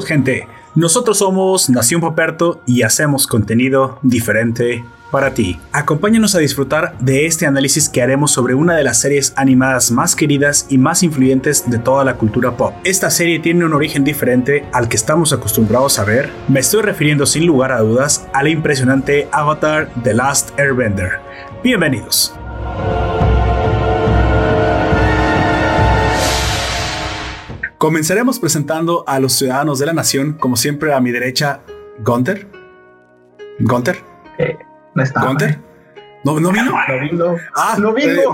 Gente, nosotros somos Nación Poperto y hacemos contenido diferente para ti. Acompáñanos a disfrutar de este análisis que haremos sobre una de las series animadas más queridas y más influyentes de toda la cultura pop. Esta serie tiene un origen diferente al que estamos acostumbrados a ver. Me estoy refiriendo sin lugar a dudas al impresionante Avatar The Last Airbender. Bienvenidos. Comenzaremos presentando a los ciudadanos de la nación, como siempre a mi derecha, Gunther. Gunther. Eh, no está. ¿Gunther? ¿No, ¿No vino? No vino. Ah, no vino. eh,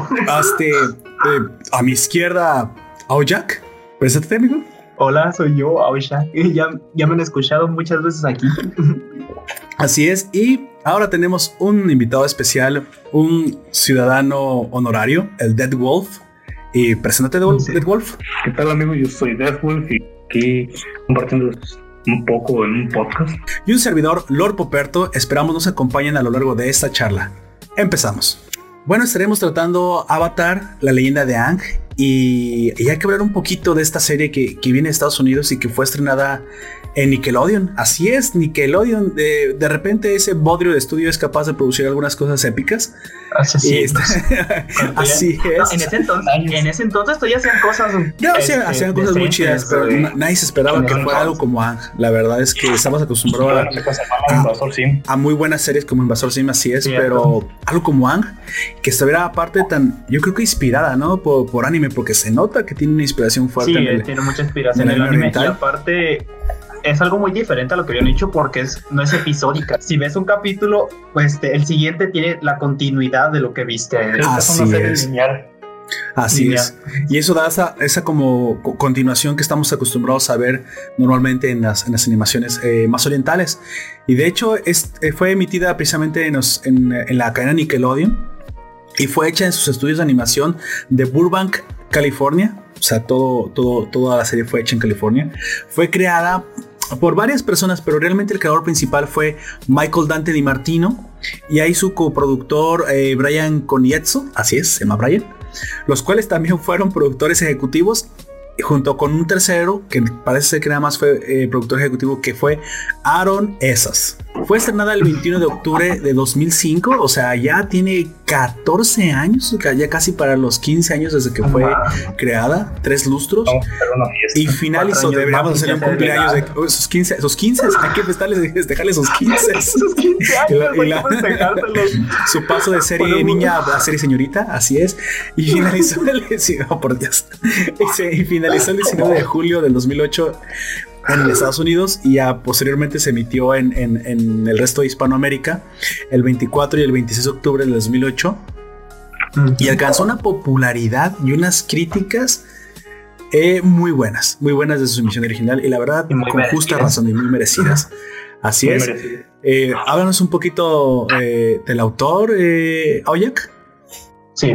este, eh, a mi izquierda, Aoyak. Preséntate, amigo. Hola, soy yo, Aosha. Ya, ya me han escuchado muchas veces aquí. Así es, y ahora tenemos un invitado especial, un ciudadano honorario, el Dead Wolf. Y preséntate, Dead Sí. Dead Wolf. ¿Qué tal amigos? Yo soy Deathwolf y aquí compartiendo un poco en un podcast. Y un servidor, Lord Poperto. Esperamos nos acompañen a lo largo de esta charla. Empezamos. Bueno, estaremos tratando Avatar, la leyenda de Aang. Y, y hay que hablar un poquito de esta serie que, que viene de Estados Unidos y que fue estrenada en Nickelodeon. Así es, Nickelodeon. De, de repente ese bodrio de estudio es capaz de producir algunas cosas épicas. Así, Y está- así No, es. en, ese entonces, en ese entonces todavía hacían cosas. No, este, hacían cosas muy chidas, pero nadie se esperaba que fuera algo como Aang. La verdad es que estamos acostumbrados a, muy buenas series como Invasor Sim, así es, Cierto. pero algo como Ang, que estuviera aparte tan, yo creo que inspirada, ¿no? Por, por anime, porque se nota que tiene una inspiración fuerte. Sí, en el- tiene mucha inspiración en en el el anime. oriental. Y aparte, es algo muy diferente a lo que habían hecho porque es, no es episódica. Si ves un capítulo, pues te- el siguiente tiene la continuidad de lo que viste. Es una Así serie es. lineal. Así es. Y eso da esa, esa como co- continuación que estamos acostumbrados a ver normalmente en las, en las animaciones eh, más orientales. Y de hecho es, eh, fue emitida precisamente en, los- en, en la cadena Nickelodeon y fue hecha en sus estudios de animación de Burbank, California. O sea, todo, todo, toda la serie fue hecha en California. Fue creada por varias personas, pero realmente el creador principal fue Michael Dante Di Martino y ahí su coproductor eh, Brian Conietzo, así es, se llama Brian, los cuales también fueron productores ejecutivos junto con un tercero que parece ser que nada más fue eh, productor ejecutivo que fue Aaron Esas. Fue estrenada el 21 de octubre de 2005, o sea, ya tiene 14 años, ya casi para los 15 años desde que fue creada, tres lustros. Vamos a hacer una fiesta. Y finalizó, deberíamos hacer un cumpleaños de oh, esos 15, esos 15, hay que festarles, festejarle esos 15. Esos 15 Y la- años, y la-. Su paso de serie niña a serie señorita, así es. Y finalizó el, sí, oh, por Dios. Y, se- y finalizó el 19 de julio del 2008 en Estados Unidos y ya posteriormente se emitió en, en- en el resto de Hispanoamérica el 24 y el 26 de octubre del 2008 y alcanzó una popularidad y unas críticas eh, muy buenas, muy buenas de su emisión original y la verdad Y con justa razón y muy merecidas. Así Muy es. Eh, háblanos un poquito eh, del autor, eh, Aoyak. Sí,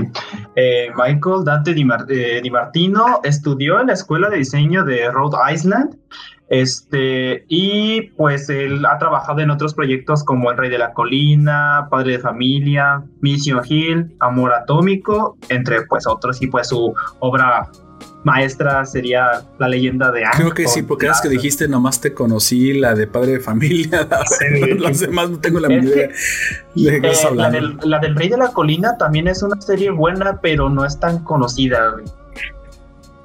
Eh, Michael Dante Di, eh, Di Martino estudió en la Escuela de Diseño de Rhode Island. Este, y pues él ha trabajado en otros proyectos como El Rey de la Colina, Padre de Familia, Mission Hill, Amor Atómico, entre pues otros, y pues su obra maestra sería La leyenda de Aang. Creo que sí, porque es que la- dijiste nomás te conocí la de padre de familia. Sí. Los demás no tengo la Es que- idea de qué Eh, la, del, la del Rey de la Colina también es una serie buena, pero no es tan conocida. güey.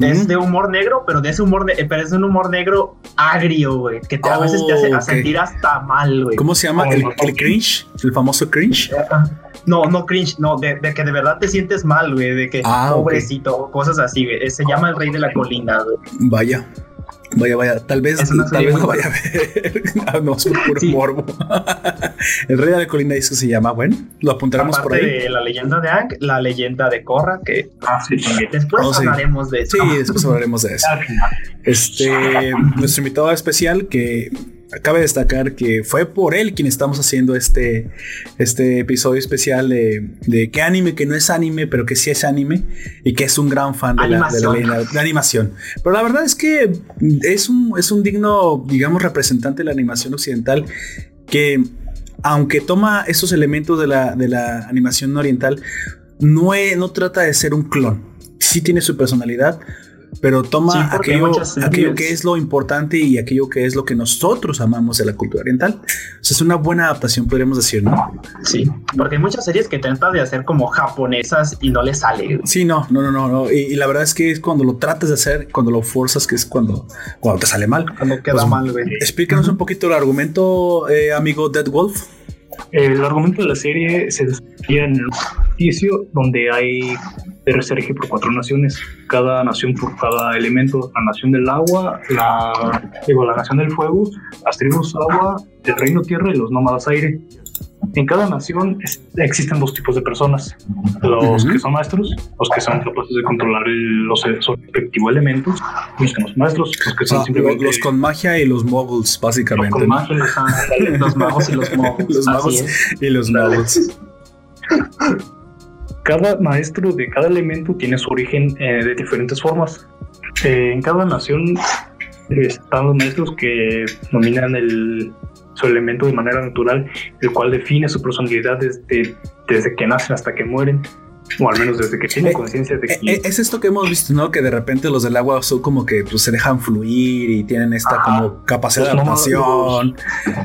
Es de humor negro, pero de ese humor, ne- pero es de un humor negro agrio, güey, que te- a Oh, veces te hace a ok. sentir hasta mal, güey. ¿Cómo se llama? El, el cringe, el famoso cringe. No, no cringe, no, de, de que de verdad te sientes mal, güey, de que Ah, pobrecito, cosas así, güey. Se llama El Rey de la Colina, güey. Vaya. Vaya, vaya, tal vez, una tal vez lo vaya a ver. Ah, no, es por puro Sí. morbo. el rey de la colina dice que se llama. Bueno, lo apuntaremos por ahí. de la leyenda de Aang, la leyenda de Korra, que Ah, sí, después Oh, sí. hablaremos de eso. Sí, después hablaremos de eso. Al final. Este, nuestro invitado especial que cabe destacar que fue por él quien estamos haciendo este, este episodio especial de, de qué anime que no es anime, pero que sí es anime y que es un gran fan de la, de la Animación. leyenda- de animación. Pero la verdad es que es un, es un digno, digamos, representante de la animación occidental que, aunque toma esos elementos de la, de la animación oriental, no, no trata de ser un clon. Sí tiene su personalidad, pero toma aquello, aquello, que es lo importante y aquello que es lo que nosotros amamos de la cultura oriental. O sea, es una buena adaptación, podríamos decir, ¿no? Sí, porque hay muchas series que tratan de hacer como japonesas y no les sale. Sí, no, no, no, no. Y, la verdad es que es cuando lo tratas de hacer, cuando lo forzas, que es cuando, cuando te sale mal. Cuando queda pues, mal, güey. Explícanos un poquito el argumento, eh, amigo Dead Wolf. El argumento de la serie se desarrolla en el ficticio donde hay rige por cuatro naciones, cada nación por cada elemento, la nación del agua, la, digo, la nación del fuego, las tribus agua, el reino tierra y los nómadas aire. En cada nación existen dos tipos de personas, los que son maestros, los que son capaces de controlar los, respectivos elementos, los que son maestros, los que son ah, simplemente... Los con magia y los moguls, básicamente. Los, con magia, los, magos y los moguls. los magos y los moguls cada maestro de cada elemento tiene su origen eh, de diferentes formas. Eh, en cada nación están los maestros que dominan el, su elemento de manera natural, el cual define su personalidad desde, desde que nacen hasta que mueren o al menos desde que tiene eh, conciencia de eh, que... Eh, es esto que hemos visto, ¿no? Que de repente los del agua son como que pues, se dejan fluir y tienen esta como capacidad de adaptación.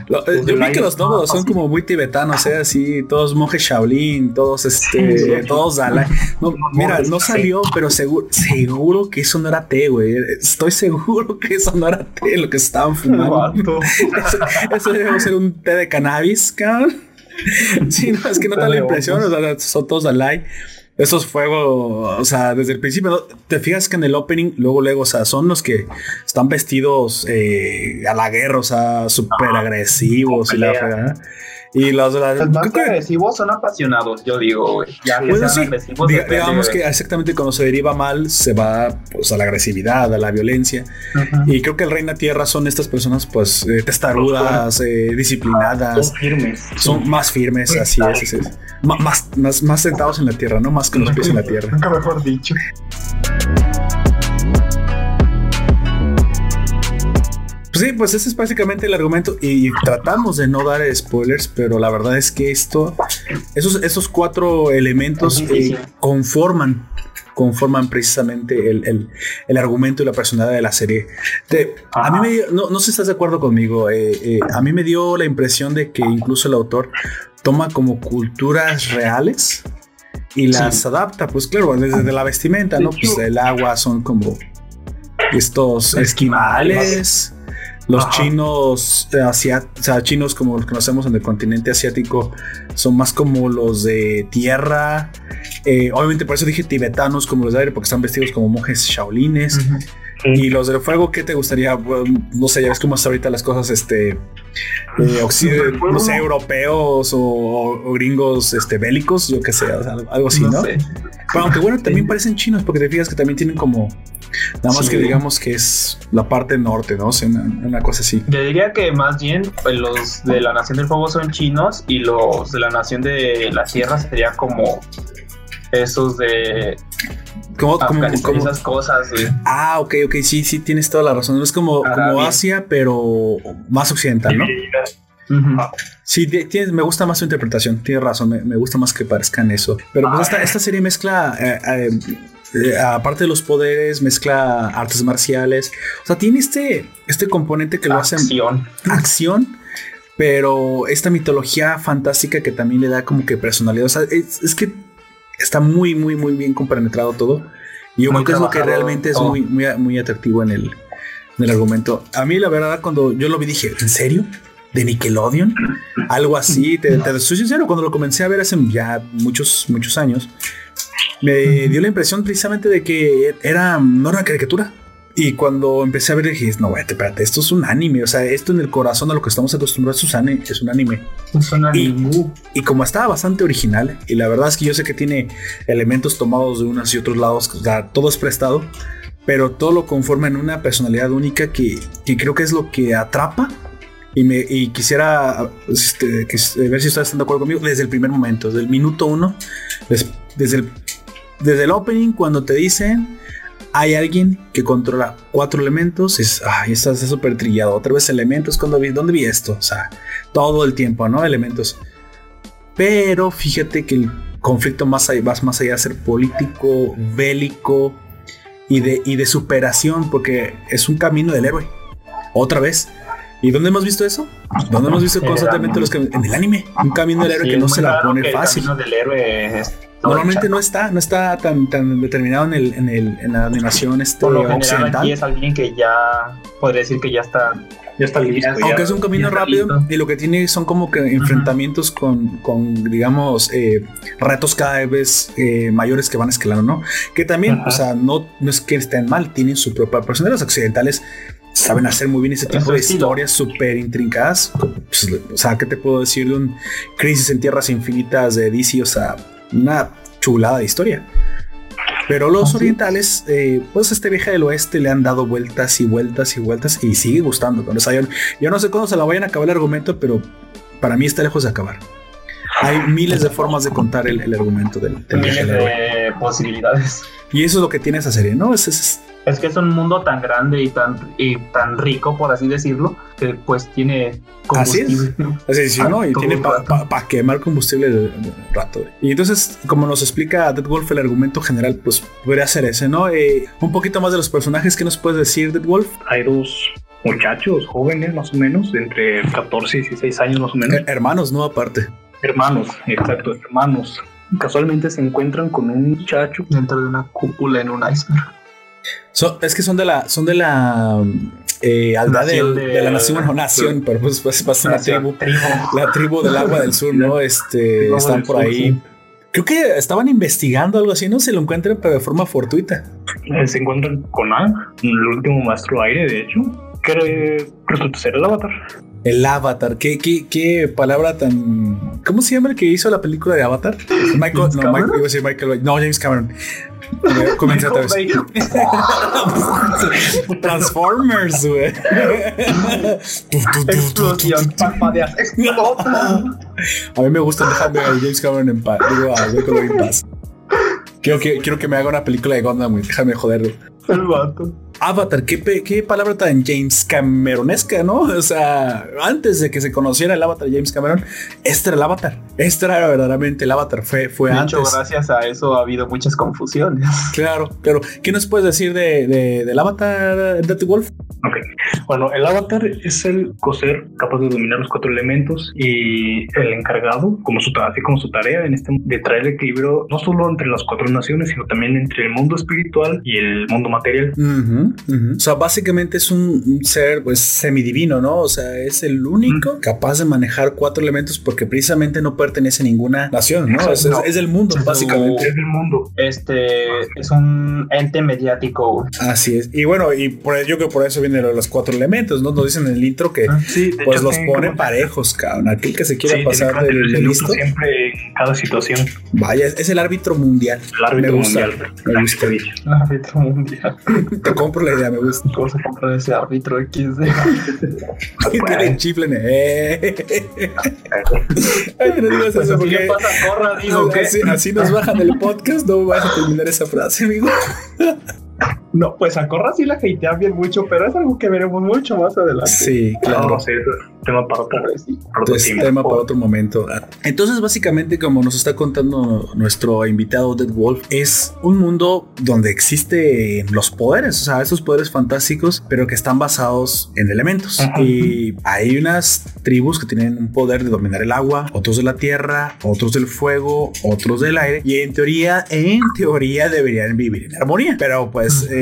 yo vi que los nómados son como muy tibetanos, ¿eh? Así, todos monjes Shaolin, todos este, todos Dalai. mira, no salió, pero seguro, seguro que eso no era té, güey. Estoy seguro que eso no era té lo que estaban fumando. eso, eso debe ser un té de cannabis, cabrón. sí, no, es que no da la impresión, o sea, son todos alike. Esos fuegos, o sea, desde el principio, te fijas que en el opening, luego, luego, o sea, son los que están vestidos eh, a la guerra, o sea, súper agresivos y la. Y los, los más agresivos son apasionados, yo digo, güey. Ya que sean agresivos. digamos que exactamente cuando se deriva mal, se va pues, a la agresividad, a la violencia. Y creo que el Reina Tierra son estas personas, pues, eh, testarudas, eh, disciplinadas. Son firmes. Son más firmes, así es, es, Más, más, más sentados en la tierra, ¿no? Más que los pies en la tierra. Nunca mejor dicho. Pues sí, pues ese es básicamente el argumento y tratamos de no dar spoilers, pero la verdad es que esto, esos, esos cuatro elementos eh, conforman conforman precisamente el, argumento y la personalidad de la serie. a mí me no, no sé si estás de acuerdo conmigo, eh, eh, a mí me dio la impresión de que incluso el autor toma como culturas reales y las adapta, pues claro, desde la vestimenta, ¿no? Pues el agua son como estos esquimales. Los chinos eh, asiáticos, o sea, chinos como los que conocemos en el continente asiático, son más como los de tierra. Eh, obviamente por eso dije tibetanos como los de aire, porque están vestidos como monjes shaolines. Y los del fuego, ¿qué te gustaría? no sé, ya ves cómo hasta ahorita las cosas, este, eh, no sé, europeos o, gringos, este, bélicos, yo qué sé, algo así, ¿no? Pero aunque bueno, también parecen chinos, porque te fijas que también tienen como, nada más que digamos que es la parte norte, ¿no? O sea, una, cosa así. Yo diría que más bien pues, los de la Nación del Fuego son chinos y los de la Nación de la Tierra sería como esos de como, esas cosas, Ah, ok, ok, sí, sí, tienes toda la razón. Es como, como Asia, pero más occidental, ¿no? Sí, tienes, me gusta más su interpretación, tienes razón, me, gusta más que parezcan eso. Pero pues esta, esta, serie mezcla, eh, eh, eh, aparte de los poderes, mezcla artes marciales. O sea, tiene este, este componente que lo hace... Acción. Acción. Pero esta mitología fantástica que también le da como que personalidad. O sea, es que está muy, muy, muy bien compenetrado todo. Y yo creo que es lo que realmente es muy, muy, muy atractivo en el, en el argumento. A mí, la verdad, cuando yo lo vi, dije, ¿en serio? ¿De Nickelodeon? Algo así. Te, te soy sincero, cuando lo comencé a ver hace ya muchos, muchos años, me dio la impresión precisamente de que era, no era una caricatura. Y cuando empecé a ver, dije, no, vete, espérate, esto es un anime. O sea, esto en el corazón a lo que estamos acostumbrados es un, es un anime. Es un anime. Y, como estaba bastante original, y la verdad es que yo sé que tiene elementos tomados de unos y otros lados, o sea, todo es prestado, pero todo lo conforma en una personalidad única que, que creo que es lo que atrapa. Y, me, y quisiera este, ver si estás de acuerdo conmigo desde el primer momento, desde el minuto uno, desde el, desde el opening, cuando te dicen hay alguien que controla cuatro elementos, es, ay, está súper trillado, otra vez elementos, cuando vi, ¿dónde vi esto? O sea, todo el tiempo, ¿no? Elementos. Pero fíjate que el conflicto más allá, más allá de ser político, bélico y de, y de superación, porque es un camino del héroe. Otra vez. ¿Y dónde hemos visto eso? ¿Dónde hemos visto constantemente los caminos? En el anime. Un camino del héroe que no se la pone fácil. Del héroe Normalmente no está, no está tan, tan determinado en, el, en, el, en la animación este, Por lo occidental. Aquí es alguien que ya podría decir que ya está ya está listo. Aunque es un camino rápido y lo que tiene son como que enfrentamientos con, con, digamos, eh, retos cada vez eh, mayores que van escalando, ¿no? Que también, o sea, no, no es que estén mal, tienen su propia personalidad. Los occidentales saben hacer muy bien ese tipo de historias súper intrincadas. Pues, o sea, ¿qué te puedo decir de un Crisis en Tierras Infinitas de DC? O sea, una chulada de historia. Pero los orientales, eh, pues este viaje del oeste le han dado vueltas y vueltas y vueltas y sigue gustando. O sea, yo, no sé cuándo se la vayan a acabar el argumento, pero para mí está lejos de acabar. Hay miles de formas de contar el, argumento del, del Miles de posibilidades. Y eso es lo que tiene esa serie, ¿no? Es, es, es que es un mundo tan grande y tan, y tan rico, por así decirlo, que pues tiene combustible. Así es. ¿no? Y tiene para quemar combustible de, rato. Y entonces, como nos explica Dead Wolf, el argumento general, pues podría ser ese, ¿no? Eh, un poquito más de los personajes, ¿qué nos puedes decir, Dead Wolf? Hay dos muchachos jóvenes, más o menos, entre 14 y 16 años, más o menos. hermanos, ¿no? Aparte. Hermanos, exacto, hermanos. Casualmente se encuentran con un muchacho dentro de una cúpula en un iceberg es que son de la, son de la eh, aldea de, la nación, bueno, nación, pero pues, pues pasa una tribu, la tribu del agua del sur, ¿no? Este, están por ahí. Creo que estaban investigando algo así, no se lo encuentran, pero de forma fortuita. Se encuentran con Ang, el último maestro aire, de hecho. que resulta ser el avatar. El Avatar, ¿Qué, qué, qué, palabra tan. ¿Cómo se llama el que hizo la película de Avatar? Michael, no, Michael, iba a decir Michael, no, James Cameron. Comienza otra vez. Transformers, güey. Explosión, parpadeas, explota. A mí me gusta dejarme a James Cameron en paz. Digo, a Michael en paz. Quiero que, quiero que me haga una película de Gundam, güey. Déjame joderlo. El vato. Avatar, ¿qué, qué palabra tan James Cameronesca, ¿no? O sea, antes de que se conociera el Avatar James Cameron, este era el Avatar. Este era verdaderamente el Avatar. Fue, fue de Hecho, gracias a eso ha habido muchas confusiones. Claro, pero ¿qué nos puedes decir de, de del Avatar de Wolf? Ok, bueno, el Avatar es el coser capaz de dominar los cuatro elementos y el encargado, como su, así como su tarea en este de traer el equilibrio no solo entre las cuatro naciones, sino también entre el mundo espiritual y el mundo material. O sea, básicamente es un, ser pues semidivino, ¿no? O sea, es el único capaz de manejar cuatro elementos porque precisamente no pertenece a ninguna nación, ¿no? Es, es, el mundo, básicamente. Es el mundo. Este es un ente mediático. Así es. Y bueno, y por, yo creo que por eso vienen los cuatro elementos, ¿no? Nos dicen en el intro que ah, pues los pone parejos, cabrón. Aquel que se quiera pasar del, listo. Siempre en cada situación. Vaya, es el árbitro mundial. El árbitro me gusta, mundial. Me gusta. El árbitro mundial. Te compro la idea, me gusta. ¿Cómo se compra ese árbitro XD? Tienen chiflen, eh. Ay, no digas eso porque. Pasa, corra, digo, así, así nos bajan el podcast, no vas a terminar esa frase, amigo. No, pues a Corra sí la hatean bien mucho, pero es algo que veremos mucho más adelante. Sí, claro. No, sí, tema para otro, tema para otro momento. Entonces, básicamente, como nos está contando nuestro invitado Dead Wolf, es un mundo donde existen los poderes, o sea, esos poderes fantásticos, pero que están basados en elementos. Y hay unas tribus que tienen un poder de dominar el agua, otros de la tierra, otros del fuego, otros del aire, y en teoría, en teoría deberían vivir en armonía. Pero pues, eh,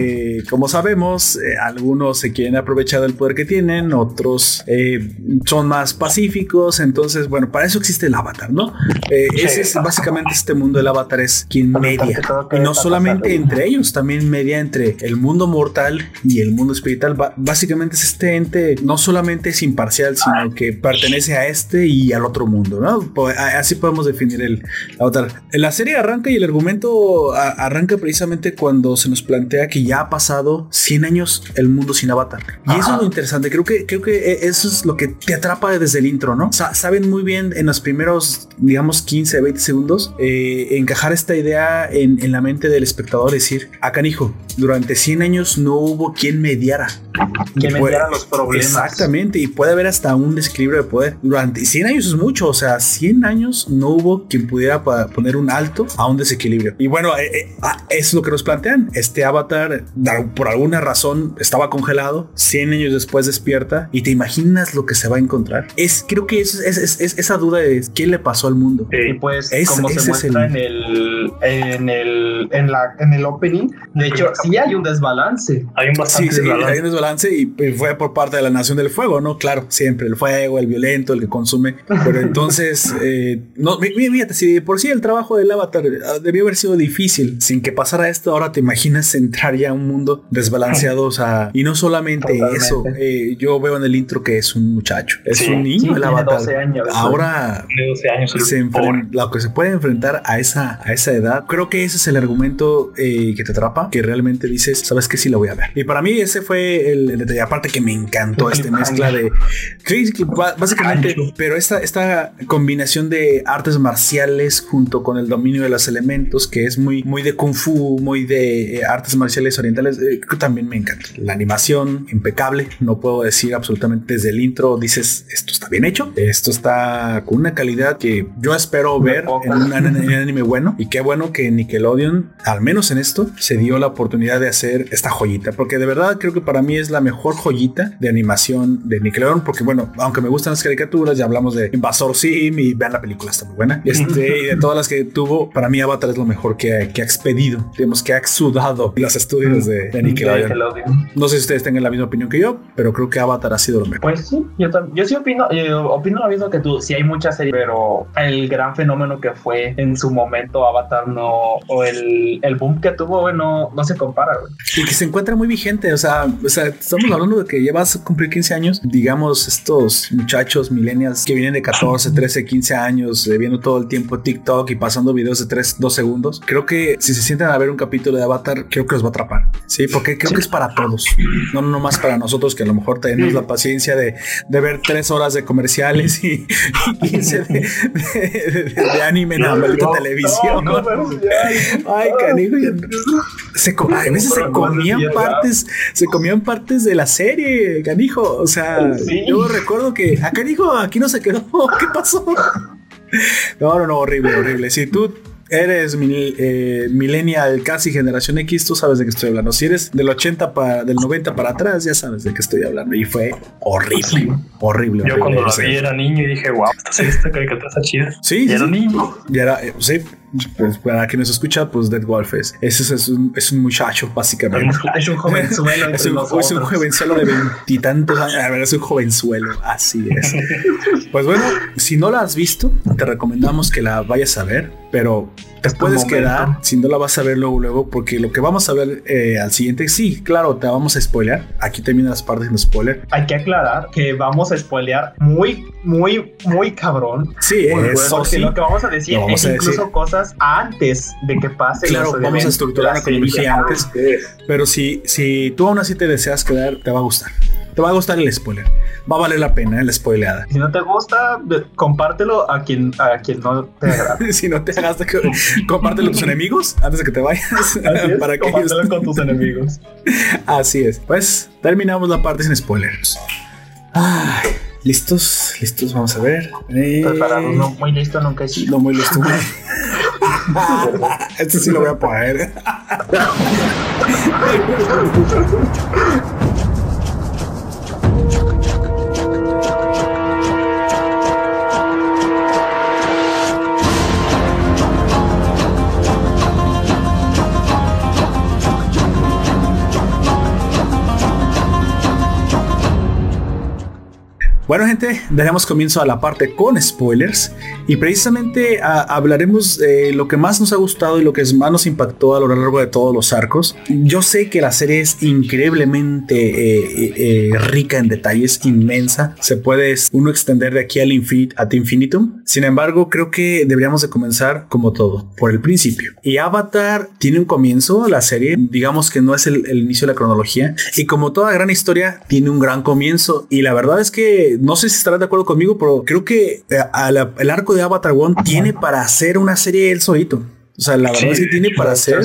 como sabemos, eh, algunos se quieren aprovechar del poder que tienen, otros eh, son más pacíficos. Entonces, bueno, para eso existe el avatar, ¿no? ese es básicamente este mundo del avatar es quien media. Y no solamente entre ellos, también media entre el mundo mortal y el mundo espiritual. básicamente es este ente, no solamente es imparcial, sino que pertenece a este y al otro mundo, ¿no? Así podemos definir el avatar. La serie arranca y el argumento arranca precisamente cuando se nos plantea que ya ha pasado 100 años el mundo sin avatar. Y eso es lo interesante. Creo que, creo que e, eso es lo que te atrapa desde el intro, ¿no? O sea, saben muy bien en los primeros, digamos, 15, 20 segundos, eh, encajar esta idea en, en, la mente del espectador, decir, acá, hijo, durante 100 años no hubo quien mediara. Quien mediara los problemas. Exactamente, y puede haber hasta un desequilibrio de poder. Durante 100 años es mucho, o sea, 100 años no hubo quien pudiera poner un alto a un desequilibrio. Y bueno, eh, eh, ah, es lo que nos plantean. Este Avatar por alguna razón estaba congelado, 100 años después despierta y te imaginas lo que se va a encontrar. Es, creo que es, es, esa duda de qué le pasó al mundo. Y pues, como se muestra en el, en el, en la, en el opening, de hecho, sí hay un desbalance. Hay un bastante sí, desbalance. hay un desbalance y fue por parte de la nación del fuego, ¿no? Claro, siempre el fuego, el violento, el que consume. Pero entonces, eh, no, fíjate, si por sí el trabajo del avatar ah, debió haber sido difícil, sin que pasara esto, ahora te imaginas entrar ya a un mundo desbalanceado, o sea, y no solamente eso, eh, yo veo en el intro que es un muchacho, es un niño el avatar. 12 años, ahora, 12 años, se lo que se puede enfrentar a esa, a esa edad, creo que ese es el argumento eh, que te atrapa, que realmente dices, sabes que sí la voy a ver. Y para mí ese fue el, detalle, aparte que me encantó esta mezcla de, básicamente, pero esta, esta combinación de artes marciales junto con el dominio de los elementos, que es muy, muy de kung fu, muy de eh, artes marciales orientales, eh, también me encanta. La animación impecable, no puedo decir absolutamente desde el intro, dices, esto está bien hecho, esto está con una calidad que yo espero ver en un, anime bueno y qué bueno que Nickelodeon, al menos en esto, se dio la oportunidad de hacer esta joyita, porque de verdad creo que para mí es la mejor joyita de animación de Nickelodeon, porque bueno, aunque me gustan las caricaturas, ya hablamos de Invasor Sim y vean la película, está muy buena. Este, y de todas las que tuvo, para mí Avatar es lo mejor que, que ha expedido, digamos que ha exudado los estudios de, Nickelodeon. No sé si ustedes tengan la misma opinión que yo, pero creo que Avatar ha sido lo mejor. Pues sí, yo, yo sí opino, yo opino lo mismo que tú. Sí hay muchas series, pero el gran fenómeno que fue en su momento Avatar no, o el, el boom que tuvo, bueno, no se compara. Y que se encuentra muy vigente, o sea, o sea, estamos hablando de que ya vas a cumplir 15 años, digamos, estos muchachos millennials que vienen de 14, 13, 15 años, eh, viendo todo el tiempo TikTok y pasando videos de 3, 2 segundos. Creo que si se sienten a ver un capítulo de Avatar, creo que los va a atrapar. Sí, porque creo que es para todos, no no más para nosotros que a lo mejor tenemos la paciencia de, de ver 3 horas de comerciales y, 15 de, de, anime en la televisión. Ay, canijo. Se, a veces se comían partes, se comían partes de la serie, canijo. O sea, yo recuerdo que acá dijo, aquí no se quedó. ¿Qué pasó? No, no, no, horrible, horrible. Si tú eres eh, millennial, casi generación X, tú sabes de qué estoy hablando. Si eres del 80 para, del 90 para atrás, ya sabes de qué estoy hablando. Y fue horrible, horrible. Yo cuando la vi era niño y dije, wow, esta, esta caricatura está chida. Sí, y era niño. Ya era, eh, sí, pues para quien nos escucha, pues Dead Wolf es. Ese es un, es un muchacho, básicamente. Es un jovenzuelo. es, un, es un jovenzuelo de veintitantos años. A ver, es un jovenzuelo. Así es. pues bueno, si no la has visto, te recomendamos que la vayas a ver, pero te puedes quedar si no la vas a ver luego, luego, porque lo que vamos a ver eh, al siguiente, sí, claro, te vamos a spoilear. Aquí terminan las partes en spoiler. Hay que aclarar que vamos a spoilear muy, muy, muy cabrón. Sí, eso sí. Lo que vamos a decir es incluso cosas antes de que pase. Claro, vamos a estructurar la cronología antes. Pero si, si tú aún así te deseas quedar, te va a gustar. Te va a gustar el spoiler. Va a valer la pena el spoileada. Si no te gusta, compártelo a quien, a quien no te agrade. si no te hagas, compártelo a tus enemigos antes de que te vayas. para que compártelo con tus enemigos. Así es. Pues terminamos la parte sin spoilers. Ay. ¿Listos? ¿Listos? Vamos a ver. Eh... Preparado, no muy listo nunca he sido. No muy listo. Este sí lo voy a poner. Bueno gente, daremos comienzo a la parte con spoilers y precisamente ah, hablaremos de lo que más nos ha gustado y lo que más nos impactó a lo largo de todos los arcos. Yo sé que la serie es increíblemente eh, eh, eh, rica en detalles, inmensa. Se puede uno extender de aquí al infinit ad infinitum. Sin embargo, creo que deberíamos de comenzar como todo, por el principio. Y Avatar tiene un comienzo, la serie, digamos que no es el, el inicio de la cronología. Y como toda gran historia, tiene un gran comienzo. Y la verdad es que no sé si estarás de acuerdo conmigo, pero creo que eh, el arco de Avatar One tiene para hacer una serie el solito. O sea, la verdad es que tiene para hacer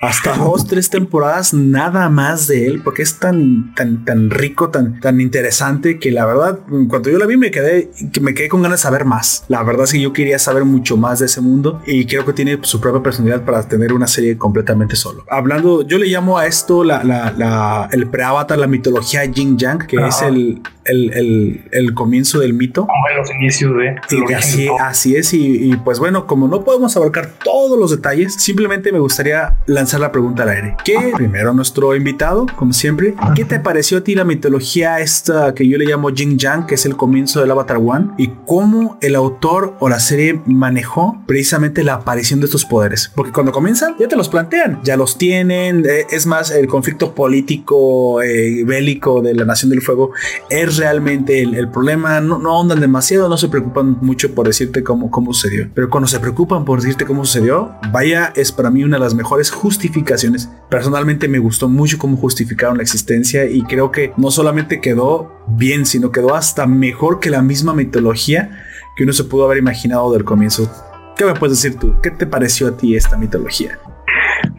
hasta dos, tres temporadas nada más de él, porque es tan, tan, tan rico, tan, tan interesante que la verdad, cuando yo la vi me quedé, me quedé con ganas de saber más. La verdad es que yo quería saber mucho más de ese mundo y creo que tiene su propia personalidad para tener una serie completamente solo. Hablando, yo le llamo a esto la, la, la el pre-avatar, la mitología Jin Yang, que es el, el, el, el, comienzo del mito. Como los inicios de. así, así, es. Y, y, pues bueno, como no podemos abarcar todos los detalles, simplemente me gustaría lanzar la pregunta al aire. ¿Qué, primero nuestro invitado, como siempre, qué te pareció a ti la mitología esta que yo le llamo Jin Yang, que es el comienzo del Avatar One? Y cómo el autor o la serie manejó precisamente la aparición de estos poderes. Porque cuando comienzan, ya te los plantean, ya los tienen. Eh, es más, el conflicto político, eh, bélico de la Nación del Fuego es realmente el, problema. No, no demasiado, no se preocupan mucho por decirte cómo, cómo sucedió. Pero cuando se preocupan por decirte cómo sucedió, vaya, es para mí una de las mejores justificaciones. Personalmente me gustó mucho cómo justificaron la existencia y creo que no solamente quedó bien, sino quedó hasta mejor que la misma mitología que uno se pudo haber imaginado del comienzo. ¿Qué me puedes decir tú? ¿Qué te pareció a ti esta mitología?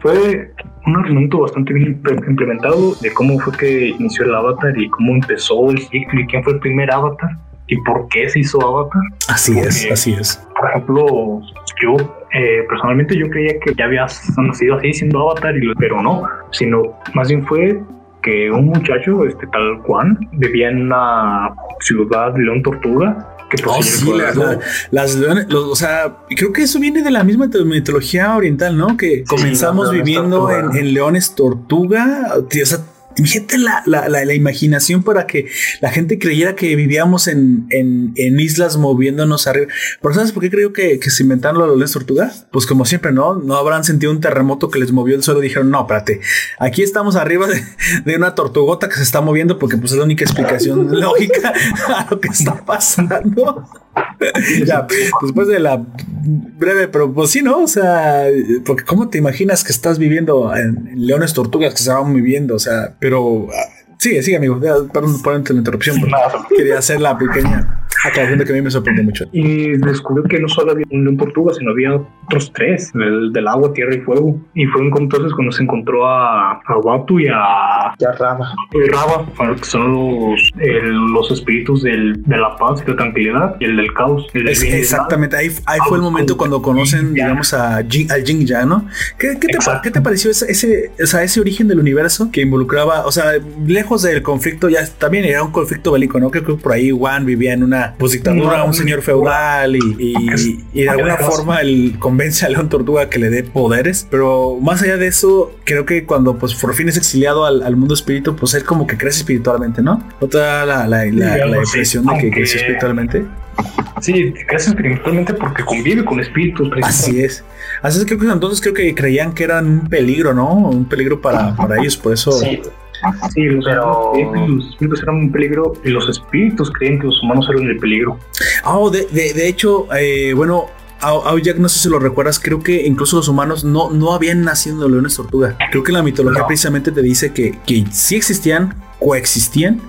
Fue un argumento bastante bien implementado de cómo fue que inició el avatar y cómo empezó el ciclo y quién fue el primer avatar y por qué se hizo avatar. Así es, así es. Por ejemplo, yo eh, personalmente yo creía que ya había nacido así siendo avatar, pero no, sino más bien fue que un muchacho, este tal Juan, vivía en una ciudad de León Tortuga que oh, sí, las leones, o sea, creo que eso viene de la misma mitología oriental, ¿no? Que comenzamos viviendo en, en, leones tortuga, o sea, Fíjate la, la, la, imaginación para que la gente creyera que vivíamos en, en, en, islas moviéndonos arriba. Pero ¿sabes por qué creo que, que se inventaron los leones tortugas? Pues como siempre, ¿no? No habrán sentido un terremoto que les movió el suelo y dijeron, no, espérate, aquí estamos arriba de, de una tortugota que se está moviendo porque pues es la única explicación lógica a lo que está pasando. ya, después de la breve, pero pues sí, ¿no? O sea, porque ¿cómo te imaginas que estás viviendo en, leones tortugas que se van moviendo? O sea, pero ah, sigue, sigue, amigo. Perdón por la interrupción. Quería hacer la pequeña aclaración de que a mí me sorprende mucho. Y descubrió que no solo había un león tortuga, sino había otros tres, el del agua, tierra y fuego. Y fue entonces cuando se encontró a, a Batu y a, y a Raba. Y Raba, que son los, los espíritus del, de la paz y la tranquilidad y el del caos. exactamente, ahí, ahí fue el momento cuando conocen, digamos, a Jin, al Jin Ya, ¿no? ¿Qué, qué, te, ¿Qué, te, pareció ese, ese, o sea, ese origen del universo que involucraba, o sea, lejos del conflicto, ya también era un conflicto bélico, ¿no? Creo que por ahí Juan vivía en una pues dictadura, un señor feudal y, y, de alguna forma él convence a León Tortuga que le dé poderes. Pero más allá de eso, creo que cuando pues por fin es exiliado al, mundo espíritu, pues él como que crece espiritualmente, ¿no? ¿No te da la, la, impresión de que crece espiritualmente? Sí, crece espiritualmente porque convive con espíritus. Así es. Así es que entonces creo que creían que eran un peligro, ¿no? Un peligro para, para ellos, por eso... Sí. Sí, los, pero... espíritus eran un peligro y los espíritus creen que los humanos eran el peligro. Oh, de, de, de hecho, eh, bueno, Jack, no sé si lo recuerdas, creo que incluso los humanos no, no habían nacido de leones tortuga. Creo que la mitología precisamente te dice que, que sí existían, coexistían,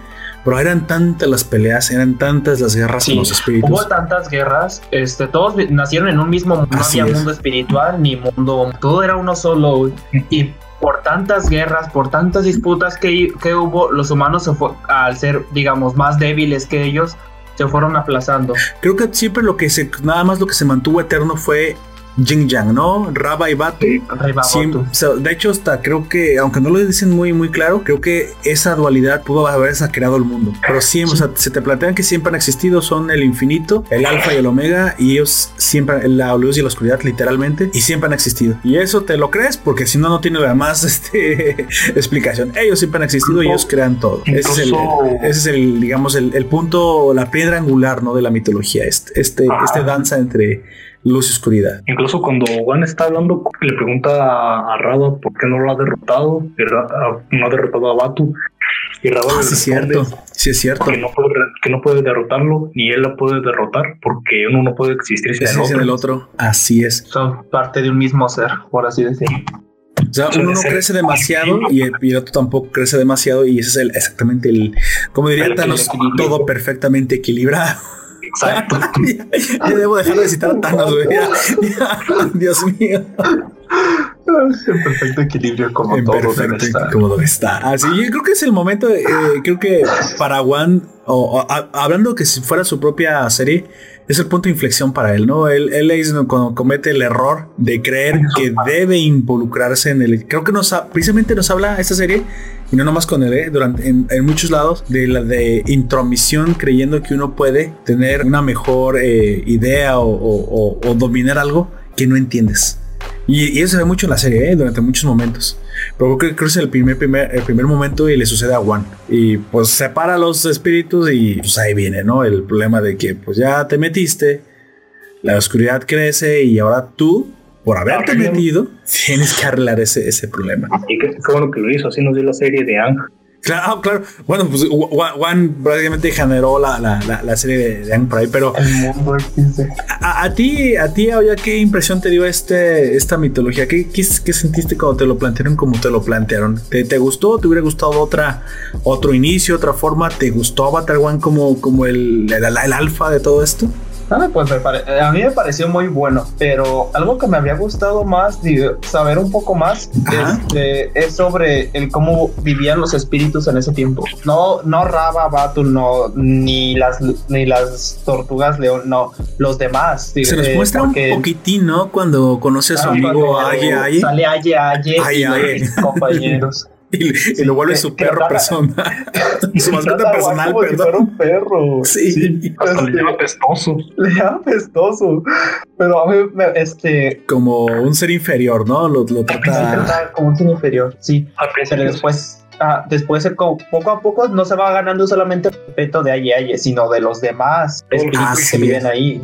pero eran tantas las peleas, eran tantas las guerras con los espíritus. Hubo tantas guerras, este, todos nacieron en un mismo mundo, no había mundo espiritual ni mundo, todo era uno solo. Y por tantas guerras, por tantas disputas que, que hubo, los humanos se fue, al ser, digamos, más débiles que ellos, se fueron aplazando. Creo que siempre lo que se, nada más lo que se mantuvo eterno fue Jin Yang, ¿no? Raba y Batu. de hecho, hasta creo que, aunque no lo dicen muy, muy claro, creo que esa dualidad pudo haberse creado el mundo. Pero sí, o sea, se te plantean que siempre han existido, son el infinito, el alfa y el omega, y ellos siempre, la luz y la oscuridad, literalmente, y siempre han existido. Y eso te lo crees, porque si no, no tiene nada más este, explicación. Ellos siempre han existido y ellos crean todo. Ese es el, ese es el digamos, el, el, punto, la piedra angular, ¿no? De la mitología, este, este, este danza entre luz y oscuridad. Incluso cuando Juan está hablando, le pregunta a, Raba por qué no lo ha derrotado, no ha derrotado a Batu. Y Raba ah, sí, es cierto, sí es cierto. Que no, puede, que no puede derrotarlo, ni él la puede derrotar, porque uno no puede existir sin el otro. el otro. Así es. Son parte de un mismo ser, por así decirlo. O sea, uno no crece demasiado y el, otro tampoco crece demasiado y ese es el, exactamente el, como diría Thanos, todo perfectamente equilibrado. Exacto. ya, debo dejar de citar a Thanos, güey. Dios mío. En perfecto equilibrio como todo perfecto, debe Como debe estar. Así, yo creo que es el momento, eh, creo que para Juan, o, hablando que si fuera su propia serie, es el punto de inflexión para él, ¿no? Él, él es cuando comete el error de creer que debe involucrarse en el... Creo que nos precisamente nos habla esta serie, y no nomás con él, ¿eh? Durante, en, muchos lados, de la de intromisión, creyendo que uno puede tener una mejor eh, idea o dominar algo que no entiendes. Y, eso se ve mucho en la serie, ¿eh? durante muchos momentos. Pero creo que es el primer, primer, el primer momento y le sucede a Juan. Y pues separa los espíritus y pues ahí viene, ¿no? El problema de que pues ya te metiste, la oscuridad crece y ahora tú, por haberte metido, tienes que arreglar ese, ese problema. Y que fue bueno que lo hizo, así nos dio la serie de Ang Claro, ah, claro. Bueno, pues Juan prácticamente generó la, la, la, serie de, de por ahí, pero a, a, ti, a ti, ¿qué impresión te dio este, esta mitología? ¿Qué, qué, sentiste cuando te lo plantearon como te lo plantearon? ¿Te, te gustó? ¿Te hubiera gustado otra, otro inicio, otra forma? ¿Te gustó Avatar One como, como el, el, el alfa de todo esto? Ah, pues a mí me pareció muy bueno, pero algo que me habría gustado más, saber un poco más, este, es sobre el cómo vivían los espíritus en ese tiempo. No, no Raba, Batu, no, ni las, ni las tortugas león, no, los demás. Se nos muestra un poquitín, ¿no? Cuando conoce a su ah, amigo Aye Aye. Sale Aye Aye, Aye, compañeros. Y, lo vuelve su perro persona. su mascota personal, perdón. un perro. Sí. sí. le llama pestoso. Le llama pestoso. Pero a mí, este. Como un ser inferior, ¿no? Lo, lo trata. Como un ser inferior, sí. Pero después Ah, después poco a poco no se va ganando solamente el respeto de Aye sino de los demás espíritus que viven ahí.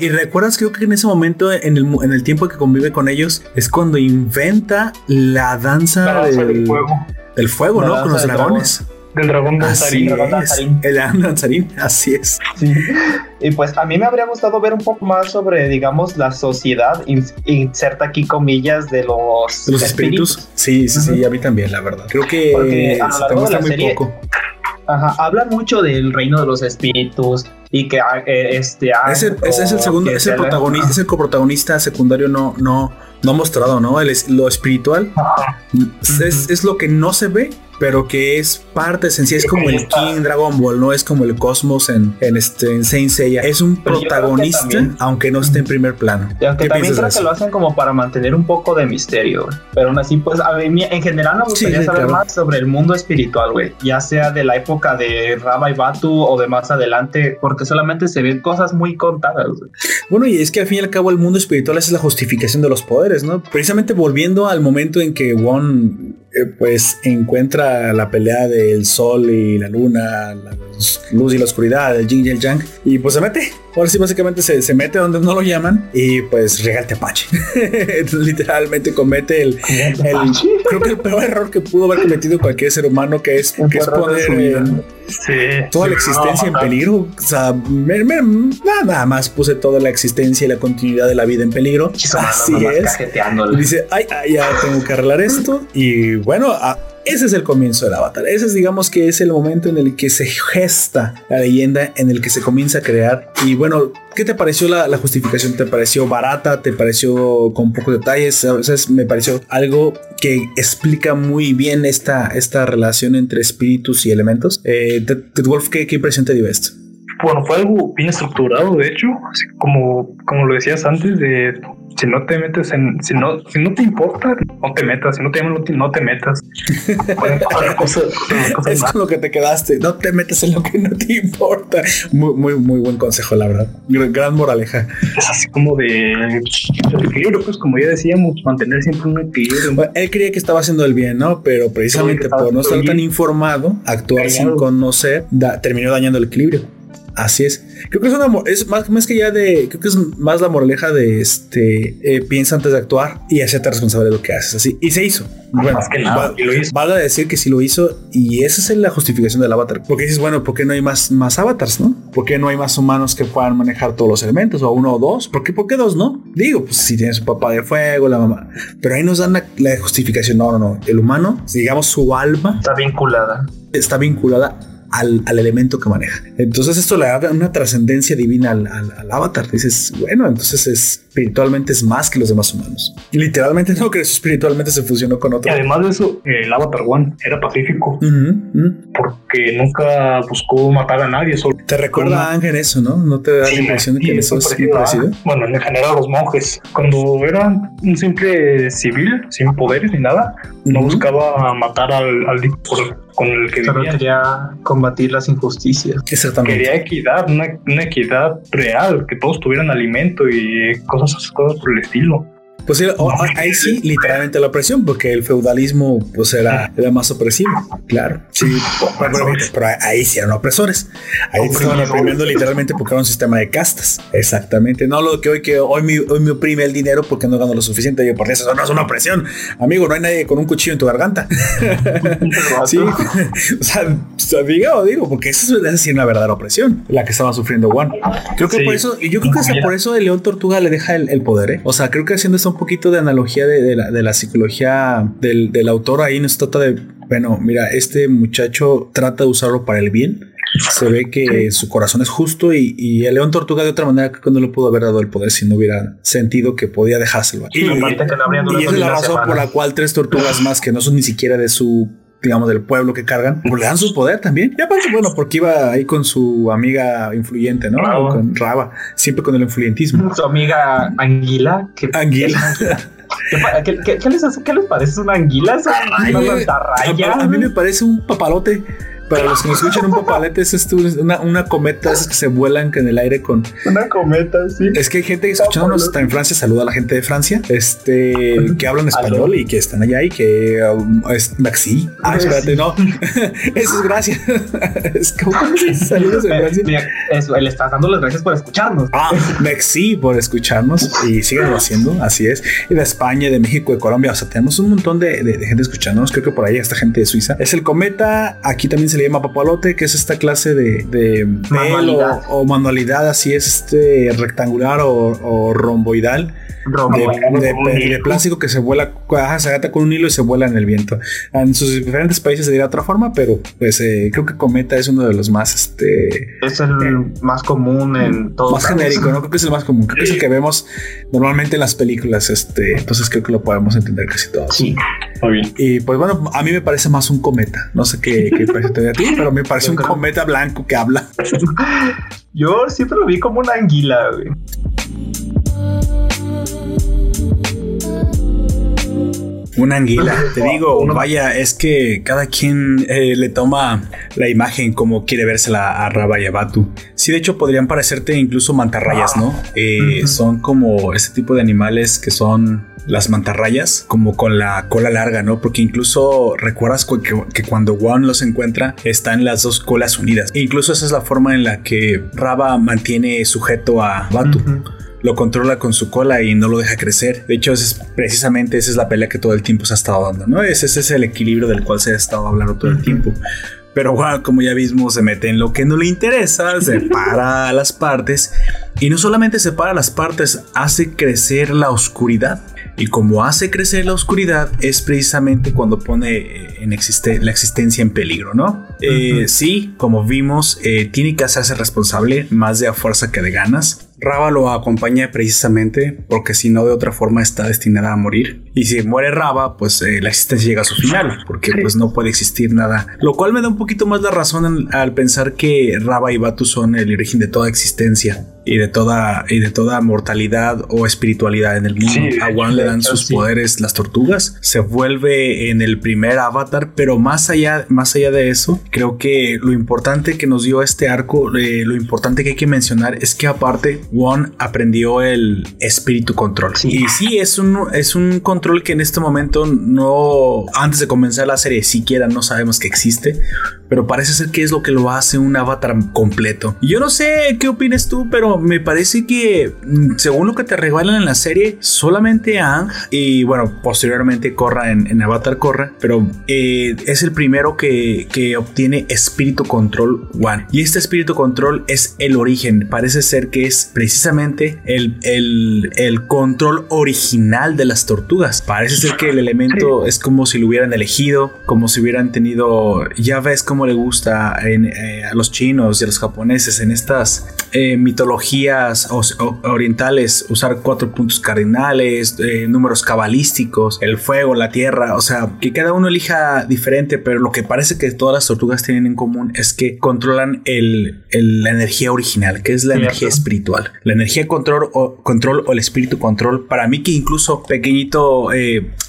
y, recuerdas creo que en ese momento, en el, en el tiempo que convive con ellos, es cuando inventa la danza, del, fuego. Del fuego, ¿no? Con los dragones del dragón danzarín. El dragón danzarín, así es. Y pues a mí me habría gustado ver un poco más sobre, digamos, la sociedad, inserta aquí comillas de los, los espíritus. Sí, sí, sí, a mí también, la verdad. Creo que se te muy poco. Ajá, hablan mucho del reino de los espíritus y que ah, eh, este ese, es el segundo, ese protagonista, ese coprotagonista secundario no, no, no mostrado, ¿no? El, lo espiritual es, es, lo que no se ve, pero que es parte esencial, es como el King Dragon Ball, no es como el Cosmos en, en, este, en Saint Seiya. Es un protagonista, aunque no esté en primer plano. Y aunque también creo que lo hacen como para mantener un poco de misterio, pero aún así, pues, a mí, en general me gustaría saber más sobre el mundo espiritual, güey, ya sea de la época de Raba y Batu o de más adelante, porque solamente se ven cosas muy contadas, Bueno, y es que al fin y al cabo el mundo espiritual es la justificación de los poderes, ¿no? Precisamente volviendo al momento en que Won pues encuentra la pelea del sol y la luna, la luz y la oscuridad, el yin y el yang, y pues se mete. Ahora sí, básicamente se, mete donde no lo llaman y pues rega el tepache. Literalmente comete el, creo que el peor error que pudo haber cometido cualquier ser humano, que es, que es toda la existencia en peligro. O sea, nada más puse toda la existencia y la continuidad de la vida en peligro. Así es. Dice, ay, ay, ya tengo que arreglar esto. Y bueno, ese es el comienzo del avatar. Ese es, digamos que es el momento en el que se gesta la leyenda, en el que se comienza a crear. Y bueno, ¿qué te pareció la, justificación? ¿Te pareció barata? ¿Te pareció con pocos detalles? A veces me pareció algo que explica muy bien esta, esta relación entre espíritus y elementos. Eh, Wolf, ¿qué, ¿qué impresión te dio esto? Bueno, fue algo bien estructurado, de hecho, como, como lo decías antes, de si no te metes en, si no, si no te importa, no te metas, si no te llaman, no te metas. es lo que te quedaste, no te metas en lo que no te importa. Muy, muy, muy buen consejo, la verdad. Gran moraleja. Es así como de equilibrio, pues como ya decíamos, mantener siempre un equilibrio. él creía que estaba haciendo el bien, ¿no? Pero precisamente por no estar tan informado, actuar sin conocer, terminó dañando el equilibrio. Así es. Creo que es una es más, más que ya de. Creo que es más la moraleja de este. Eh, piensa antes de actuar y hacerte responsable de lo que haces. Así. Y se hizo. Bueno, más que nada, lo hizo. Vale decir que sí lo hizo. Y esa es la justificación del avatar. Porque dices, bueno, ¿por qué no hay más, más avatars, no? ¿Por qué no hay más humanos que puedan manejar todos los elementos? O uno o dos. ¿Por qué, ¿Por qué dos no? Digo, pues si tienes un papá de fuego, la mamá. Pero ahí nos dan la, la justificación. No, no, no. El humano, digamos, su alma está vinculada. Está vinculada al, elemento que maneja. Entonces esto le da una trascendencia divina al, avatar. Dices, bueno, entonces espiritualmente es más que los demás humanos. Y literalmente no, que eso espiritualmente se fusionó con otro. Y además de eso, el avatar One era pacífico. Porque nunca buscó matar a nadie. Solo te recuerda a Ángel eso, ¿no? ¿No te da la impresión de que eso es muy parecido? Bueno, en general los monjes, cuando eran un simple civil, sin poderes ni nada, no buscaba matar al, al con el que Solo quería combatir las injusticias. Exactamente. Quería equidad, una, una, equidad real, que todos tuvieran alimento y cosas, cosas por el estilo. Pues ahí sí, literalmente la opresión, porque el feudalismo pues era, era más opresivo, claro. Sí, pero, ahí sí eran opresores. Ahí estaban oprimiendo literalmente porque era un sistema de castas. Exactamente. No lo que hoy que hoy me, hoy me oprime el dinero porque no gano lo suficiente. Yo, por eso no es una opresión. Amigo, no hay nadie con un cuchillo en tu garganta. sí. o sea, diga o digo, porque eso es decir una verdadera opresión, la que estaba sufriendo Juan. Creo que por eso, y yo creo que por eso el León Tortuga le deja el, el poder, ¿eh? O sea, creo que haciendo esto un poquito de analogía de, la, psicología del, autor. Ahí nos trata de, bueno, mira, este muchacho trata de usarlo para el bien. Se ve que su corazón es justo y, el león tortuga de otra manera que no le pudo haber dado el poder si no hubiera sentido que podía dejárselo. Y, y, es la razón por la cual tres tortugas más que no son ni siquiera de su digamos, del pueblo que cargan, pues le dan su poder también. Y aparte, bueno, porque iba ahí con su amiga influyente, ¿no? Con Raba, siempre con el influyentismo. Su amiga Anguila. Que, Anguila. ¿Qué, les, parece una anguila? a, mí me parece un papalote. Para los que nos escuchan, un papalete es una, una cometa esas que se vuelan en el aire con. Una cometa, sí. Es que hay gente escuchándonos está en Francia, saluda a la gente de Francia, este, que hablan español y que están allá y que um, es Maxi. Ah, espérate, no. Eso es gracias. es como saludos en Francia. eso, le estás dando las gracias por escucharnos. Ah, Maxi por escucharnos y síganlo haciendo, así es. Y de España, de México, de Colombia, o sea, tenemos un montón de, de, gente escuchándonos. Creo que por ahí está gente de Suiza. Es el cometa. Aquí también se le llama papalote, que es esta clase de, de manualidad. O, manualidad, así es este rectangular o romboidal de, plástico que se vuela, se agata con un hilo y se vuela en el viento. En sus diferentes países se dirá otra forma, pero pues eh, creo que Cometa es uno de los más, este... Es el eh, más común en todo. Más genérico, ¿no? Creo que es el más común. Creo que es el que vemos normalmente en las películas, este... Entonces creo que lo podemos entender casi todos. Sí, muy bien. Y pues bueno, a mí me parece más un cometa. No sé qué, qué parece a ti, pero me parece un cometa blanco que habla. Yo siempre lo vi como una anguila, güey. Una anguila, te digo, vaya, es que cada quien eh, le toma la imagen como quiere vérsela a Raba y a Batu. Sí, de hecho podrían parecerte incluso mantarrayas, ¿no? Eh, son como ese tipo de animales que son las mantarrayas, como con la cola larga, ¿no? Porque incluso recuerdas que, cuando Juan los encuentra, están las dos colas unidas. E incluso esa es la forma en la que Raba mantiene sujeto a Batu lo controla con su cola y no lo deja crecer. De hecho, es precisamente esa es la pelea que todo el tiempo se ha estado dando, ¿no? Ese, es el equilibrio del cual se ha estado hablando todo el tiempo. Pero wow, como ya vimos, se mete en lo que no le interesa, separa a las partes y no solamente separa las partes, hace crecer la oscuridad. Y como hace crecer la oscuridad es precisamente cuando pone eh, en la existencia en peligro, ¿no? Eh, sí, como vimos, eh, tiene que hacerse responsable más de a fuerza que de ganas. Raba lo acompaña precisamente porque si no de otra forma está destinada a morir. Y si muere Raba, pues la existencia llega a su final, porque pues no puede existir nada. Lo cual me da un poquito más la razón al pensar que Raba y Batu son el origen de toda existencia y de toda y de toda mortalidad o espiritualidad en el mundo. a Juan le dan sus poderes las tortugas, se vuelve en el primer avatar, pero más allá más allá de eso, creo que lo importante que nos dio este arco, eh, lo importante que hay que mencionar es que aparte Juan aprendió el espíritu control. Y sí es un es un control que en este momento no antes de comenzar la serie siquiera no sabemos que existe, pero parece ser que es lo que lo hace un avatar completo. Yo no sé qué opinas tú, pero me parece que mm, según lo que te regalan en la serie, solamente Ang y bueno, posteriormente Korra en, Avatar Korra, pero eh, es el primero que, que obtiene espíritu control One. Y este espíritu control es el origen, parece ser que es precisamente el, el, el control original de las tortugas. Parece ser que el elemento es como si lo hubieran elegido, como si hubieran tenido, ya ves cómo le gusta eh, a los chinos y a los japoneses en estas eh, mitologías orientales usar cuatro puntos cardinales, eh, números cabalísticos, el fuego, la tierra, o sea, que cada uno elija diferente, pero lo que parece que todas las tortugas tienen en común es que controlan el, la energía original, que es la energía espiritual. La energía control o, control o el espíritu control, para mí que incluso pequeñito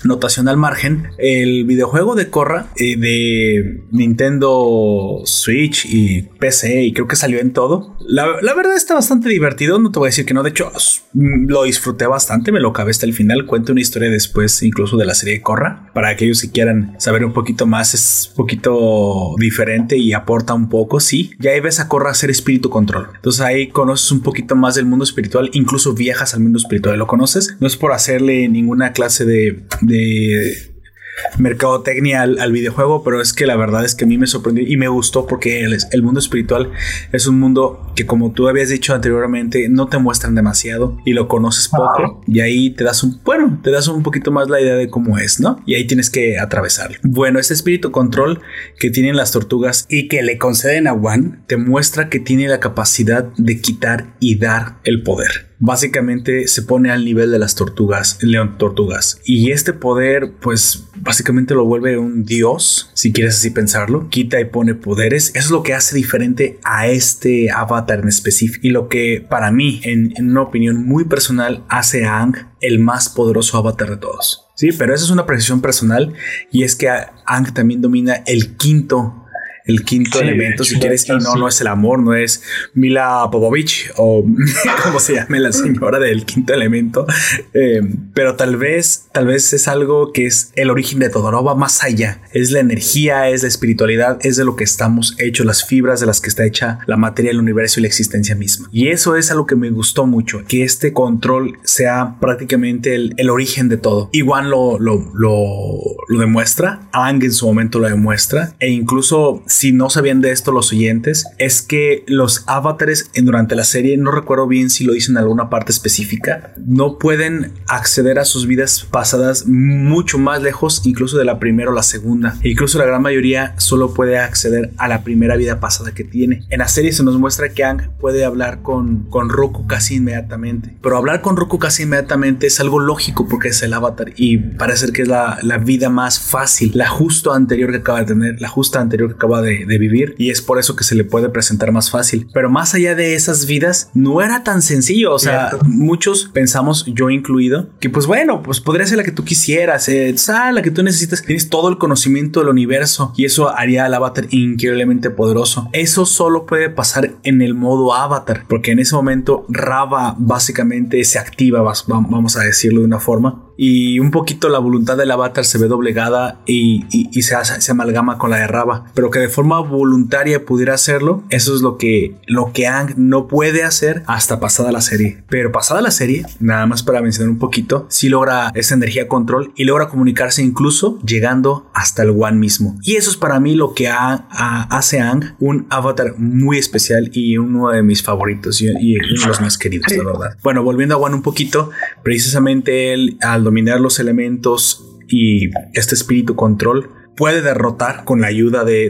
notación al margen, el videojuego de Corra de Nintendo Switch y PC y creo que salió en todo. La, verdad está bastante divertido, no te voy a decir que no, de hecho lo disfruté bastante, me lo acabé hasta el final, cuento una historia después incluso de la serie de Corra, para aquellos que quieran saber un poquito más, es un poquito diferente y aporta un poco, sí, ya ahí ves a Corra hacer espíritu control, entonces ahí conoces un poquito más del mundo espiritual, incluso viajas al mundo espiritual, ¿lo conoces? No es por hacerle ninguna clase de, de mercadotecnia al, al, videojuego, pero es que la verdad es que a mí me sorprendió y me gustó porque el, el, mundo espiritual es un mundo que como tú habías dicho anteriormente no te muestran demasiado y lo conoces poco y ahí te das un, bueno, te das un poquito más la idea de cómo es, ¿no? Y ahí tienes que atravesarlo. Bueno, ese espíritu control que tienen las tortugas y que le conceden a Juan te muestra que tiene la capacidad de quitar y dar el poder básicamente se pone al nivel de las tortugas, león tortugas. Y este poder, pues básicamente lo vuelve un dios, si quieres así pensarlo. Quita y pone poderes. Eso es lo que hace diferente a este avatar en específico. Y lo que para mí, en, una opinión muy personal, hace a Ang el más poderoso avatar de todos. Sí, pero esa es una precisión personal y es que Ang también domina el quinto el quinto elemento, si quieres, y no, no es el amor, no es Mila Povovich o como se llame la señora del quinto elemento, eh, pero tal vez, tal vez es algo que es el origen de todo, no va más allá, es la energía, es la espiritualidad, es de lo que estamos hechos, las fibras de las que está hecha la materia del universo y la existencia misma. Y eso es algo que me gustó mucho, que este control sea prácticamente el, el origen de todo. Igual lo, lo, lo, lo demuestra, Ang en su momento lo demuestra, e incluso si no sabían de esto los oyentes, es que los avatares durante la serie, no recuerdo bien si lo dicen en alguna parte específica, no pueden acceder a sus vidas pasadas mucho más lejos, incluso de la primera o la segunda. Incluso la gran mayoría solo puede acceder a la primera vida pasada que tiene. En la serie se nos muestra que Ang puede hablar con, con Roku casi inmediatamente. Pero hablar con Roku casi inmediatamente es algo lógico porque es el avatar y parece que es la, la vida más fácil, la justo anterior que acaba de tener, la justa anterior que acaba de de, vivir y es por eso que se le puede presentar más fácil. Pero más allá de esas vidas, no era tan sencillo. O sea, muchos pensamos, yo incluido, que pues bueno, pues podría ser la que tú quisieras, eh, la que tú necesitas. Tienes todo el conocimiento del universo y eso haría al avatar increíblemente poderoso. Eso solo puede pasar en el modo avatar, porque en ese momento Rava básicamente se activa, vamos a decirlo de una forma, y un poquito la voluntad del avatar se ve doblegada y, se, se, amalgama con la de Raba, pero que de forma voluntaria pudiera hacerlo, eso es lo que, lo que Ang no puede hacer hasta pasada la serie. Pero pasada la serie, nada más para mencionar un poquito, sí logra esa energía control y logra comunicarse incluso llegando hasta el One mismo. Y eso es para mí lo que hace a Ang un avatar muy especial y uno de mis favoritos y, y uno de los más queridos, la verdad. Bueno, volviendo a One un poquito, precisamente él al dominar los elementos y este espíritu control puede derrotar con la ayuda de,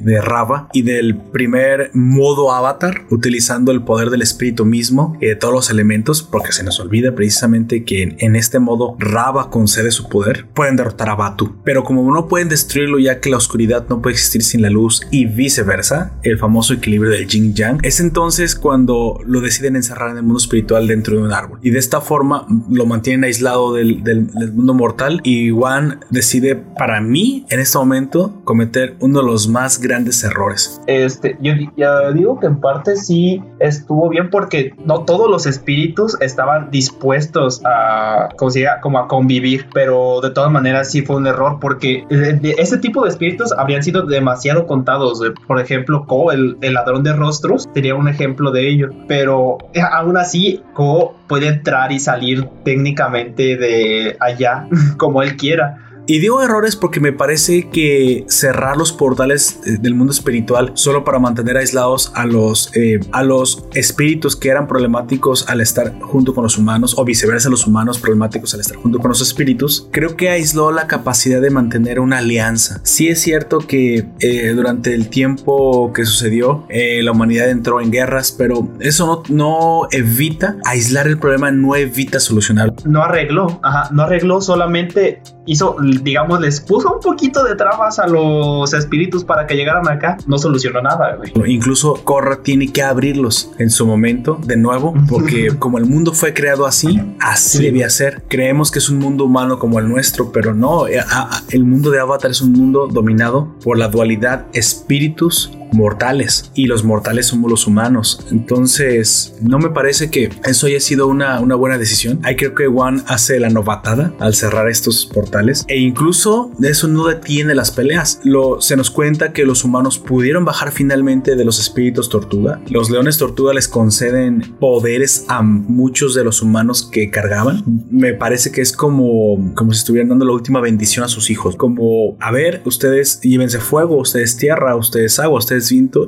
de, Rava y del primer modo avatar, utilizando el poder del espíritu mismo y de todos los elementos, porque se nos olvida precisamente que en, este modo Rava concede su poder, pueden derrotar a Batu. Pero como no pueden destruirlo ya que la oscuridad no puede existir sin la luz y viceversa, el famoso equilibrio del Jing Yang, es entonces cuando lo deciden encerrar en el mundo espiritual dentro de un árbol. Y de esta forma lo mantienen aislado del, del, del mundo mortal y Wan decide para mí en este momento cometer uno de los más grandes errores. Este, yo ya digo que en parte sí estuvo bien porque no todos los espíritus estaban dispuestos a, como, como a convivir, pero de todas maneras sí fue un error porque ese tipo de espíritus habrían sido demasiado contados. Por ejemplo, Ko, el, el ladrón de rostros, sería un ejemplo de ello, pero eh, aún así Ko puede entrar y salir técnicamente de allá como él quiera Y digo errores porque me parece que cerrar los portales eh, del mundo espiritual solo para mantener aislados a los, eh, a los espíritus que eran problemáticos al estar junto con los humanos o viceversa los humanos problemáticos al estar junto con los espíritus, creo que aisló la capacidad de mantener una alianza. Sí es cierto que eh, durante el tiempo que sucedió la humanidad entró en guerras, pero eso no, no evita aislar el problema, no evita solucionarlo. No arregló, ajá, no arregló, solamente hizo, digamos, les puso un poquito de trabas a los espíritus para que llegaran acá. No solucionó nada, güey. Incluso Korra tiene que abrirlos en su momento, de nuevo, porque como el mundo fue creado así, así debía ser. Creemos que es un mundo humano como el nuestro, pero no. Eh, el mundo de Avatar es un mundo dominado por la dualidad espíritus mortales y los mortales somos los humanos. Entonces, no me parece que eso haya sido una, una buena decisión. Ahí creo que One hace la novatada al cerrar estos portales e incluso eso no detiene las peleas. Lo, se nos cuenta que los humanos pudieron bajar finalmente de los espíritus tortuga. Los leones tortuga les conceden poderes a muchos de los humanos que cargaban. Me parece que es como, como si estuvieran dando la última bendición a sus hijos. Como, a ver, ustedes llévense fuego, ustedes tierra, ustedes agua, ustedes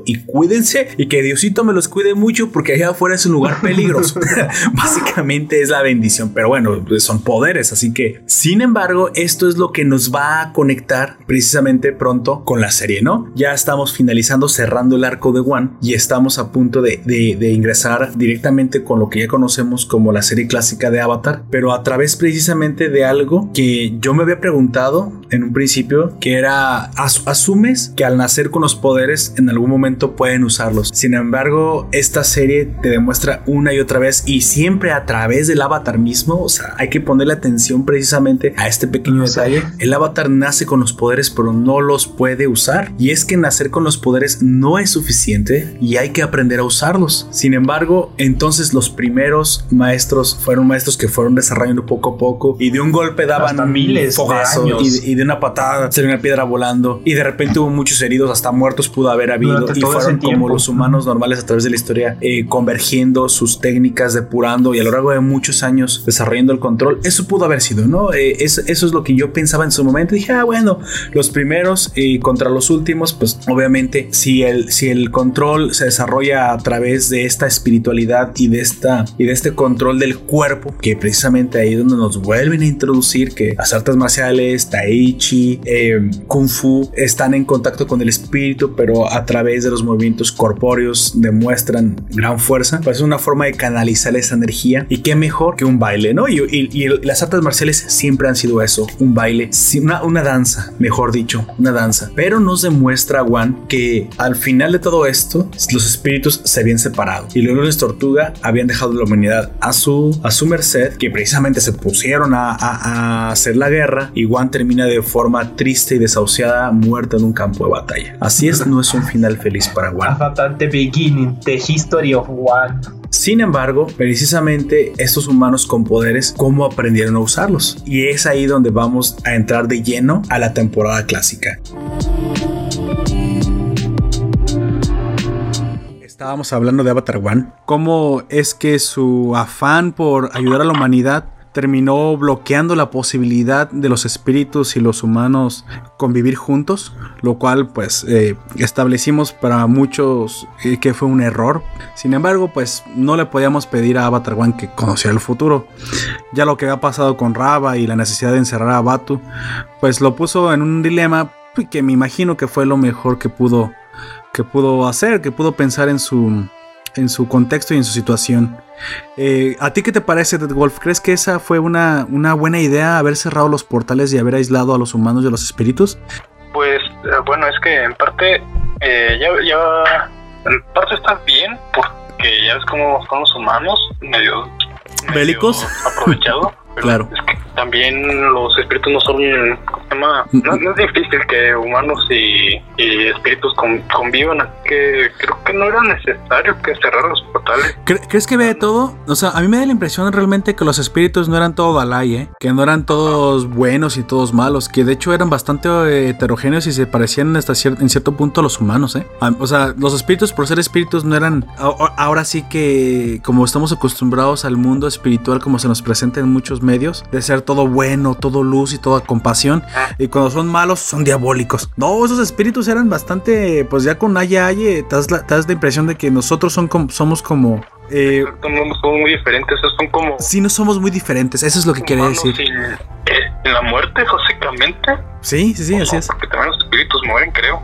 y cuídense y que Diosito me los cuide mucho porque allá afuera es un lugar peligroso. Básicamente es la bendición, pero bueno, son poderes, así que sin embargo, esto es lo que nos va a conectar precisamente pronto con la serie, ¿no? Ya estamos finalizando, cerrando el arco de One y estamos a punto de, de ingresar directamente con lo que ya conocemos como la serie clásica de Avatar, pero a través precisamente de algo que yo me había preguntado en un principio, que era, asumes que al nacer con los poderes en algún momento pueden usarlos. Sin embargo, esta serie te demuestra una y otra vez y siempre a través del avatar mismo, o sea, hay que ponerle atención precisamente a este pequeño detalle. El avatar nace con los poderes pero no los puede usar. Y es que nacer con los poderes no es suficiente y hay que aprender a usarlos. Sin embargo, entonces los primeros maestros fueron maestros que fueron desarrollando poco a poco y de un golpe daban hasta miles fogazo y, y, de una patada salió una piedra volando y de repente hubo muchos heridos, hasta muertos pudo haber habido y fueron como los humanos normales a través de la historia eh, convergiendo sus técnicas, depurando y a lo largo de muchos años desarrollando el control. Eso pudo haber sido, ¿no? Eh, eso, es lo que yo pensaba en su momento. Dije, ah, bueno, los primeros y contra los últimos, pues obviamente si el, si el control se desarrolla a través de esta espiritualidad y de, esta, y de este control del cuerpo, que precisamente ahí es donde nos vuelven a introducir que las artes marciales, tai chi, eh, kung fu, están en contacto con el espíritu, pero a través de los movimientos corpóreos demuestran gran fuerza, pues es una forma de canalizar esa energía y qué mejor que un baile, ¿no? Y, las artes marciales siempre han sido eso, un baile, una, danza, mejor dicho, una danza. Pero nos demuestra Juan que al final de todo esto, los espíritus se habían separado y los leones tortuga habían dejado la humanidad a su, a su merced, que precisamente se pusieron a, a, a hacer la guerra y Juan termina de forma triste y desahuciada, muerta en un campo de batalla. Así es, no es un final feliz para One. Beginning, the history of One. Sin embargo, precisamente estos humanos con poderes, ¿cómo aprendieron a usarlos? Y es ahí donde vamos a entrar de lleno a la temporada clásica. Estábamos hablando de Avatar One. ¿Cómo es que su afán por ayudar a la humanidad terminó bloqueando la posibilidad de los espíritus y los humanos convivir juntos, lo cual pues eh, establecimos para muchos eh, que fue un error. Sin embargo, pues no le podíamos pedir a Avatar One que conociera el futuro. Ya lo que había pasado con Raba y la necesidad de encerrar a Batu, pues lo puso en un dilema que me imagino que fue lo mejor que pudo que pudo hacer, que pudo pensar en su en su contexto y en su situación. Eh, ¿A ti qué te parece, Dead Wolf? ¿Crees que esa fue una, una buena idea, haber cerrado los portales y haber aislado a los humanos y a los espíritus? Pues eh, bueno, es que en parte eh, ya, ya, en parte está bien, porque ya ves cómo son los humanos, medio, bélicos, aprovechado. claro. Es que también los espíritus no son no, no, es difícil que humanos y, espíritus convivan, que creo que no era necesario que cerraran los portales. ¿Crees que ve de todo? O sea, a mí me da la impresión realmente que los espíritus no eran todo Dalai, ¿eh? Que no eran todos buenos y todos malos, que de hecho eran bastante eh, heterogéneos y se parecían hasta en cierto punto a los humanos, ¿eh? O sea, los espíritus por ser espíritus no eran... Ahora sí que como estamos acostumbrados al mundo espiritual como se nos presenta en muchos medios, de ser todo bueno, todo luz y toda compasión, ah. y cuando son malos son diabólicos. No, esos espíritus eran bastante, pues ya con Aye Aye, te das la, la impresión de que nosotros son como, somos como eh, somos muy diferentes, son como... Sí, no somos muy diferentes, eso es lo que quiere decir. en la muerte, básicamente. Sí, sí, sí, así es. Porque también los espíritus mueren, creo.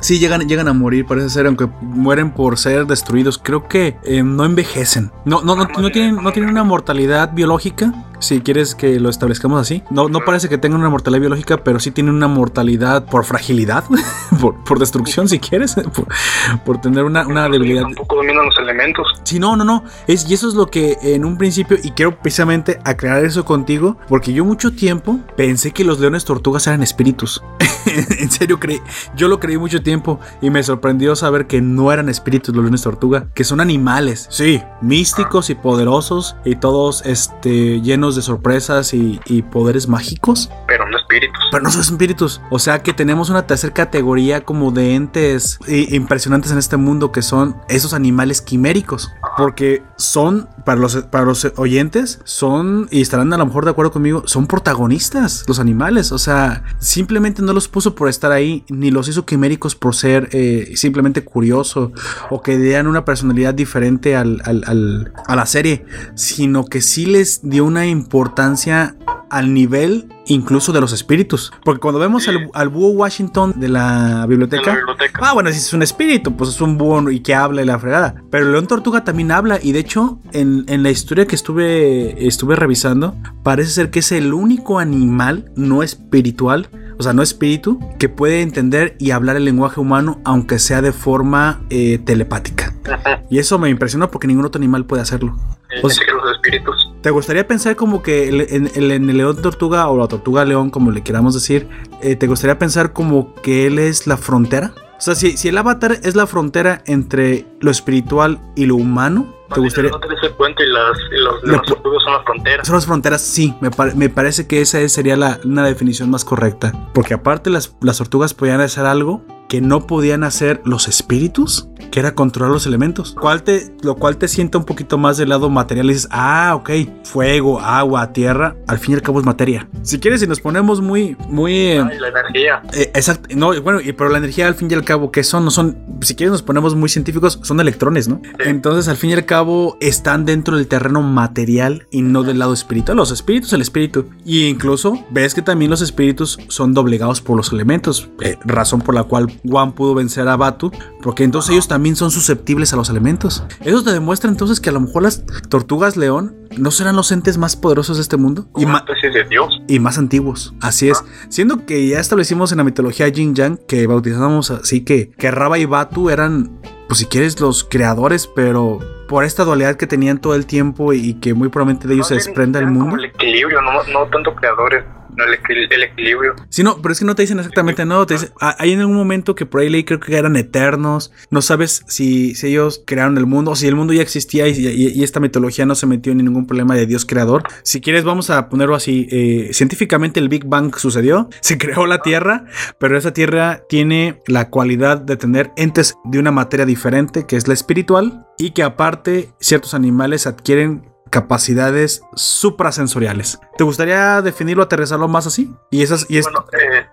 Sí, llegan, llegan a morir, parece ser, aunque mueren por ser destruidos. Creo que eh, no envejecen. No, no, no, no, tienen, no tienen una mortalidad biológica, si quieres que lo establezcamos así. No, no parece que tengan una mortalidad biológica, pero sí tienen una mortalidad por fragilidad, por, destrucción, si quieres, por, tener una, una debilidad. Tampoco dominan los elementos. Sí, no, no, no. Es, y eso es lo que en un principio, y quiero precisamente aclarar eso contigo, porque yo mucho tiempo pensé que los leones tortugas eran espíritus. en serio, creí, yo lo creí mucho tiempo y me sorprendió saber que no eran espíritus los leones tortuga, que son animales, sí, místicos y poderosos y todos este, llenos de sorpresas y, poderes mágicos. Pero no espíritus. Pero no son espíritus. O sea que tenemos una tercera categoría como de entes impresionantes en este mundo que son esos animales quiméricos. Porque son, para los, para los oyentes, son, y estarán a lo mejor de acuerdo conmigo, son protagonistas los animales. O sea, simplemente no los puso por estar ahí, ni los hizo quiméricos por ser eh, simplemente curioso o que dieran una personalidad diferente al, a la serie, sino que sí les dio una importancia al nivel incluso de los espíritus. Porque cuando vemos al, búho Washington de la biblioteca, ah, bueno, si es un espíritu, pues es un búho y que habla y la fregada. Pero el león tortuga también habla y de hecho en, en, la historia que estuve, estuve revisando, parece ser que es el único animal no espiritual, o sea, no espíritu, que puede entender y hablar el lenguaje humano aunque sea de forma eh, telepática. Y eso me impresionó porque ningún otro animal puede hacerlo. O los espíritus. ¿Te gustaría pensar como que en, el león tortuga o la tortuga león, como le queramos decir, eh, ¿te gustaría pensar como que él es la frontera? O sea, si, si el avatar es la frontera entre lo espiritual y lo humano, ¿te gustaría...? No te y las, los, tortugas son las fronteras. Son las fronteras, sí. Me, me parece que esa sería la, una definición más correcta. Porque aparte las, las tortugas podían hacer algo que no podían hacer los espíritus, que era controlar los elementos. Cual te, lo cual te sienta un poquito más del lado material y dices, ah, ok, fuego, agua, tierra, al fin y al cabo es materia. Si quieres, si nos ponemos muy, muy... Eh, la energía. Eh, exacto, no, bueno, pero la energía al fin y al cabo, ¿qué son? No son, si quieres nos ponemos muy científicos, son electrones, ¿no? Entonces, al fin y al cabo, están dentro del terreno material y no del lado espiritual. Los espíritus, el espíritu. Y incluso, ves que también los espíritus son doblegados por los elementos, eh, razón por la cual Juan pudo vencer a Batu, porque entonces ellos también son susceptibles a los elementos. Eso te demuestra entonces que a lo mejor las tortugas león no serán los entes más poderosos de este mundo y, más, de Dios. y más antiguos. Así es. Siendo que ya establecimos en la mitología Jin Yang que bautizamos así que, que Raba y Batu eran, pues si quieres, los creadores, pero por esta dualidad que tenían todo el tiempo y que muy probablemente de ellos se desprenda el mundo. El equilibrio, no, no tanto creadores el, equilibrio. Sí, no, pero es que no te dicen exactamente, no, te dicen, ah, hay en algún momento que por ahí leí creo que eran eternos, no sabes si, si ellos crearon el mundo o si el mundo ya existía y, esta mitología no se metió en ningún problema de Dios creador. Si quieres vamos a ponerlo así, eh, científicamente el Big Bang sucedió, se creó la Tierra, pero esa Tierra tiene la cualidad de tener entes de una materia diferente que es la espiritual y que aparte ciertos animales adquieren capacidades suprasensoriales. ¿Te gustaría definirlo, aterrizarlo más así? Y esas, y es... Bueno, eh,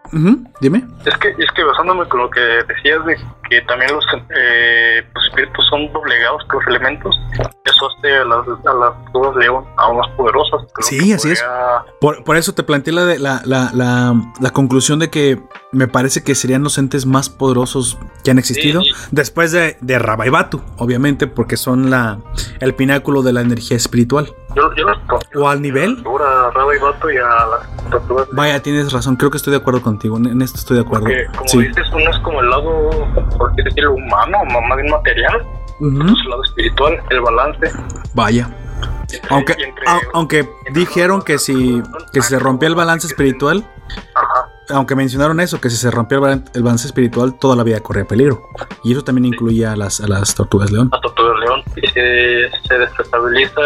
dime. Es que, es que basándome con lo que decías de que también los, eh, espíritus son doblegados por los elementos, eso hace a las, a las león aún más poderosas. sí, así es. Por, por, eso te planteé la, la, la, la, conclusión de que me parece que serían los entes más poderosos que han existido. Después de, de Rabaibatu, obviamente, porque son la, el pináculo de la energía espiritual. Yo, yo ¿O al nivel? y a tortugas. Vaya, tienes razón, creo que estoy de acuerdo contigo, en esto estoy de acuerdo. Porque, como dices, uno es como el lado, por decirlo, humano, más bien material, uh el lado espiritual, el balance. Vaya. Aunque, aunque dijeron que si que se rompía el balance espiritual, aunque mencionaron eso, que si se rompía el balance espiritual, toda la vida corría peligro. Y eso también incluía a las, a las tortugas león. A tortugas león. Se desestabiliza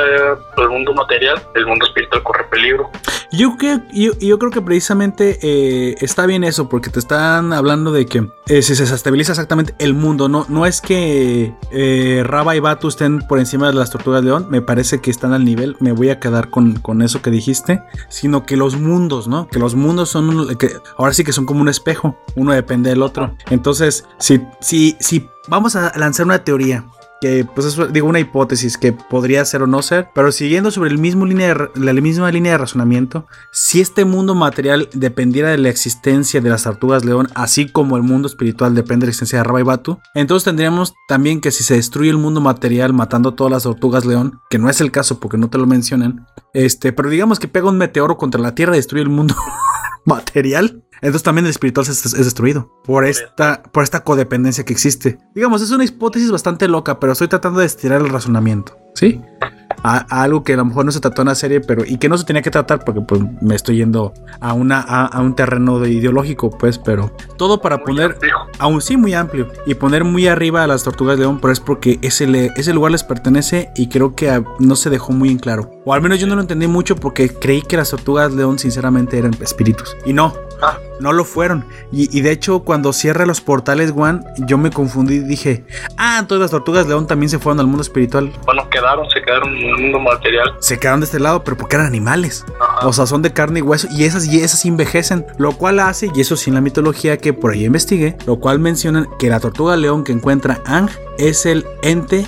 el mundo material, el mundo espiritual corre peligro. Yo, que, yo, yo creo que precisamente eh, está bien eso, porque te están hablando de que eh, si se desestabiliza exactamente el mundo, no, no es que eh, Raba y Batu estén por encima de las tortugas león, me parece que están al nivel, me voy a quedar con, con eso que dijiste, sino que los mundos, ¿no? Que los mundos son, que ahora sí que son como un espejo, uno depende del otro. Entonces, si, si, si vamos a lanzar una teoría que pues es digo una hipótesis que podría ser o no ser, pero siguiendo sobre el mismo línea la misma línea de razonamiento, si este mundo material dependiera de la existencia de las tortugas león, así como el mundo espiritual depende de la existencia de Raba y Batu, entonces tendríamos también que si se destruye el mundo material matando todas las tortugas león, que no es el caso porque no te lo mencionan, este, pero digamos que pega un meteoro contra la Tierra y destruye el mundo material, entonces también el espiritual es, destruido por esta, por esta codependencia que existe. Digamos, es una hipótesis bastante loca, pero estoy tratando de estirar el razonamiento. ¿Sí? A, algo que a lo mejor no se trató en la serie, pero y que no se tenía que tratar porque pues me estoy yendo a una a, un terreno de ideológico, pues, pero todo para poner aún sí muy amplio y poner muy arriba a las tortugas león, pero es porque ese, ese lugar les pertenece y creo que no se dejó muy en claro. O al menos yo no lo entendí mucho porque creí que las tortugas león sinceramente eran espíritus. Y no, no lo fueron. Y, de hecho, cuando cierra los portales One, yo me confundí y dije, ah, todas las tortugas león también se fueron al mundo espiritual. Bueno, quedaron, se quedaron en el mundo material. Se quedaron de este lado, pero porque eran animales. O sea, son de carne y hueso. Y esas y esas envejecen. Lo cual hace, y eso sí en la mitología que por ahí investigué, lo cual mencionan que la tortuga león que encuentra Ang es el ente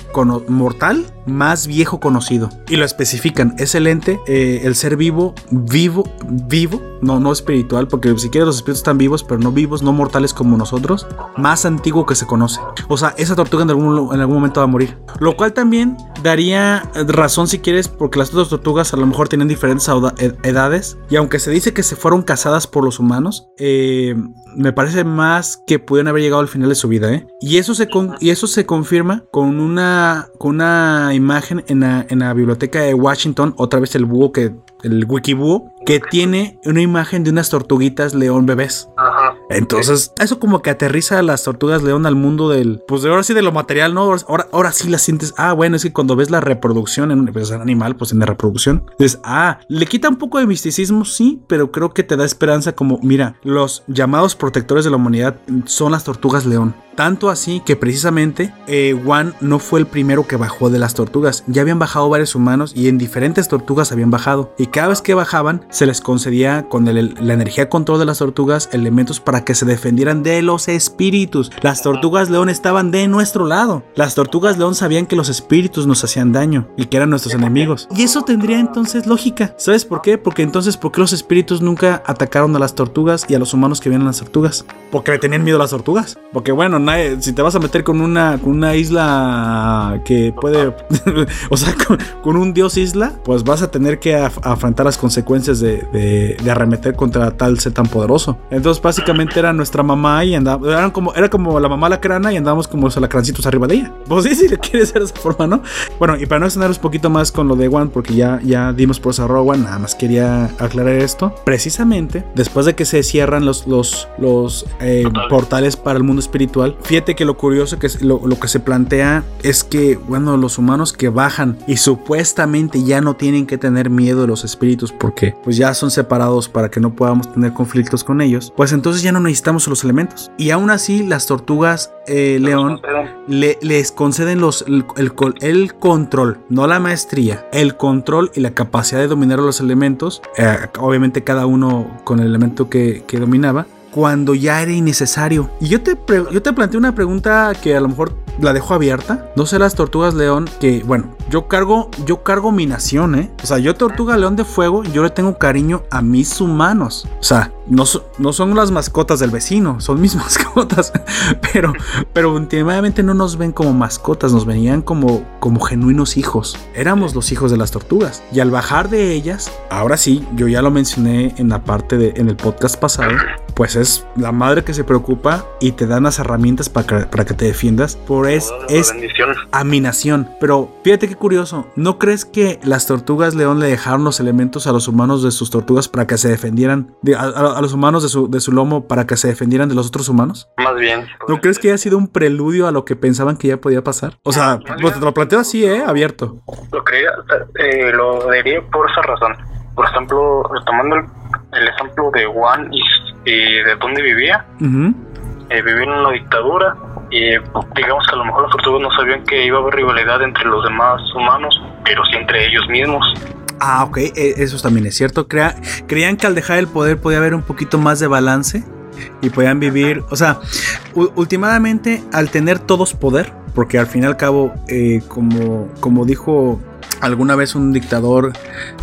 mortal más viejo conocido. Y lo especifican, es el ente, eh, el ser vivo, vivo, vivo, no, no espiritual, porque si quieres los espíritus están vivos, pero no vivos, no mortales como nosotros, más antiguo que se conoce. O sea, esa tortuga en algún, en algún momento va a morir. Lo cual también daría razón si quieres, porque las otras tortugas a lo mejor tienen diferentes edades, y aunque se dice que se fueron cazadas por los humanos, eh, me parece más que pudieron haber llegado al final de su vida, ¿eh? Y eso se, y eso se confirma con una, con una imagen en la, en la biblioteca de Washington, otra vez el búho que el Wikibúho, que tiene una imagen de unas tortuguitas león bebés. Entonces, eso como que aterriza a las tortugas león al mundo del, pues ahora sí de lo material, ¿no? Ahora, ahora sí las sientes. Ah, bueno, es que cuando ves la reproducción en un pues, animal, pues en la reproducción, dices, ah, le quita un poco de misticismo, sí, pero creo que te da esperanza como, mira, los llamados protectores de la humanidad son las tortugas león. Tanto así que precisamente eh, Juan no fue el primero que bajó de las tortugas. Ya habían bajado varios humanos y en diferentes tortugas habían bajado. Y cada vez que bajaban se les concedía con la energía control de las tortugas elementos para que se defendieran de los espíritus. Las tortugas león estaban de nuestro lado. Las tortugas león sabían que los espíritus nos hacían daño y que eran nuestros enemigos. Y eso tendría entonces lógica. ¿Sabes por qué? Porque entonces, ¿por qué los espíritus nunca atacaron a las tortugas y a los humanos que vienen a las tortugas? Porque le tenían miedo a las tortugas. Porque bueno, si te vas a meter con una, con una isla que puede, o sea, con, un dios isla, pues vas a tener que afrontar las consecuencias de, arremeter contra tal ser tan poderoso. Entonces, básicamente era nuestra mamá y andábamos, eran como, era como la mamá lacrana y andábamos como los alacrancitos arriba de ella. Pues sí, si le quieres de esa forma, ¿no? Bueno, y para no extendernos un poquito más con lo de One, porque ya, ya dimos por cerrado One, nada más quería aclarar esto. Precisamente, después de que se cierran los, los, los eh, portales para el mundo espiritual, fíjate que lo curioso que lo, lo, que se plantea es que, bueno, los humanos que bajan y supuestamente ya no tienen que tener miedo de los espíritus porque pues ya son separados para que no podamos tener conflictos con ellos, pues entonces ya no necesitamos los elementos. Y aún así las tortugas eh, león le, les conceden los, el, el, control, no la maestría, el control y la capacidad de dominar los elementos, eh, obviamente cada uno con el elemento que, que dominaba, cuando ya era innecesario. Y yo te, yo te planteé una pregunta que a lo mejor la dejo abierta. No sé las tortugas león que, bueno, yo cargo, yo cargo mi nación, ¿eh? O sea, yo tortuga león de fuego, yo le tengo cariño a mis humanos. O sea, no, no son las mascotas del vecino, son mis mascotas. pero, pero últimamente no nos ven como mascotas, nos venían como, como genuinos hijos. Éramos los hijos de las tortugas. Y al bajar de ellas, ahora sí, yo ya lo mencioné en la parte de, en el podcast pasado, pues es la madre que se preocupa y te dan las herramientas para que, para que te defiendas. Por es, es nación Pero fíjate qué curioso, ¿no crees que las tortugas león le dejaron los elementos a los humanos de sus tortugas para que se defendieran? a, a los humanos de su, de su lomo para que se defendieran de los otros humanos? Más bien. ¿No crees que haya sido un preludio a lo que pensaban que ya podía pasar? O sea, pues te lo planteo así, ¿eh? Abierto. Lo creía, eh, lo diría por esa razón. Por ejemplo, retomando el, el ejemplo de Juan y, y de dónde vivía, eh, vivía en una dictadura y digamos que a lo mejor los tortugas no sabían que iba a haber rivalidad entre los demás humanos, pero sí entre ellos mismos. Ah, ok, e- eso también es cierto. Crea- creían que al dejar el poder podía haber un poquito más de balance y podían vivir, o sea, últimamente al tener todos poder, porque al fin y al cabo, eh, como, como dijo alguna vez un dictador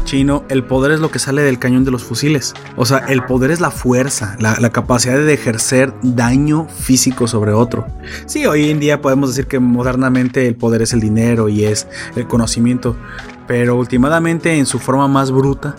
chino, el poder es lo que sale del cañón de los fusiles. O sea, el poder es la fuerza, la, la capacidad de ejercer daño físico sobre otro. Sí, hoy en día podemos decir que modernamente el poder es el dinero y es el conocimiento, pero últimamente en su forma más bruta,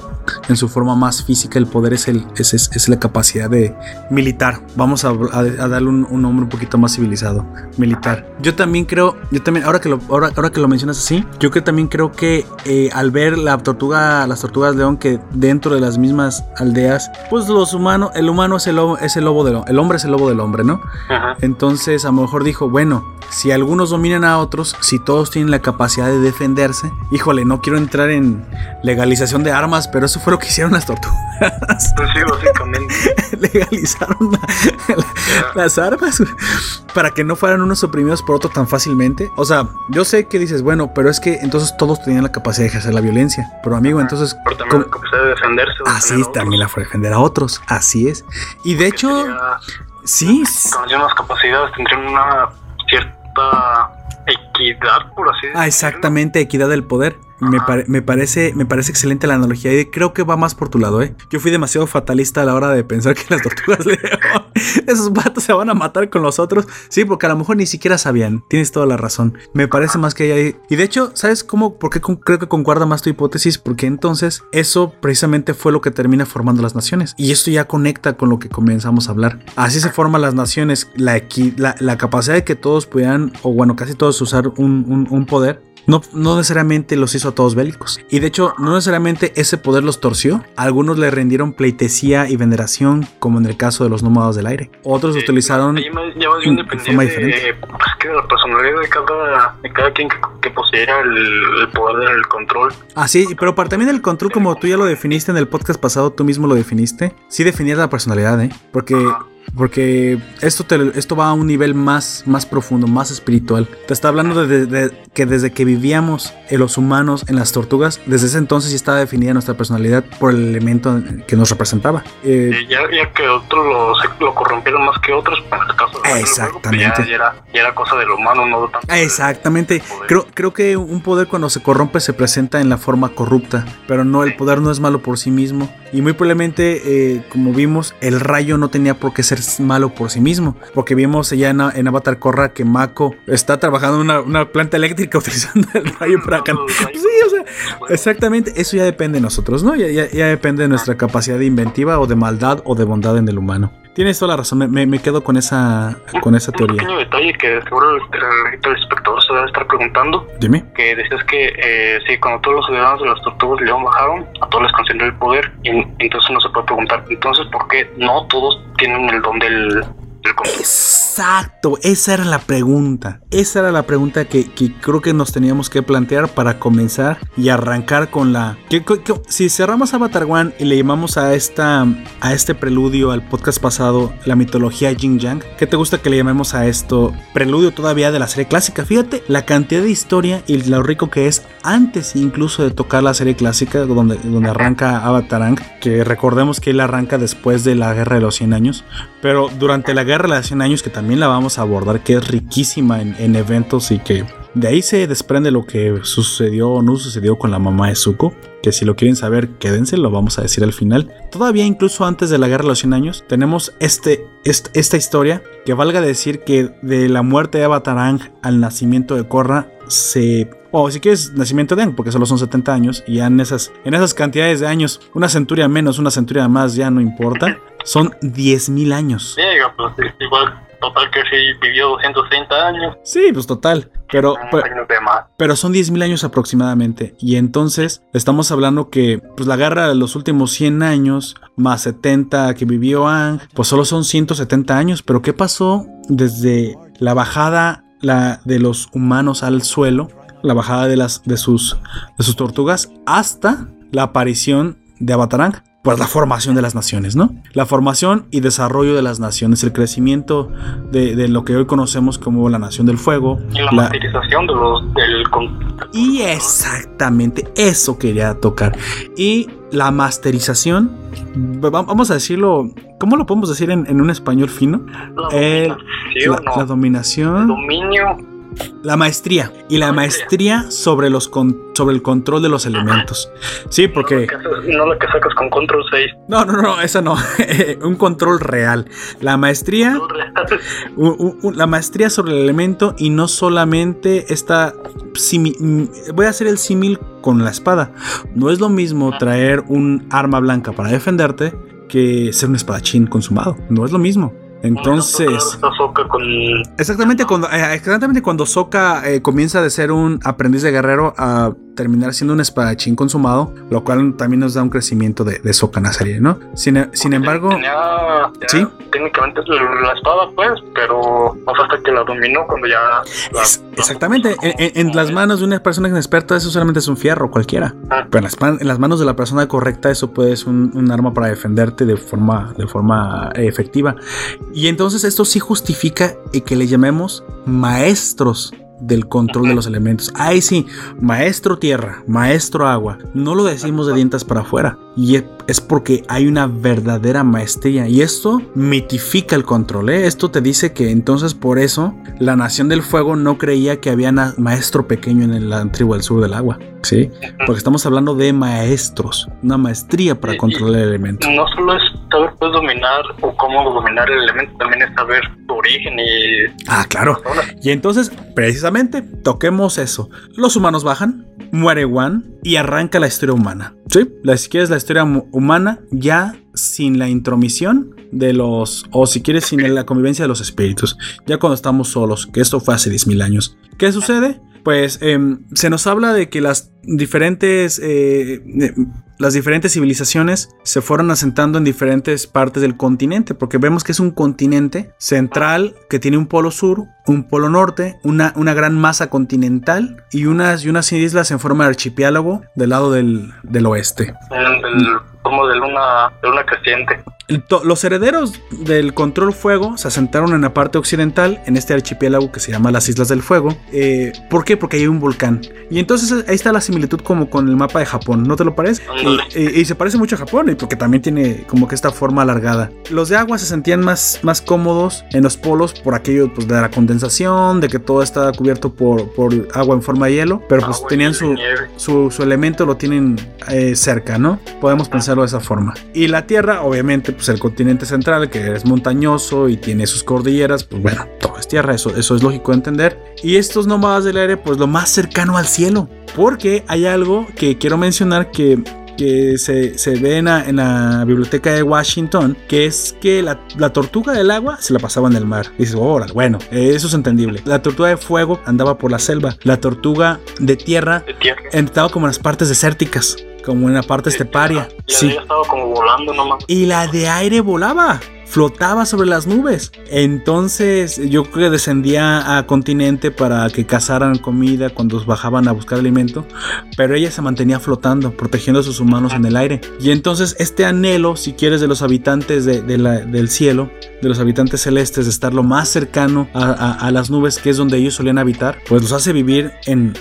en su forma más física, el poder es, el, es, es- es la capacidad de militar. Vamos a, a- a darle un, un nombre un poquito más civilizado, militar. Yo también creo, yo también, ahora que lo, ahora, ahora que lo mencionas así, yo que también creo que eh, al ver la tortuga, las tortugas león que dentro de las mismas aldeas, pues los humanos, el humano es el lobo, es el lobo del el hombre es el lobo del hombre, ¿no? Ajá. Entonces a lo mejor dijo, bueno, si algunos dominan a otros, si todos tienen la capacidad de defenderse, híjole, no quiero entrar en legalización de armas, pero eso fue lo que hicieron las tortugas. Pues sí, básicamente. Legalizaron la- la- las armas para que no fueran unos oprimidos por otros tan fácilmente. O sea, yo sé que dices, bueno, pero es que entonces todos tenían la capacidad de ejercer la violencia. Pero amigo, entonces... Pero también la capacidad de defenderse. Así es, también la fue defender a otros. Así es. Y de hecho, sería- sí, con las mismas capacidades tendrían una cierta equidad, por así decirlo. Ah, exactamente, equidad del poder. Me, pare- me parece, me parece excelente la analogía y creo que va más por tu lado, ¿eh? Yo fui demasiado fatalista a la hora de pensar que las tortugas león, esos vatos se van a matar con los otros. Sí, porque a lo mejor ni siquiera sabían. Tienes toda la razón. Me parece más que hay... Y de hecho, ¿sabes cómo? ¿Por qué con- creo que concuerda más tu hipótesis? Porque entonces eso precisamente fue lo que termina formando las naciones. Y esto ya conecta con lo que comenzamos a hablar. Así se forman las naciones, la, equi- la, la capacidad de que todos pudieran, o bueno, casi todos usar un, un- un poder no, no necesariamente los hizo a todos bélicos. Y de hecho, no necesariamente ese poder los torció. Algunos le rendieron pleitesía y veneración, como en el caso de los nómadas del aire. Otros Sí, utilizaron... más- ya más bien de dependía forma de, diferente. pues, que de la personalidad de cada, de cada quien que, que poseyera el, el poder del control. Ah, sí, pero para también el control, como tú ya lo definiste en el podcast pasado, tú mismo lo definiste, sí definías la personalidad, ¿eh? Porque, porque esto, te- esto va a un nivel más, más profundo, más espiritual. Te está hablando de, de- de que desde que vivíamos en los humanos, en las tortugas, desde ese entonces ya estaba definida nuestra personalidad por el elemento que nos representaba. Eh, ya, ya que otros lo, lo corrompieron más que otros, pues, el caso del juego, pues, Exactamente. ya, ya era, ya era cosa del humano, no tanto. Exactamente. Creo, creo que un poder cuando se corrompe se presenta en la forma corrupta, pero no, el poder no es malo por sí mismo. Y muy probablemente, eh, como vimos, el rayo no tenía por qué ser malo por sí mismo, porque vimos ya en, en Avatar Korra que Mako está trabajando en una, una planta eléctrica utilizando el rayo para can- Usando el rayo. Sí, o sea, exactamente, eso ya depende de nosotros, ¿no? Ya, ya- ya depende de nuestra capacidad de inventiva o de maldad o de bondad en el humano. Tienes toda la razón, me, me- me quedo con esa, con esa Un teoría. pequeño detalle que seguro el, el- el espectador se debe estar preguntando, Dime. que decías que eh, sí, cuando todos los ciudadanos de las tortugas león bajaron, a todos les concedió el poder, y entonces uno se puede preguntar, entonces, ¿por qué no todos tienen el don del? Exacto, esa era la pregunta. Esa era la pregunta que, que creo que nos teníamos que plantear para comenzar y arrancar con la. que- si cerramos Avatar One y le llamamos a esta a este preludio al podcast pasado la mitología Jin Yang, ¿qué te gusta que le llamemos a esto? Preludio todavía de la serie clásica. Fíjate la cantidad de historia y lo rico que es antes incluso de tocar la serie clásica donde, donde arranca Avatarang, que recordemos que él arranca después de la Guerra de los 100 años. Pero durante la guerra de los 100 años, que también la vamos a abordar, que es riquísima en, en eventos y que de ahí se desprende lo que sucedió o no sucedió con la mamá de Zuko. Que si lo quieren saber, quédense, lo vamos a decir al final. Todavía incluso antes de la guerra de los 100 años, tenemos este, est- esta historia que valga decir que de la muerte de Avatarang al nacimiento de Korra se o si quieres nacimiento de Aang, porque solo son 70 años y ya en esas, en esas cantidades de años, una centuria menos, una centuria más, ya no importa, son 10.000 años. Pues igual, total que sí vivió 230 años. Sí, pues total. Pero, pero, pero son 10.000 años aproximadamente. Y entonces estamos hablando que pues, la guerra de los últimos 100 años, más 70 que vivió Ang, pues solo son 170 años. Pero ¿qué pasó desde la bajada la, de los humanos al suelo? La bajada de, las, de, sus, de sus tortugas hasta la aparición de Avatarang. Pues la formación de las naciones, ¿no? La formación y desarrollo de las naciones, el crecimiento de, de lo que hoy conocemos como la Nación del Fuego. Y la, la- masterización de los, del y exactamente eso quería tocar. Y la masterización, va- vamos a decirlo, ¿cómo lo podemos decir en, en un español fino? la El- dominación, la, ¿no? la dominación, dominio la maestría y la maestría sobre los con- sobre el control de los elementos. Sí, porque no, la que, sacas con control 6 no, no, no, esa no, un control real. La maestría la maestría sobre el elemento y no solamente esta simi- voy a hacer el símil con la espada. No es lo mismo traer un arma blanca para defenderte que ser un espadachín consumado. No es lo mismo entonces exactamente cuando eh, exactamente cuando Sokka eh, comienza de ser un aprendiz de guerrero a terminar siendo un espadachín consumado lo cual también nos da un crecimiento de, de Sokka en la serie no sin, sin embargo tenía, Sí. técnicamente la espada pues pero no hasta que la dominó cuando ya la- Es- exactamente, en, en- en las manos de una persona inexperta eso solamente es un fierro cualquiera. Ah. Pero en las, en las manos de la persona correcta eso puede ser un, un arma para defenderte de forma, de forma eh, efectiva. Y entonces esto sí justifica eh, que le llamemos maestros del control de los elementos. Ahí sí, maestro tierra, maestro agua. No lo decimos de dientes para afuera. Y es- porque hay una verdadera maestría. Y esto mitifica el control. ¿eh? Esto te dice que entonces por eso la nación del fuego no creía que había maestro pequeño en la tribu del sur del agua. Sí, porque estamos hablando de maestros, una maestría para Y- controlar el elemento. no solo es saber pues dominar o cómo dominar el elemento también es saber su origen y Ah, claro. Y entonces, precisamente, toquemos eso. Los humanos bajan, muere Wan y arranca la historia humana. Sí, la, si quieres la historia humana ya sin la intromisión de los, o si quieres sin la convivencia de los espíritus, ya cuando estamos solos, que esto fue hace 10.000 años. ¿Qué sucede? Pues em, se nos habla de que las diferentes, eh, eh, las diferentes civilizaciones se fueron asentando en diferentes partes del continente, porque vemos que es un continente central que tiene un polo sur, un polo norte, una, una gran masa continental y unas, y unas islas en forma de archipiélago del lado del, del oeste. Como de luna de luna creciente Los herederos del control fuego se asentaron en la parte occidental, en este archipiélago que se llama las Islas del Fuego. Eh, ¿Por qué? Porque hay un volcán. Y entonces eh, ahí está la similitud como con el mapa de Japón, ¿no te lo parece? Ándale. Y, y- y se parece mucho a Japón, y porque también tiene como que esta forma alargada. Los de agua se sentían más, más cómodos en los polos por aquello pues, de la condensación, de que todo está cubierto por, por agua en forma de hielo, pero pues Agua y tenían su, su, su elemento lo tienen eh, cerca, ¿no? Podemos de esa forma. Y la Tierra, obviamente, pues el continente central, que es montañoso y tiene sus cordilleras, pues bueno, todo es tierra, eso, eso es lógico de entender. Y estos nómadas del aire, pues lo más cercano al cielo. Porque hay algo que quiero mencionar que que se, se ve en la, en la biblioteca de Washington, que es que la, la tortuga del agua se la pasaba en el mar. Y dices, órale, bueno, eso es entendible. La tortuga de fuego andaba por la selva. La tortuga de tierra de tierra estaba como en las partes desérticas, como en la parte esteparia. la Sí. como volando nomás Y la de aire volaba, flotaba sobre las nubes. Entonces yo creo que descendía a continente para que cazaran comida cuando bajaban a buscar alimento, pero ella se mantenía flotando, protegiendo a sus humanos en el aire. Y entonces este anhelo, si quieres, de los habitantes del cielo, de los habitantes celestes, de estar lo más cercano a, las nubes, que es donde ellos solían habitar, pues los hace vivir en,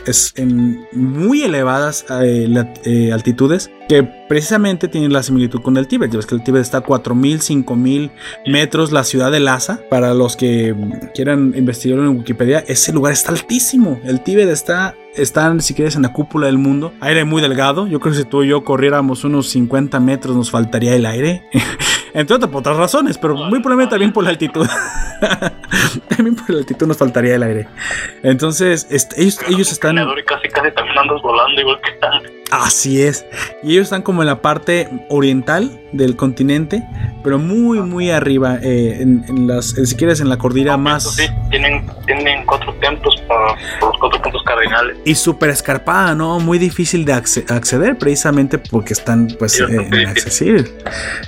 muy elevadas eh, eh, altitudes, que precisamente tienen la similitud con el Tíbet. Ya ves que el Tíbet está a 4.000, 5.000 metros, la ciudad de Lhasa. Para los que quieran investigarlo en Wikipedia, ese lugar está altísimo. El Tíbet está, está, si quieres, en la cúpula del mundo. Aire muy delgado. Yo creo que si tú y yo corriéramos unos 50 metros, nos faltaría el aire. Entre otras, por otras razones, pero muy probablemente también por la altitud. también por la altitud nos faltaría el aire. Entonces, este, ellos, ellos están. Y casi casi también andas volando igual que Así es. Y ellos están como en la parte oriental del continente, pero muy, muy arriba, eh, en, las, si quieres, en la cordillera más... Sí, tienen, tienen cuatro templos para, los cuatro puntos cardinales. Y súper escarpada, ¿no? Muy difícil de acceder precisamente porque están, pues, eh, inaccesibles.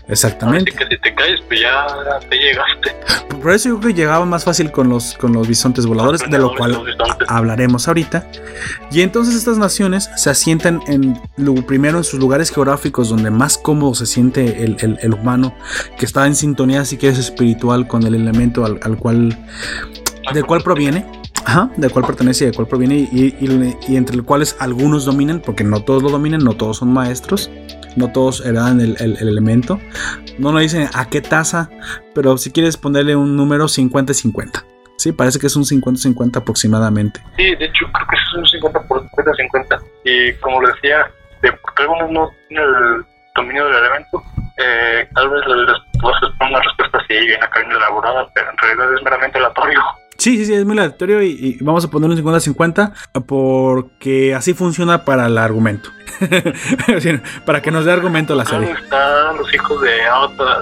Exactamente. Así que si te caes, pues ya te llegaste. Por eso yo creo que llegaba más fácil con los, con los bisontes voladores, de lo cual hablaremos ahorita. Y entonces estas naciones se asientan en, primero en sus lugares geográficos donde más cómodo se siente el, humano, que está en sintonía, si quieres, espiritual con el elemento al, cual, del cual proviene. Ajá, del cual pertenece y del cual proviene, y, entre los cuales algunos dominan, porque no todos lo dominan, no todos son maestros, no todos heredan el, elemento. No lo dicen a qué tasa, pero si quieres ponerle un número 50-50. Sí, parece que es un 50-50 aproximadamente. Sí, de hecho creo que es un 50 50-50. Y como le decía, de, algunos no tienen el dominio del elemento, eh, tal vez les puedas una respuesta así bien acá elaborada, pero en realidad es meramente aleatorio. Sí, sí, sí, es muy aleatorio y, vamos a poner un 50-50 porque así funciona para el argumento. para que nos dé argumento la serie. Están los hijos de,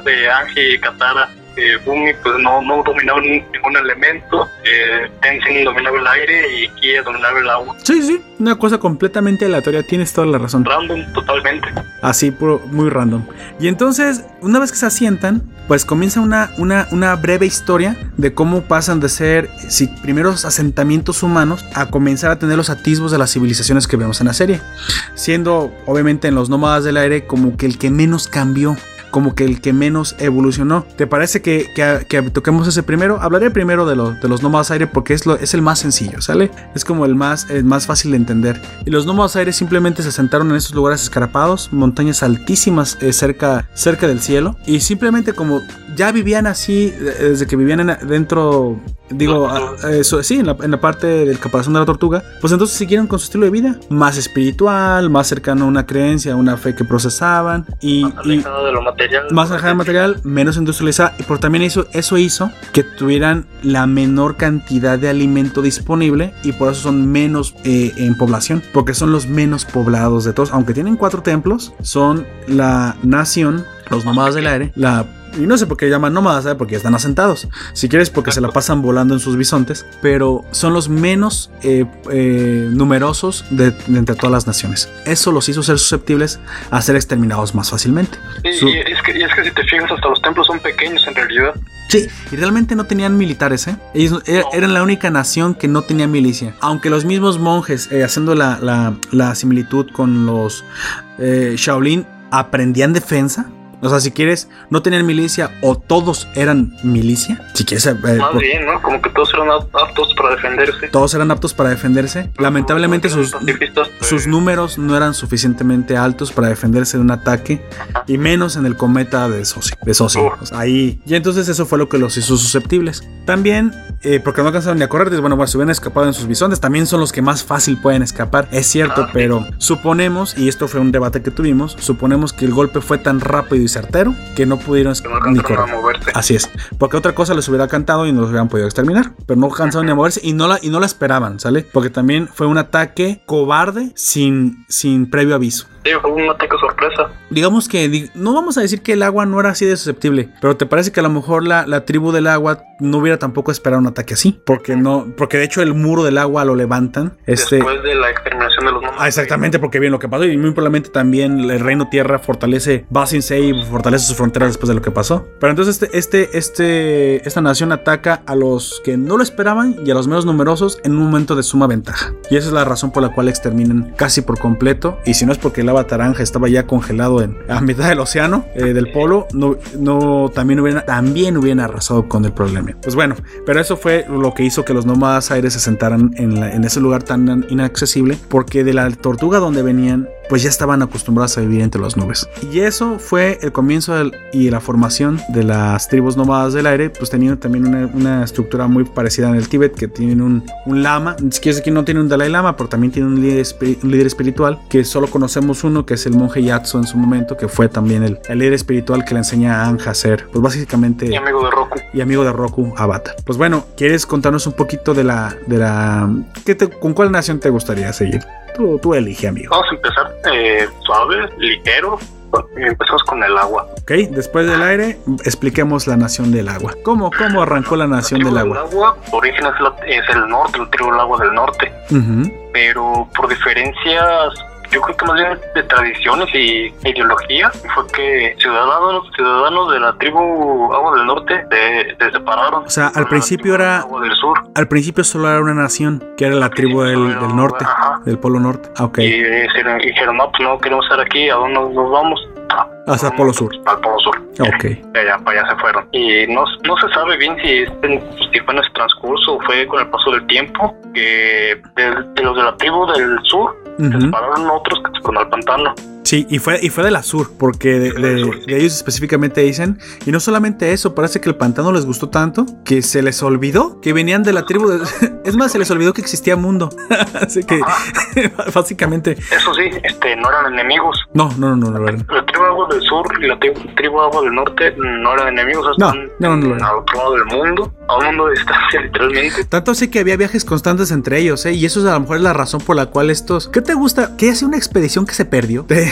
de Angie y Katara eh, Bumi pues no, no dominaba ningún elemento, eh, Tenzin dominaba el aire y Kia dominaba el agua. Sí, sí, una cosa completamente aleatoria, tienes toda la razón. Random, totalmente. Así, puro, muy random. Y entonces, una vez que se asientan, pues comienza una, una, una breve historia de cómo pasan de ser si, primeros asentamientos humanos a comenzar a tener los atisbos de las civilizaciones que vemos en la serie, siendo obviamente en los nómadas del aire como que el que menos cambió como que el que menos evolucionó. ¿Te parece que, toquemos ese primero? Hablaré primero de, de los nómadas aire porque es, lo, es el más sencillo, ¿sale? Es como el más, el más fácil de entender. Y los nómadas aire simplemente se sentaron en estos lugares escarpados, montañas altísimas eh, cerca, cerca del cielo, y simplemente como ya vivían así desde que vivían dentro digo, eso sí, en la, en la, parte del caparazón de la tortuga, pues entonces siguieron con su estilo de vida, más espiritual, más cercano a una creencia, a una fe que procesaban y más alejado de lo material, más alejado del material, menos industrializada y por también eso, eso hizo que tuvieran la menor cantidad de alimento disponible y por eso son menos eh, en población, porque son los menos poblados de todos, aunque tienen cuatro templos, son la nación, los nómadas del aire, la y no sé por qué llaman nómadas, ¿sabes? Porque están asentados. Si quieres, porque se la pasan volando en sus bisontes. Pero son los menos eh, eh, numerosos de, entre todas las naciones. Eso los hizo ser susceptibles a ser exterminados más fácilmente. Y, es que, y, es que, si te fijas, hasta los templos son pequeños en realidad. Sí, y realmente no tenían militares, ¿eh? Ellos eh, eran la única nación que no tenía milicia. Aunque los mismos monjes, haciendo la, la, la, similitud con los Shaolin, aprendían defensa o sea, si quieres, no tener milicia o todos eran milicia. Si quieres. Eh, Más bien, ¿no? Como que todos eran aptos para defenderse. Todos eran aptos para defenderse. Lamentablemente, sus, pues. sus números no eran suficientemente altos para defenderse de un ataque. Y menos en el cometa de Soci. De Soci. ahí. Y entonces, eso fue lo que los hizo susceptibles. También, eh, porque no alcanzaron ni a correr, bueno, bueno, se hubieran escapado en sus bisontes. También son los que más fácil pueden escapar. Es cierto, ah, pero suponemos, y esto fue un debate que tuvimos, suponemos que el golpe fue tan rápido y certero que no pudieron ni correr. Así es, porque otra cosa les hubiera cantado y no los hubieran podido exterminar, pero no cansaron ni a moverse y no la y no la esperaban, ¿sale? Porque también fue un ataque cobarde sin sin previo aviso. Sí, fue un ataque sorpresa. Digamos que no vamos a decir que el agua no era así de susceptible, pero te parece que a lo mejor la, la tribu del agua no hubiera tampoco esperado un ataque así, porque no, porque de hecho el muro del agua lo levantan. Este, Después de la exterminación de los Ah, exactamente, porque bien lo que pasó y muy probablemente también el reino tierra fortalece Basin y fortalece sus fronteras después de lo que pasó. Pero entonces este, este, este, esta nación ataca a los que no lo esperaban y a los menos numerosos en un momento de suma ventaja. Y esa es la razón por la cual exterminan casi por completo. Y si no es porque el lava taranja estaba ya congelado en a mitad del océano eh, del polo, no, no también hubieran, también hubieran arrasado con el problema. Pues bueno, pero eso fue lo que hizo que los nómadas aires se sentaran en, en ese lugar tan inaccesible, porque de la tortuga donde venían pues ya estaban acostumbrados a vivir entre las nubes. Y eso fue el comienzo y la formación de las tribus nómadas del aire, pues tenían también una, estructura muy parecida en el Tíbet, que tienen un, un lama, quieres que no tiene un Dalai Lama, pero también tiene un líder, un líder, espiritual, que solo conocemos uno, que es el monje Yatso en su momento, que fue también el, líder espiritual que le enseña a Anja a ser, pues básicamente... Y amigo de Roku. Y amigo de Roku, Avatar. Pues bueno, ¿quieres contarnos un poquito de la... De la ¿qué ¿Con cuál nación te gustaría seguir? Tú, tú elige, amigo. Vamos a empezar eh, suave, ligero, empezamos con el agua. Ok, después del aire, expliquemos la nación del agua. ¿Cómo, cómo arrancó la nación del agua? Del agua, origen es, la- es el norte, el tribu del agua del norte. Pero por diferencias, yo creo que más bien de tradiciones y ideología, fue que ciudadanos, ciudadanos de la tribu Agua del Norte se, se separaron. O sea, al principio era- Agua del Sur. Al principio solo era una nación, que era la tribu del, del norte, Ajá. del polo norte. Ah, ok. Y dijeron, dijeron, no, pues no queremos estar aquí, ¿a dónde nos vamos? Ah, Hacia el polo sur. Al polo sur. Ok. Y allá, para allá se fueron. Y no, no se sabe bien si, si fue en ese transcurso o fue con el paso del tiempo, que de, de los de la tribu del sur se separaron otros que se fueron al pantano. Sí, y fue, y fue de la sur, porque de, de- de ellos específicamente dicen, y no solamente eso, parece que el pantano les gustó tanto que se les olvidó que venían de la tribu de... Es más, se les olvidó que existía mundo. Así que, básicamente, Eso sí, este, no eran enemigos. no, no, no, no, no. La tribu Agua del Sur y la tri- tribu Agua del Norte no eran enemigos. No, están no, no, no. al otro lado del mundo, a un mundo de distancia, literalmente. Tanto así que había viajes constantes entre ellos, ¿eh? Y eso es a lo mejor la razón por la cual estos... ¿Qué te gusta? ¿Que hace una expedición que se perdió? ¿Te,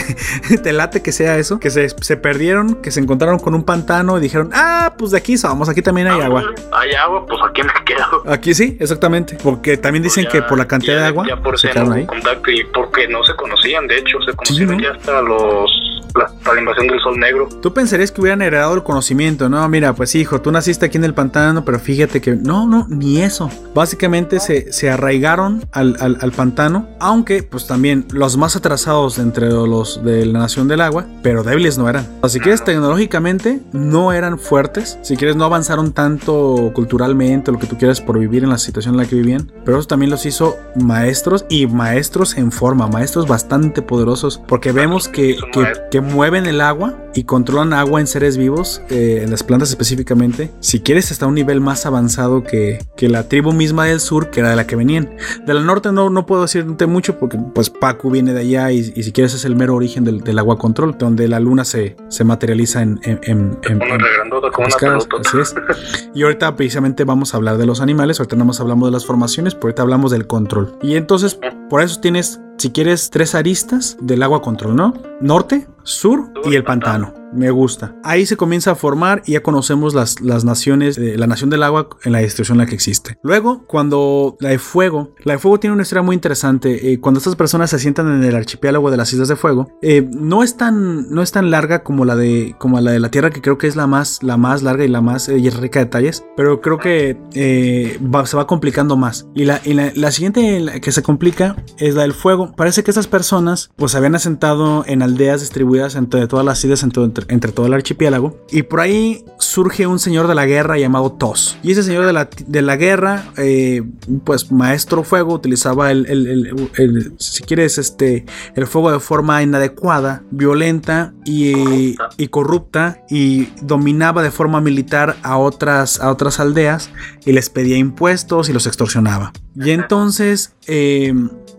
te late que sea eso? Que se, se perdieron, que se encontraron con un pantano y dijeron, ah, pues de aquí somos, aquí también hay agua. Hay agua, pues aquí me quedo. Aquí sí, exactamente. Porque también dicen Ya- que por la cantidad ya- de agua Ya por se ese quedaron no ahí. contacto y porque no se conocían, de hecho, se conocieron ¿no? ya hasta los. La, la invasión del Sol Negro. Tú pensarías que hubieran heredado el conocimiento, ¿no? Mira, pues hijo, tú naciste aquí en el pantano, pero fíjate que no, no, ni eso. Básicamente se, se arraigaron al, al- al pantano, aunque pues también los más atrasados entre los de la Nación del Agua, pero débiles no eran. Así que tecnológicamente no eran fuertes, si quieres no avanzaron tanto culturalmente, lo que tú quieras por vivir en la situación en la que vivían, pero eso también los hizo maestros y maestros en forma, maestros bastante poderosos, porque vemos que, que, que mueven el agua y controlan agua en seres vivos, eh, en las plantas específicamente. Si quieres, hasta un nivel más avanzado que, que la tribu misma del sur, que era de la que venían. De la norte no, no puedo decirte mucho porque pues Pacu viene de allá y, y si quieres es el mero origen del, del agua control, donde la luna se, se materializa en... en, en- en- en- regrandota como una así es. Y ahorita precisamente vamos a hablar de los animales, ahorita no más hablamos de las formaciones, pero ahorita hablamos del control. Y entonces, por eso tienes, si quieres, tres aristas del agua control, ¿no? Norte, sur y el pantano. Me gusta. Ahí se comienza a formar y ya conocemos las, las naciones, eh, la nación del agua en la distribución en la que existe. Luego, cuando la de fuego, la de fuego tiene una historia muy interesante. Eh, cuando estas personas se sientan en el archipiélago de las Islas de Fuego, eh, no es tan, no es tan larga como la de, como la de la Tierra, que creo que es la más, la más larga y la más y rica de detalles. Pero creo que se va complicando más. Y la, y la, la siguiente que se complica es la del fuego. Parece que estas personas pues se habían asentado en aldeas distribuidas entre todas las islas, entre, todo el archipiélago. Y por ahí surge un señor de la guerra llamado Tos. Y ese señor de la, de la guerra, eh, pues maestro fuego, utilizaba el, el- el- si quieres, este, el fuego de forma inadecuada, violenta y, y corrupta. Y dominaba de forma militar a otras, a otras aldeas y les pedía impuestos y los extorsionaba. Y entonces, eh,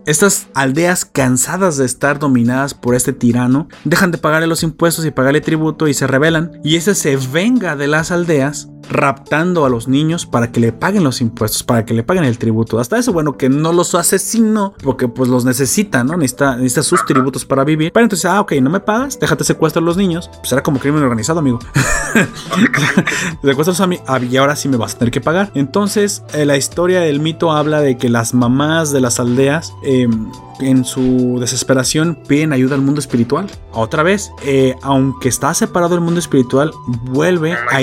estas aldeas cansadas de estar dominadas por este tirano, dejan de pagarle los impuestos y pagarle tributo y se rebelan. Y ese se venga de las aldeas raptando a los niños para que le paguen los impuestos, para que le paguen el tributo. Hasta eso, bueno, que no los asesino porque pues los necesita, ¿no? Necesita, sus tributos para vivir. Pero entonces, ah, ok, no me pagas, déjate secuestrar a los niños. Pues era como crimen organizado, amigo. Secuestras a mí ah, y ahora sí me vas a tener que pagar. Entonces, eh, la historia del mito habla de que las mamás de las aldeas, eh, en su desesperación, piden ayuda al mundo espiritual. Otra vez, eh, aunque está separado del mundo espiritual, vuelve a,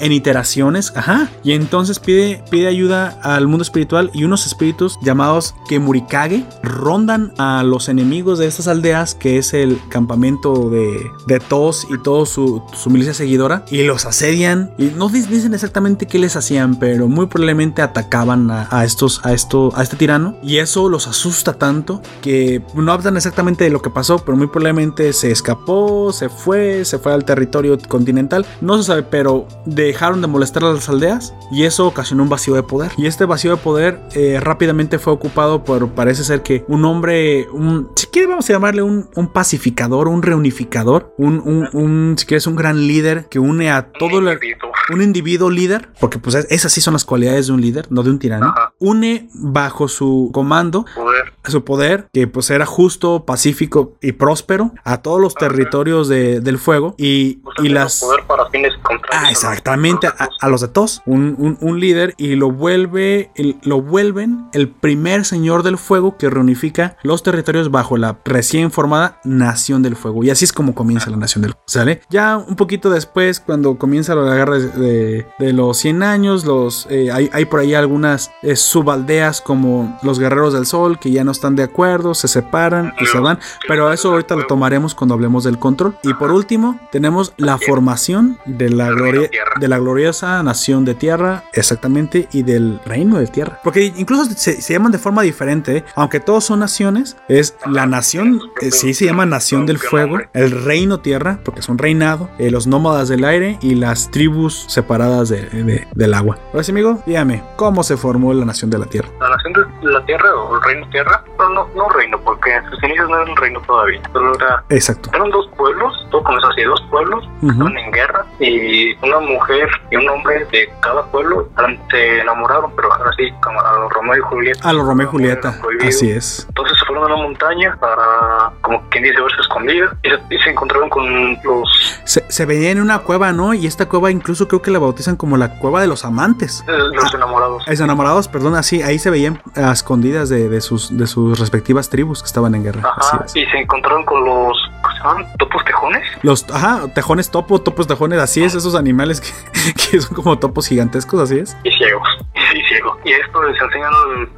en iteraciones, ajá, y entonces pide, pide ayuda al mundo espiritual y unos espíritus llamados Kemurikage rondan a los enemigos de estas aldeas, que es el campamento de, de Tos y toda su, su milicia seguidora, y los asedian, y no dicen exactamente qué les hacían, pero muy probablemente atacaban a, a estos, a esto, a este tirano, y eso los asusta tanto que no hablan exactamente de lo que pasó, pero muy probablemente se escapó, se fue, se fue al territorio continental, no se sabe, pero dejaron de molestar a las aldeas y eso ocasionó un vacío de poder. Y este vacío de poder eh, rápidamente fue ocupado por, parece ser que un hombre, un, si quieres vamos a llamarle un, un pacificador, un reunificador, un, un, un, si quieres un gran líder que une a todo el, Individuo. un individuo líder, porque pues es- esas sí son las cualidades de un líder, no de un tirano, Ajá. une bajo su comando Poder. su poder, que pues era justo, pacífico y próspero, a todos los territorios de- del fuego y, y las... poder para fines Ah, exactamente, a a, los de todos, un, un- un líder y lo vuelve, el- lo vuelven el primer señor del fuego que reunifica los territorios bajo la recién formada Nación del Fuego. Y así es como comienza la Nación del Fuego, ¿sale? Ya un poquito después, cuando comienza la guerra de, de los 100 años, los, eh, hay, hay por ahí algunas eh, subaldeas como los Guerreros del Sol que ya no están de acuerdo, se separan y se van, pero eso ahorita lo tomaremos cuando hablemos del control. Y por último, tenemos la formación de la, gloria, de la gloriosa nación de tierra, exactamente, y del reino de tierra. Porque incluso se, se llaman de forma diferente, ¿eh? aunque todos son naciones, es la nación, eh, sí se llama nación del fuego, el reino tierra, porque es un reinado, eh, los nómadas del aire y las tribus separadas de- de- del agua. Ahora sí, amigo, dígame, ¿cómo se formó la nación de la tierra? La nación de la tierra o el reino tierra, no reino, porque en sus inicios no era un reino todavía, solo era Exacto. Eran dos pueblos, todo comenzó así, dos pueblos, estaban en guerra y una mujer y un hombre de cada pueblo se enamoraron, pero ahora sí, como a los Romeo y Julieta. A los Romeo y Julieta, así es. Entonces se fueron a una montaña para, como quien dice, verse escondida y se, y se encontraron con los, Se, se veía en una cueva, ¿no? Y esta cueva incluso creo que la bautizan como la cueva de los amantes. eh, los enamorados. Es enamorados, perdón, así, ahí se veían a escondidas de, de sus, de sus respectivas tribus que estaban en guerra. Así Ajá, es. y se encontraron con los, ¿cómo se? ¿Topos tejones? Los, ajá, tejones topo, topos tejones, así es, esos animales que, que son como topos gigantescos, así es. y ciegos. Y ciegos. Y esto les enseñan el,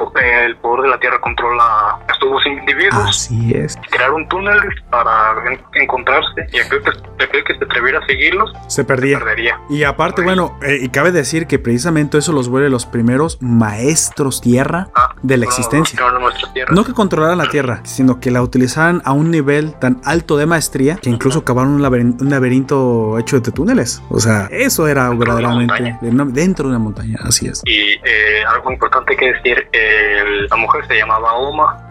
el poder de la tierra controla dos individuos. Así es. crearon túneles para en- encontrarse y aquel que, aquel que se atreviera a seguirlos Se perdía. perdería. Y aparte, bueno, eh, y cabe decir que precisamente eso los vuelve los primeros maestros tierra Ah, de la no, existencia. no, que controlaran la Tierra, sino que la utilizaran a un nivel tan alto de maestría que incluso cavaron un, laberin- un laberinto hecho de túneles. O sea, eso era Dentro verdaderamente montaña. de una- dentro de una montaña, así es. Y eh, algo importante que decir, el- la mujer se llamaba Oma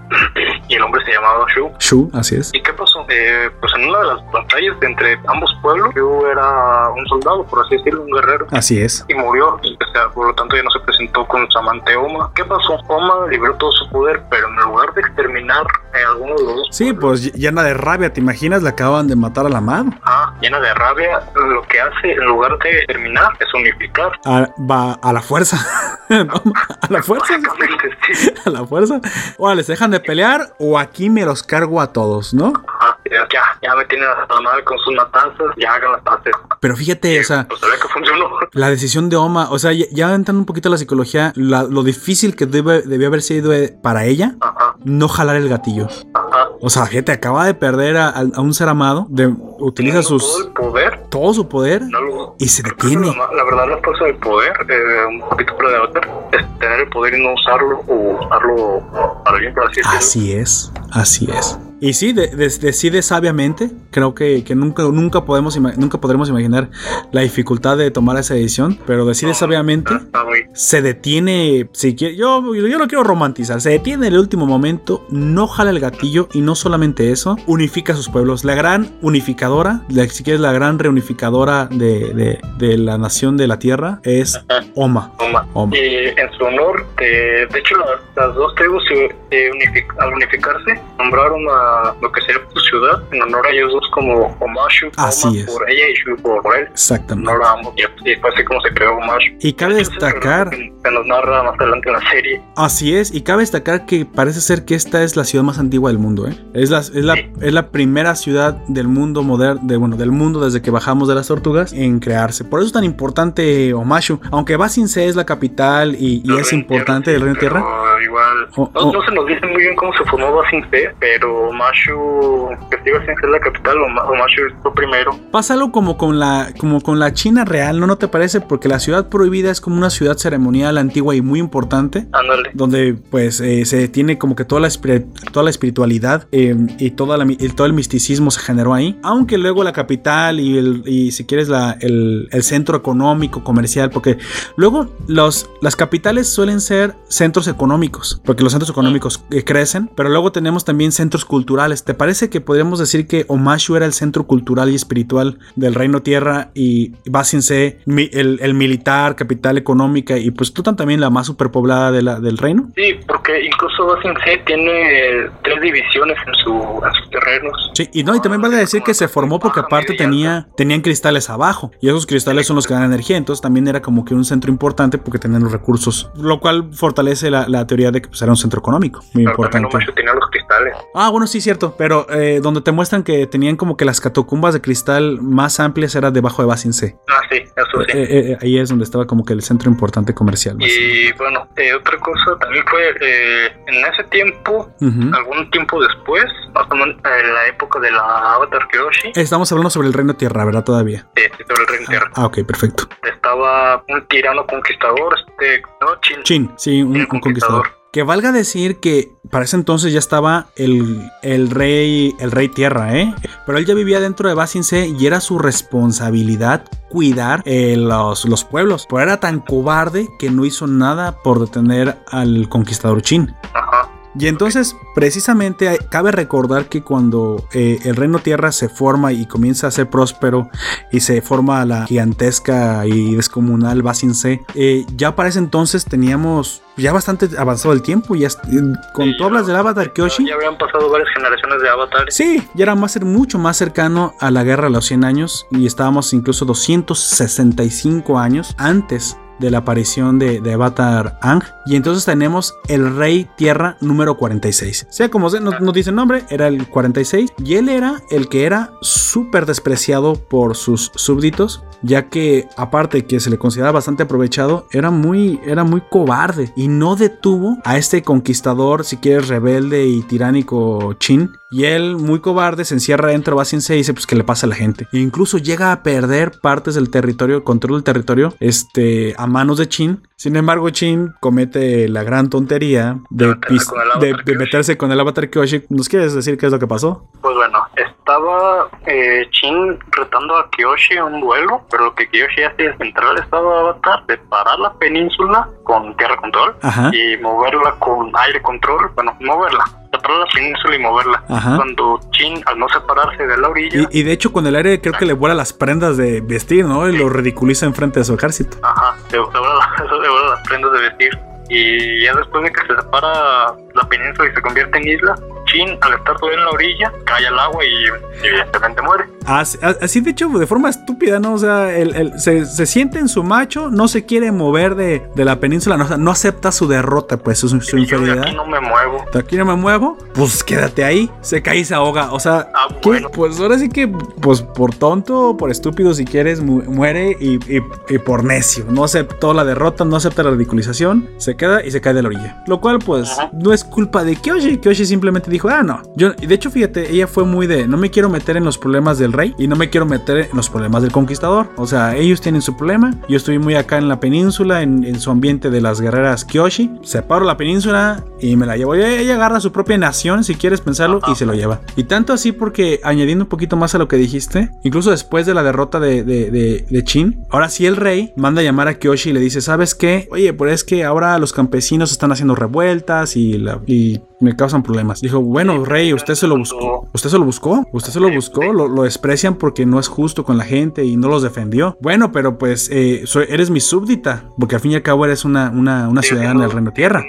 y el hombre se llamaba Shu. Shu, así es. ¿Y qué pasó? Eh, pues en una de las batallas entre ambos pueblos, Shu era un soldado, por así decirlo, un guerrero. Así es. Y murió, y, o sea, por lo tanto ya no se presentó con su amante Oma. ¿Qué pasó? Oma liberó todo su poder, pero en lugar de exterminar a alguno de los dos Sí, pues llena de rabia, ¿te imaginas? Le acaban de matar a la amado. Ah, llena de rabia, lo que hace en lugar de terminar es unificar. A, va a la fuerza. No, a la fuerza. Sí. A la fuerza. O les dejan de pelear o aquí me los cargo a todos, ¿no? Ajá, ya, ya, me tienen hasta madre con sus matanzas, ya hagan las paces. Pero fíjate, o sea, Pues se ve que funcionó. La decisión de Oma, o sea, ya, ya entrando un poquito a la psicología, la- lo difícil que debe, debió haber sido eh, para ella Ajá, no jalar el gatillo. ajá. O sea, gente acaba de perder a, un ser amado, de, utiliza Teniendo Todo sus el poder. todo su poder No lo, y se detiene. La, la verdad, la fuerza del poder, eh, un poquito para es tener el poder y no usarlo o usarlo para bien, por así. Así es, así es. Y sí, de- de- decide sabiamente. Creo que, que nunca, nunca, podemos nunca podremos imaginar la dificultad de tomar esa decisión, pero decide sabiamente. Se detiene, si quiere, yo, yo no quiero romantizar, se detiene en el último momento, no jala el gatillo y no solamente eso, unifica a sus pueblos. La gran unificadora, la, si quieres la gran reunificadora de, de- de la nación de la tierra es Oma. Oma. Oma. Y en su honor, eh, de hecho, la- las dos tribus unific- al unificarse nombraron a lo que sería su ciudad en honor a ellos dos como Omashu. Así Oma es. por ella y Shu por, él. En Exactamente. honor a ambos. Y, y fue así como se creó Omashu. Y cabe destacar, que Se nos narra más adelante en la serie. así es, y cabe destacar que parece ser que esta es la ciudad más antigua del mundo, ¿eh? Es la, es la, Sí. es la primera ciudad del mundo moderno, de, bueno, del mundo desde que bajamos de las tortugas en crearse. Por eso es tan importante Omashu, aunque Basin C es la capital y, es importante Tierra, el Reino Tierra. Igual, Oh, no, oh. no se nos dice muy bien cómo se formó Basin C, pero Mashu, que sigue sin ser la capital, o, o Mashu fue primero. Pasa algo como con la como con la China real, ¿no? ¿No te parece? Porque la ciudad prohibida es como una ciudad ceremonial antigua y muy importante. Ándale. Donde pues eh, se tiene como que toda la, toda la espiritualidad eh, y, toda la y todo el misticismo se generó ahí. Aunque luego la capital y, el, y si quieres la, el, el centro económico, comercial, porque luego los, las capitales suelen ser centros económicos. Económicos, porque los centros económicos eh, crecen, pero luego tenemos también centros culturales. ¿Te parece que podríamos decir que Omashu era el centro cultural y espiritual del Reino Tierra y Basinse el, el militar, capital económica y pues Tutan también la más superpoblada de la, del reino? Sí, porque incluso Basinse tiene tres divisiones en, su, en sus terrenos. Sí, y no, y también vale decir que se formó porque aparte tenía, tenían cristales abajo y esos cristales son los que dan energía, entonces también era como que un centro importante porque tenían los recursos, lo cual fortalece la, la teoría de que pues, era un centro económico muy Pero importante. los Ah, bueno, sí, cierto, pero eh, donde te muestran que tenían como que las catacumbas de cristal más amplias era debajo de Basin C. Ah, sí, eso sí. Eh, eh, eh, ahí es donde estaba como que el centro importante comercial. más. Y bueno, eh, otra cosa también fue eh, en ese tiempo, Ujú. algún tiempo después, más o menos en la época de la Avatar Kyoshi, Estamos hablando sobre el reino tierra, ¿verdad? Todavía. eh, sobre el Reino Tierra, Ah, ok, perfecto. estaba un tirano conquistador, este, ¿no? Chin. Chin, sí, un, un conquistador. conquistador. Que valga decir que para ese entonces ya estaba el, el rey el rey tierra, ¿eh? Pero él ya vivía dentro de Basinse y era su responsabilidad cuidar eh, los, los pueblos. Pero era tan cobarde que no hizo nada por detener al conquistador Chin. Ajá. Y entonces, precisamente, cabe recordar que cuando eh, el Reino Tierra se forma y comienza a ser próspero y se forma la gigantesca y descomunal Basin C, eh, ya para ese entonces teníamos ya bastante avanzado el tiempo. Ya, con Sí, hablas del Avatar Kyoshi. Ya habían pasado varias generaciones de avatares. Sí, ya era más, mucho más cercano a la guerra de los 100 años y estábamos incluso 265 años antes de la aparición de, de Avatar Ang. Y entonces tenemos el Rey Tierra número 46. Sea como sea, no, no dice el nombre, era el 46. Y él era el que era súper despreciado por sus súbditos, ya que aparte que se le consideraba bastante aprovechado, era muy, era muy cobarde y no detuvo a este conquistador, si quieres, rebelde y tiránico Chin. Y él, muy cobarde, se encierra dentro, va sin se dice, pues, ¿qué le pasa a la gente? E incluso llega a perder partes del territorio, el control del territorio, este, manos de Chin. Sin embargo, Chin comete la gran tontería de, De meterse con el Avatar de- de Kyoshi. meterse con el Avatar Kyoshi. ¿Nos quieres decir qué es lo que pasó? Pues bueno, estaba eh, Chin retando a Kyoshi a un duelo, pero lo que Kyoshi hace es entrar al estado de avatar, separar la península con tierra control Ajá. y moverla con aire control, bueno, moverla, separar la península y moverla. Ajá. Cuando Chin, al no separarse de la orilla, Y, y de hecho, con el aire creo que le vuela las prendas de vestir, ¿no? Y lo ridiculiza enfrente de su ejército. ajá, se vuela la- las prendas de vestir. Y ya después de que se separa la península y se convierte en isla, Chin, al estar todavía en la orilla, cae al agua y evidentemente muere. Así, así, de hecho, de forma estúpida, ¿no? O sea, él se, se siente en su macho, no se quiere mover de, de la península, no, o sea, no acepta su derrota, pues su, su de inferioridad. aquí no me muevo. De aquí no me muevo, pues quédate ahí. Se cae y se ahoga. O sea, Ah, pues ahora sí que, pues por tonto, por estúpido, si quieres, mu- muere y, y- y por necio. No aceptó la derrota, no acepta la ridiculización, se queda y se cae de la orilla. Lo cual, pues, Ajá. no es culpa de Kyoshi. Kyoshi simplemente dijo, ah, no. Yo, de hecho, fíjate, ella fue muy de, no me quiero meter en los problemas del rey y no me quiero meter en los problemas del conquistador. O sea, ellos tienen su problema. Yo estoy muy acá en la península, en, su ambiente de las guerreras Kyoshi. Separo la península y me la llevo. Y ella agarra su propia nación, si quieres pensarlo, y se lo lleva. Y tanto así porque, añadiendo un poquito más a lo que dijiste, incluso después de la derrota de, de, de, de Chin, ahora sí el rey manda a llamar a Kyoshi y le dice, ¿sabes qué? Oye, pues es que ahora los campesinos están haciendo revueltas y, y me causan problemas. Dijo, bueno, rey, usted se lo buscó. ¿Usted se lo buscó? ¿Usted se lo buscó? Lo, lo desprecian porque no es justo con la gente y no los defendió. Bueno, pero pues eh, soy- eres mi súbdita, porque al fin y al cabo eres una, una, una ciudadana del Reino Tierra.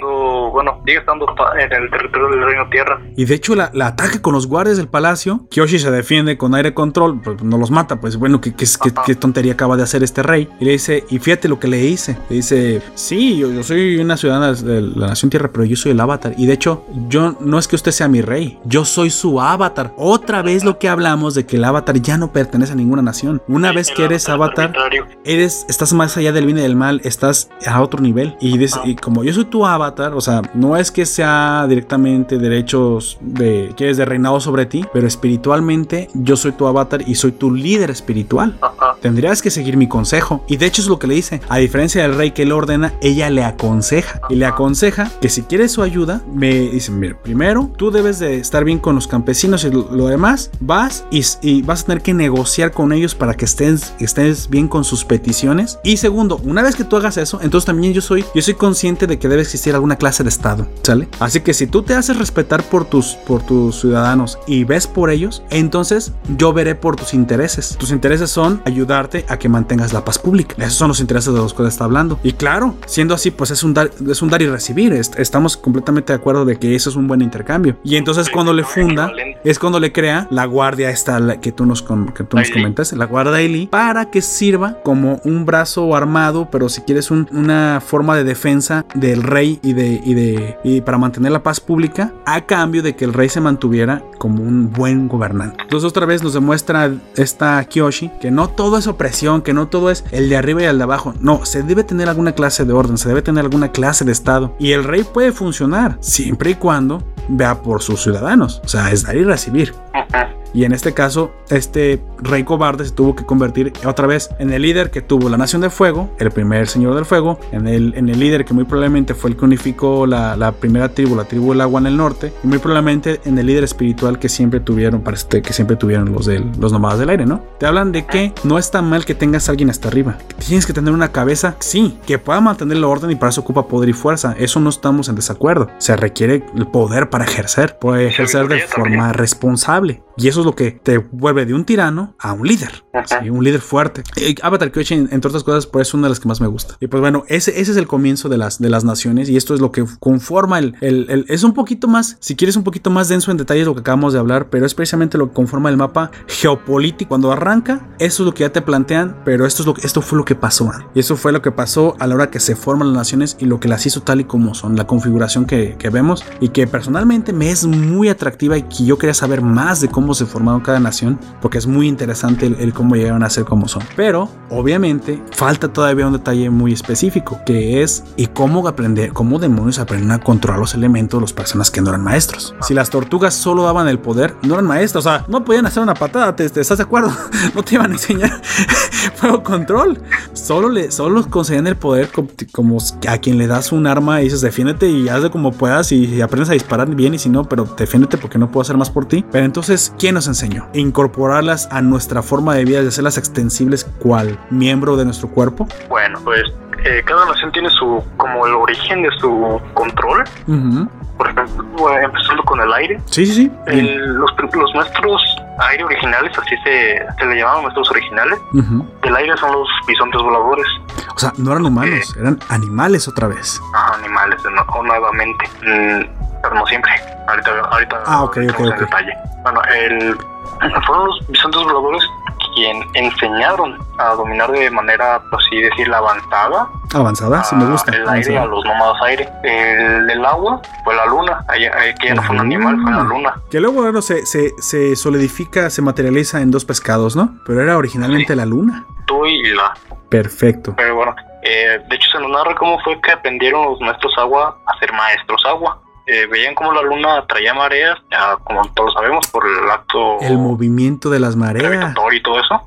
Bueno, sigue estando en el territorio del Reino Tierra. Y de hecho la, la ataca con los guardias del palacio. Kyoshi se defiende con aire control, pues no los mata. Pues bueno, ¿qué, qué, qué- qué tontería acaba de hacer este rey? Y le dice, y fíjate lo que le hice. Le dice, sí, yo, yo soy una ciudadana de la nación tierra, pero yo soy el avatar. Y de hecho, yo no es que usted sea mi rey, yo soy su avatar. Otra vez lo que hablamos de que el avatar ya no pertenece a ninguna nación. Una vez que eres avatar, arbitrario. eres, estás más allá del bien y del mal, estás a otro nivel. Y, des- y como yo soy tu avatar, o sea, no es que sea directamente derechos de que es de reinado sobre ti, pero espiritualmente yo soy tu avatar y soy tu líder espiritual. Tendrías que seguir mi consejo. Y de hecho es lo que le dice. A diferencia del rey que le ordena, ella le aconseja. Y le aconseja que si quieres su ayuda, me dice, mira, primero, tú debes de estar bien con los campesinos y lo, lo demás, vas y, y, vas a tener que negociar con ellos para que estés, estés bien con sus peticiones. Y segundo, una vez que tú hagas eso, entonces también yo soy, yo soy consciente de que debe existir alguna clase de Estado, ¿sale? Así que si tú te haces respetar por tus, por tus ciudadanos y ves por ellos, entonces yo veré por tus intereses. Tus intereses son ayudarte a que mantengas la paz pública. Esos son los intereses de los que está hablando. Y claro, siendo así, pues es un dar, es un dar y recibir. Estamos completamente de acuerdo de que eso es un buen intercambio. Y entonces cuando le funda, es cuando le crea la guardia esta que tú nos, que tú nos comentas, la guardia Eli, para que sirva como un brazo armado, pero si quieres un, una forma de defensa del rey y de, y de y para mantener la paz pública a cambio de que el rey se mantuviera como un buen gobernante. Entonces otra vez nos demuestra esta Kyoshi que no todo es opresión, que no todo es el de arriba y el de abajo. No, se debe tener alguna clase de orden, se debe tener alguna clase de estado. Y el rey puede funcionar siempre y cuando vea por sus ciudadanos. O sea, es dar y recibir. Y en este caso, este rey cobarde se tuvo que convertir otra vez en el líder que tuvo la Nación de Fuego, el primer Señor del Fuego, en el, en el líder que muy probablemente fue el que unificó la, la, primera tribu, la tribu del agua en el norte, y muy probablemente en el líder espiritual que siempre tuvieron, parece que siempre tuvieron los, de, los nómadas del aire, ¿no? Te hablan de que no está mal que tengas a alguien hasta arriba, que tienes que tener una cabeza, sí, que pueda mantener la orden y para eso ocupa poder y fuerza, eso no estamos en desacuerdo, se requiere el poder para ejercer, puede ejercer de forma responsable. Y eso es lo que te vuelve de un tirano a un líder. ¿sí? Un líder fuerte. Y Avatar Kyoshi, entre otras cosas, pues es una de las que más me gusta. Y pues bueno, ese, ese es el comienzo de las, de las naciones. Y esto es lo que conforma el, el, el, Es un poquito más, si quieres, un poquito más denso en detalles lo que acabamos de hablar. Pero es precisamente lo que conforma el mapa geopolítico. Cuando arranca, eso es lo que ya te plantean. Pero esto, es lo, esto fue lo que pasó. Y eso fue lo que pasó a la hora que se forman las naciones y lo que las hizo tal y como son. La configuración que, que vemos. Y que personalmente me es muy atractiva y que yo quería saber más de cómo se formaron cada nación, porque es muy interesante el, cómo llegaron a ser como son. Pero, obviamente, falta todavía un detalle muy específico, que es y cómo aprender, cómo demonios aprenden a controlar los elementos las personas que no eran maestros. Si las tortugas solo daban el poder, no eran maestros, o sea, no podían hacer una patada, ¿te, estás de acuerdo? no te iban a enseñar fuego control. Solo le, solo concedían el poder como, a quien le das un arma y dices defiéndete y hazle como puedas y aprendes a disparar bien y si no, pero defiéndete porque no puedo hacer más por ti. Pero entonces, ¿quién nos enseña? incorporarlas a nuestra forma de vida y hacerlas extensibles cual miembro de nuestro cuerpo? Bueno, pues eh, cada nación tiene su como el origen de su control. Uh -huh. Por ejemplo, empezando con el aire. Sí, sí, sí. El, los, los nuestros aire originales, así se, se le llamaban nuestros originales. Uh -huh. Del aire son los bisontes voladores. O sea, no eran humanos, eh, eran animales otra vez. Ah, animales, no, nuevamente. Mm, pero no siempre. Ahorita, ahorita ah, ok. detalle. Bueno, el, fueron los bisontes voladores quien enseñaron a dominar de manera, por así decirlo, avanzada. Avanzada, sí me gusta. El aire, avanzada. a los nómadas aire. El, el agua fue la luna. ya no fue un animal, fue la luna. Que luego, bueno, se, se, se, solidifica, se materializa en dos pescados, ¿no? Pero era originalmente sí. la luna. Tú y la. Perfecto. Pero bueno, eh, de hecho se nos narra cómo fue que aprendieron los maestros agua a ser maestros agua. Eh, veían como la luna traía mareas, ya, como todos sabemos, por el acto... El movimiento de las mareas. Y todo eso.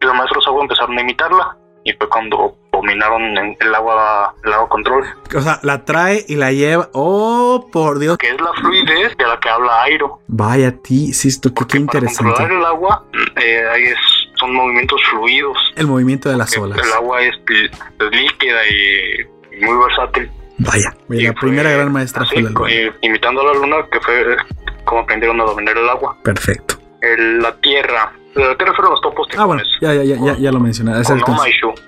Y los maestros agua empezaron a imitarla. Y fue cuando dominaron el agua, el agua control. O sea, la trae y la lleva. ¡Oh, por Dios! Que es la fluidez de la que habla Airo. Vaya, ti, sí, esto qué, qué interesante. Para controlar el agua, eh, es, son movimientos fluidos. El movimiento de las olas. El agua es, es líquida y muy versátil. Vaya, y la fue, primera gran maestra así, fue la luna. Eh, imitando a la luna, que fue como aprendieron a dominar el agua. Perfecto. El, la tierra. La tierra fueron los topos Ah, bueno, ya, ya, ya, ya, ya lo mencioné. Es el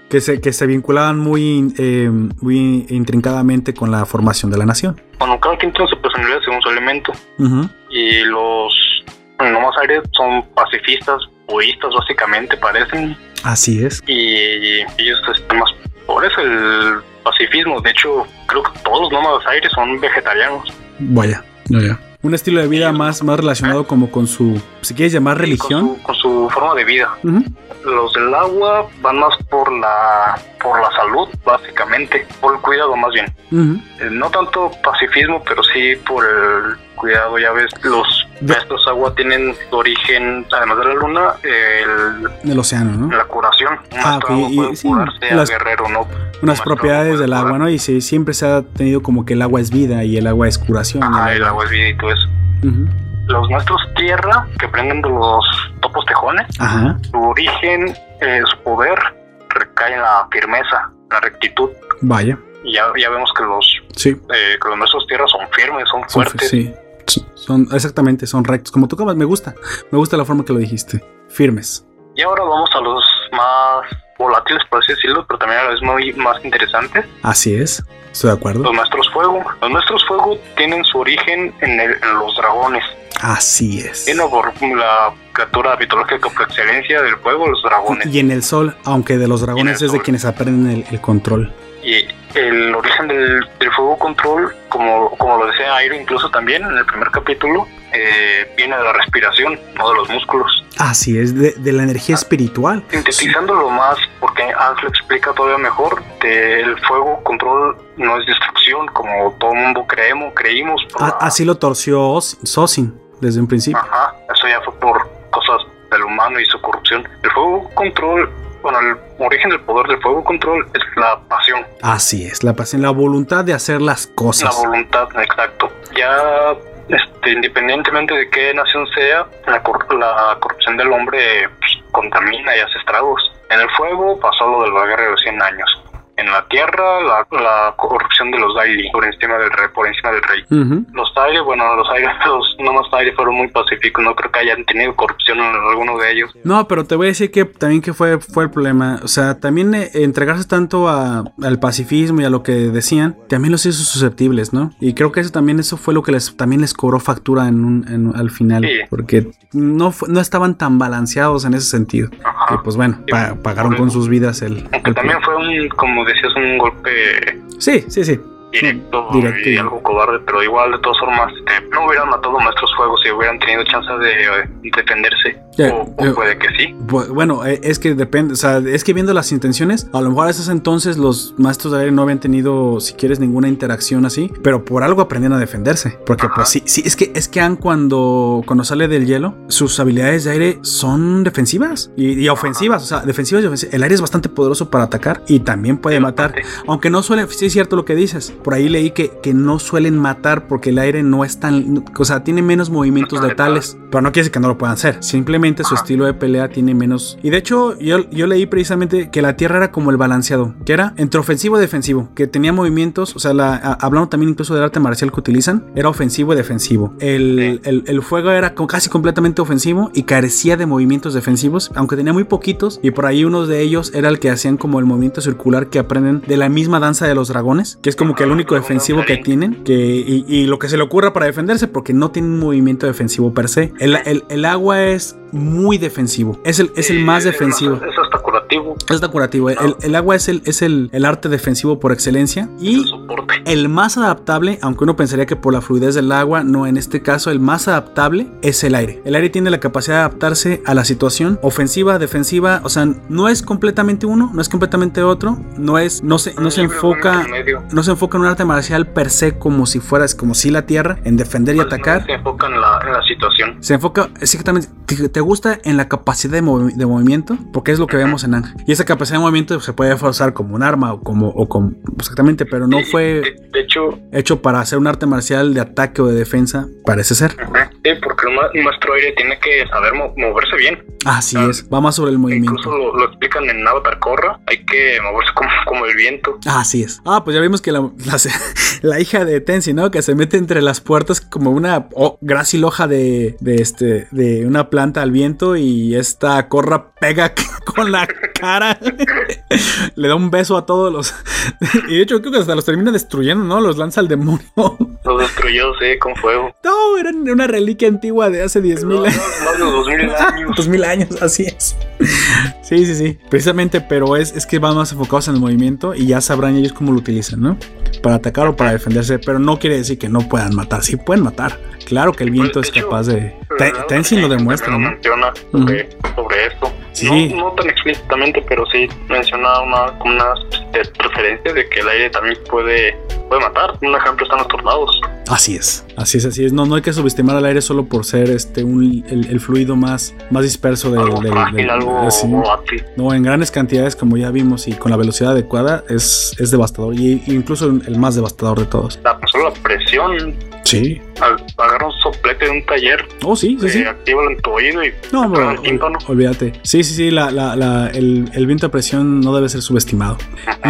que, se, que se vinculaban muy, eh, muy intrincadamente con la formación de la nación. Bueno, cada quien tiene su personalidad según su elemento. Uh -huh. Y los nomás aires son pacifistas, budistas, básicamente, parecen. Así es. Y, y ellos están más por eso el pacifismo. De hecho, creo que todos los nómadas aires son vegetarianos. Vaya, vaya. Un estilo de vida más, más relacionado como con su, si quieres llamar religión. Con su, con su, forma de vida. Uh -huh. Los del agua van más por la, por la salud, básicamente, por el cuidado más bien. Uh -huh. eh, no tanto pacifismo, pero sí por el cuidado, ya ves, los Estos agua tienen origen, además de la luna, el, el océano, ¿no? la curación. Ah, maestro ok, agua y- sí, las- guerrero, ¿no? Un Unas propiedades del agua. ¿no? Y sí, siempre se ha tenido como que el agua es vida y el agua es curación. Ajá, el agua es vida y todo eso. Los maestros tierra, que prenden de los topos tejones, Ajá. su origen, eh, su poder, recae en la firmeza, la rectitud. Vaya. Y ya, ya vemos que los, Sí. eh, que los maestros tierra son firmes, son Son, fuertes. sí. Son, exactamente, son rectos. Como tú acabas, me gusta. Me gusta la forma que lo dijiste. Firmes. Y ahora vamos a los más volátiles, por así decirlo, pero también a la vez muy más interesantes. Así es. Estoy de acuerdo. Los maestros fuego. Los maestros fuego tienen su origen en, el- en los dragones. Así es. Y no por la criatura mitológica por excelencia del fuego, los dragones. Y en el sol, aunque de los dragones es de quienes aprenden el, el control. Y el origen del, del fuego control, como, como lo decía Airo incluso también en el primer capítulo, eh, viene de la respiración, no de los músculos. Así es, de, de la energía espiritual. Sintetizándolo más, porque Ans lo explica todavía mejor, que el fuego control no es destrucción, como todo el mundo creemos, creímos. por A- la- así lo torció Os- Sosin desde un principio. Ajá, eso ya fue por cosas del humano y su corrupción. El fuego control, bueno, el origen del poder del fuego control es la pasión, Así es, la pasión, la voluntad de hacer las la cosas. voluntad, exacto. Ya, este, independientemente de qué nación sea, la, cor- la corrupción del hombre pues, contamina y hace estragos. En el fuego pasó lo de la guerra de los 100 años. En la tierra, la, la corrupción de los Daily por encima del rey. Por encima del rey. Los Taire, bueno, los Aire, los nomás Taire fueron muy pacíficos. No creo que hayan tenido corrupción en alguno de ellos. No, pero te voy a decir que también que fue, fue el problema. O sea, también eh, entregarse tanto a- al pacifismo y a lo que decían, también los hizo susceptibles, ¿no? Y creo que eso también eso fue lo que les también les cobró factura en un, en- al final. Sí. Porque no, no estaban tan balanceados en ese sentido. Ajá. Y pues bueno, pa- pagaron con sus vidas el... Aunque el- también fue un, como Sí, sí, sí. Directo, Directo y- y algo cobarde, pero igual de todas formas este, no hubieran matado a maestros fuegos si hubieran tenido chance de eh, defenderse. O, o yo- puede que sí. Bu- Bueno, eh, es que depende, o sea, es que viendo las intenciones, a lo mejor a ese entonces los maestros de aire no habían tenido, si quieres, ninguna interacción así, pero por algo aprendieron a defenderse. Porque Ajá. pues sí, sí, es que es que Aang cuando, cuando sale del hielo, sus habilidades de aire son defensivas y, y ofensivas, o sea, defensivas y ofensivas. El aire es bastante poderoso para atacar y también puede Sí, matar. bastante. Aunque no suele, sí es cierto lo que dices. Por ahí leí que, que no suelen matar porque el aire no es tan, o sea, tiene menos movimientos letales. Pero no quiere decir que no lo puedan hacer. Simplemente su estilo de pelea tiene menos. Y de hecho, yo, yo leí precisamente que la Tierra era como el balanceado, que era entre ofensivo y defensivo, que tenía movimientos, o sea, la, a- hablando también incluso del arte marcial que utilizan, era ofensivo y defensivo. El, el- el fuego era casi completamente ofensivo y carecía de movimientos defensivos, aunque tenía muy poquitos. Y por ahí uno de ellos era el que hacían como el movimiento circular que aprenden de la misma danza de los dragones, que es como que el Ajá, único defensivo que tienen, que, y, y lo que se le ocurra para defenderse, porque no tienen un movimiento defensivo per se. El, el- el agua es muy defensivo, es el, es el más defensivo. Es hasta curativo. Es la curativo. El, el agua es, el, es el, el arte defensivo por excelencia. El Y el más adaptable, aunque uno pensaría que por la fluidez del agua, no, en este caso el más adaptable es el aire. El aire tiene la capacidad de adaptarse a la situación ofensiva, defensiva, o sea, no es completamente uno, no es completamente otro, no es, no se, no se enfoca, no se enfoca en un arte marcial per se como si fueras, como si la tierra, en defender y Pues, atacar. Se enfoca en la, en la situación. Se enfoca exactamente, te, te gusta en la capacidad de, movi- de movimiento, porque es lo que vemos en Y esa capacidad de movimiento se puede forzar como un arma o como, o como exactamente, pero no fue De, de hecho, hecho para hacer un arte marcial de ataque o de defensa, parece ser. sí, porque el ma- nuestro aire tiene que saber mo- moverse bien. Así Ah, es, va más sobre el movimiento. Incluso lo, lo explican en Avatar Korra. Hay que moverse como, como el viento. Así es. Ah, pues ya vimos que la, la, la hija de Tensi, ¿no? Que se mete entre las puertas como una oh, grácil hoja de, de, este, de una planta al viento y esta corra pega con la cara. Le da un beso a todos los... Y de hecho creo que hasta los termina destruyendo, ¿no? Los lanza al demonio. Lo destruyó, sí, con fuego. No, era una reliquia antigua de hace 10.000 No, años. más de dos mil años. Dos mil años, así es. Sí, sí, sí. Precisamente, pero es, es que van más enfocados en el movimiento y ya sabrán ellos cómo lo utilizan, ¿no? Para atacar o para defenderse, pero no quiere decir que no puedan matar. Sí pueden matar. Claro que el viento Pues, es hecho, capaz de. La Te- verdad, Tenzin lo demuestra, ¿no? menciona sobre, sobre esto. Sí. No, no tan explícitamente, pero sí menciona una, eh, referencias de que el aire también puede, puede matar. Un ejemplo están los tornados. Así es, así es, así es. No, no hay que subestimar al aire solo por ser este un, el, el fluido más, más disperso del, algo frágil, volátil. No, en grandes cantidades, como ya vimos, y con la velocidad adecuada, es, es devastador. Y, y incluso el más devastador de todos. La, solo la presión, Sí. al agarrar un soplete de un taller, Oh, sí, sí, sí. eh, actívalo en tu oído y No, bro, el tímpano. olvídate. Sí, sí, sí, la, la, la- el, el viento de presión no debe ser subestimado.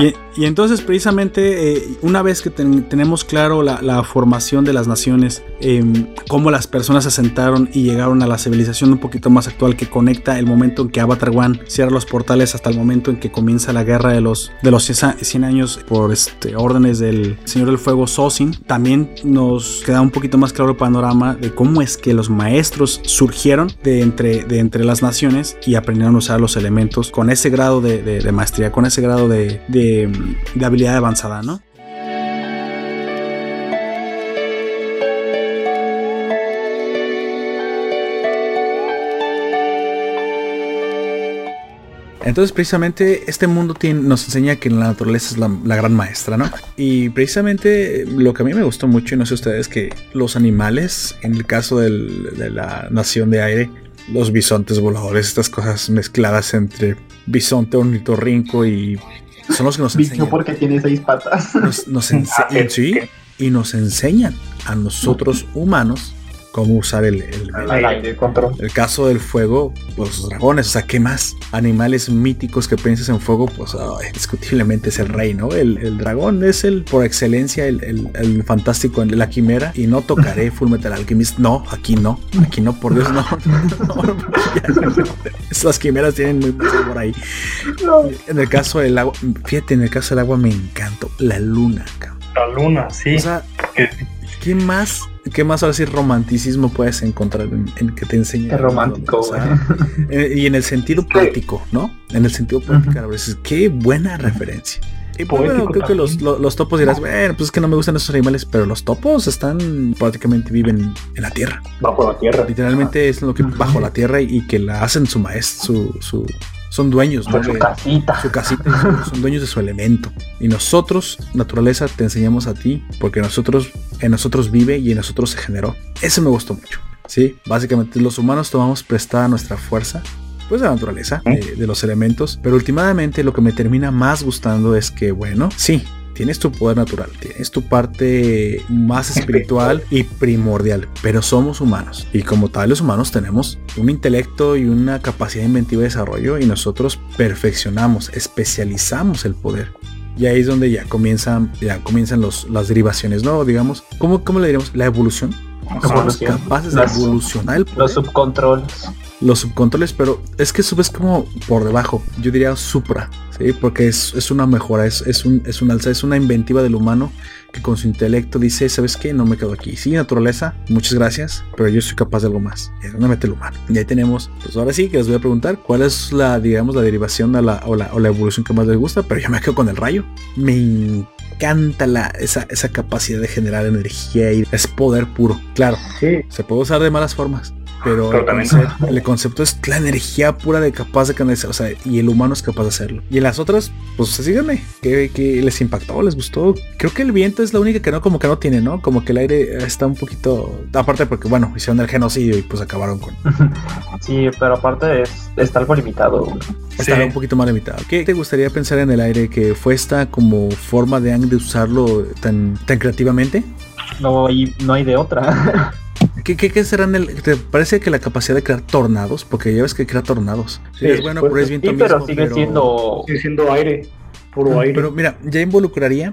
Y, y entonces, precisamente, eh, una vez que ten- tenemos claro la, la formación de las naciones, em, cómo las personas se asentaron y llegaron a la civilización un poquito más actual que conecta el momento en que Avatar One cierra los portales hasta el momento en que comienza la guerra de los, de los 100 a- 100 años por este, órdenes del Señor del Fuego Sosin, también nos queda un poquito más claro el panorama de cómo es que los maestros surgieron de entre, de entre las naciones y aprendieron a usar los elementos con ese grado de, de- maestría, con ese grado de- de habilidad avanzada, ¿no? Entonces, precisamente, este mundo tiene- nos enseña que la naturaleza es la, la gran maestra, ¿no? Y precisamente lo que a mí me gustó mucho, y no sé ustedes, que los animales, en el caso del- de la nación de aire, los bisontes voladores, estas cosas mezcladas entre bisonte, ornitorrinco y son los que nos Bicho enseñan. porque tiene seis patas. Nos, Ah, y- sí, y nos enseñan a nosotros humanos cómo usar el, el- el Al aire, control. el caso del fuego, pues los dragones, o sea, ¿qué más? Animales míticos que piensas en fuego, pues ay, indiscutiblemente es el rey, ¿no? El, el dragón es el, por excelencia, el, el- el fantástico, la quimera, y no tocaré Full Metal Alchemist, no, aquí no, aquí no, por Dios, no. no, no, ya. Esas quimeras tienen muy sabor ahí. En el caso del agua, fíjate, en el caso del agua me encantó, la luna, cabrón. La luna, sí. O sea, ¿qué más, qué más ahora sí romanticismo puedes encontrar en, en que te enseñe? Romántico, sea, eh, y en el sentido poético, ¿no? En el sentido poético, a veces, qué buena referencia. Y pues, bueno, creo que los, los topos dirás, bueno, pues es que no me gustan esos animales, pero los topos están prácticamente viven en la tierra. bajo la tierra. Literalmente es lo que bajo la tierra y, y que la hacen su maestro, su, su- son dueños, ¿no? Su De- casita. su casita y son dueños de su elemento. Y nosotros, naturaleza, te enseñamos a ti porque nosotros, en nosotros vive y en nosotros se generó. Eso me gustó mucho. Sí, básicamente los humanos tomamos prestada nuestra fuerza. Pues de la naturaleza, de, de los elementos. Pero últimamente lo que me termina más gustando es que, bueno, sí, tienes tu poder natural, tienes tu parte más espiritual y primordial, pero somos humanos. Y como tal, los humanos tenemos un intelecto y una capacidad inventiva de desarrollo y nosotros perfeccionamos, especializamos el poder. Y ahí es donde ya comienzan, ya comienzan los, las derivaciones, ¿no? Digamos, ¿cómo, cómo le diríamos? La evolución. Somos capaces de evolucionar el poder Los subcontroles. Los subcontroles, pero es que subes como por debajo. Yo diría supra, ¿sí? Porque es, es una mejora, es, es, un, es un alza, es una inventiva del humano que con su intelecto dice, ¿sabes qué? No me quedo aquí. Sí, naturaleza, muchas gracias, pero yo soy capaz de algo más. Y donde mete el humano. Y ahí tenemos, pues ahora sí que les voy a preguntar cuál es la, digamos, la derivación a la, o, la, o la evolución que más les gusta, pero yo me quedo con el rayo. Me encanta la, esa, esa capacidad de generar energía y es poder puro. Claro, Sí, se puede usar de malas formas, pero, Pero el, concepto, el concepto es la energía pura de capaz de canalizar, o sea, y el humano es capaz de hacerlo. Y en las otras, pues síganme, ¿qué, qué les impactó? ¿Les gustó? Creo que el viento es la única que no, como que no tiene, ¿no? Como que el aire está un poquito, aparte porque, bueno, hicieron el genocidio y pues acabaron con... Sí, pero aparte es, está algo limitado. Está Sí. un poquito más limitado. ¿Qué te gustaría pensar en el aire que fue esta como forma de Ang de usarlo tan, tan creativamente? No hay, no hay de otra. ¿Qué, qué, qué serán el, ¿Te parece que la capacidad de crear tornados? Porque ya ves que crea tornados. Sí, Sí, es bueno, pues, pero es viento Sí, pero mismo, sigue pero- siendo. sigue siendo aire, puro aire. Pero mira, ya involucraría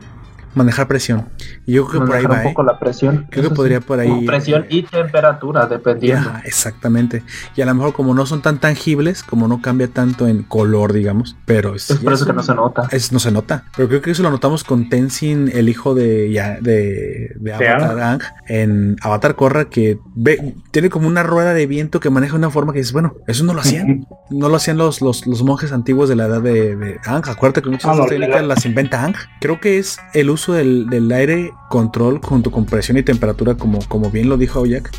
manejar presión. Y yo creo que por ahí va, un poco ¿eh? la presión. Creo que podría por ahí- Presión y temperatura, dependiendo. Ya, exactamente. Y a lo mejor como no son tan tangibles, como no cambia tanto en color, digamos, pero es, es por eso es que no se nota. es- no se nota. Pero creo que eso lo notamos con Tenzin, el hijo de, ya, de, de Avatar Ang, en Avatar Korra, que ve, tiene como una rueda de viento que maneja de una forma que dices, bueno, eso no lo hacían. No lo hacían los, los, los monjes antiguos de la edad de, de Ang. Acuérdate que muchas Ah, de no, las inventa Ang. Creo que es el uso del, del aire control junto con presión y temperatura, como, como bien lo dijo Aoyak,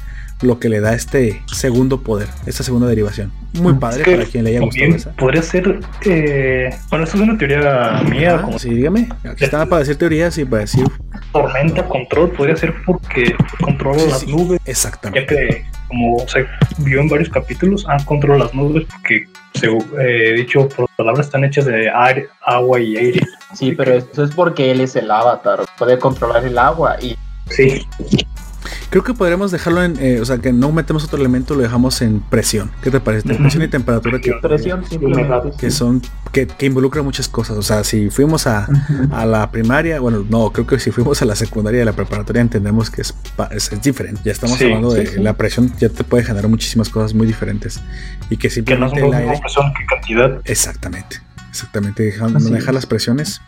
lo que le da este segundo poder, esta segunda derivación. Muy padre para quien le haya gustado esa. Podría ser, eh, bueno, esto es una teoría mía. Ah, como sí, dígame. Aquí está para decir teorías y para decir. Tormenta control podría ser porque controla Sí, las sí, nubes. Exactamente. Ya que, como se vio en varios capítulos, han controlado las nubes porque, según eh, dicho por palabras, están hechas de aire, agua y aire. Sí, pero eso es porque él es el avatar. Puede controlar el agua y Sí, Creo que podremos dejarlo en, eh, o sea, que no metemos otro elemento, lo dejamos en presión. ¿Qué te parece? Presión y temperatura que, presión simplemente. que son, que, que involucran muchas cosas. O sea, si fuimos a, a la primaria, bueno, no, creo que si fuimos a la secundaria y a la preparatoria entendemos que es, es, es diferente. Ya estamos Sí, hablando de sí, la presión, ya te puede generar muchísimas cosas muy diferentes. Y que que no es simplemente mismo aire. presión que cantidad. Exactamente. Exactamente, dejar, Así manejar es. las presiones.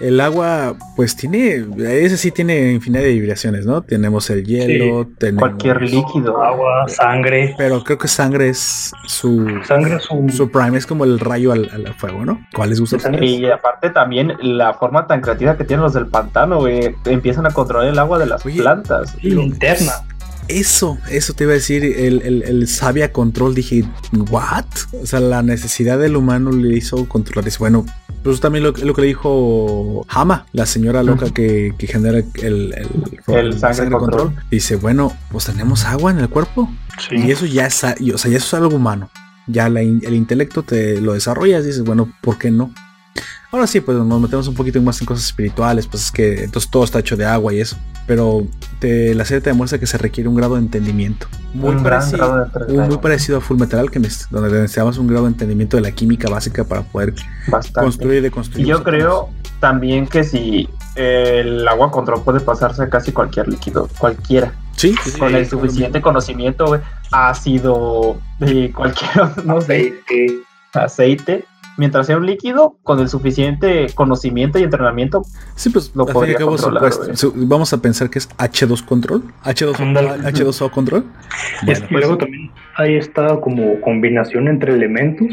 El agua, pues tiene, ese sí tiene infinidad de vibraciones, ¿no? Tenemos el hielo, tenemos... Cualquier líquido. Agua, sangre. Pero creo que sangre es su, Sangre es un. su prime, es como el rayo al, al fuego, ¿no? ¿Cuál les gusta? Y aparte también la forma tan creativa que tienen los del pantano, güey. Empiezan a controlar el agua de las Oye, plantas. linterna. Eso, eso te iba a decir, el, el, el sabia control, dije, ¿what? O sea, la necesidad del humano le hizo controlar eso. Bueno, pues también lo, lo que le dijo Hama, la señora loca que, que genera el, el, El sangre control. Dice, bueno, pues tenemos agua en el cuerpo. Sí. Y eso ya es, o sea, ya eso es algo humano. Ya la el intelecto te lo desarrollas, dices, bueno, ¿por qué no? Ahora sí, pues nos metemos un poquito más en cosas espirituales, pues es que entonces todo está hecho de agua y eso. Pero te, la serie te demuestra que se requiere un grado de entendimiento. Muy, Un gran parecido, grado de un- muy parecido a Full Metal Alchemist, donde necesitamos un grado de entendimiento de la química básica para poder Bastante. construir y deconstruir. Y yo creo también que si el agua control puede pasarse a casi cualquier líquido, cualquiera, Sí, sí, sí. con el suficiente conocimiento, ácido, de cualquier, no sé, Aceite. Mientras sea un líquido, con el suficiente conocimiento y entrenamiento, Sí, pues Lo podría controlar, su- vamos a pensar que es H2 control, H2, Ándale. H2O control. Bueno, y luego también hay esta como combinación entre elementos.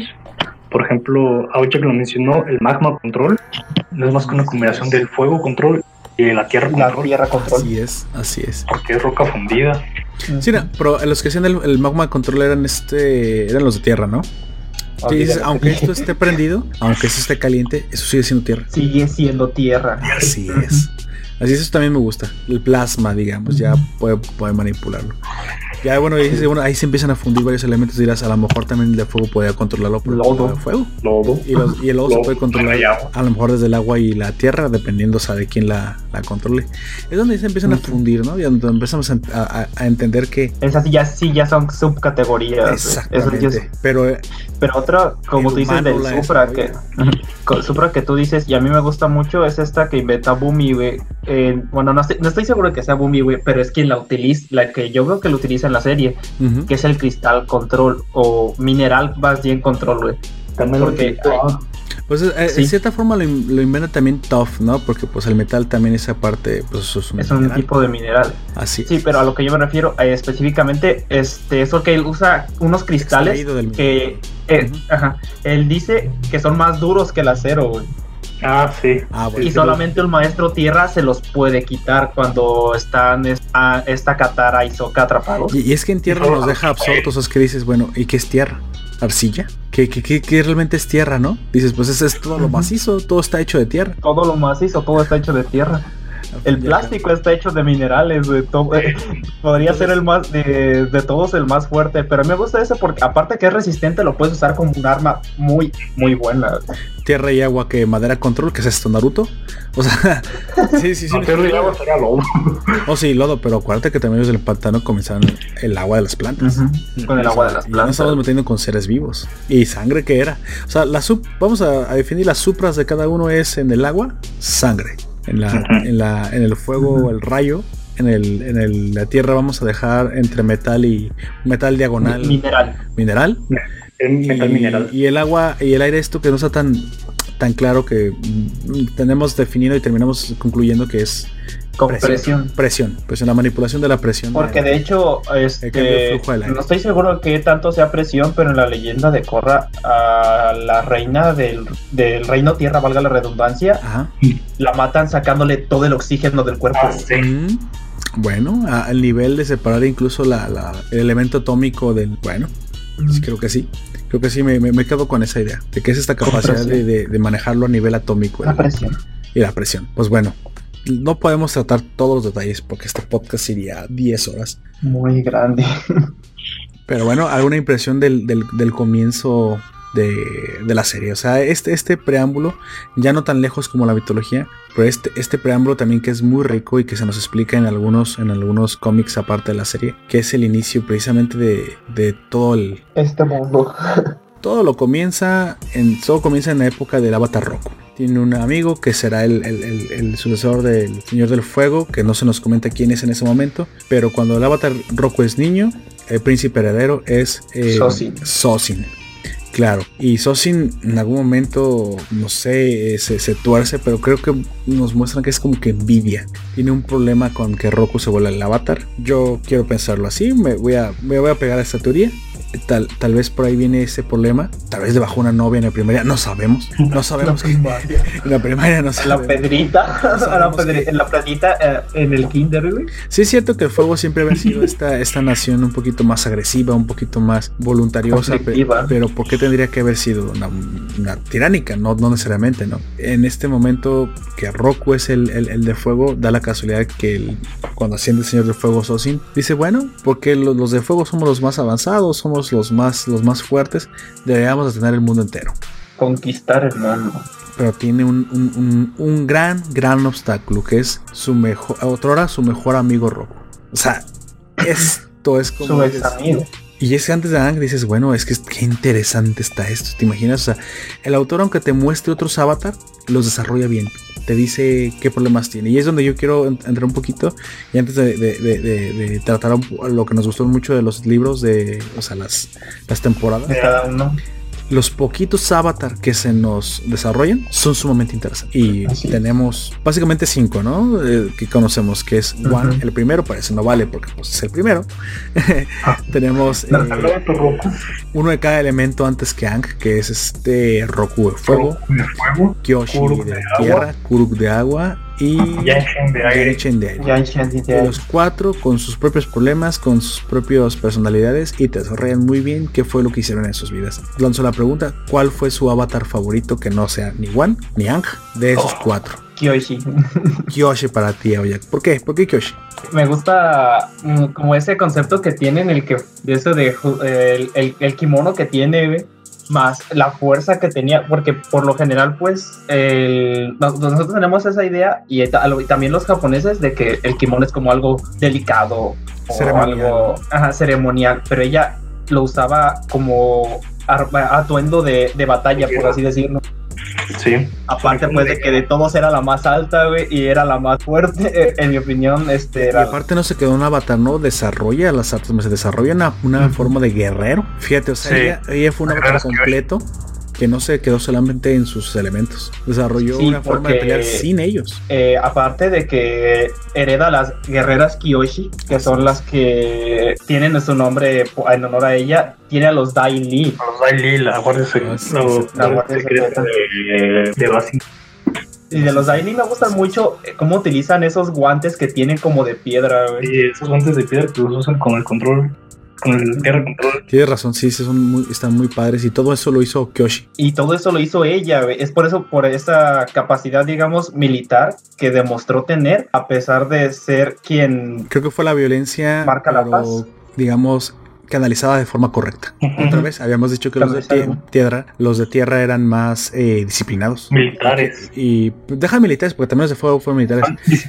Por ejemplo, ahorita que lo mencionó, el magma control no es más que una combinación del fuego control y de la tierra la control, tierra control. así es, así es. porque es roca fundida. Sí, no, pero los que hacían el, el magma control eran este, eran los de tierra, ¿no? Dices, aunque esto esté prendido, aunque esto esté caliente, eso sigue siendo tierra. Sigue siendo tierra. Así es. Así es, eso también me gusta. El plasma, digamos, ya puede, puede manipularlo. Ya, bueno, ahí se empiezan a fundir varios elementos. Dirás, a lo mejor también el de fuego podría controlarlo por el Lodo. fuego. Lodo. Y, los- y el lodo se puede controlar a lo mejor desde el agua y la tierra, dependiendo o sea, de quién la, la controle. Es donde se empiezan a fundir, ¿no? Y donde empezamos a, a- a entender que. Esas sí ya, sí ya son subcategorías. Eso Exactamente. es- Pero eh, Pero otra, como tú dices, del la Supra, que, Supra que tú dices, y a mí me gusta mucho, es esta que inventa Bumi, güey. Eh, bueno, no estoy, no estoy seguro de que sea Bumi, güey, pero es quien la utiliza, la que yo veo que lo utiliza en la serie, que es el cristal control, o mineral más bien control, güey. También lo Porque ah, Pues eh, Sí. en cierta forma lo, lo inventa también Tough, ¿no? Porque pues el metal también esa parte, pues eso es un, Es un mineral. tipo de mineral. Así. Sí, pero a lo que yo me refiero eh, específicamente, este, es porque él usa unos cristales que, eh, ajá, él dice que son más duros que el acero, güey. Ah, sí. Ah, bueno. Y solamente un maestro tierra se los puede quitar cuando están esta, esta Katara y Sokka atrapados. Y, y es que en tierra nos deja absortos, es que dices, bueno, ¿y qué es tierra? ¿Arcilla? ¿Qué, qué, qué- qué realmente es tierra, no? Dices, pues ese es todo lo macizo, todo está hecho de tierra. Todo lo macizo, todo está hecho de tierra. El plástico está hecho de minerales, güey. todo- podría ser el más de, de todos el más fuerte, pero me gusta ese porque aparte que es resistente, lo puedes usar como un arma muy, muy buena. Tierra y agua que madera control, que es esto Naruto. O sea, sí, sí, sí. No, tierra y agua sería lodo. Oh, sí, lodo, pero acuérdate que también los del pantano comenzaron el agua de las plantas. Con el O agua de las plantas. estamos metiendo con seres vivos. Y sangre que era. O sea, la vamos a, a definir las supras de cada uno es en el agua, sangre. En la, en la, en el fuego, el rayo. En el, en el, la tierra vamos a dejar entre metal y metal diagonal Mineral. mineral. El metal y, mineral. y el agua y el aire esto que no está tan tan claro que tenemos definido y terminamos concluyendo que es Con Presión. presión. presión, presión, la manipulación de la presión. Porque de hecho, de este, no estoy seguro que tanto sea presión, pero en la leyenda de Korra, a la reina del, del reino tierra, valga la redundancia, Ajá. la matan sacándole todo el oxígeno del cuerpo. Ah, sí. Mm. Bueno, al nivel de separar incluso la, la, el elemento atómico del. Bueno, sí, creo que sí. Creo que sí, me, me, me, quedo con esa idea. De que es esta capacidad de, de, de, manejarlo a nivel atómico. La presión. Y la presión. Pues bueno, no podemos tratar todos los detalles porque este podcast iría 10 horas. Muy grande. Pero bueno, alguna impresión del, del, del comienzo de, de, la serie. O sea, este, este preámbulo, ya no tan lejos como la mitología, pero este, este preámbulo también que es muy rico y que se nos explica en algunos, en algunos cómics aparte de la serie, que es el inicio precisamente de, de todo el... Este mundo. Todo lo comienza, en, todo comienza en la época del Avatar Roku. Tiene un amigo que será el, el, el, el, sucesor del Señor del Fuego, que no se nos comenta quién es en ese momento, pero cuando el Avatar Roku es niño, el príncipe heredero es eh, Sosin. Sosin. Claro, y Sosin en algún momento, no sé, se, se, tuerce, pero creo que nos muestran que es como que envidia. Tiene un problema con que Roku se vuelva el avatar. Yo quiero pensarlo así, me voy a, me voy a pegar a esta teoría. Tal, tal vez por ahí viene ese problema. Tal vez debajo una novia en la primaria. No sabemos. No sabemos. Primaria. En la primaria no sabemos. La pedrita. No la pedrita en la planita eh, en el kinder, güey. Sí, es cierto que el fuego siempre había sido esta, esta nación un poquito más agresiva, un poquito más voluntariosa. Pero, pero, ¿por qué tendría que haber sido una, una tiránica? No, no, necesariamente, ¿no? En este momento que Roku es el, el, el de fuego, da la casualidad que el, cuando asciende el señor de fuego Sosin, dice, bueno, porque los, los de fuego somos los más avanzados, somos los más, los más fuertes, deberíamos de tener el mundo entero. Conquistar el mundo. Pero tiene un, un, un, un gran, gran obstáculo, que es su mejor, otrora su mejor amigo Roku. O sea, esto es como... Su ex amigo. Y es que antes de Ang dices, bueno, es que qué interesante está esto. ¿Te imaginas? O sea, el autor, aunque te muestre otros avatar, los desarrolla bien. Te dice qué problemas tiene. Y es donde yo quiero entrar un poquito. Y antes de, de, de, de tratar lo que nos gustó mucho de los libros, de, o sea, las, las temporadas. De cada uno los poquitos avatar que se nos desarrollan son sumamente interesantes. Y Así tenemos es. básicamente cinco, ¿no? Eh, que conocemos, que es uh -huh. One, el primero, parece no vale porque pues, es el primero. ah. tenemos eh, uno de cada elemento antes que Ang, que es este Roku de fuego, de fuego Kyoshi Kuruk de, de tierra. Kuruk de agua y Yanshin de aire. Yanshin de aire. Yanshin de aire. los cuatro con sus propios problemas, con sus propias personalidades y te desarrollan muy bien qué fue lo que hicieron en sus vidas. Lanzo la pregunta, ¿cuál fue su avatar favorito que no sea ni Wan ni Ang de esos Oh. cuatro? Kyoshi. Kyoshi para ti, Aoyak. ¿Por qué? ¿Por qué Kyoshi? Me gusta mm, como ese concepto que tienen, el que de eso de el, el, el kimono que tiene, güey, más la fuerza que tenía, porque por lo general, pues, el, nosotros tenemos esa idea y, y, también los japoneses de que el kimono es como algo delicado o ceremonial. algo ajá, ceremonial, pero ella lo usaba como atuendo de, de batalla, por así decirlo. Sí. Aparte, pues, de que de todos era la más alta, güey, y era la más fuerte, eh, en mi opinión, este era... Y aparte no se quedó un avatar, ¿no? Desarrolla las artes, se desarrolla una, una forma de guerrero. Fíjate, o sea, sí. ella, ella, fue un avatar completo que no se quedó solamente en sus elementos. Desarrolló sí, una forma porque, de pelear sin ellos. Eh, aparte de que hereda las guerreras Kiyoshi, que son las que tienen su nombre en honor a ella, tiene a los Dai Li. A los Dai Li, la guardia secreta. La guardia secreta de, de Basi. Y de los Daily me gustan mucho eh, cómo utilizan esos guantes que tienen como de piedra, güey. Sí, esos guantes de piedra que los usan con el control tierra control. Tienes razón, sí, son muy, están muy padres y todo eso lo hizo Kyoshi. Y todo eso lo hizo ella, es por eso, por esa capacidad, digamos, militar que demostró tener, a pesar de ser quien... Creo que fue la violencia... Marca la paz. Digamos, canalizada de forma correcta. Uh -huh. Otra vez, habíamos dicho que los de tierra, los de tierra eran más eh, disciplinados. Militares. Y, y deja militares, porque también los de fuego fueron militares.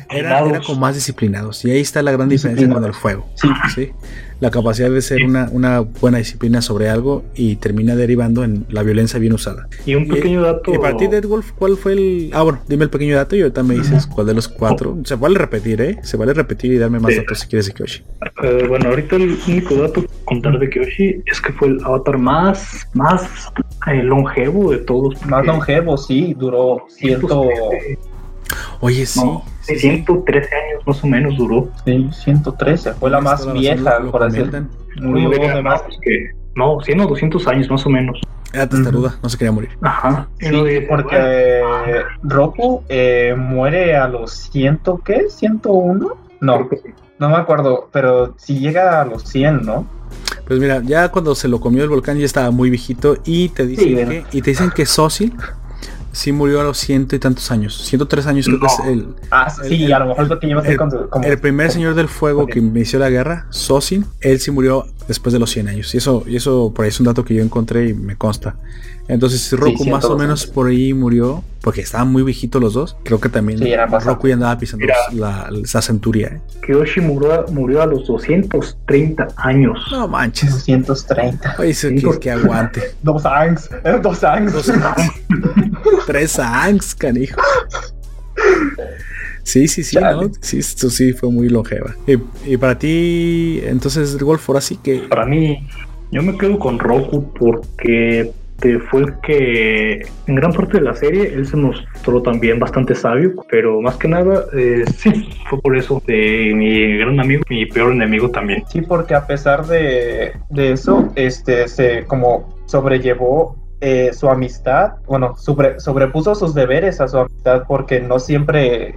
Eran, eran como más disciplinados. Y ahí está la gran diferencia con el fuego. Sí. ¿sí? La capacidad de ser sí. una, una, buena disciplina sobre algo y termina derivando en la violencia bien usada. Y un pequeño y, dato. Y para ti, Dead Wolf, ¿cuál fue el. Ah, bueno, dime el pequeño dato y ahorita me dices cuál de los cuatro. Se vale repetir, ¿eh? Se vale repetir y darme más sí. datos si quieres de Kyoshi. Uh, bueno, ahorita el único dato que contar de Kyoshi es que fue el avatar más, más eh, longevo de todos. Más longevo, sí, duró ciento. Oye, sí. No, sí, 113 años más o menos duró. Sí, 113, fue la más vieja, por así decirlo. Murió demás que. No, 100 o 200 años más o menos. Era testaruda, uh -huh. no se quería morir. Ajá. Sí, porque Roku eh, muere a los 100, ¿qué? ¿101? No, no me acuerdo, pero si llega a los 100, ¿no? Pues mira, ya cuando se lo comió el volcán ya estaba muy viejito y te dicen Sí, que, bueno. y te dicen que Sosi sí murió a los ciento y tantos años. 103 años creo que es el, Ah, sí, El- a lo mejor es lo que llevas ahí el- con como- el primer señor del fuego Ok. que inició la guerra, Sosin, él sí murió después de los 100 años. Y eso, y eso por ahí es un dato que yo encontré y me consta. Entonces, Roku más o 102 menos años. por ahí murió, porque estaban muy viejitos los dos. Creo que también Sí. Roku ya andaba pisando Mira. la, esa centuria. ¿eh? Kyoshi murió, murió a los 230 años. No manches. 230. Oye, eso que, que aguante. Dos eh, dos angs. Dos- Tres angs, canijo. Sí, sí, sí. ¿no? Sí, esto sí fue muy longeva. Y, y para ti, entonces, Golf, ahora sí que. Para mí, yo me quedo con Roku porque te fue el que en gran parte de la serie él se mostró también bastante sabio, pero más que nada, eh, sí, fue por eso de mi gran amigo, mi peor enemigo también. Sí, porque a pesar de, de eso, este se como sobrellevó eh, su amistad, bueno, sobre- sobrepuso sus deberes a su amistad porque no siempre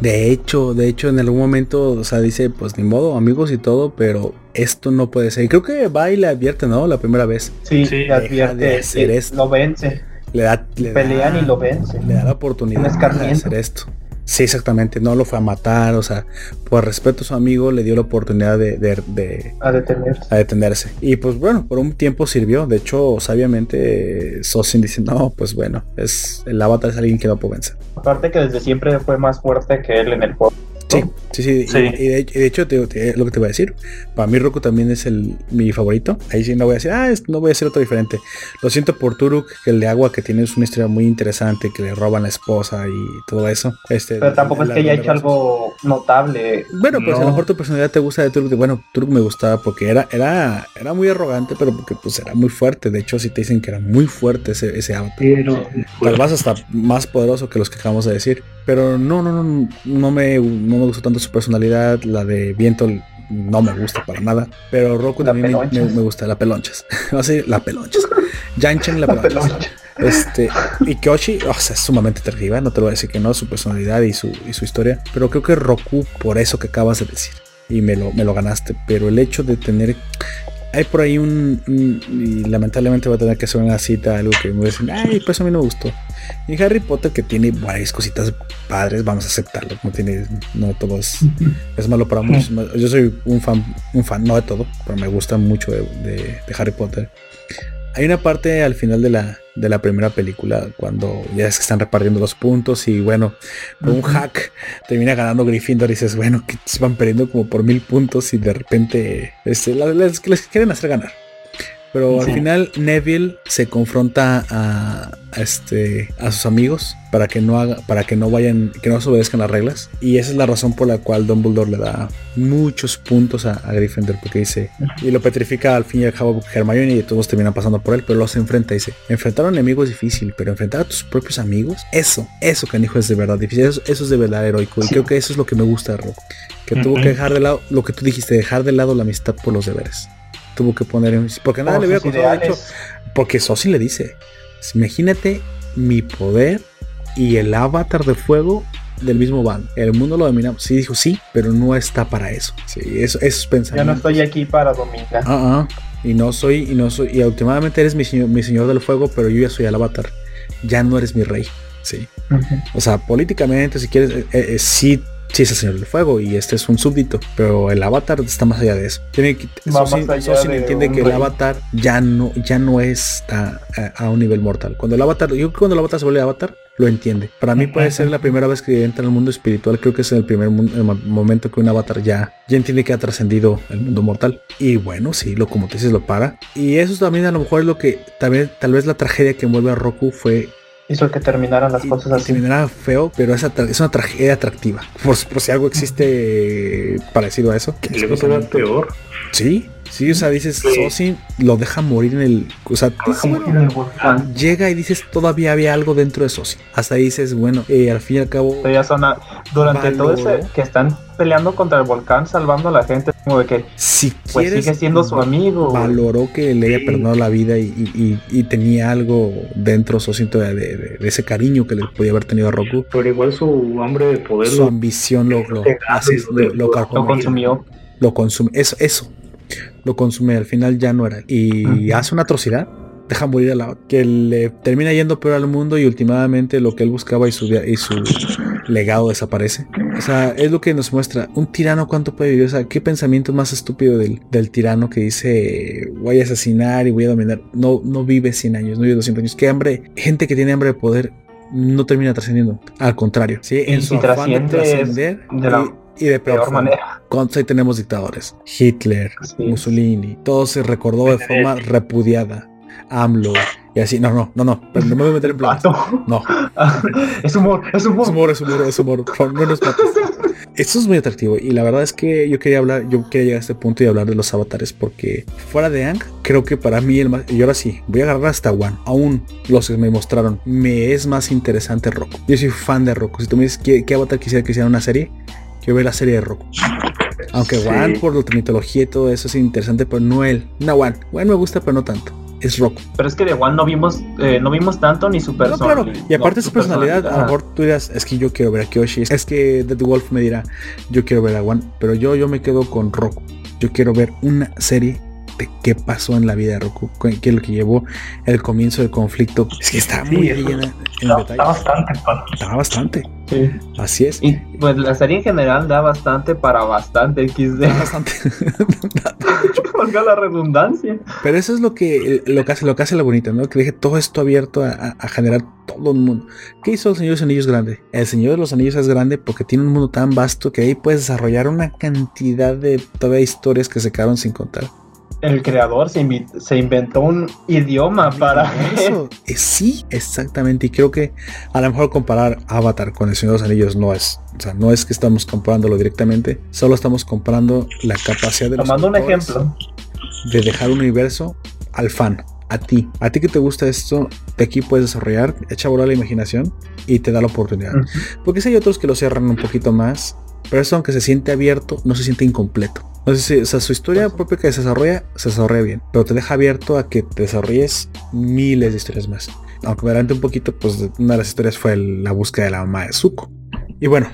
De hecho, de hecho, en algún momento, o sea, dice, pues ni modo, amigos y todo, pero esto no puede ser. Y creo que va y le advierte, ¿no? La primera vez. sí, Sí, le advierte de hacer que esto. lo vence, Le da, le pelean da- y lo vence. le da la oportunidad Un de hacer esto. Sí, exactamente. No lo fue a matar, o sea, por respeto a su amigo, le dio la oportunidad de, de- de- a detenerse. a detenerse. Y pues bueno, por un tiempo sirvió. De hecho, sabiamente, Sosin dice, no, pues bueno, es el avatar es alguien que no puede vencer. Aparte que desde siempre fue más fuerte que él en el juego. Sí, sí, sí. Sí. Y, y de, y de hecho, te, te- lo que te voy a decir, para mí Roku también es el, mi favorito. Ahí sí no voy a decir, ah, es- no voy a hacer otro diferente. Lo siento por Turuk, que el de agua, que tiene una historia muy interesante, que le roban la esposa y todo eso. Este, Pero tampoco es que haya hecho algo notable. Bueno, pues a lo mejor tu personalidad te gusta de Turuk. Bueno, Turuk me gustaba porque era, era, era muy arrogante, pero porque pues era muy fuerte. De hecho, si te dicen que era muy fuerte ese, ese avatar. Pero, Tal vez hasta más poderoso que los que acabamos de decir. Pero no, no, no, no me, no me gustó tanto su personalidad. La de viento no me gusta para nada. Pero Roku La también me, pelonchas. gusta, la pelonchas. Así, la pelonchas. Yanchen la La pelonchas. peloncha. Este, y Kyoshi, o sea, es sumamente atractiva, no te lo voy a decir que no, su personalidad y su, y su historia. Pero creo que Roku, por eso que acabas de decir, y me lo, me lo ganaste. Pero el hecho de tener. Hay por ahí un, un- Y lamentablemente voy a tener que hacer una cita, algo que me decir, ay, pues a mí no me gustó. Y Harry Potter, que tiene varias cositas padres, vamos a aceptarlo. No tiene. No todo es, es malo para muchos. Yo soy un fan, un fan, no de todo, pero me gusta mucho de, de- de Harry Potter. Hay una parte al final de la, de la primera película cuando ya se están repartiendo los puntos y bueno, con un hack termina ganando Gryffindor y dices, bueno, que se van perdiendo como por mil puntos y de repente este, les, les quieren hacer ganar. Pero al final Neville se confronta a, a este a sus amigos para que no haga, para que no vayan, que no desobedezcan las reglas. Y esa es la razón por la cual Dumbledore le da muchos puntos a, a Gryffindor, porque dice, y lo petrifica al fin y al cabo Hermione y todos terminan pasando por él, pero los enfrenta y dice, enfrentar a un enemigo es difícil, pero enfrentar a tus propios amigos, eso, eso canijo es de verdad difícil, eso, eso es de verdad heroico. Y creo que eso es lo que me gusta de Rock. Que tuvo que dejar de lado, lo que tú dijiste, dejar de lado la amistad por los deberes. Tuvo que poner en... Porque nada Por le hubiera sus costado, de hecho, porque Sosi le dice, imagínate mi poder y el avatar de fuego del mismo bando. El mundo lo dominamos. Sí, dijo sí, pero no está para eso. Sí, eso, esos Yo no pensamientos. estoy aquí para dominar. Ah, ah. Y no soy, y no soy, y últimamente eres mi señor, mi señor del fuego, pero yo ya soy el avatar. Ya no eres mi rey. Sí. O sea, políticamente, si quieres, eh, eh, sí, sí es el señor del fuego y este es un súbdito, pero el avatar está más allá de eso. Tiene que, Sosin de entiende que el avatar ya no, ya no está a, a un nivel mortal. Cuando el avatar, yo creo que cuando el avatar se vuelve avatar, lo entiende. Para mí puede ser la primera vez que entra al mundo espiritual. Creo que es el primer el momento que un avatar ya, ya entiende que ha trascendido el mundo mortal. Y bueno, sí, lo como te dices, lo para. Y eso también a lo mejor es lo que también, tal vez la tragedia que envuelve a Roku fue Hizo que terminaran las y- cosas así. terminará feo, pero es, atra- es una tragedia atractiva. Por, por si algo existe parecido a eso. y luego se ve peor. Sí, Sí, o sea, dices, Sosin lo deja morir en el. O sea, llega y dices, todavía había algo dentro de Sosin. Hasta ahí dices, bueno, eh, al fin y al cabo. durante todo ese que están peleando contra el volcán, salvando a la gente, como de que si pues sigue siendo su amigo. Valoró que le haya perdonado la vida y, y, tenía algo dentro, Sosin, de, de, ese cariño que le podía haber tenido a Roku. Pero igual su hambre de poder. Su ambición lo, lo, lo, lo, consumió. Lo consume. Eso, eso lo consume, al final ya no era. Y hace una atrocidad, deja morir a la que le termina yendo peor al mundo y últimamente lo que él buscaba y su, y su legado desaparece. O sea, es lo que nos muestra. Un tirano cuánto puede vivir. O sea, qué pensamiento más estúpido del, del tirano que dice voy a asesinar y voy a dominar. No, no vive 100 años, no vive 200 años. Qué hambre. Gente que tiene hambre de poder no termina trascendiendo. Al contrario, ¿sí? en su afán de trascender y de peor, manera. Cuando tenemos dictadores. Hitler, Mussolini, todo se recordó de forma repudiada. AMLO y así. No, no, no, no. Pero no me voy a meter en plan. No. es humor, es humor. Es humor, es humor, es humor. No nos Esto es muy atractivo y la verdad es que yo quería hablar, yo quería llegar a este punto y hablar de los avatares porque fuera de Ang, creo que para mí el más, y ahora sí, voy a agarrar hasta One, aún los que me mostraron, me es más interesante Roku. Yo soy fan de Roku. Si tú me dices qué, qué avatar quisiera que hiciera una serie, yo veo la serie de Roku. Aunque One por la mitología y todo eso es interesante, pero no él. No One. One me gusta, pero no tanto. Es Roku. Pero es que de One no vimos, eh, no vimos tanto ni su personalidad. No, claro. Y aparte su personalidad, a lo mejor tú dirás, es que yo quiero ver a Kyoshi. Es que The Wolf me dirá, yo quiero ver a One. Pero yo, yo me quedo con Roku. Yo quiero ver una serie de qué pasó en la vida de Roku, qué es lo que llevó el comienzo del conflicto. Es que está muy llena en detalle. Está bastante, Está bastante. Sí. Así es. Y pues la serie en general da bastante para bastante XD. Da bastante. Valga la redundancia. Pero eso es lo que, lo que hace, lo que hace la bonita, ¿no? Que deje todo esto abierto a, a, generar todo un mundo. ¿Qué hizo el Señor de los Anillos grande? El Señor de los Anillos es grande porque tiene un mundo tan vasto que ahí puedes desarrollar una cantidad de todavía historias que se quedaron sin contar el creador se, inventó un idioma para eso. Eh, sí, exactamente. Y creo que a lo mejor comparar Avatar con el Señor de los Anillos no es, o sea, no es que estamos comparándolo directamente, solo estamos comparando la capacidad de Tomando un ejemplo de dejar un universo al fan. A ti, a ti que te gusta esto, de aquí puedes desarrollar, echa volar la imaginación y te da la oportunidad. Porque si hay otros que lo cierran un poquito más, pero eso aunque se siente abierto, no se siente incompleto. No sé si, o sea, su historia propia que se desarrolla, se desarrolla bien, pero te deja abierto a que te desarrolles miles de historias más. Aunque adelante un poquito, pues una de las historias fue la búsqueda de la mamá de Zuko. Y bueno,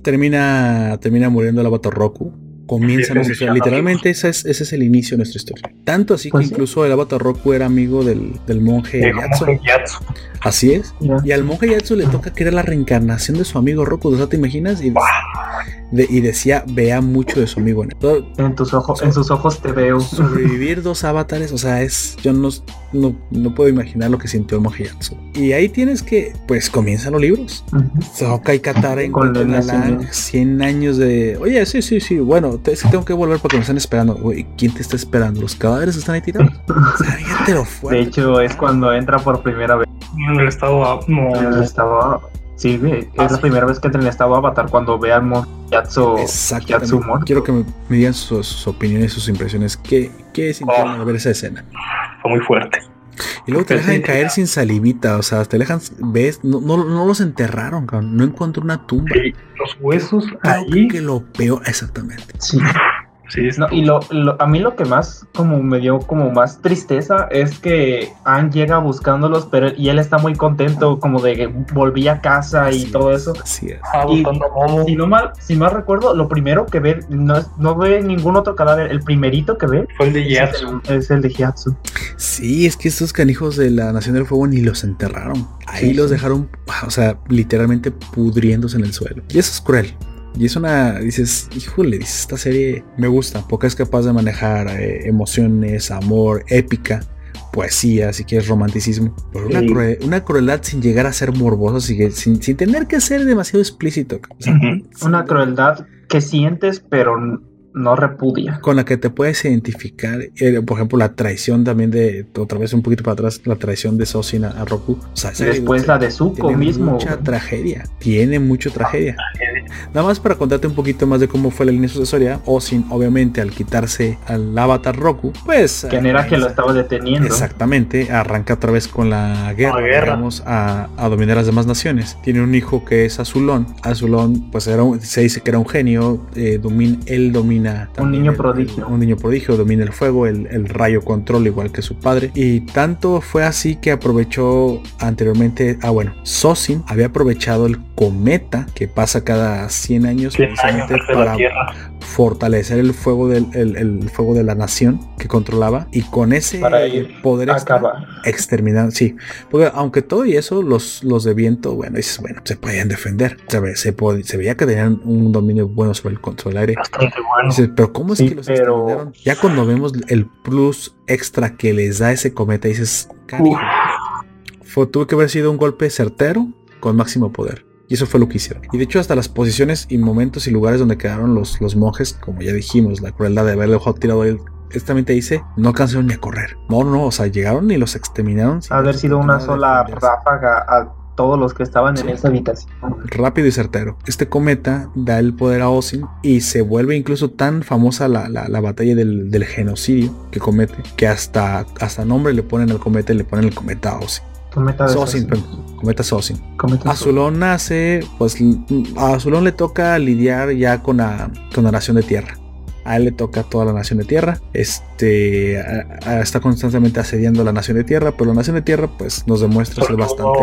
termina, termina muriendo el avatar Roku comienza nuestra historia. Literalmente ese es, ese es el inicio de nuestra historia. Tanto así que pues incluso el avatar Roku era amigo del, del monje Yatsu. Así es. Y al monje Yatsu le toca que era la reencarnación de su amigo Roku. O sea, ¿te imaginas? Y, y decía, vea mucho de su amigo. En, tus ojos, en sus ojos te veo. Sobrevivir dos avatares, o sea, es. Yo no, no, puedo imaginar lo que sintió el monje Yatsu. Y ahí tienes que, pues comienzan los libros. Soka y Katara en la 100 años de. Oye, sí, sí, sí. Bueno, es que tengo que volver porque me están esperando. ¿quién te está esperando? ¿Los cadáveres están ahí tirados? De hecho, es cuando entra por primera vez. En el estado no. En el estado Sí, es la ah, primera vez que entra en el estado Avatar cuando ve al Yatsu, Yatsu Quiero que me, digan sus, opiniones, sus impresiones. ¿Qué, qué sintieron al ver esa escena? Fue muy fuerte. Y luego te dejan caer sin salivita, o sea, te dejan, ves, no, no, no los enterraron, no encontró una tumba. los huesos ahí. que lo peor, exactamente. Sí y lo, a mí lo que más como me dio como más tristeza es que Anne llega buscándolos, pero y él está muy contento como de que volví a casa y todo eso. Así es. Ah, y, si no mal, si mal recuerdo, lo primero que ve, no, no ve ningún otro cadáver, el primerito que ve fue el de Yatsu. Es el, de Yatsu. Sí, es que estos canijos de la Nación del Fuego ni los enterraron. Ahí los dejaron, o sea, literalmente pudriéndose en el suelo. Y eso es cruel. Y es una, dices, híjole, dices, esta serie me gusta, porque es capaz de manejar eh, emociones, amor, épica, poesía, si quieres romanticismo, pero una, crueldad sin llegar a ser morboso, sin, sin, tener que ser demasiado explícito. Una crueldad que sientes, pero no repudia. Con la que te puedes identificar, eh, por ejemplo, la traición también de, otra vez un poquito para atrás, la traición de Sosin a, Roku. O sea, después la de Zuko mismo. Mucha tragedia, tiene mucha tragedia. Nada más para contarte un poquito más de cómo fue la línea sucesoria, Osin, obviamente, al quitarse al avatar Roku, pues. ¿Quién era que lo estaba deteniendo? Exactamente, arranca otra vez con la guerra, digamos, a, a, dominar las demás naciones. Tiene un hijo que es Azulón. Azulón, pues era se dice que era un genio, eh, domina, él domina. Un niño prodigio. un niño prodigio, domina el fuego, el, el rayo control, igual que su padre. Y tanto fue así que aprovechó anteriormente, ah, bueno, Sosin había aprovechado el cometa que pasa cada 100 años, 100 años para fortalecer el fuego del el, el fuego de la nación que controlaba y con ese poder exterminar, sí, porque aunque todo y eso los, los de viento, bueno, dices, bueno, se podían defender, se, ve, se, se, veía que tenían un dominio bueno sobre el control aire. Bastante bueno. Dices, pero ¿cómo es Sí, que los pero- exterminaron? Ya cuando vemos el plus extra que les da ese cometa, dices, cariño, fue, tuvo que haber sido un golpe certero con máximo poder. Y eso fue lo que hicieron. Y de hecho, hasta las posiciones y momentos y lugares donde quedaron los, los monjes, como ya dijimos, la crueldad de haberle tirado ahí, esta también te dice, no alcanzaron ni a correr. No, no, o sea, llegaron y los exterminaron. Haber sido una sola ráfaga a todos los que estaban Sí. en esa habitación. rápido y certero. Este cometa da el poder a Osin y se vuelve incluso tan famosa la, la- la batalla del, del genocidio que comete que hasta, hasta nombre le ponen al cometa y le ponen el cometa a Osin. Cometa de Sosin, Sosin. perdón, cometa Sosin. Cometa Azulón nace, pues a Azulón le toca lidiar ya con la, con la nación de tierra. A él le toca toda la nación de tierra. Este a- a- está constantemente asediando la nación de tierra, pero la nación de tierra, pues nos demuestra ser bastante.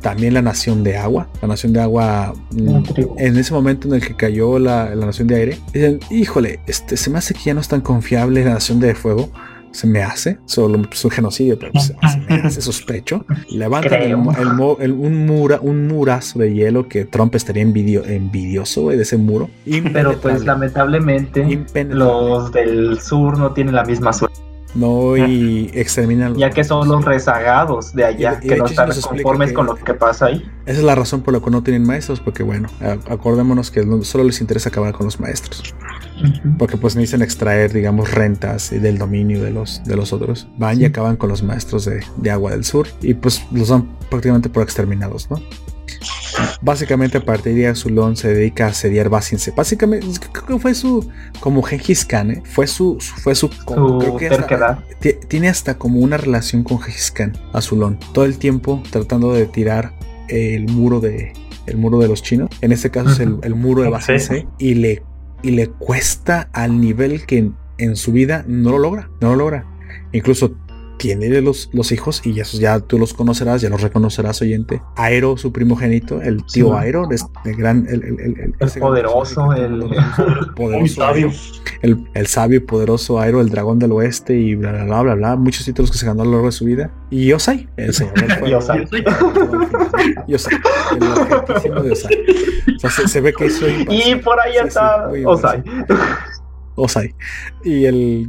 También la nación de agua. La nación de agua. mm, en ese momento en el que cayó la, la nación de aire, dicen, híjole, este, se me hace que ya no es tan confiable la nación de fuego. Se me hace, solo es un genocidio, pero se, se me hace sospecho. Levantan el el mo- el- un, mura, un murazo de hielo que Trump estaría envidio, envidioso de ese muro. Pero pues lamentablemente los del sur no tienen la misma suerte, No, y exterminan. ya que son los rezagados de allá, Y- y que de no hecho están conformes que- con lo que pasa ahí. Esa es la razón por la que no tienen maestros, porque bueno, acordémonos que no- solo les interesa acabar con los maestros. Porque pues necesitan extraer, digamos, rentas y del dominio de los, de los otros. Van y acaban con los maestros de, de agua del sur y pues los dan prácticamente por exterminados, ¿no? Básicamente a partir de ahí Azulón se dedica a asediar Basinse. Básicamente creo que fue su, como Gengis Khan, ¿eh? fue su, su- fue su, creo que hasta- tiene hasta como una relación con Gengis Khan, Azulón. Todo el tiempo tratando de tirar el muro de, el muro de los chinos. En este caso es el, el muro de. Basinse y le y le cuesta al nivel que en, su vida no lo logra, no lo logra. Incluso tiene de los, los hijos y esos ya tú los conocerás, ya los reconocerás oyente. Aero, su primogénito, el tío Sí. Aero, es el gran, el, el- el- el- El ese gran poderoso, el- poderoso, sabio. el, el sabio y poderoso Aero, el dragón del oeste y bla bla bla bla bla, muchos títulos que se ganó a lo largo de su vida. Y Osai, el señor del fuego. Y Osai. Y Osai, el argentísimo de Osai. O sea, se, se ve que hizo Y por ahí Sí, sí, está Osai. Osai. Y el.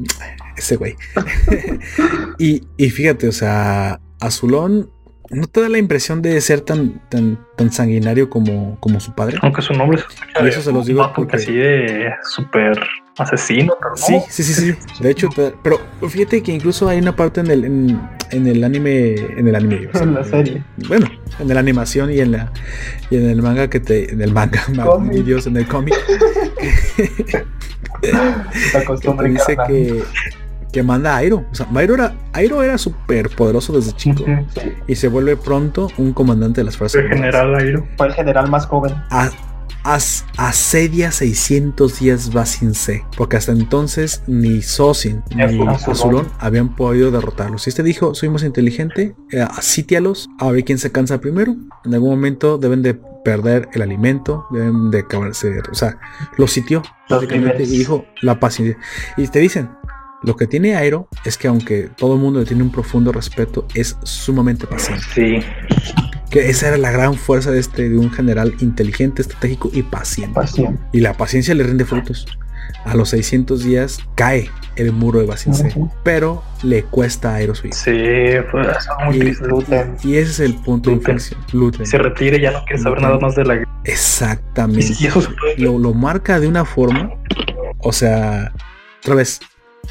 Ese güey. y, y fíjate, o sea, Azulón no te da la impresión de ser tan, tan, tan sanguinario como, como su padre. Aunque su nombre se escucha eso se los digo porque- que así de súper asesino, pero no. Sí, sí, sí, sí. De hecho, pero fíjate que incluso hay una parte en el, en, en el anime, en el anime, En la serie. Bueno, en la animación y en la y en el manga que te, en el manga, mi Dios, en el cómic, La que te costumbre dice carnal. que que manda a Airo. O sea, Airo era, Airo era súper poderoso desde chico Ujú. Sí, y se vuelve pronto un comandante de las fuerzas. El Armadas. general Airo. Fue el general más joven. A- as- asedia 600 días Basinse, porque hasta entonces ni Sosin Ni Azulón. Azulón habían podido derrotarlos. Si este dijo, soy más inteligente, eh, asítialos, a ver quién se cansa primero. En algún momento deben de perder el alimento, deben de acabarse, o sea, lo sitió Los y dijo la paciencia. Y te dicen, lo que tiene Aero es que aunque todo el mundo le tiene un profundo respeto, es sumamente paciente. Sí. Que esa era la gran fuerza de este, de un general inteligente, estratégico y paciente. Pasión. Y la paciencia le rinde frutos. A los 600 días cae el muro de Basinse, Ujú. pero le cuesta a Aero su hijo. Sí, fue eso, muy Y, triste. Y ese es el punto de Luten. inflexión. Luten. Se retira y ya no quiere saber Luten. nada más de la guerra. Exactamente. Y eso se puede Lo, lo marca de una forma, o sea, otra vez,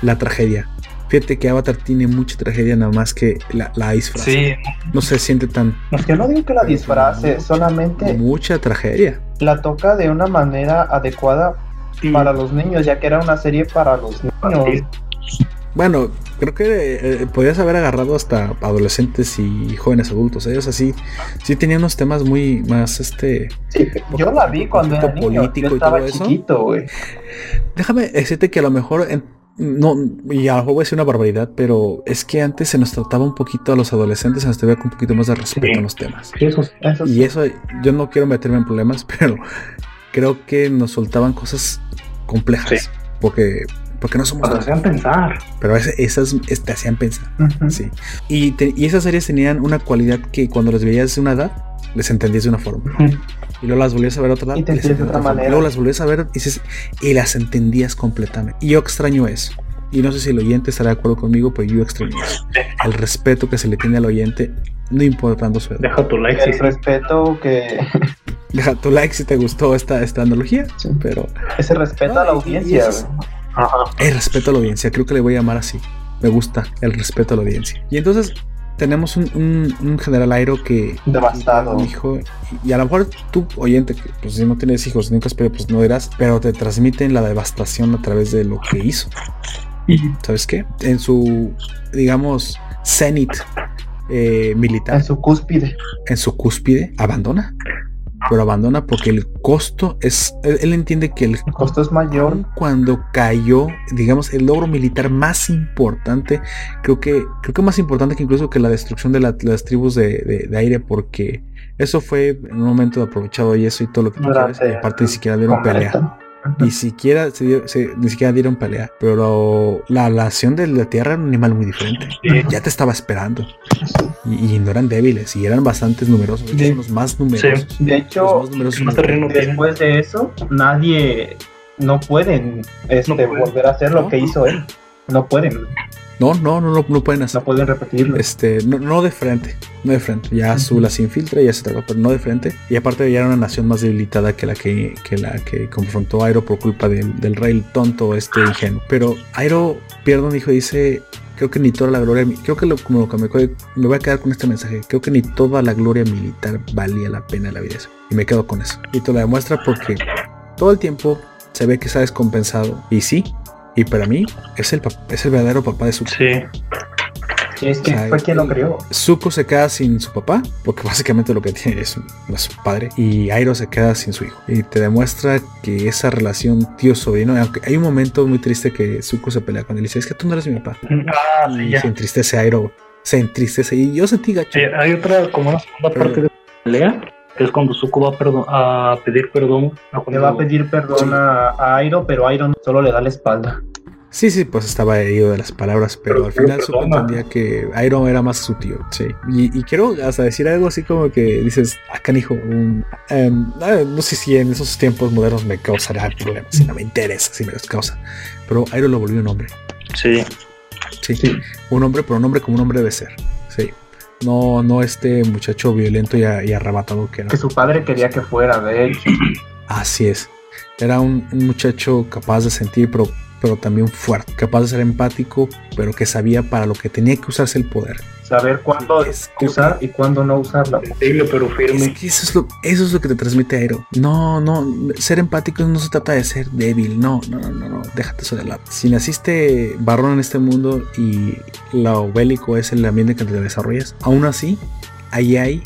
la tragedia. Fíjate que Avatar tiene mucha tragedia, nada más que la, la disfraza. Sí, No se siente tan Yo no digo que la disfrace, solamente mucha tragedia. la toca de una manera adecuada para los niños, ya que era una serie para los niños. Bueno, creo que eh, podías haber agarrado hasta adolescentes y jóvenes adultos. Ellos así, sí tenían unos temas muy más, este... Sí, yo la vi cuando era niño, político yo y todo estaba eso. chiquito, güey. Déjame decirte que a lo mejor, en- no, y a lo mejor voy a decir una barbaridad, pero es que antes se nos trataba un poquito a los adolescentes, se nos tenía con un poquito más de respeto Sí. en los temas. Sí, eso. Eso sí. Y eso, yo no quiero meterme en problemas, pero creo que nos soltaban cosas complejas. Porque, porque no somos... Nos hacían pensar. Pero esas, esas es- te hacían pensar. Sí. Y, te- y esas series tenían una cualidad que cuando las veías de una edad, les entendías de una forma. Y luego las volvías a ver a otra Y te les de otra manera. Y luego las volvías a ver y, dices- y las entendías completamente. Y yo extraño eso. Y no sé si el oyente estará de acuerdo conmigo, pero yo extraño eso. El respeto que se le tiene al oyente, no importando su edad. Deja tu like si El respeto que... Deja tu like si te gustó esta, esta analogía, Sí. pero Ese respeto a la audiencia, es-. Ajá. el respeto a la audiencia, creo que le voy a llamar así. Me gusta el respeto a la audiencia. Y entonces tenemos un, un- un general Airo que Devastado. un hijo y, y a lo mejor tú oyente que pues si no tienes hijos nunca pero pues no dirás pero te transmiten la devastación a través de lo que hizo Y sabes qué en su digamos cenit eh, militar En su cúspide. en su cúspide abandona pero abandona porque el costo es él, él entiende que el El costo es mayor. cuando cayó, digamos, el logro militar más importante, creo que, creo que más importante que incluso que la destrucción de la- las tribus de, de- de aire, porque eso fue en un momento aprovechado y eso y todo lo que tú quieras, y aparte ni siquiera dieron pelea. Ni siquiera se dio- se- ni siquiera dieron pelea. Pero la nación de la tierra era un animal muy diferente. Sí. Ya te estaba esperando. Y, y no eran débiles, y eran bastantes numerosos. De los más numerosos. De hecho, más numerosos más terreno tienen. después de eso, nadie... No pueden este, No volver a hacer lo No. que hizo él. No pueden. No, no, no, no, no pueden hacer. No pueden repetirlo. Este, no, no de frente, no de frente. Ya. Azul las infiltra, ya se tragó, pero no de frente. Y aparte ya era una nación más debilitada que la que, que la que confrontó a Airo por culpa del, del rey tonto este ingenuo. Pero Airo pierde un hijo y dice, creo que ni toda la gloria, creo que lo, como lo que me, me voy a quedar con este mensaje, creo que ni toda la gloria militar valía la pena en la vida. eso. Y me quedo con eso. Y te lo demuestra porque todo el tiempo se ve que está descompensado. Y sí. Y para mí es el, es el verdadero papá de su Sí. Sí, es que o sea, fue quien lo creó. Zuko se queda sin su papá, porque básicamente lo que tiene es, su padre, y Airo se queda sin su hijo. Y te demuestra que esa relación tío-sobrino, aunque hay un momento muy triste que Zuko se pelea con él y dice, es que tú no eres mi papá. Ah, y ya. se entristece Airo, se entristece, y yo sentí gacho. Sí, hay otra, como una segunda Pero- parte de la pelea, es cuando Zuko va a, perdo- a pedir perdón. a Le va a pedir perdón Sí. a, a Airo, pero Airo solo le da la espalda. Sí, sí, pues estaba herido de las palabras, pero, Pero- al final Zuko entendía que Airo era más su tío, sí. Y, y quiero hasta decir algo así como que dices, ah, canijo, un, em, ah, no sé si en esos tiempos modernos me causará problemas, si no me interesa, si me los causa. Pero Airo lo volvió un hombre, Sí. sí. Sí. Un hombre, pero un hombre como un hombre debe ser. No, no este muchacho violento y, a- y arrebatado que era. Que su padre quería que fuera, de hecho. Así es. Era un, un muchacho capaz de sentir, pero, pero también fuerte, capaz de ser empático, pero que sabía para lo que tenía que usarse el poder. Saber cuándo Es- creo usar que- y cuándo no usarla. Sensible pero firme. Es que eso es, lo, eso es lo que te transmite Aero. No, no, ser empático no se trata de ser débil. No, no, no, no, no. déjate eso de lado. Si naciste varón en este mundo y lo bélico es el ambiente que te desarrollas, aún así, ahí hay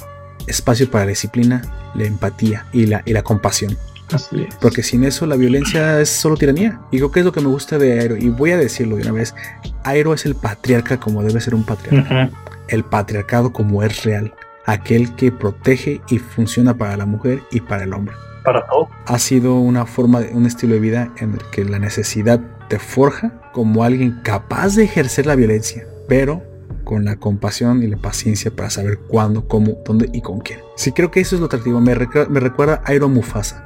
espacio para la disciplina, la empatía y la, y la compasión. Así es. Porque sin eso la violencia es solo tiranía. Y creo que es lo que me gusta de Aero. Y voy a decirlo de una vez. Aero es el patriarca como debe ser un patriarca. Ujú. El patriarcado como es real. Aquel que protege y funciona para la mujer y para el hombre. Para todo. Ha sido una forma, de, un estilo de vida en el que la necesidad te forja como alguien capaz de ejercer la violencia, pero con la compasión y la paciencia para saber cuándo, cómo, dónde y con quién. Sí, creo que eso es lo atractivo. Me, recu- me recuerda a Aero Mufasa.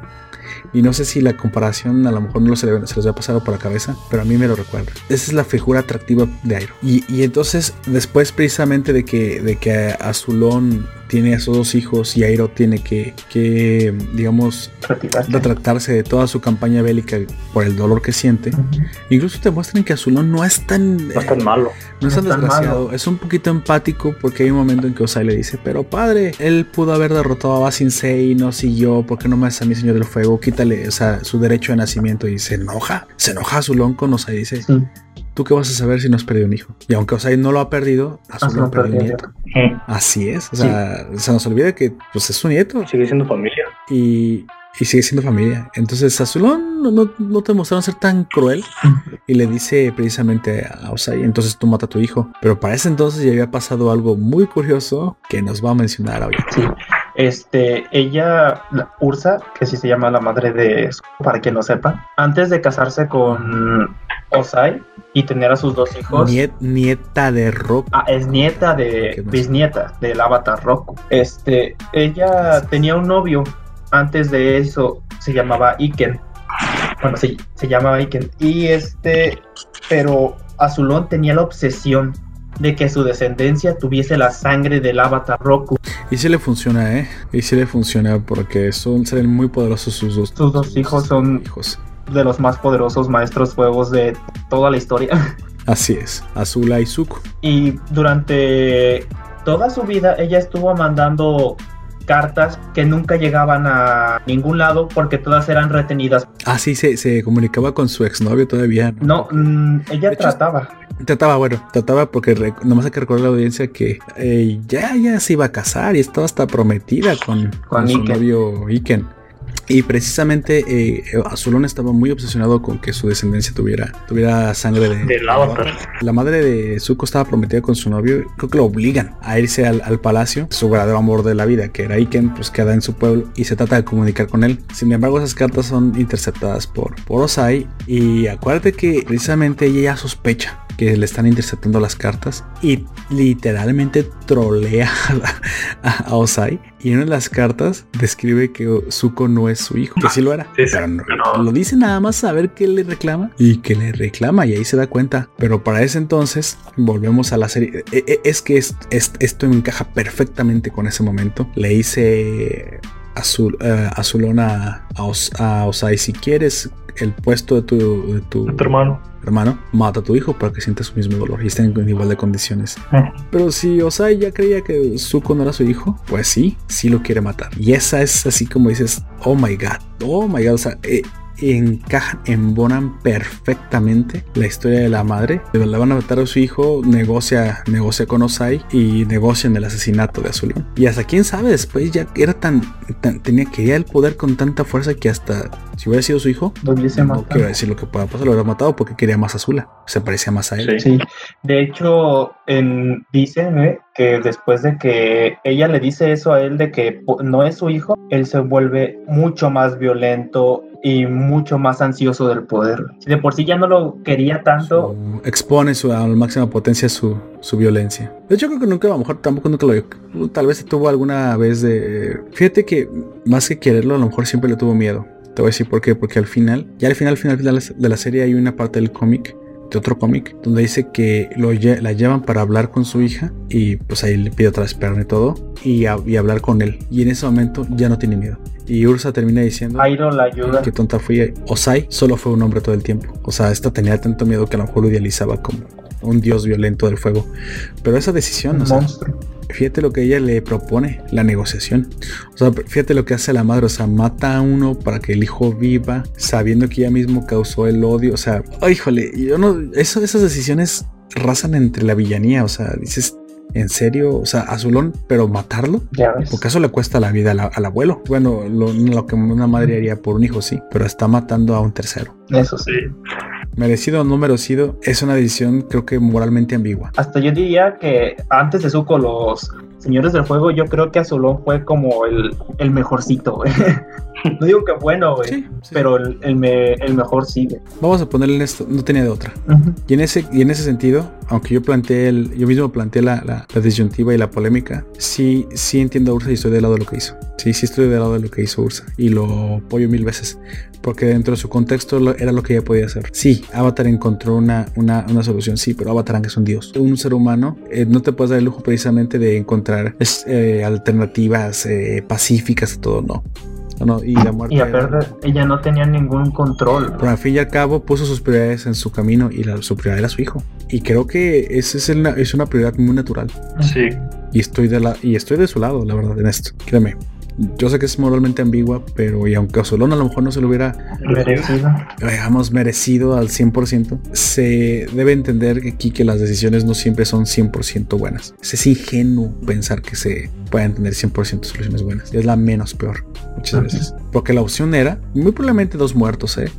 Y no sé si la comparación a lo mejor no se, le- se les ha pasado por la cabeza, pero a mí me lo recuerda. Esa es la figura atractiva de Airo. Y, y entonces, después precisamente de que, de que Azulón tiene a sus dos hijos y Airo tiene que, que digamos, Retirarse. retratarse de toda su campaña bélica por el dolor que siente. Incluso te muestran que Azulón no es tan, No es tan malo. no es tan no desgraciado, malo. es un poquito empático porque hay un momento en que Osai le dice, pero padre, él pudo haber derrotado a Basinsei y no siguió, ¿por qué no me hace a mi señor del fuego? Quítale, o sea, su derecho de nacimiento y se enoja, se enoja Azulón con Osai y dice, Sí, ¿tú qué vas a saber si no has perdido un hijo? Y aunque Osai no lo ha perdido, perdió un nieto. Así es, o sea, se nos olvida que pues es su nieto Sigue siendo familia. y, y sigue siendo familia. Entonces Azulón no, no, no te mostraron ser tan cruel y le dice precisamente a Osai, entonces tú mata a tu hijo. Pero para ese entonces ya había pasado algo muy curioso que nos va a mencionar ahorita. sí. Este, ella, la Ursa, que sí se llama la madre de para quien no sepa, antes de casarse con Osai y tener a sus dos hijos, Niet- nieta de Rock. Ah, es nieta ¿Qué de bisnieta del avatar Roku. Este, ella tenía un novio. Antes de eso se llamaba Iken. Bueno, sí, se llamaba Iken. Y este, pero Azulón tenía la obsesión de que su descendencia tuviese la sangre del avatar Roku. Y si le funciona, ¿eh? Y si le funciona porque son seres muy poderosos sus dos, Sus dos hijos son hijos. de los más poderosos maestros fuegos de toda la historia. Así es, Azula y Zuko. Y durante toda su vida ella estuvo mandando cartas que nunca llegaban a ningún lado porque todas eran retenidas. Ah, sí, se, se comunicaba con su exnovio todavía. No, mm, ella De hecho, trataba. Trataba, bueno, trataba porque nomás hay que recordar a la audiencia que eh, ya, ya se iba a casar y estaba hasta prometida con, Con con su novio Iken. Y precisamente eh, Azulón estaba muy obsesionado con que su descendencia tuviera, tuviera sangre de, Del avatar. La madre de Zuko estaba prometida con su novio. Creo que lo obligan a irse al, al palacio. Su verdadero amor de la vida, que era Iken, pues queda en su pueblo y se trata de comunicar con él. Sin embargo, esas cartas son interceptadas por, por Osai. Y acuérdate que precisamente ella ya sospecha que le están interceptando las cartas y literalmente trolea a, a Osai. Y en una de las cartas describe que Zuko no es su hijo, que sí lo era, Sí, sí, pero no- pero- lo dice nada más saber que le reclama y que le reclama y ahí se da cuenta. Pero para ese entonces volvemos a la serie. E- e- Es que es- es- esto encaja perfectamente con ese momento. Le hice azul, eh, azulón a, a, Os- a Osai si quieres el puesto de tu, de tu Tu hermano. hermano, mata a tu hijo para que sienta su mismo dolor y estén en igual de condiciones. Mm. Pero si Osai ya creía que Zuko no era su hijo, pues sí, sí lo quiere matar. Y esa es así como dices, oh my god, oh my god, o sea, eh, encajan, embonan perfectamente la historia de la madre. Pero le van a matar a su hijo, negocia, negocia con Osai y negocian el asesinato de Azulón. Y hasta quién sabe, después ya era tan, tan- tenía que el poder con tanta fuerza que hasta si hubiera sido su hijo, no quiero decir lo que pueda pasar, lo hubiera matado porque quería más Azula, se parecía más a él. Sí. Sí, de hecho, en, dicen eh, que después de que ella le dice eso a él de que no es su hijo, él se vuelve mucho más violento y mucho más ansioso del poder. Si de por sí ya no lo quería tanto, Su- expone su, a la máxima potencia su, su violencia. De hecho, creo que nunca, a lo mejor tampoco nunca lo Tal vez tuvo alguna vez de. Fíjate que más que quererlo, a lo mejor siempre le tuvo miedo. Te voy a decir por qué. Porque al final, ya al final, final, final de la serie hay una parte del cómic, de otro cómic, donde dice que lo, lle- la llevan para hablar con su hija y pues ahí le pide otra vez y todo y, a- y hablar con él. Y en ese momento ya no tiene miedo. Y Ursa termina diciendo. Airo la ayuda. Qué tonta fui. Osai solo fue un hombre todo el tiempo. O sea, esta tenía tanto miedo que a lo mejor lo idealizaba como un dios violento del fuego. Pero esa decisión, Un o sea, monstruo. Fíjate lo que ella le propone, la negociación. O sea, fíjate lo que hace la madre. O sea, mata a uno para que el hijo viva, sabiendo que ella mismo causó el odio. O sea, ay, híjole, yo no. Eso, esas decisiones razan entre la villanía. O sea, dices. ¿En serio? O sea, Azulón, pero matarlo. Ya ves. Porque eso le cuesta la vida al, al abuelo. Bueno, lo, lo que una madre haría por un hijo, sí, pero está matando a un tercero. Eso sí. Merecido o no merecido, es una decisión creo que moralmente ambigua. Hasta yo diría que antes de Zuko, los señores del fuego, yo creo que Azulón fue como el, el mejorcito, güey. No digo que bueno, güey. Sí, sí. Pero el, el, me- el mejor sigue. Vamos a ponerle en esto, no tenía de otra. Y en ese, y en ese sentido, aunque yo planteé el, yo mismo planteé la, la, la disyuntiva y la polémica, sí, sí entiendo a Ursa y estoy del lado de lo que hizo. Sí, sí estoy del lado de lo que hizo Ursa y lo apoyo mil veces. Porque dentro de su contexto lo- era lo que ella podía hacer. Sí, Avatar encontró una, una, una solución, sí, pero Avatar es un dios. Un ser humano, eh, no te puedes dar el lujo precisamente de encontrar encontrar eh, alternativas eh, pacíficas a todo, no. No, y la muerte. Y aparte, ella no tenía ningún control. Pero al fin y al cabo puso sus prioridades en su camino y la, su prioridad era su hijo. Y creo que esa es, el- es una prioridad muy natural. Sí. Y estoy de la, y estoy de su lado, la verdad, en esto. Créeme. Yo sé que es moralmente ambigua, pero y aunque a Solón a lo mejor no se lo hubiera, Merecido. digamos, merecido al 100%, se debe entender que aquí que las decisiones no siempre son 100% buenas. Es ingenuo pensar que se pueden tener 100% soluciones buenas. Es la menos peor, muchas veces. Porque la opción era, muy probablemente dos muertos, ¿eh?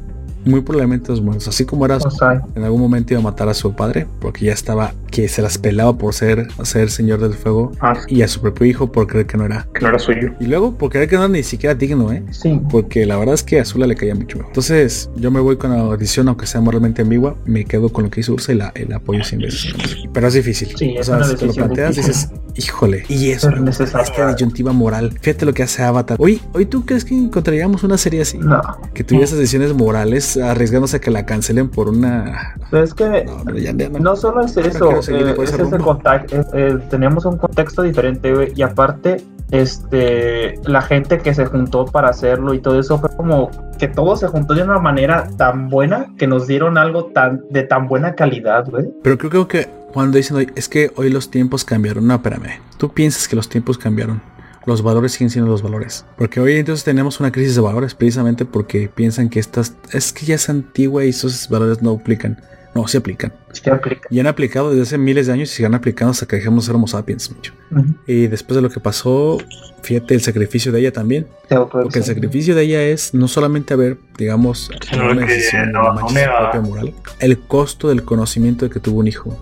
Muy probablemente dos muertos. Así como era O sea, en algún momento iba a matar a su padre, porque ya estaba, que se las pelaba por ser, ser señor del fuego, Ah, y a su propio hijo por creer que no era. que no era suyo. Y luego por creer que no era ni siquiera digno, ¿eh? sí. Porque la verdad es que a Azula le caía mucho mejor. Entonces, yo me voy con la decisión, aunque sea moralmente ambigua, me quedo con lo que hizo Ursa y la, el apoyo sin veces. Pero es difícil. Sí, o es sea, si te lo planteas, dices, híjole. Y eso, necesaria. esta disyuntiva moral. Fíjate lo que hace Avatar. Hoy, hoy ¿tú crees que encontraríamos una serie así? No. Que tuviera esas decisiones morales arriesgándose a que la cancelen por una... Pero es que No, no, ya- ya no. no solo es No eso, seguir eh, es ese contacto, eh, eh, teníamos un contexto diferente, güey, y aparte, este, la gente que se juntó para hacerlo y todo eso fue como que todo se juntó de una manera tan buena que nos dieron algo tan de tan buena calidad, güey. Pero creo, creo que cuando dicen hoy, es que hoy los tiempos cambiaron. No, espérame. Tú piensas que los tiempos cambiaron. Los valores siguen siendo los valores. Porque hoy entonces tenemos una crisis de valores precisamente porque piensan que estas es que ya es antigua y esos valores no aplican. No, se aplican. Aplica. Y han aplicado desde hace miles de años y siguen aplicando hasta que dejemos de ser homo sapiens. mucho. Y después de lo que pasó, fíjate el sacrificio de ella también. Porque el sacrificio de ella es no solamente haber, digamos, una decisión propia moral, el costo del conocimiento de que tuvo un hijo.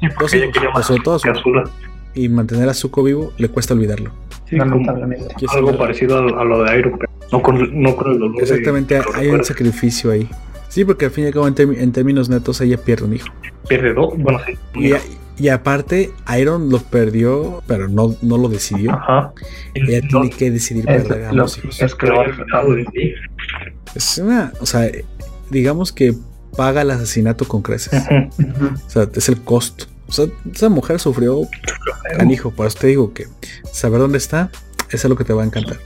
Sí, porque ella hijos, quería o más sobre todo a su- que Azula. Y mantener a Zuko vivo le cuesta olvidarlo. Sí, Lamentablemente. Algo parecido a, a lo de Iron, pero no con, no con el dolor. Exactamente, hay un sacrificio ahí. Sí, porque al fin y al cabo, en, términos netos, ella pierde un hijo. Pierde dos, bueno, sí. Y, a- y aparte, Iron lo perdió, pero no, no lo decidió. Ajá. Ella no, tiene que decidir Es perder a lo- ambos hijos. es que lo ha dejado de sí. Es una, o sea, digamos que paga el asesinato con creces. O sea, es el costo. O sea, esa mujer sufrió canijo. Por eso te digo que saber dónde está, eso es lo que te va a encantar.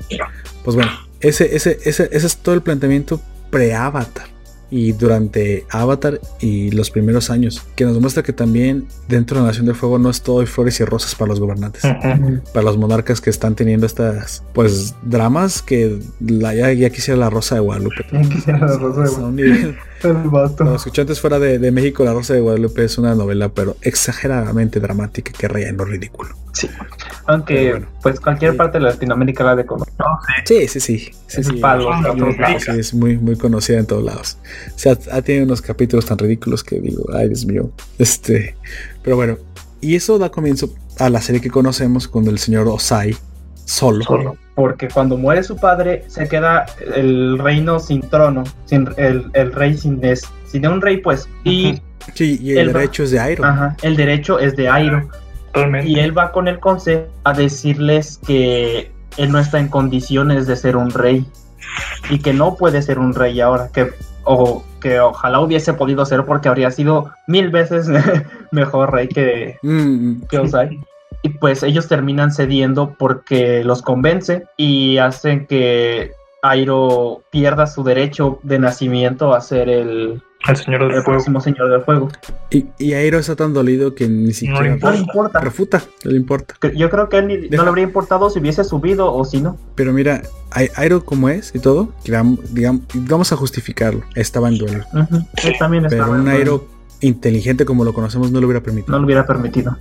Pues bueno, ese, ese, ese, ese es todo el planteamiento pre-Avatar. Y durante Avatar y los primeros años, que nos muestra que también dentro de la Nación del Fuego no es todo flores y rosas para los gobernantes, para los monarcas que están teniendo estas, pues, dramas que la, ya, ya quisiera la Rosa de Guadalupe. Ya quisiera la Rosa de O los escuchantes fuera de, de México, La Rosa de Guadalupe es una novela, pero exageradamente dramática que raya en lo ridículo. Aunque, Pero bueno. pues cualquier Sí. parte de Latinoamérica la de conocer. Sí, sí, sí. sí, Es sí. palo, Sí, sí, es muy, muy conocida en todos lados. O sea, ha tenido unos capítulos tan ridículos que digo, ay, Dios mío. Este, pero bueno, y eso da comienzo a la serie que conocemos con el señor Osai solo. Solo. Porque cuando muere su padre, se queda el reino sin trono, sin el, el rey sin, es, sin un rey, pues. Y Sí, y el Él va- derecho es de Iron. ajá, el derecho es de Airo. Totalmente. Y él va con el consejo a decirles que él no está en condiciones de ser un rey y que no puede ser un rey ahora, que, o, que ojalá hubiese podido ser porque habría sido mil veces mejor rey que, Mm, que Ozai. Y pues ellos terminan cediendo porque los convence y hacen que Airo pierda su derecho de nacimiento a ser el, El Señor del el Fuego. próximo señor del fuego. y, y Iron está tan dolido que ni siquiera No le importa. refuta, no le importa. Yo creo que a él ni- no le habría importado si hubiese subido o si no. Pero mira, Iron como es y todo, digamos, digamos, vamos a justificarlo. Estaba en duelo. Él también Pero un Iron inteligente como lo conocemos no lo hubiera permitido. no lo hubiera permitido,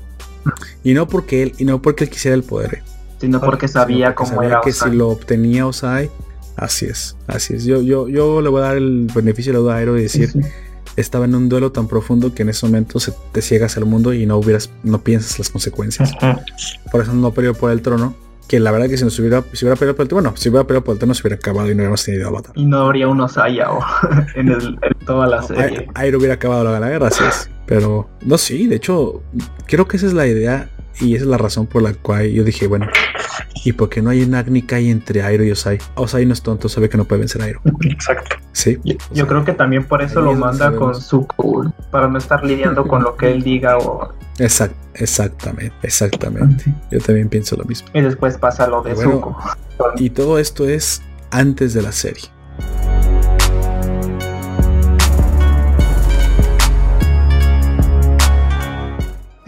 Y no porque él, y no porque él quisiera el poder. eh, sino porque sino sabía porque cómo sabía era que si lo obtenía Osai, así es, así es. Yo, yo, yo le voy a dar el beneficio de la duda a Aero y decir, Sí, sí. estaba en un duelo tan profundo que en ese momento se te ciegas al mundo y no hubieras, no piensas las consecuencias. Por eso no peleó por el trono. Que la verdad que si nos hubiera, si hubiera peleado por el trono, bueno, si hubiera peleado por el trono se hubiera acabado y no hubiéramos tenido avatar. Y no habría un ahora en, el- en toda la serie. Aero hubiera acabado la, la guerra, así es. Pero no, sí, de hecho, creo que esa es la idea Y esa es la razón por la cual yo dije, bueno, ¿y por qué no hay una Agni Kai entre Airo y Osai? Osai no es tonto, sabe que no puede vencer a Airo. Exacto. Sí. Yo, yo creo que también por eso Ahí lo manda con. Zuko, para no estar lidiando con lo que él diga o, Exact, exactamente, exactamente. Yo también pienso lo mismo. y después pasa lo de Bueno. Zuko. Y todo esto es antes de la serie.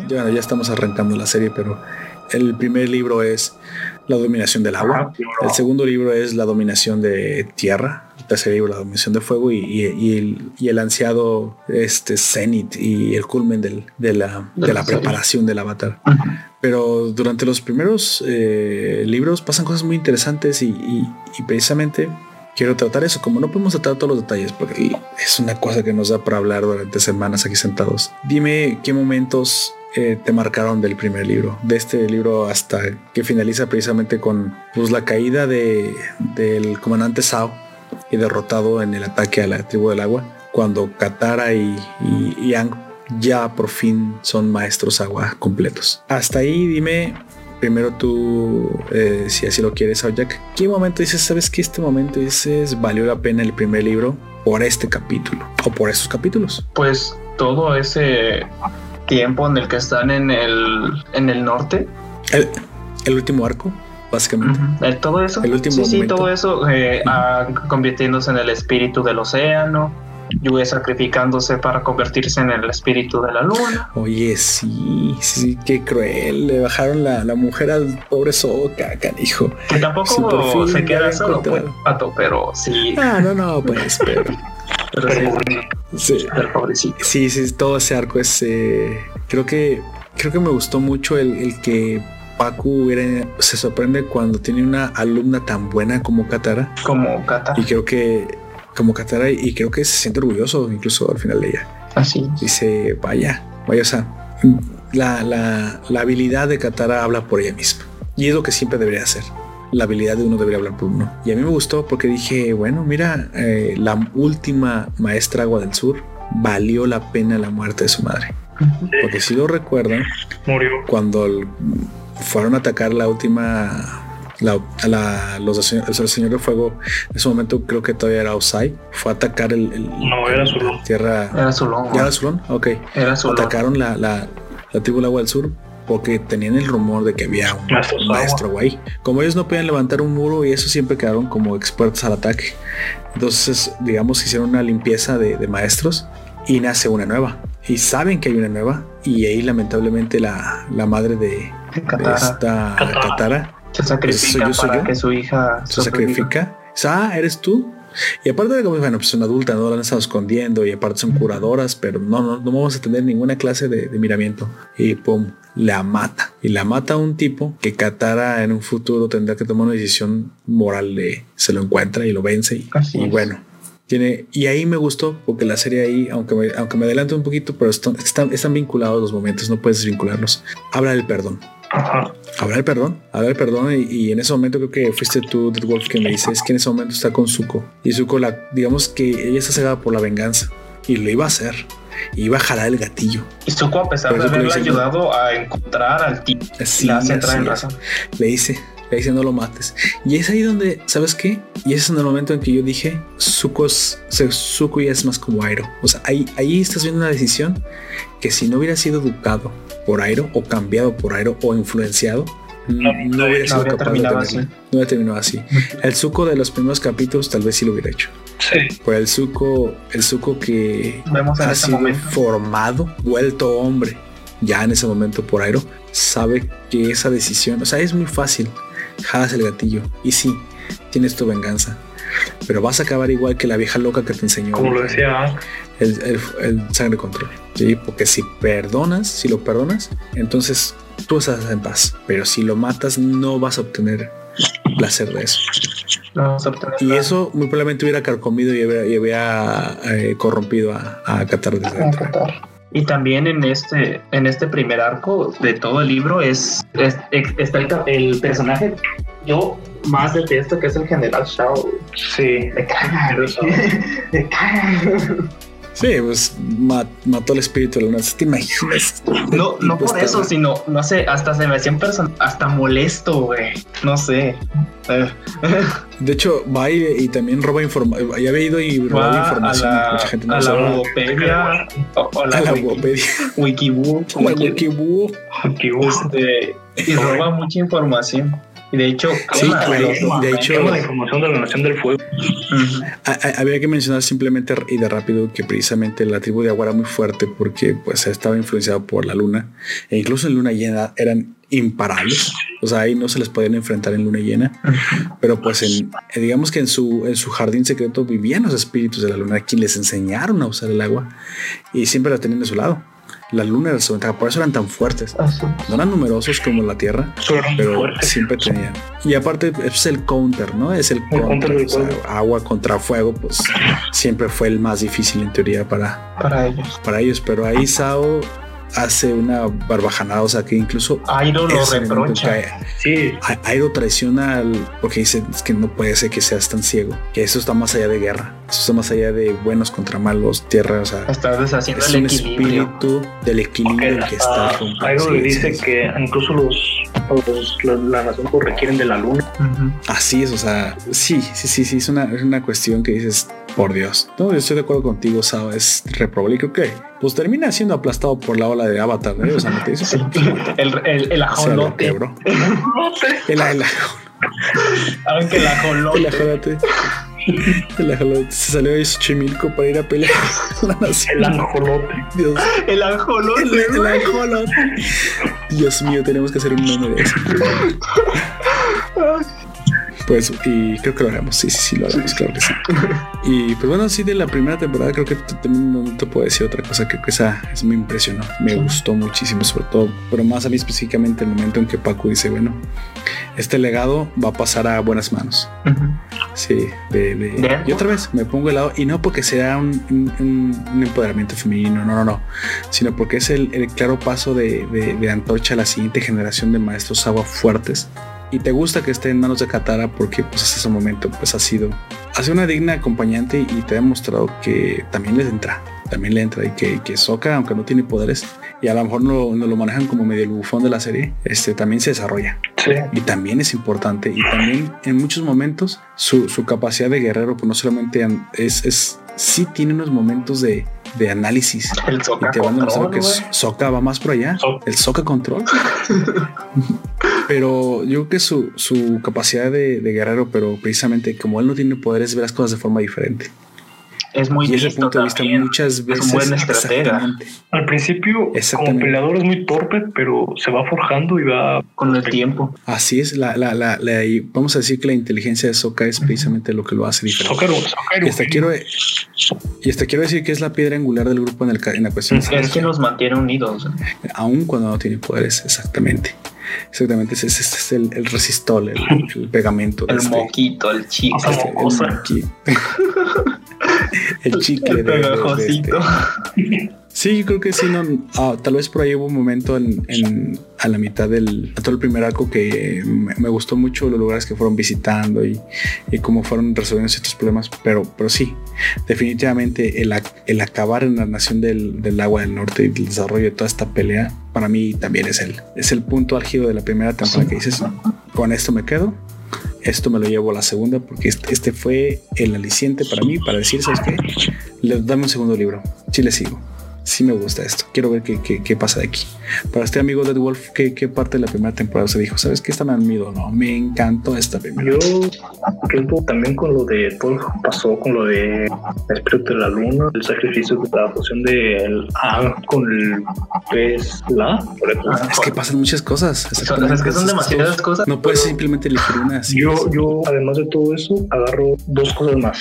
Bueno, ya estamos arrancando la serie, pero el primer libro es la dominación del agua. El segundo libro es la dominación de tierra. El tercer libro, la dominación de fuego. Y, y- y el, y el ansiado este, cenit y el culmen del- de la, De la preparación del avatar. Pero durante los primeros eh, libros pasan cosas muy interesantes y precisamente quiero tratar eso. Como no podemos tratar todos los detalles, porque es una cosa que nos da para hablar durante semanas aquí sentados. Dime qué momentos eh, te marcaron del primer libro, de este libro hasta que finaliza precisamente con pues, la caída de, del comandante Sao y derrotado en el ataque a la tribu del agua, cuando Katara y, y, y Aang ya por fin son maestros agua completos. Hasta ahí dime, primero tú, eh, si así lo quieres, Jack, ¿qué momento dices, sabes que este momento dices valió la pena el primer libro por este capítulo o por estos capítulos? Pues todo ese tiempo en el que están en el, en el norte, El, el último arco, básicamente. Ujú. Eh, todo eso, El último sí, sí, momento. todo eso eh, ah, convirtiéndose en el espíritu del océano, Yue sacrificándose para convertirse en el espíritu de la luna. Oye, sí, sí, qué cruel. Le bajaron la, la mujer al pobre Soca, canijo. Que tampoco se queda solo, pues, pato, pero sí, Ah, no, no, pues, pero. pero sí, Sí. el pobrecito. Sí, sí, todo ese arco es. eh, creo que. Creo que me gustó mucho el, el que Paku era- se sorprende cuando tiene una alumna tan buena como Katara. Como Kata, Y creo que. Como Katara, y creo que se siente orgulloso incluso al final de ella. así. Dice, vaya, vaya, o sea, la, la, la habilidad de Katara habla por ella misma. Y es lo que siempre debería hacer. La habilidad de uno debería hablar por uno. Y a mí me gustó porque dije, bueno, mira, eh, la última maestra agua del sur valió la pena la muerte de su madre. Porque si lo recuerdan, Murió. cuando el- fueron a atacar la última... La, a la- los, el Señor de Fuego, en ese momento creo que todavía era Osai, fue a atacar el, el- No, era Zulón. tierra. Era. ¿Ya era Zulón? Ok. Era lomo. Atacaron la, la, la tribu del agua del sur porque tenían el rumor de que había un maestro guay. Como ellos no podían levantar un muro y eso siempre quedaron como expertos al ataque. Entonces, digamos, hicieron una limpieza de, de maestros y nace una nueva. Y saben que hay una nueva. Y ahí lamentablemente la, la madre de, de esta Katara. Katara se sacrifica ¿Soy yo, soy para yo? que su hija se sacrifica. Ah, eres tú. Y aparte de como, bueno, pues son adulta, no la han estado escondiendo y aparte son curadoras, pero no, no, no vamos a tener ninguna clase de, de miramiento. Y pum, la mata. Y la mata a un tipo que Katara en un futuro tendrá que tomar una decisión moral de se lo encuentra y lo vence. Y, bueno, tiene, y ahí me gustó porque la serie ahí, aunque me, aunque me adelanto un poquito, pero están, están, están vinculados los momentos, no puedes desvincularlos. Habla del perdón. Ajá. Hablar el perdón, hablar el perdón y, y en ese momento creo que fuiste tú, Dead Wolf, que me dices que en ese momento está con Zuko y Zuko, la, digamos que ella está cegada por la venganza y lo iba a hacer, iba a jalar el gatillo. Y Zuko, a pesar de haberle ayudado a encontrar al tipo, Así, la hace entrar en así razón. es. Le dice, le dice no lo mates. Y es ahí donde, ¿sabes qué? Y ese es en el momento en que yo dije, Zuko, es- Zuko ya es más como Airo. O sea, ahí, ahí estás viendo una decisión que si no hubiera sido educado por Airo o cambiado por Airo o influenciado, no, no hubiera No sido habría capaz de terminado tenerla. así. No hubiera terminado así. El Zuko de los primeros capítulos tal vez sí lo hubiera hecho. Sí. Pero el Zuko, el Zuko que Vemos ha ese sido momento. formado, vuelto hombre, ya en ese momento por Airo, sabe que esa decisión, o sea, es muy fácil. Jalas el gatillo y sí, tienes tu venganza. Pero vas a acabar igual que la vieja loca que te enseñó Como lo decía, el, el- el sangre control. ¿sí? Porque si perdonas, si lo perdonas, entonces tú estás en paz. Pero si lo matas, no vas a obtener placer de eso. No Y eso muy probablemente hubiera carcomido y hubiera, y hubiera, eh, corrompido a, a Qatar desde a. Qatar. Y también en este, en este primer arco de todo el libro es, es- es- está el, el personaje yo más detesto que es el general Shao. sí. Me caga. Me caga. Sí, pues mató el espíritu de la luna. ¿Te imaginas? No, no por eso, sino, no sé, hasta se me hacía un person hasta molesto, güey. No sé. De hecho, va y, también roba información. Ya había ido y roba información. A la, mucha gente no a la Wikipedia. La, a la Wikipedia. Wikiboo. Wikiboo. Este, y roba mucha información. De hecho, sí, de, hecho, la información de la Nación del Fuego. Había que mencionar simplemente y de rápido que precisamente la tribu de Agua era muy fuerte porque pues estaba influenciado por la luna e incluso en luna llena eran imparables. O sea, ahí no se les podían enfrentar en luna llena. Pero pues en, digamos que en su, en su jardín secreto vivían los espíritus de la luna, quienes les enseñaron a usar el agua y siempre la tenían de su lado la luna era su ventaja, por eso eran tan fuertes. Ah, no eran numerosos como la Tierra, pero siempre tenían. Y aparte es el counter, ¿no? Es el, counter, agua contra fuego, pues siempre fue el más difícil en teoría para, para ellos. Para ellos, pero ahí Sao hace una barbajanada, o sea que incluso Airo lo reprocha. sí. Airo traiciona porque dice que no puede ser que seas tan ciego, que eso está más allá de guerra, eso está más allá de buenos contra malos, tierra, o sea, está deshaciendo es el un espíritu del equilibrio que está Airo le dice que incluso los, los la, nación requieren de la luna. Así es, o sea, sí, sí, sí, sí, es una, es una cuestión que dices, por Dios. No, yo estoy de acuerdo contigo, Sao, es reprobable. Creo que pues termina siendo aplastado por la ola de Avatar, ¿eh? O sea, no te dice, el, el, el ajolote. el, el, Aunque el ajolote. El ajolote. El ajolote se salió de Xochimilco para ir a pelear la nación. El ajolote. Dios. El ajolote. El, el ajolote. Dios mío, tenemos que hacer un nombre de eso. Pues, y creo que lo haremos. Sí, sí, sí, lo haremos, claro que sí. Y pues bueno, sí, de la primera temporada creo que también no te puedo decir otra cosa que esa es me impresionó. Me gustó muchísimo, sobre todo, pero más a mí específicamente el momento en que Paco dice, bueno, este legado va a pasar a buenas manos. Sí, de, y otra vez me pongo el lado, y no porque sea un, un, empoderamiento femenino, no, no, no, sino porque es el, el claro paso de, de, antorcha a la siguiente generación de maestros agua fuertes y te gusta que esté en manos de Katara porque pues hasta ese momento pues ha sido, ha una digna acompañante y te ha demostrado que también le entra, también le entra y que, que Sokka, aunque no tiene poderes y a lo mejor no, no, lo manejan como medio el bufón de la serie, este también se desarrolla. Y también es importante y también en muchos momentos su, su capacidad de guerrero pues no solamente es, es sí tiene unos momentos de, de análisis. El Soca y te van a demostrar que Soca va más por allá. El Soca Control. pero yo creo que su, su capacidad de, de, guerrero, pero precisamente como él no tiene poderes, ve las cosas de forma diferente es muy y ese punto de vista muchas veces es un buen estratega. Al principio como peleador es muy torpe, pero se va forjando y va con el tiempo. Así es, la, la, la, vamos a decir que la inteligencia de Soka es precisamente lo que lo hace diferente. y hasta quiero y hasta quiero decir que es la piedra angular del grupo en, el, en la cuestión. Es que nos mantiene unidos. Aún cuando no tiene poderes, exactamente. Exactamente, ese, es el, el resistol, el, pegamento. El este moquito, el chico. el, el chicle. El pegajosito. Sí, yo creo que sí, no, ah, tal vez por ahí hubo un momento en, a la mitad del todo el primer arco que me, gustó mucho los lugares que fueron visitando y, cómo fueron resolviendo ciertos problemas, pero, pero sí, definitivamente el, el acabar en la nación del, del, agua del norte y el desarrollo de toda esta pelea, para mí también es el, es el punto álgido de la primera temporada que dices, con esto me quedo, esto me lo llevo a la segunda porque este, este, fue el aliciente para mí para decir, ¿sabes qué? Le dame un segundo libro. Sí le sigo sí me gusta esto. Quiero ver qué, qué, qué pasa de aquí. Para este amigo de Wolf, ¿qué, ¿qué, parte de la primera temporada se dijo? ¿Sabes qué? Esta me admiro, ¿no? Me encantó esta primera. Yo creo también con lo de todo lo que pasó con lo de el espíritu de la luna, el sacrificio de la fusión del A con el pez la. Ejemplo. es que pasan muchas cosas. es que son demasiadas cosas. No puedes simplemente elegir una. yo, yo, además de todo eso, agarro dos cosas más.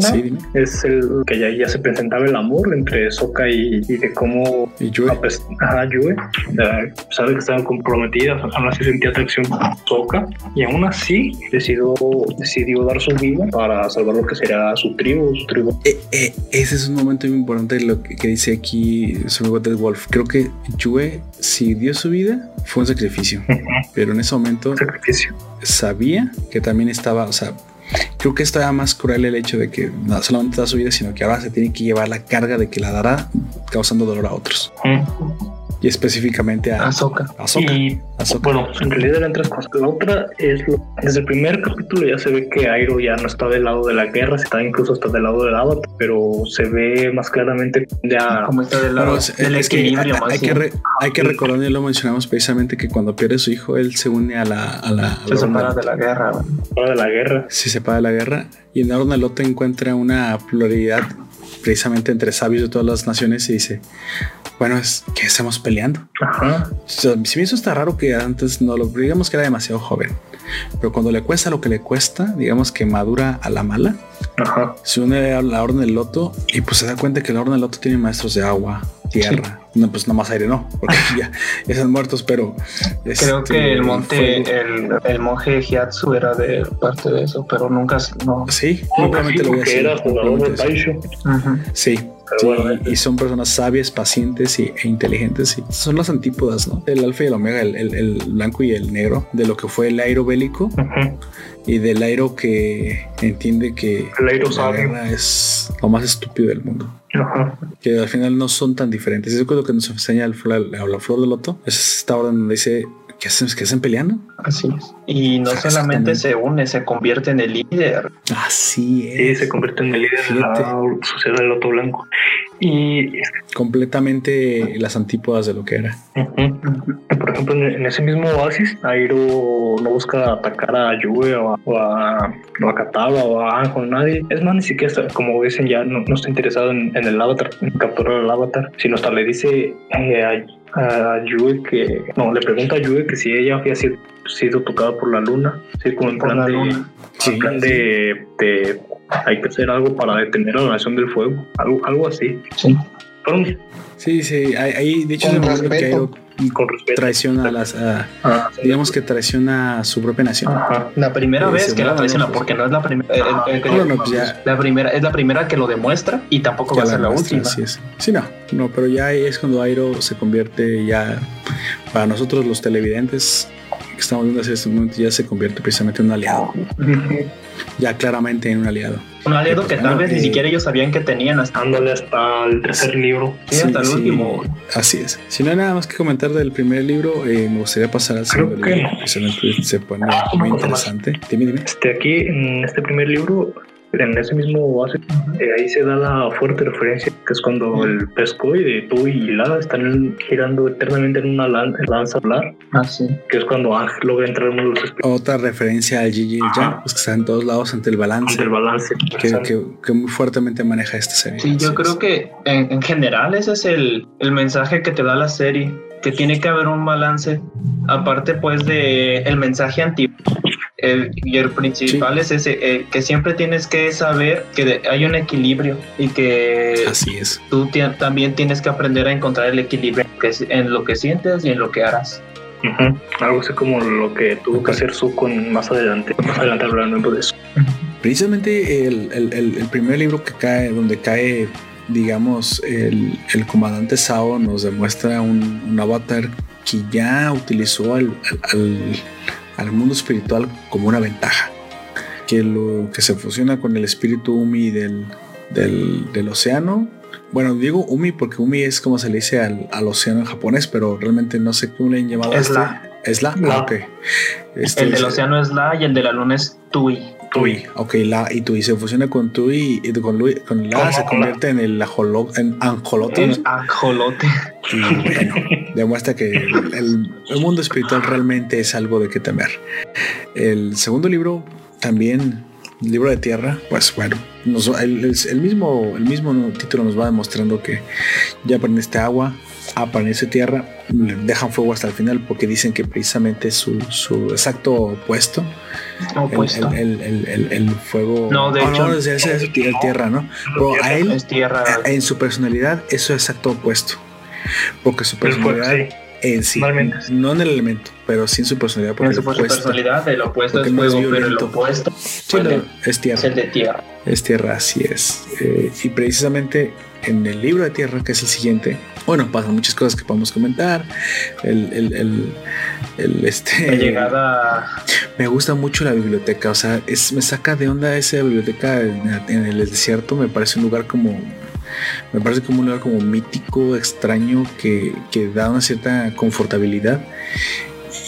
Sí, es el que ya, ya se presentaba el amor entre Soka y y, de cómo ¿Y Yue? Ajá, Yue, sabe que estaban comprometidas, aún así sentía atracción Soka y aún así decidió, decidió dar su vida para salvar lo que será su tribu, su tribu. Eh, eh, ese es un momento muy importante lo que, dice aquí amigo Ted Wolf. Creo que Yue, si dio su vida, fue un sacrificio, pero en ese momento sacrificio. sabía que también estaba, o sea, creo que está más cruel el hecho de que no solamente da su vida, sino que ahora se tiene que llevar la carga de que la dará causando dolor a otros. Y específicamente a Ahsoka. Ahsoka. Y Ahsoka. bueno, en realidad eran tres cosas. La otra es lo- desde el primer capítulo ya se ve que Airo ya no está del lado de la guerra, está incluso hasta del lado del Avatar, pero se ve más claramente ya Como está del lado del que equilibrio hay, más hay que re- hay que recordar, y lo mencionamos precisamente, que cuando pierde su hijo, él se une a la... A la, a se separa de la guerra. güey. fuera de la guerra. se separa de la guerra y en Orden Lote encuentra una pluralidad precisamente entre sabios de todas las naciones y dice, bueno, es que estamos peleando. Ajá. Si bien eso está raro que antes no lo digamos que era demasiado joven, pero cuando le cuesta lo que le cuesta, digamos que madura a la mala, Ajá. se une a la Orden del Loto y pues se da cuenta que la Orden del Loto tiene maestros de agua, tierra, no, pues no más aire no, porque ya, ya están muertos, pero Creo este, que el monte, el, el monje Hyatsu era de parte de eso, pero nunca no. Sí, lo voy a porque decir. era jugador de. Taisho. Sí, Pero sí, bueno, y son personas sabias, pacientes y, e inteligentes. Y son las antípodas, ¿no? El alfa y el omega, el, el- el blanco y el negro, de lo que fue el airo bélico Ujú. y del airo que entiende que El Airo la guerra es lo más estúpido del mundo. Ajá. Que al final no son tan diferentes. Eso es lo que nos enseña el, la, la flor de loto. Es esta orden donde dice que hacen, que hacen peleando. Así es. Y no solamente Exactamente. se une, se convierte en el líder. Así Sí, es. se convierte en el líder de la sociedad del Loto Blanco. Y Completamente las antípodas de lo que era. Por ejemplo, en, ese mismo oasis, Airo no busca atacar a Yue o a, o a, o a Kataba o a Anjo, nadie. Es más, ni siquiera, está- como dicen, ya no, no está interesado en, en el avatar, en capturar al avatar, sino hasta le dice eh, a, a Yue que, no, le pregunta a Yue que si ella había sido, sido tocada por la luna, sí, como en Por plan la de, luna. Sí, en plan de, de- hay que hacer algo para detener la nación del fuego, algo, algo así. Sí. Fueron Sí, sí. Ahí, ahí, de hecho, Con es que con respeto. traiciona a las. a- Ah, digamos que traiciona a su propia nación. Ajá. La primera Eh, vez que la traiciona, ¿no? Pues, porque no es la primera. eh, eh, eh, No, no, pues La primera es la primera que lo demuestra y tampoco va a ser la muestra, última. así es. Sí, no, no, pero ya es cuando Airo se convierte ya, para nosotros los televidentes que estamos viendo en este momento, ya se convierte precisamente en un aliado. Ya claramente en un aliado. Un aliado que tal vez ni siquiera ellos sabían que tenían hasta, Ándale hasta el tercer libro. sí, hasta el último. Así es. Si no hay nada más que comentar del primer libro, eh, me gustaría pasar al segundo que libro. Precisamente se pone Ah, muy interesante. Dime, dime. Este, aquí, en este primer libro, en ese mismo base, eh, ahí se da la fuerte referencia, que es cuando el Pescoy de Tui y Lara están girando eternamente en una lan- lanza solar, Ah, sí. que es cuando Ang logra entrar en uno de los espíritus Otra referencia al Gigi y el Yang, pues que está en todos lados ante el balance del balance. que, que- que muy fuertemente maneja esta serie. Sí, yo creo que en, en general ese es el, el mensaje que te da la serie, que tiene que haber un balance, aparte pues de el mensaje anti el- y el principal es ese, eh, que siempre tienes que saber que de- hay un equilibrio y que Así es. tú también tienes que aprender a encontrar el equilibrio que es- en lo que sientes y en lo que harás. Ujú. Algo así como lo que tuvo que Ok. hacer Sukon más adelante. Más adelante hablaremos de eso. Precisamente el, el- el- el primer libro que cae, donde cae, digamos, el, el comandante Sao nos demuestra un, un avatar que ya utilizó al, al- al- al mundo espiritual como una ventaja. Que lo que se fusiona con el espíritu Umi del, del, del océano. Bueno, digo Umi porque Umi es como se le dice al, al océano en japonés, pero realmente no sé cómo le han llamado Es este. la. Es la. La. Ah. Este el del océano es la y el de la luna es Tui. Tui, ok, la y Tui se fusiona con Tui y con, Lui- con la se la. convierte en el ajolo, en anjolote El ajolote. y bueno, demuestra que el, mundo espiritual realmente es algo de que temer. El segundo libro también libro de tierra, pues bueno, nos- el, mismo el mismo título nos va demostrando que ya aprendiste agua, aparece tierra, le dejan fuego hasta el final porque dicen que precisamente su, su exacto opuesto el, Opuesto. el, el, el- fuego. No, de hecho- es, es- es el tierra, ¿no? Pero a él, es tierra. en su personalidad, eso es exacto opuesto. Porque su personalidad sí. en sí. Normalmente. No en el elemento, pero sí en su personalidad. Porque En su el opuesto- personalidad, el opuesto es no es fuego, pero el opuesto Sí, no, es es tierra. el de tierra. Es tierra, así es. Eh, y precisamente en el libro de tierra, que es el siguiente, bueno, pasan muchas cosas que podemos comentar. El, el, el, el, este. La llegada Me gusta mucho la biblioteca, o sea, es, me saca de onda esa biblioteca en, en el desierto, me parece un lugar como, me parece como un lugar como mítico, extraño, que, que da una cierta confortabilidad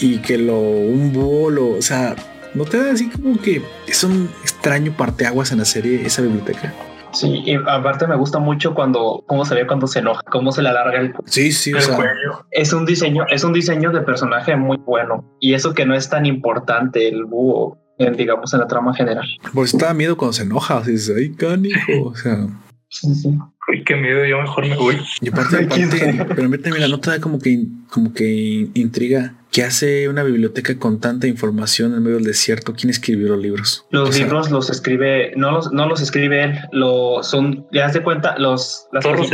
y que lo, un búho, lo, o sea, no te da así como que es un extraño parteaguas en la serie, esa biblioteca. Sí, y aparte me gusta mucho cuando, cómo se ve cuando se enoja, cómo se le alarga el Sí, sí, o El sea, cuello. es un diseño, es un diseño de personaje muy bueno. Y eso que no es tan importante el búho, en, digamos, en la trama general. pues da miedo cuando se enoja, así dices, ay, canijo, o sea, Sí, sí. Uy, qué miedo, yo mejor me voy. Y aparte, aparte, pero mira, mira, no te da como que, como que intriga. ¿Qué hace una biblioteca con tanta información en medio del desierto? ¿Quién escribió los libros? Los O sea, libros los escribe, no los, no los escribe él, lo son, ya haz de cuenta, los las Zorros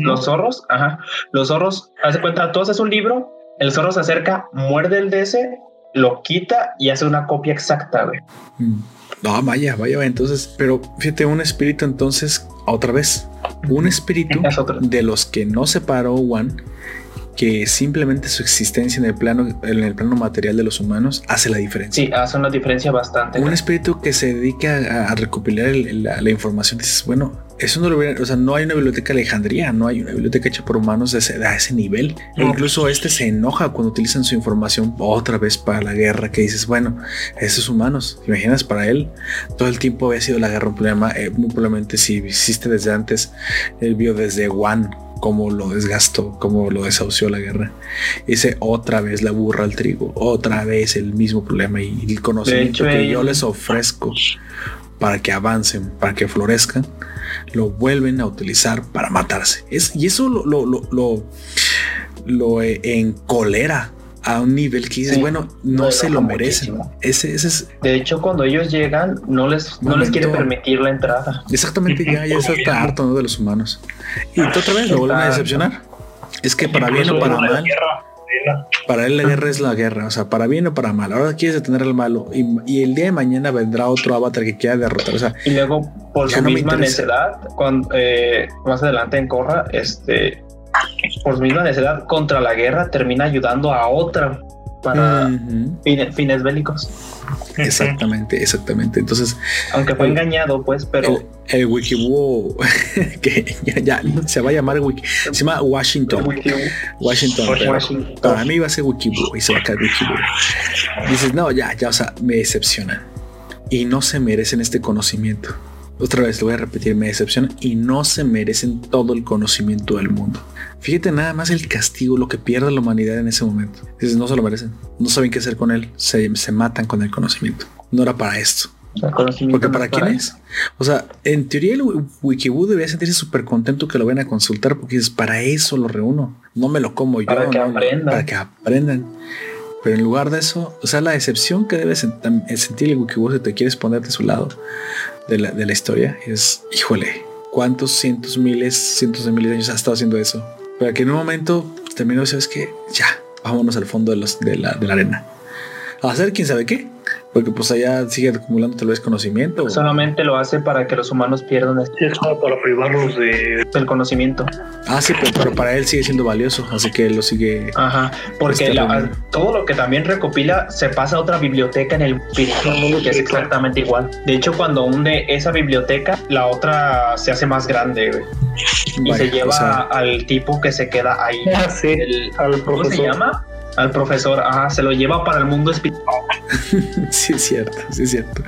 los zorros, ajá, los zorros, haz de cuenta, tú haces un libro, el zorro se acerca, muerde el DS, lo quita y hace una copia exacta, güey. mm, No, vaya, vaya, vaya. Entonces, pero fíjate, un espíritu entonces, otra vez, un espíritu de los que no separó One, que simplemente su existencia en el plano, en el plano material de los humanos hace la diferencia. Sí, hace una diferencia bastante. Un espíritu que se dedica a, a recopilar el- la, la información, dices, bueno, eso no lo hubiera, o sea, no hay una biblioteca Alejandría, no hay una biblioteca hecha por humanos de ese, a ese nivel. E incluso este se enoja cuando utilizan su información otra vez para la guerra, que dices, bueno, esos humanos, ¿te imaginas para él? Todo el tiempo había sido la guerra un problema, eh, muy probablemente si hiciste desde antes, él vio desde One cómo lo desgastó, cómo lo desahució la guerra. Dice otra vez la burra al trigo, otra vez el mismo problema y el conocimiento hecho, que yo les ofrezco para que avancen, para que florezcan, lo vuelven a utilizar para matarse. Es, y eso lo, lo, lo, lo, lo, eh, encolera a un nivel que dices, Sí, bueno, no lo se lo merecen. Ese, ese es De hecho, cuando ellos llegan, no les, no les quiere permitir la entrada. exactamente ya, ya está harto ¿no? de los humanos. Y otra vez lo vuelven a decepcionar. Es que para bien o para mal, para él la guerra es la guerra, o sea, para bien o para mal. Ahora quieres detener al malo y, y el día de mañana vendrá otro avatar que quiera derrotar. O sea, Y luego, por su no misma necedad, cuando, eh, más adelante en Corra, este, por su misma necedad contra la guerra, termina ayudando a otra para fines, fines bélicos. exactamente, exactamente. Entonces, Aunque fue El- engañado, pues, pero el, el que ya, ya se va a llamar Wiki, se llama Washington. Washington. pero Washington. Para mí va a ser Wikibuo y se va a quedar Wikibuo. Dices, no, ya, ya, o sea, me decepcionan y no se merecen este conocimiento. Otra vez lo voy a repetir, me decepcionan y no se merecen todo el conocimiento del mundo. Fíjate nada más el castigo, lo que pierde la humanidad en ese momento. Dices, no se lo merecen, no saben qué hacer con él, se, se matan con el conocimiento. No era para esto. Porque para es quién es? O sea, en teoría el Wi- Wikibu debería sentirse súper contento que lo vayan a consultar porque dices, para eso lo reúno. No me lo como yo. Para que no, aprendan. Para que aprendan. Pero en lugar de eso, o sea, la decepción que debe sen- tam- eh, sentir el Wikibu si te quieres poner de su lado de la, de la historia es, híjole, ¿cuántos cientos, miles, cientos de miles de años ha estado haciendo eso? Para que en un momento terminó, ¿sabes qué? Ya, vámonos al fondo de, los, de, la, de la arena. A hacer quién sabe qué. Porque pues allá sigue acumulando tal vez conocimiento. o- Solamente lo hace para que los humanos pierdan este- Sí, es como para privarlos de. el conocimiento. Ah, sí, pero, pero para él sigue siendo valioso, así que él lo sigue. Ajá, porque la- bien. todo lo que también recopila se pasa a otra biblioteca en el espíritu, que es exactamente igual. De hecho, cuando hunde esa biblioteca, la otra se hace más grande güey, y Vaya, se lleva o sea, al tipo que se queda ahí. Ah, sí, El- al ¿Cómo se profesor. llama? Al profesor, ajá, se lo lleva para el mundo espiritual. sí es cierto, sí es cierto.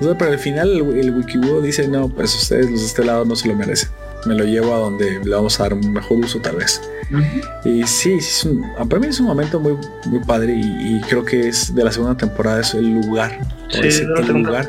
O sea, pero al final el, el dice, no, pues ustedes los de este lado no se lo merecen. Me lo llevo a donde le vamos a dar un mejor uso tal vez. Y sí, es un, ah, para mí es un momento muy, muy padre y, y creo que es de la segunda temporada es el lugar, Sí, es el lugar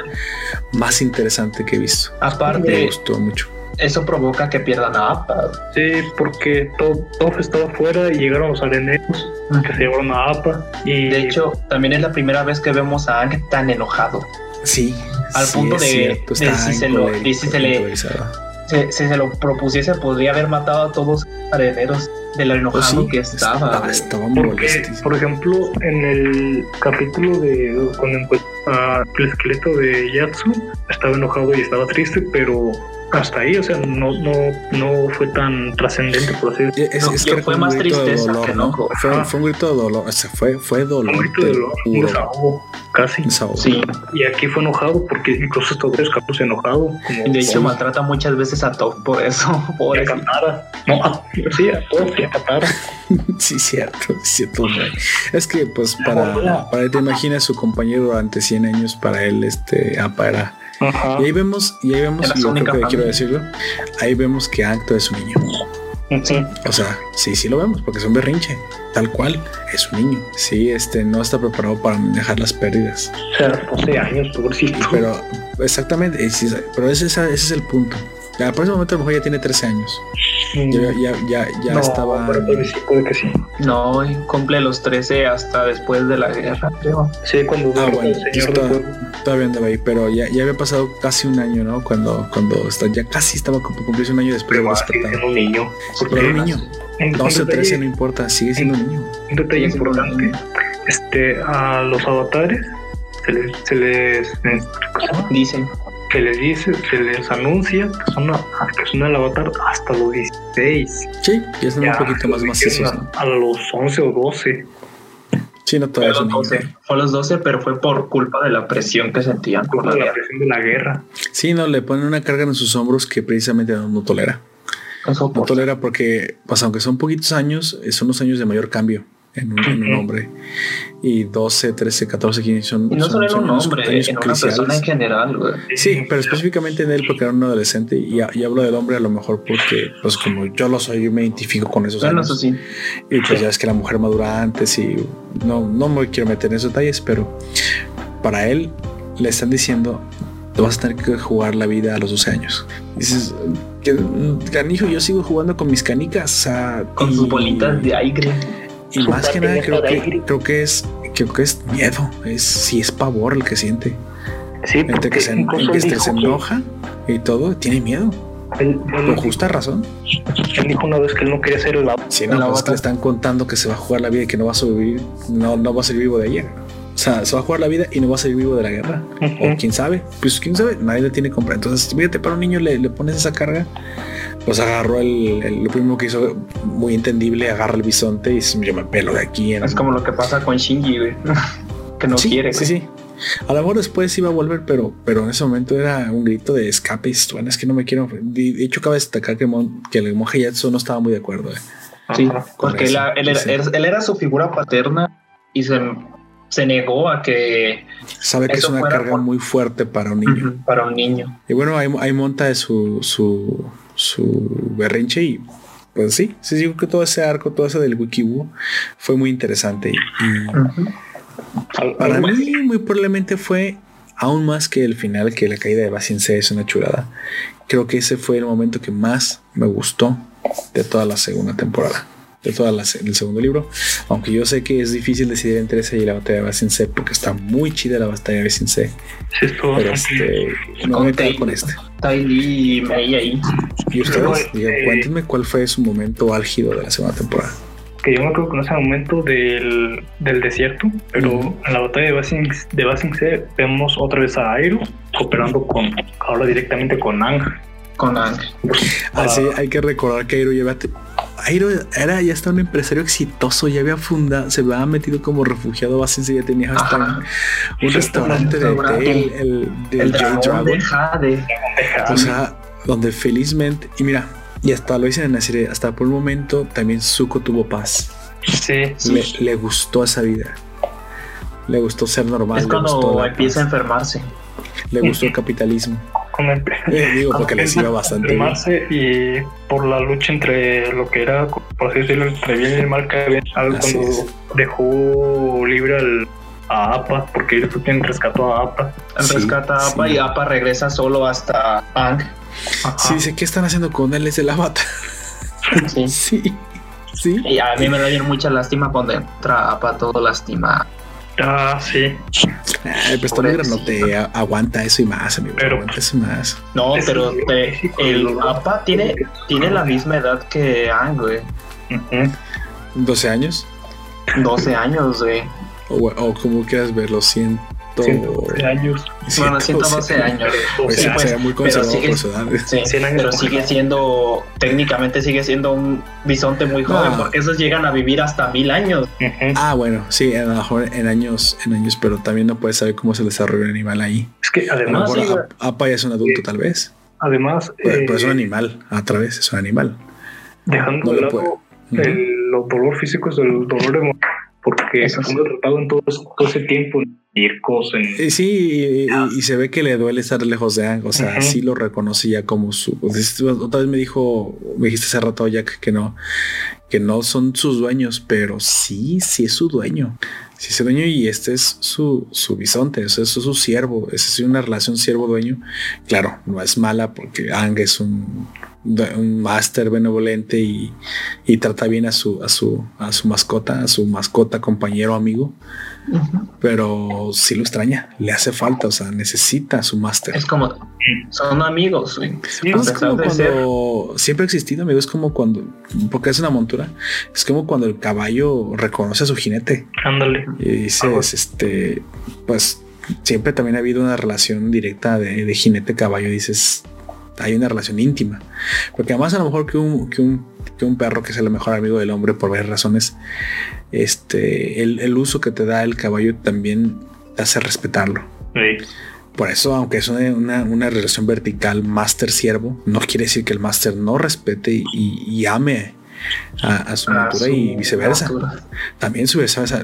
más interesante que he visto. Me Aparte, gustó mucho. Eso provoca que pierdan a Appa. Sí, porque todo, todo estaba afuera y llegaron los areneros que se llevaron a APA. Y De hecho, también es la primera vez que vemos a Ang tan enojado. Sí, Al sí, punto es de- cierto, de si se lo- de si se le- encolerizado. si, si se lo propusiese, podría haber matado a todos los herederos de lo enojado Pues sí, que estaba. güey. estaba Porque, por ejemplo, en el capítulo de cuando encuentra el esqueleto de Yatsu, estaba enojado y estaba triste, pero hasta ahí, o sea, no, no, no fue tan trascendente, por así decirlo. Es, No, es que fue más grito de tristeza dolor, que ¿no? enojo. Fue, fue un grito de dolor, o sea, fue, fue dolor. Un grito de dolor, lo un desahogo, casi. Desahogo. Sí, Y aquí fue enojado porque incluso estos capítulos enojado. Como de hecho como maltrata muchas veces a Top por eso. y a Por Katara. No, a- sí, a todos y a Katara. Sí, cierto, cierto. güey. Es que, pues, para, para te imaginas su compañero durante 100 años, para él, este, APA Y ahí vemos, y ahí vemos, y yo creo que quiero decirlo, ahí vemos que Acto es un niño. Sí. O sea, sí, sí lo vemos, porque es un berrinche, tal cual, es un niño. Sí, este, no está preparado para manejar las pérdidas. O sea, 12 años, pobrecito. Pero, exactamente, pero ese, es- ese es el punto. Ya, por ese momento a lo mejor ya tiene 13 años. Ya, ya, ya, ya no, estaba... puede sí, puede que sí. No, cumple los 13 hasta después de la guerra, creo. Sí, cuando Ah, bueno, señor pueblo. Todavía andaba ahí, pero ya, ya había pasado casi un año, ¿no? Cuando, cuando está, ya casi estaba cumplirse un año después de Pero sigue despertado. siendo un niño. Pero era un niño. Un 12, detalle- 13, no importa, sigue siendo un niño. un detalle importante. Este, a los avatares se les, se les, eh, ¿cómo se llama? Dicen. Se les dice, se les anuncia que son, a- que son el avatar hasta los 16. Sí, ya están Ya, un poquito más macizos, a, a los 11 o 12. Sí, no Fue todavía a es un los niño. 12. Fue a los 12, pero fue por culpa de la presión que sentían por la la guerra. presión de la guerra. Sí, no, le ponen una carga en sus hombros que precisamente no, no tolera. Eso No por- tolera porque, pues aunque son poquitos años, son los años de mayor cambio en un, en un Ujú. hombre. Y 12, 13, 14, 15 son. Y no son- solo en un hombre, en una cruciales. persona en general, güey. Sí, pero específicamente en él porque era un adolescente y, y hablo del hombre a lo mejor porque, pues como yo lo soy, yo me identifico con esos Bueno, años. eso sí. Y pues ya es que la mujer madura antes y no, no me quiero meter en esos detalles, pero para él le están diciendo, te vas a tener que jugar la vida a los 12 años. Dices, que canijo, yo sigo jugando con mis canicas, o sea, Con y- sus bolitas de aire. Y Su más que nada creo que, creo que es creo que es miedo, es si es pavor el que siente. Sí, porque que se, incluso que este que- enoja y todo, tiene miedo. Él, él Con justa razón. él dijo una vez que él no quería ser el avatar. Si no, pues es que le están contando que se va a jugar la vida y que no va a sobrevivir, no, no va a salir vivo de ella. O sea, se va a jugar la vida y no va a salir vivo de la guerra. O quién sabe, pues quién sabe, nadie le tiene compra. Entonces, fíjate, para un niño le, le pones esa carga, pues agarró el, el- lo primero que hizo, muy entendible, agarra el bisonte y yo me pelo de aquí. En, Es como lo que pasa con Shinji, güey. que no sí, quiere. Sí, güey. sí. A lo mejor después iba a volver, pero, pero en ese momento era un grito de escape. Y dices, bueno, es que no me quiero. De de hecho, cabe destacar que, Mon- que el monje Yatsu no estaba muy de acuerdo. eh. Sí, porque él, era, sí. él- él era su figura paterna y se, se negó a que Sabe que es una carga por- muy fuerte para un niño. para un niño. Y bueno, ahí, ahí monta su, su, su berrinche y pues sí, sí, digo que todo ese arco, todo ese del Wikiwu fue muy interesante. Y para mí muy probablemente fue aún más que el final, que la caída de Basinse es una chulada. Creo que ese fue el momento que más me gustó de toda la segunda temporada. De toda la, el segundo libro, aunque yo sé que es difícil decidir entre ese y la batalla de Basinse porque está muy chida la batalla de Basinse, sí, pero este, me voy a quedar con este. Ty Lee y Mei ahí. ¿Y ustedes? Eh, cuéntenme cuál fue su momento álgido de la segunda temporada. que yo me acuerdo con ese momento del, del desierto, pero en la batalla de Basing, de Basing C vemos otra vez a Airo cooperando con, ahora directamente con Ang. Con Ang. Así hay que recordar que Airo te- Airo era ya está un empresario exitoso, ya había fundado, se había metido como refugiado a Basinse, ya tenía hasta Ajá. un restaurante de el, el, del El Jade dragón de Dragon. Jade. O sea, donde felizmente, y mira, y hasta lo dicen en la serie, hasta por un momento también Zuko tuvo paz. Sí, Le, le gustó esa vida. Le gustó ser normal. Es le gustó cuando empieza a enfermarse. Le gustó el capitalismo. Con el, Eh, digo, porque le iba bastante bien. y por la lucha entre lo que era, por así decirlo, entre bien y el mal que había, cuando es. dejó libre al, a APA, porque ellos también rescató a APA. Él Sí, rescata a Appa sí. y Appa regresa solo hasta Ang. Sí, dice, ¿qué están haciendo con él? Es de la bata. Sí. Sí, sí. Y a mí me da bien mucha lástima cuando entra Appa todo lastima. Ah, sí. Ay, pues Tony Granote a- aguanta eso y más, amigo. Pero- aguanta eso y más. No, Es pero te- el APA tiene, tiene la misma edad que Ang, güey. Ujú. 12 años. 12 años, güey. O, o como quieras verlo, 100. 112 años. Bueno, 112 años. Pues Sí, sí, pues, se ve muy sigue- por su edad. Sí, 100 años pero sigue siendo, técnicamente sigue siendo un bisonte muy joven, No. porque esos llegan a vivir hasta mil años. Ah, bueno, sí, a lo mejor en años, en años, pero también no puedes saber cómo se desarrolla un animal ahí. Es que A lo además, mejor sí, Ap- Apa ya es un adulto, tal vez. además, Pero, pero es un eh, animal, a través, es un animal. dejando No de lo lado el dolor físico es el dolor emocional, porque Eso se sí. en todo, ese- todo ese tiempo en circos, en Y sí, y, y- y se ve que le duele estar lejos de Ang, o sea, sí lo reconoce ya como su. Otra vez me dijo, me dijiste hace rato, Jack, que no, que no son sus dueños, pero sí, sí es su dueño. Sí es su dueño y este es su, su bisonte, o sea, eso es su siervo, es una relación siervo-dueño. Claro, no es mala porque Ang es un, un máster benevolente y, y trata bien a su, a su, a su mascota, a su mascota, compañero, amigo pero sí lo extraña, le hace falta, o sea, necesita a su máster. Es como, son amigos. Sí, es como ser- cuando siempre ha existido, amigo, es como cuando, porque es una montura, es como cuando el caballo reconoce a su jinete ándale. y dices, este, pues siempre también ha habido una relación directa de, de jinete-caballo, dices, hay una relación íntima, porque además a lo mejor que un, que un, que un perro que es el mejor amigo del hombre por varias razones, este, el, el uso que te da el caballo también te hace respetarlo. Sí. Por eso, aunque es una, una- una relación vertical máster-siervo, no quiere decir que el máster no respete y, y ame a, a su a montura su y viceversa. montura. También su,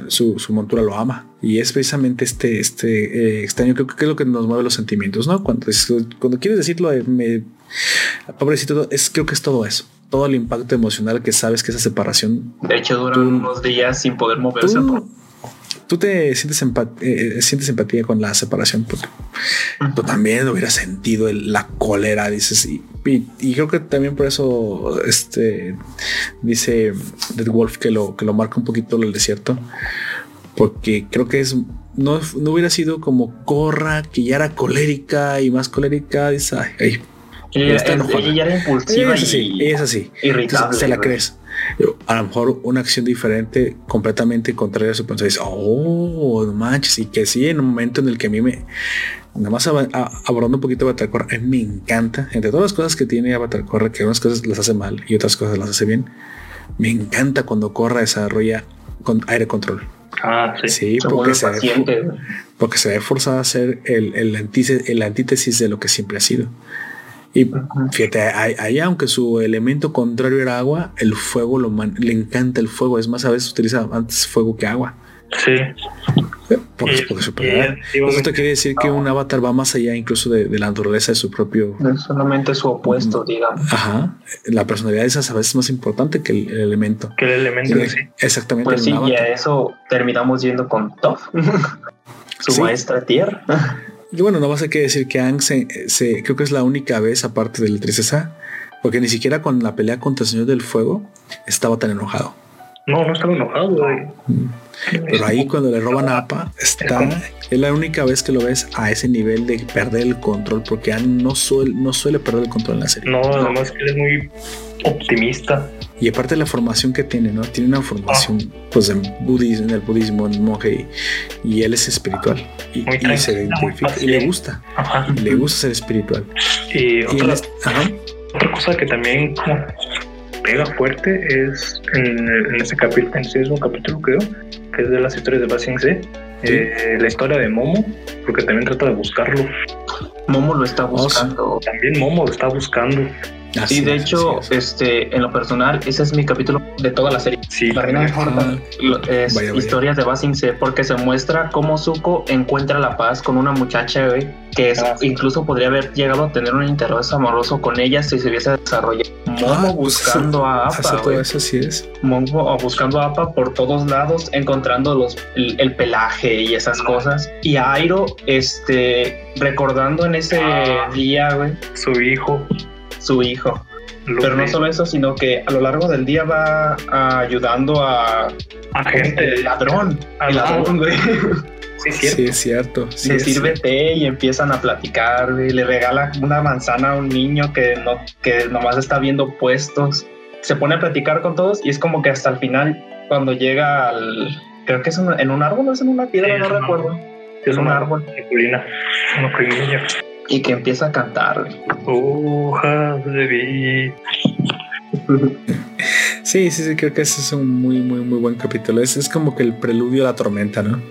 su, su montura lo ama. Y es precisamente este, este eh, extraño, creo que es lo que nos mueve los sentimientos, ¿no? Cuando, es- cuando quieres decirlo, de me, pobrecito, es, creo que es todo eso. Todo el impacto emocional que sabes que esa separación De hecho, duran Tú- unos días sin poder moverse. por- tú, te sientes, empa- eh, sientes empatía con la separación porque tú también hubieras sentido el- la cólera, dices, y, y- y creo que también por eso este dice Dead Wolf que lo, que lo marca un poquito el desierto, porque creo que es no, no hubiera sido como Corra, que ya era colérica y más colérica, dice, ay, ay, Ella, está enojada. ella ya era impulsiva es así, y es así. irritable. Entonces, se la crees. A lo mejor una acción diferente, completamente contraria a su pensamiento. Oh, no manches. Y que sí, en un momento en el que a mí me. Nada más abordando un poquito Avatar Korra, me encanta. Entre todas las cosas que tiene Avatar Korra, que unas cosas las hace mal y otras cosas las hace bien. Me encanta cuando Korra desarrolla con aire control. Ah, sí. Sí, Se porque se, ve, porque se ve forzada a ser el, el, antítesis, el antítesis de lo que siempre ha sido. Y fíjate, ahí, ahí, aunque su elemento contrario era agua, el fuego lo man- le encanta el fuego. Es más, a veces utiliza antes fuego que agua. Sí. Y- es superior. y- Eso te quiere decir que un avatar va más allá incluso de, de la naturaleza de su propio. No es solamente su Mm. opuesto, digamos. Ajá. La personalidad esa a veces es más importante que el, el elemento. Que el elemento en sí. Exactamente. Pues sí, y a eso terminamos yendo con Toph, su Sí. maestra tierra. Y bueno, no vas a que decir que Ang se, se- creo que es la única vez, aparte del tristeza, porque ni siquiera con la pelea contra el Señor del Fuego estaba tan enojado. No, no estaba enojado. Pero ahí cuando le roban a Apa, está, es la única vez que lo ves a ese nivel de perder el control, porque Ang no suele, no suele perder el control en la serie. No, además que él es muy optimista. Y aparte de la formación que tiene, ¿no? Tiene una formación, pues, en budismo, en el budismo, en monje, y, y él es espiritual. Y, y se identifica, y le gusta, Ajá. y le gusta ser espiritual. Y otra, es- ajá. otra cosa que también como pega fuerte es en, en ese capítulo, en ese mismo capítulo creo, que es de las historias de Basing C, eh, la historia de Momo, porque también trata de buscarlo. Momo lo está sí. buscando. También Momo lo está buscando. Así Sí, de es, hecho, es. este, en lo personal, ese es mi capítulo de toda la serie. Sí, La reina de lo- es Vaya, vaya. historias de Basing C porque se muestra cómo Zuko encuentra la paz con una muchacha, güey, que es- Ah, sí. incluso podría haber llegado a tener un interés amoroso con ella si se hubiese desarrollado. Momo Ah, pues, buscando a todo güey. eso, así es. Momo buscando a Appa por todos lados, encontrando los, el, el pelaje y esas cosas. Y a Airo, este, recordando en ese Ah. día, güey, su hijo. Su hijo. Pero no solo eso, sino que a lo largo del día va ayudando a Agente. El ladrón. Ah, El ladrón, güey. Sí, cierto. Sí, es cierto. sí Se es sirve cierto. té y empiezan a platicar, güey. Le regala una manzana a un niño que no, que nomás está viendo puestos. Se pone a platicar con todos y es como que hasta el final, cuando llega al. Creo que es un- en un árbol, no es en una piedra, Sí, no recuerdo. Es un una árbol. Nicolina. Una primilla. Y que empieza a cantar. Hojas de vida. Sí, sí, sí, creo que ese es un muy, muy, muy buen capítulo. Es, es como que el preludio a la tormenta, ¿no?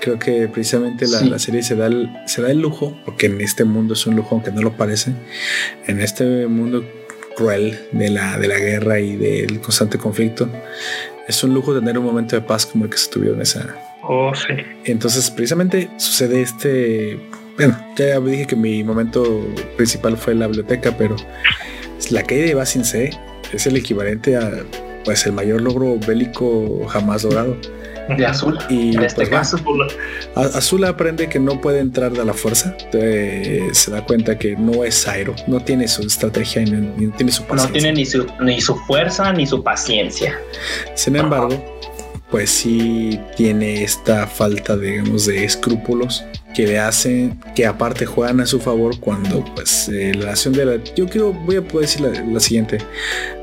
Creo que precisamente la, Sí. la serie se da, el, se da el lujo, porque en este mundo es un lujo, aunque no lo parece, en este mundo cruel de la, de la guerra y del constante conflicto, es un lujo tener un momento de paz como el que se tuvieron esa. Oh, sí. Entonces, precisamente sucede este. Bueno, ya dije que mi momento principal fue la biblioteca, pero la caída de Basin C es el equivalente a pues el mayor logro bélico jamás logrado. De azul. Y En este pues, caso. Azula aprende que no puede entrar de la fuerza. eh, se da cuenta que no es Airo, no tiene su estrategia ni, ni tiene su No paciencia. tiene ni su, ni su fuerza ni su paciencia. Sin embargo, pues sí tiene esta falta, digamos, de escrúpulos que le hacen que aparte juegan a su favor cuando pues eh, la nación de la yo quiero voy a poder decir la, la siguiente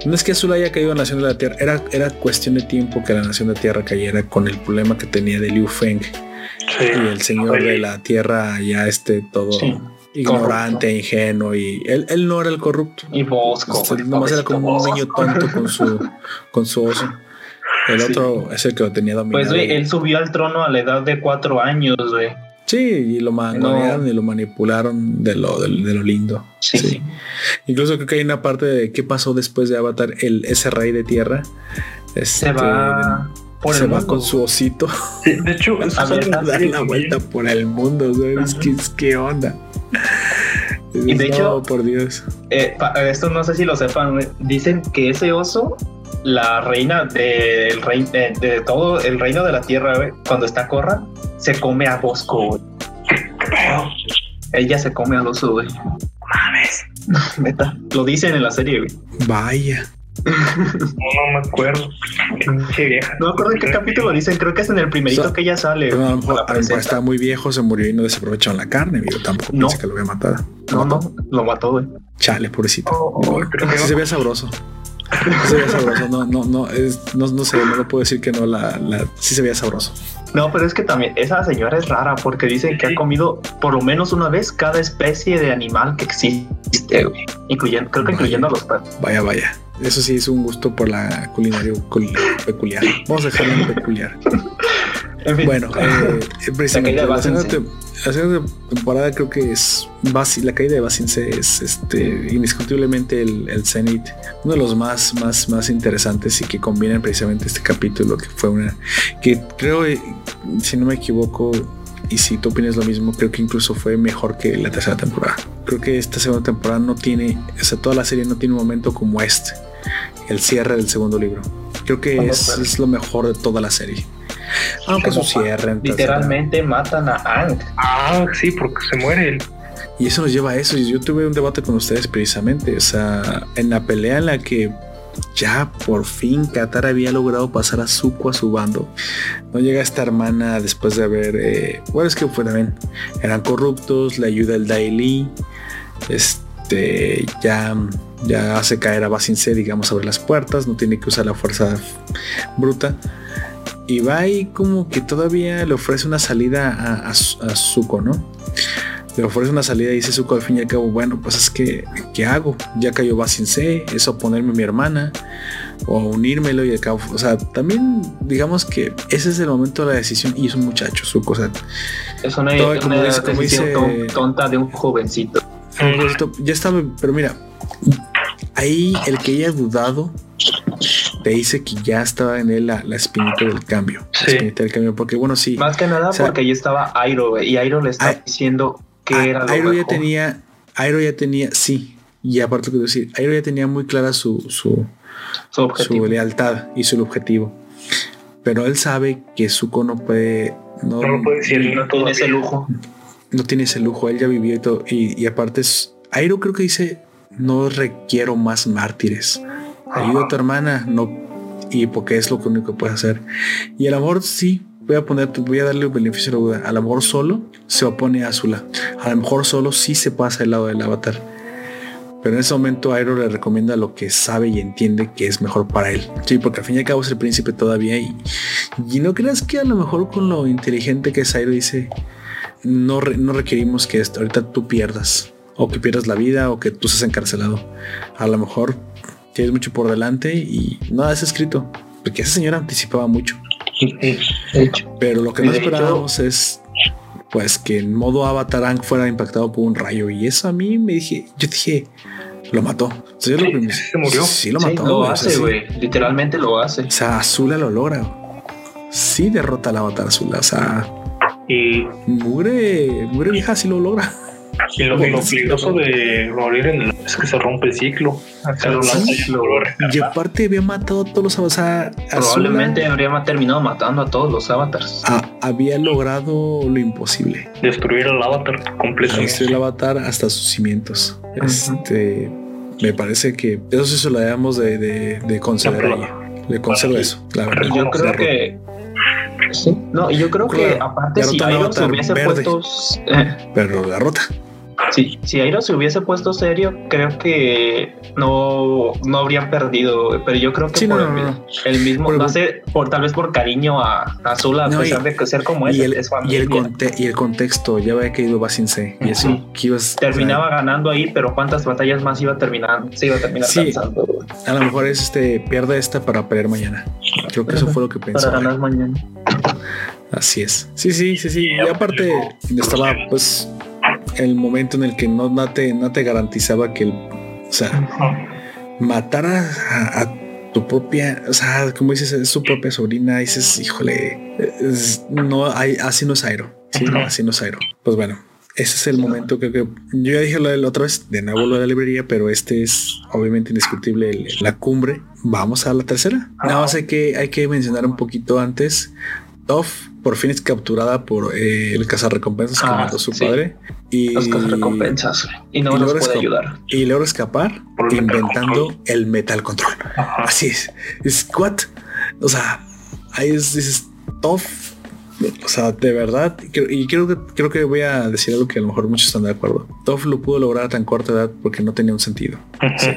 no es que Azul haya caído en la nación de la tierra era, era cuestión de tiempo que la nación de la tierra cayera con el problema que tenía de Liu Feng Sí. y el señor de la tierra ya este todo Sí. ignorante ingenuo y él, él no era el corrupto Y Bosco. este, nomás era como un niño tonto con su con su oso el Sí. otro es el que lo tenía dominado Pues, güey, él subió al trono a la edad de cuatro años, güey. Sí, y lo mangonearon y lo manipularon de lo, de, de lo lindo. Sí, sí. Incluso creo que hay una parte de qué pasó después de Avatar, el, ese rey de tierra. este, Se va por se el va mundo. con su osito Sí, De hecho, A ver, dar la vuelta por el mundo. ¿sabes? ¿Qué, qué onda? Y de No, hecho- por Dios. Eh, esto no sé si lo sepan. Dicen que ese oso, la reina del rey, de, de todo el reino de la tierra, güey, cuando está Corra, se come a Bosco, güey. Ella se come al oso, güey. Mames. Neta. Lo dicen en la serie, güey. Vaya. No, no me acuerdo. Qué vieja. No me acuerdo en qué capítulo dicen, creo que es en el primerito O sea, que ella sale. Pero a lo güey, mejor, la a lo mejor presenta. está muy viejo, se murió y no desaprovecharon la carne. Yo tampoco No. pensé que lo había matado. No, no, lo mató, güey. Chale, pobrecito. Oh, No, creo que sí no. se veía sabroso. Sí se veía sabroso. No, no, no, es, no, no sé, no lo puedo decir que no. La, la, sí se veía sabroso. No, pero es que también esa señora es rara porque dicen que ha comido por lo menos una vez cada especie de animal que existe, güey. Incluyendo, creo que Vaya. incluyendo a los perros. Vaya, vaya. Eso sí es un gusto por la culinaria cul- peculiar. Vamos a dejarlo en peculiar. En fin. Bueno, eh, precisamente La segunda, la segunda temporada creo que es la caída de Basin C es este indiscutiblemente el, el Zenith, uno de los más, más, más interesantes y que combinan precisamente este capítulo que fue una que creo, eh, si no me equivoco, y si tú opinas lo mismo, creo que incluso fue mejor que la tercera temporada. Creo que esta segunda temporada no tiene, o sea, toda la serie no tiene un momento como este, el cierre del segundo libro. Creo que es, es lo mejor de toda la serie. Aunque su Como cierre. en tercera- Literalmente matan a Ang. Ah, sí, porque se muere él. Y eso nos lleva a eso. Yo tuve un debate con ustedes precisamente. O sea, en la pelea en la que ya por fin Qatar había logrado pasar a Zuko a su bando. No llega esta hermana después de haber. eh, bueno, es que fue también. Eran corruptos, le ayuda el Daily. Este ya, ya hace caer a Basin C, digamos, abre las puertas. No tiene que usar la fuerza bruta. Y va y como que todavía le ofrece una salida a, a, a Zuko, ¿no? le ofrece una salida y dice Zuko al fin y al cabo, bueno, pues es que, ¿qué hago? Ya cayó Basin C, es oponerme a mi hermana o unírmelo y al cabo, o sea, también digamos que ese es el momento de la decisión y es un muchacho, Zuko, o sea, Es una, Todo, una como dice- como decisión dice- ton- tonta de un jovencito. un ya estaba, pero mira, ahí el que haya dudado te dice que ya estaba en él la, la espinita del cambio, la Sí. espinita del cambio, porque bueno, sí, Más que nada O sea- porque ahí estaba Airo, güey, y Airo le estaba Ay- diciendo que A- era lo Airo ya tenía, Airo ya tenía, sí, y aparte que decir, Airo ya tenía muy clara su, su, su lealtad y su objetivo. Pero él sabe que Zuko no puede. No, No lo puede decir. no tiene ese lujo. no tiene ese lujo. Él ya vivió y todo. Y, y aparte, es, Airo creo que dice: No requiero más mártires. Ayuda a tu hermana. No. y porque es lo único que puedes hacer. Y el amor sí, voy a poner, voy a darle un beneficio a la duda. A lo solo se opone a Azula. A lo mejor solo sí se pasa el lado del avatar. Pero en ese momento Aero le recomienda lo que sabe y entiende que es mejor para él. Sí, porque al fin y al cabo es el príncipe todavía. Y, y no creas que a lo mejor con lo inteligente que es Aero dice, no, no requerimos que esto, ahorita tú pierdas. O que pierdas la vida o que tú seas encarcelado. A lo mejor tienes mucho por delante y nada es escrito. Porque esa señora anticipaba mucho. Pero lo que no esperábamos es pues que en modo Avatar Ang fuera impactado por un rayo. Y eso a mí me dije, yo dije, lo mató. sí, se murió. Sí, lo mató. lo hace, güey. Literalmente lo hace. O sea, Azula lo logra. Sí derrota al Avatar Azula. O sea, y mugre, mugre vieja sí lo logra. Y lo, lo peligroso de morir en el, es que se rompe el ciclo. Se y aparte había matado a todos los o sea, Probablemente habría terminado matando a todos los avatars. Ah, había logrado lo imposible. Destruir al avatar completamente. Destruir el avatar hasta sus cimientos. Este me parece que eso sí se lo debemos de, de, de ella. Le concedo eso, la verdad. Yo creo que Sí. No, yo creo que aparte si Iron se hubiese verde, puesto... Pero derrota. Sí, si Iron se hubiese puesto serio, creo que no, no habrían perdido. Pero yo creo que Sí, por no, el, no, el mismo, Por- no sé, por tal vez por cariño a, a Azul, a pesar y- de que ser como es, Y el, es y, el conte- y el contexto, ya había caído Basinse. Y eso que ibas. Terminaba ganando ahí, pero cuántas batallas más iba a terminar, se iba a terminar Sí. cansando a lo mejor es este, pierde esta para pelear mañana. Creo que eso fue lo que pensó. para ganar mañana. Así es. Sí, sí, sí, sí. Y aparte estaba pues el momento en el que no, no te, no te garantizaba que el, o sea, matar a, tu propia, o sea, como dices, es su propia sobrina, dices, híjole, es- no hay, así no es Airo. Sí, no, así no es Airo. Pues bueno, ese es el momento que, que- yo ya dije lo de la otra vez, de nuevo lo de la librería, pero este es obviamente indiscutible el- la cumbre. Vamos a la tercera. Nada más hay que, hay que mencionar un poquito antes. Toph por fin es capturada por eh, el cazarrecompensas que Ah, mató su sí. padre y, Los recompensas güey, y no y nos puede ayudar. y logra escapar el inventando el metal control. Ajá. Así es. Es what? O sea, ahí es, dices Toph. O sea, de verdad, y creo- que creo que voy a decir algo que a lo mejor muchos están de acuerdo. Toph lo pudo lograr a tan corta edad porque no tenía un sentido. Sí.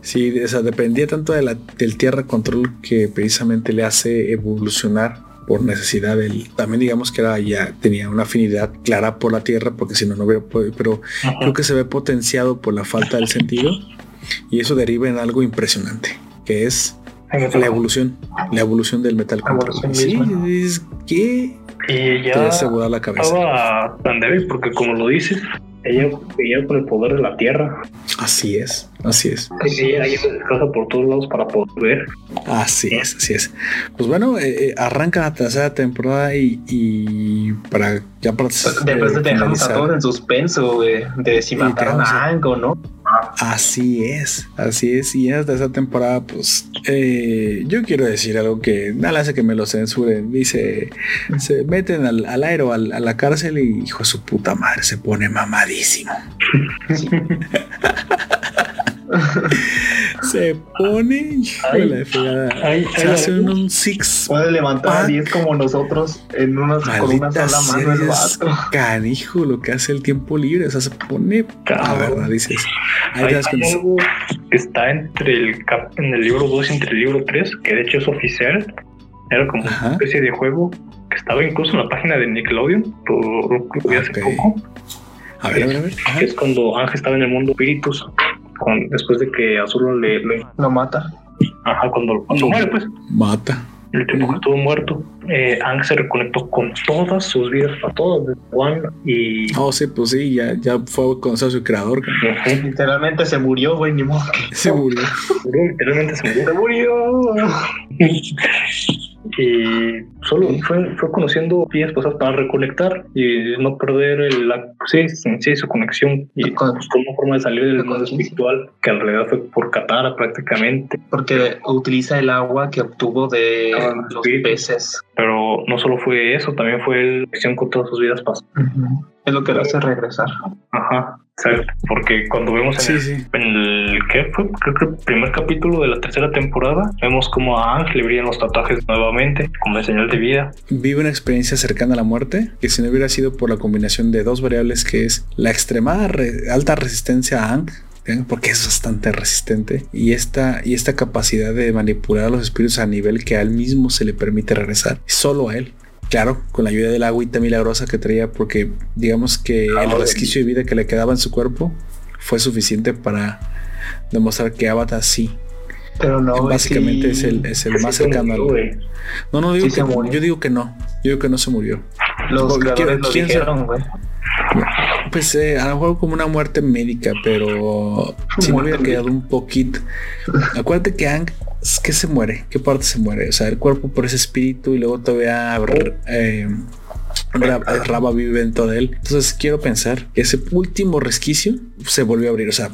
Sí, o sea, dependía tanto de la, del tierra control que precisamente le hace evolucionar por necesidad del también digamos que era ya tenía una afinidad clara por la tierra porque si no no hubiera podido pero Ajá. creo que se ve potenciado por la falta del sentido y eso deriva en algo impresionante que es la evolución la evolución del metal evolución sí es que Y te ya volar la cabeza. estaba tan débil porque como lo dices, ella veía con el poder de la tierra. así es así es Ella, ella se por todos lados para poder ver. Así es, así es. Pues bueno, eh, eh, arranca la tercera temporada y, y para ya para Después de dejarnos a finalizar, todos en suspenso güey, de si mataron a a- algo, ¿no? Así es, así es. Y esta tercera temporada, pues eh, yo quiero decir algo que nada hace que me lo censuren. Dice, se meten al, al aero, al- a la cárcel y hijo de su puta madre, se pone mamadísimo. se pone, hijo de la fregada. Hay, Se hace un six Puede levantar Ah. a 10 como nosotros en unas, Maldita sola mano el vato. canijo lo que hace el tiempo libre. O sea, se pone a Cabrón. verdad, dices. Ahí Hay, das algo que está entre el cap, en el libro 2 y entre el libro 3, que de hecho es oficial. Era como Ajá. una especie de juego que estaba incluso en la página de Nickelodeon. Lo, lo vi hace poco. A ver, a ver, a ver. Es cuando Ángel estaba en el mundo espíritus. Con, después de que Azul le, le- Lo mata. Ajá, cuando, cuando muere, pues. Mata. El tiempo que estuvo muerto, eh, Ang se reconectó con todas sus vidas, a todas, desde Juan y. Oh, sí, pues sí, ya, ya fue conocer a su creador. Literalmente se murió, güey, ni modo. Se murió. Murió, literalmente se murió. Se murió. y Solo fue, fue conociendo días pasados para recolectar y no perder el, la, sí, sí, su conexión y Con- pues, como forma de salir del mundo espiritual, que en realidad fue por Katara prácticamente. Porque utiliza el agua que obtuvo de Ah, los sí. peces. Pero no solo fue eso, también fue la conexión con todas sus vidas pasadas. Es lo que lo hace regresar. Ajá, exacto. Porque cuando vemos en, Sí, el, sí. en el ¿qué fue? Creo que el primer capítulo de la tercera temporada, vemos como a Ang le brillan los tatuajes nuevamente, como señal de vida. Vive una experiencia cercana a la muerte que si no hubiera sido por la combinación de dos variables que es la extremada re- alta resistencia a Ang, ¿eh? porque es bastante resistente, y esta, y esta capacidad de manipular a los espíritus a nivel que a él mismo se le permite regresar, solo a él. Claro, con la ayuda de la agüita milagrosa que traía, porque digamos que el resquicio de vida que le quedaba en su cuerpo fue suficiente para demostrar que Avatar sí. Pero no. Básicamente sí, es el, es el Sí, más se cercano murió. No, no, digo Sí que, murió. yo digo que no. Yo digo que no se murió. Los quién- lo quién dijeron, güey. Pues eh, a lo mejor como una muerte médica, pero si no Muerte hubiera quedado un poquito. Acuérdate que Ang, ¿qué se muere? ¿Qué parte se muere? O sea, el cuerpo por ese espíritu y luego todavía eh, Ra- Raba vive dentro de él. Entonces quiero pensar que ese último resquicio se volvió a abrir. O sea,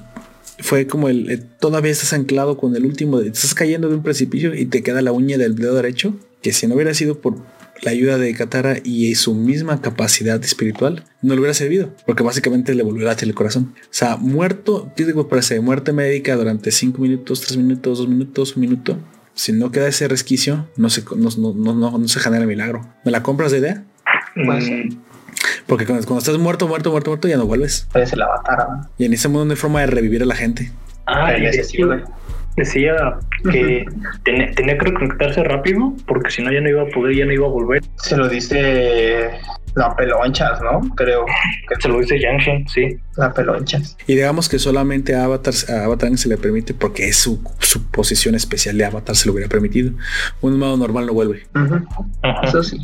fue como el, eh, todavía estás anclado con el último, estás cayendo de un precipicio y te queda la uña del dedo derecho, que si no hubiera sido por la ayuda de Katara y su misma capacidad espiritual, no le hubiera servido, porque básicamente le volvió a latir el corazón. O sea, muerto, ¿qué digo? Parece muerte médica durante 5 minutos, 3 minutos, 2 minutos, un minuto. Si no queda ese resquicio, no se, no, no, no, no- no se genera el milagro. ¿Me la compras de idea? Pues, Mm, Porque cuando, cuando estás muerto, muerto, muerto, muerto, ya no vuelves. Parece la batara. Y en ese mundo no hay forma de revivir a la gente. Ah, Parece, decía, güey. Decía que tenía, tenía que reconectarse rápido porque si no ya no iba a poder, ya no iba a volver. Se lo dice la pelonchas, ¿no? Creo que Se lo dice Yangshen, sí. la pelonchas. Y digamos que solamente a Avatar, a Avatar se le permite porque es su, su posición especial de Avatar se lo hubiera permitido. Un humano normal no vuelve. Eso sí.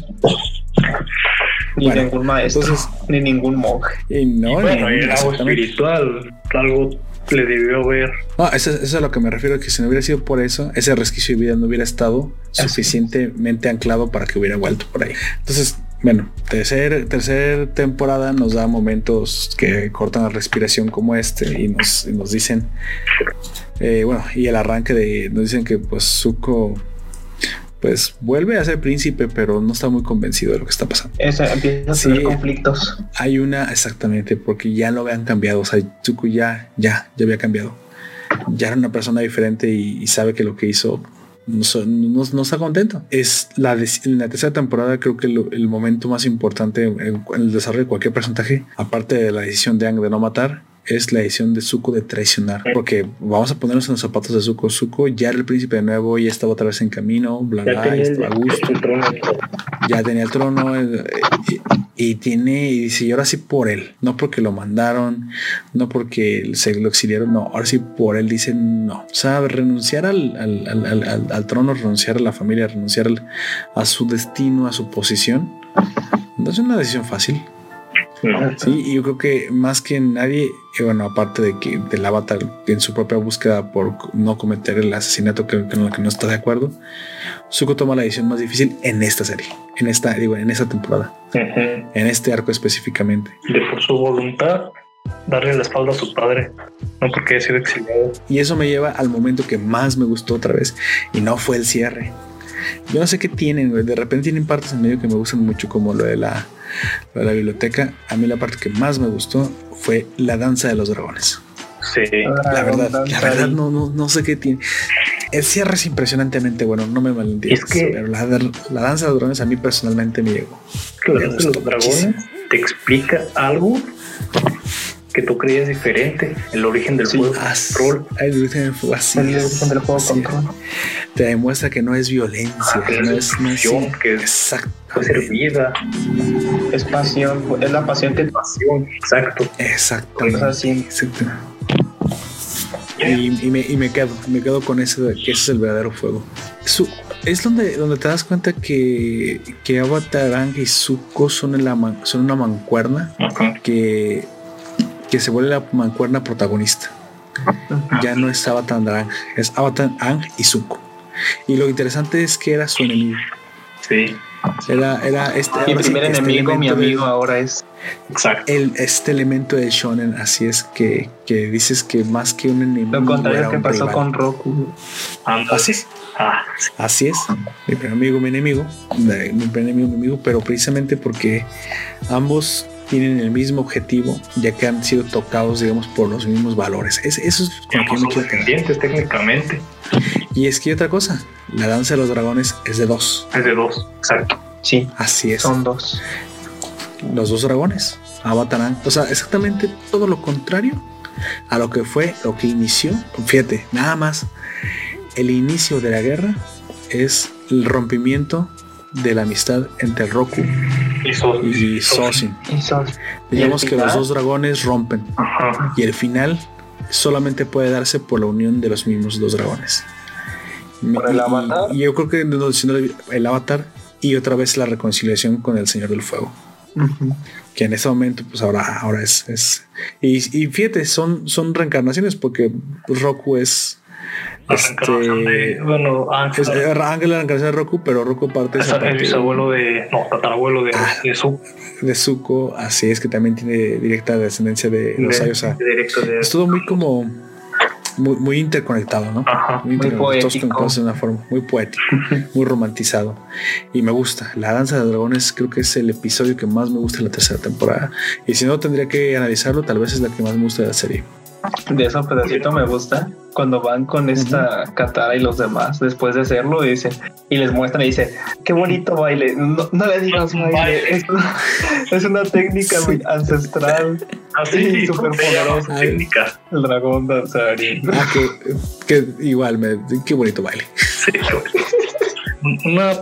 Ni Bueno, ningún maestro, entonces- ni ningún monje. Y no, Y bueno, ni- era algo espiritual, algo le debió haber. No, eso, eso es a lo que me refiero, que si no hubiera sido por eso, ese resquicio de vida no hubiera estado suficientemente anclado para que hubiera vuelto por ahí. Entonces, bueno, tercer, tercer temporada nos da momentos que cortan la respiración como este y nos, y nos dicen, eh, bueno, y el arranque de, nos dicen que pues Zuko pues vuelve a ser príncipe, pero no está muy convencido de lo que está pasando. Eso, empieza a Sí. tener conflictos. Hay una, exactamente, porque ya lo habían cambiado. O sea, Zuko ya, ya, ya había cambiado. Ya era una persona diferente y, y sabe que lo que hizo no, so- no- no está contento. Es la, dec- en la tercera temporada, creo que lo- el momento más importante en, en el desarrollo de cualquier personaje, aparte de la decisión de Aang de no matar, es la decisión de Zuko de traicionar. Porque vamos a ponernos en los zapatos de Zuko. Zuko ya era el príncipe de nuevo, ya estaba otra vez en camino, bla, Ya bla, tenía el, a gusto el trono. ya tenía el trono eh, y, y tiene y dice y ahora sí por él no porque lo mandaron no porque se lo exiliaron no ahora sí por él dice no o sea renunciar al, al, al- al- trono renunciar a la familia renunciar a su destino a su posición no es una decisión fácil No. Sí, y yo creo que más que nadie, bueno, aparte de que del avatar en su propia búsqueda por no cometer el asesinato que, con el que no está de acuerdo, Zuko toma la decisión más difícil en esta serie, en esta, digo, en esta temporada, en este arco específicamente. De por su voluntad, darle la espalda a su padre, no porque haya sido exiliado. Y eso me lleva al momento que más me gustó otra vez, y no fue el cierre. Yo no sé qué tienen. De repente tienen partes en medio que me gustan mucho, como lo de la, lo de la biblioteca. A mí la parte que más me gustó fue la danza de los dragones. Sí. La verdad, la verdad no, no, no sé qué tiene. El cierre es impresionantemente bueno, no me malentiendas. Es que- pero la, la danza de los dragones a mí personalmente me llegó. la danza de los dragones muchísimo. te explica algo que tú creías diferente, el origen del Sí. juego. As- Rol. el origen fue así. El es, origen del juego así es. control. Te demuestra que no es violencia, Ah, que no es, es no es pasión, que es- exacto, Puede ser vida, Es pasión, es la pasión que pasión, exacto. exactamente. O sea, sí. exacto. Y, y me, y me quedo, me quedo con eso de que ese es el verdadero fuego. Su- es donde, donde te das cuenta que, que Avatar, Aang y Zuko son, en la man- son una mancuerna Ajá. que, que se vuelve la mancuerna protagonista. Ya no es Avatar Aang, es Avatar Aang y Zuko. Y lo interesante es que era su enemigo. Sí. Era, era este. Mi sí primer este enemigo, mi amigo ahora es. Exacto. el, este elemento de shonen, así es que, que dices que más que un enemigo. Lo contrario era que un pasó rival. con Roku. Así es. Ah, sí. Así es. Mi primer amigo, mi enemigo. Mi primer enemigo, mi amigo, pero precisamente porque ambos tienen el mismo objetivo, ya que han sido tocados, digamos, por los mismos valores. Es- eso es con lo que yo Ambos me son quiero quedar. descendientes técnicamente. Y es que hay otra cosa, la danza de los dragones es de dos. Es de dos. Exacto. Sí, Así es. son dos. Los dos dragones. Avatar. Aang. O sea, exactamente todo lo contrario a lo que fue, lo que inició. Fíjate, nada más. El inicio de la guerra es el rompimiento de la amistad entre Roku Y Sosin. Y. Digamos ¿Y el que los dos dragones rompen Ajá. y el final solamente puede darse por la unión de los mismos dos dragones. ¿Por el avatar? Y yo creo que el avatar y otra vez la reconciliación con el Señor del Fuego. Que en ese momento, pues ahora, ahora es. es y, y fíjate, son, son reencarnaciones porque Roku es. Este, Bueno, Ángel. es eh, Ángel la reencarnación de Roku, pero Roku parte de es el bisabuelo de. No, tatarabuelo de, Ah. de Zuko, así es que también tiene directa descendencia de los de- de. Es todo muy como muy, muy interconectado, ¿no? Ajá. Muy, interconectado, poético. de una forma muy poético, muy romantizado. Y me gusta. La danza de dragones creo que es el episodio que más me gusta de la tercera temporada. Y si no tendría que analizarlo, tal vez es la que más me gusta de la serie. De esos pedacitos me gusta cuando van con esta Katara y los demás después de hacerlo y dicen y les muestran y dice qué bonito baile no, no le digas baile, baile. Es, una, es una técnica muy ancestral Así, Sí, súper poderosa técnica. el dragón danzarín Ah, que, que igual, me, qué bonito baile. Sí, una,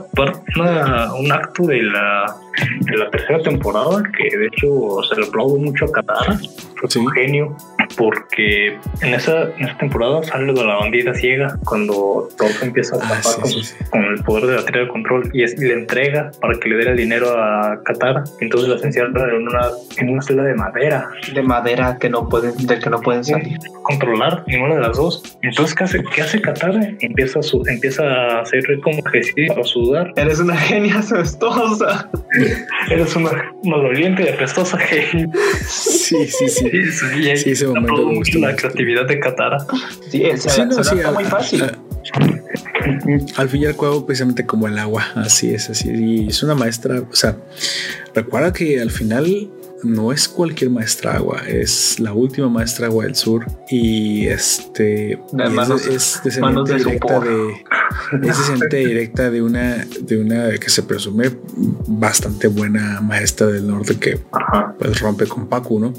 una- un acto de la, de la tercera temporada que de hecho se le aplaudo mucho a Katara, fue Sí. un genio, porque en esa, en esa temporada sale de la bandida ciega cuando Thor empieza a Ah, tapar sí, con, sí, con el poder de la tierra de control y, es- y le entrega para que le dé el dinero a Katara. Entonces las encierra en una, en una celda de madera de madera que no pueden del que no pueden salir controlar ninguna de las dos. Entonces, ¿qué hace, qué hace Katara? Empieza a, su- empieza a hacer como ejercicio para sudar. eres una genia ancestrosa Eres una maloliente y apestosa genio. Sí, sí, sí. Sí, sí, y ahí Sí, ese momento me gustó la creatividad de Katara. sí, se, Sí, no, sí, a- muy fácil a- al fin y al cabo, precisamente como el agua, así es, así. Y es una maestra, o sea, recuerda que al final no es cualquier maestra agua, es la última maestra agua del sur y este y es, manos- es descendiente de directa de es descendiente directa de una de una que se presume bastante buena maestra del norte que Ajá. pues rompe con Pacu, ¿no?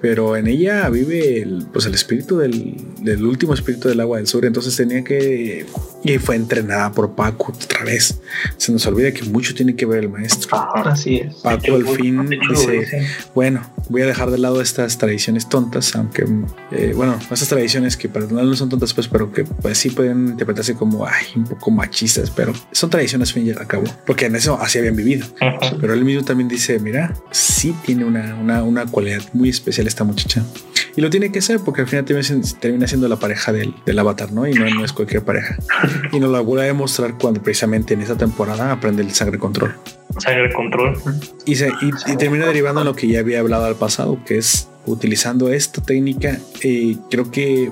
pero en ella vive el, pues el espíritu del, del último espíritu del agua del sur, entonces tenía que y fue entrenada por Paco otra vez. Se nos olvida que mucho tiene que ver el maestro. Ajá. así es Paco al fin dice. Bueno, voy a dejar de lado estas tradiciones tontas, aunque, eh, bueno, estas tradiciones que para no son tontas, pues, pero que pues sí pueden interpretarse como, ay, un poco machistas, pero son tradiciones, fin y al cabo, porque en eso así habían vivido. Pero él mismo también dice, mira, sí tiene una, una, una cualidad muy especial esta muchacha. Y lo tiene que ser porque al final termina siendo, la pareja del, del avatar, ¿no? Y no, no es cualquier pareja. Y nos la vuelve a demostrar cuando precisamente en esta temporada aprende el sangre control. Sangre control. Y, se, y, y termina derivando en lo que ya había hablado al pasado, que es utilizando esta técnica. eh, creo que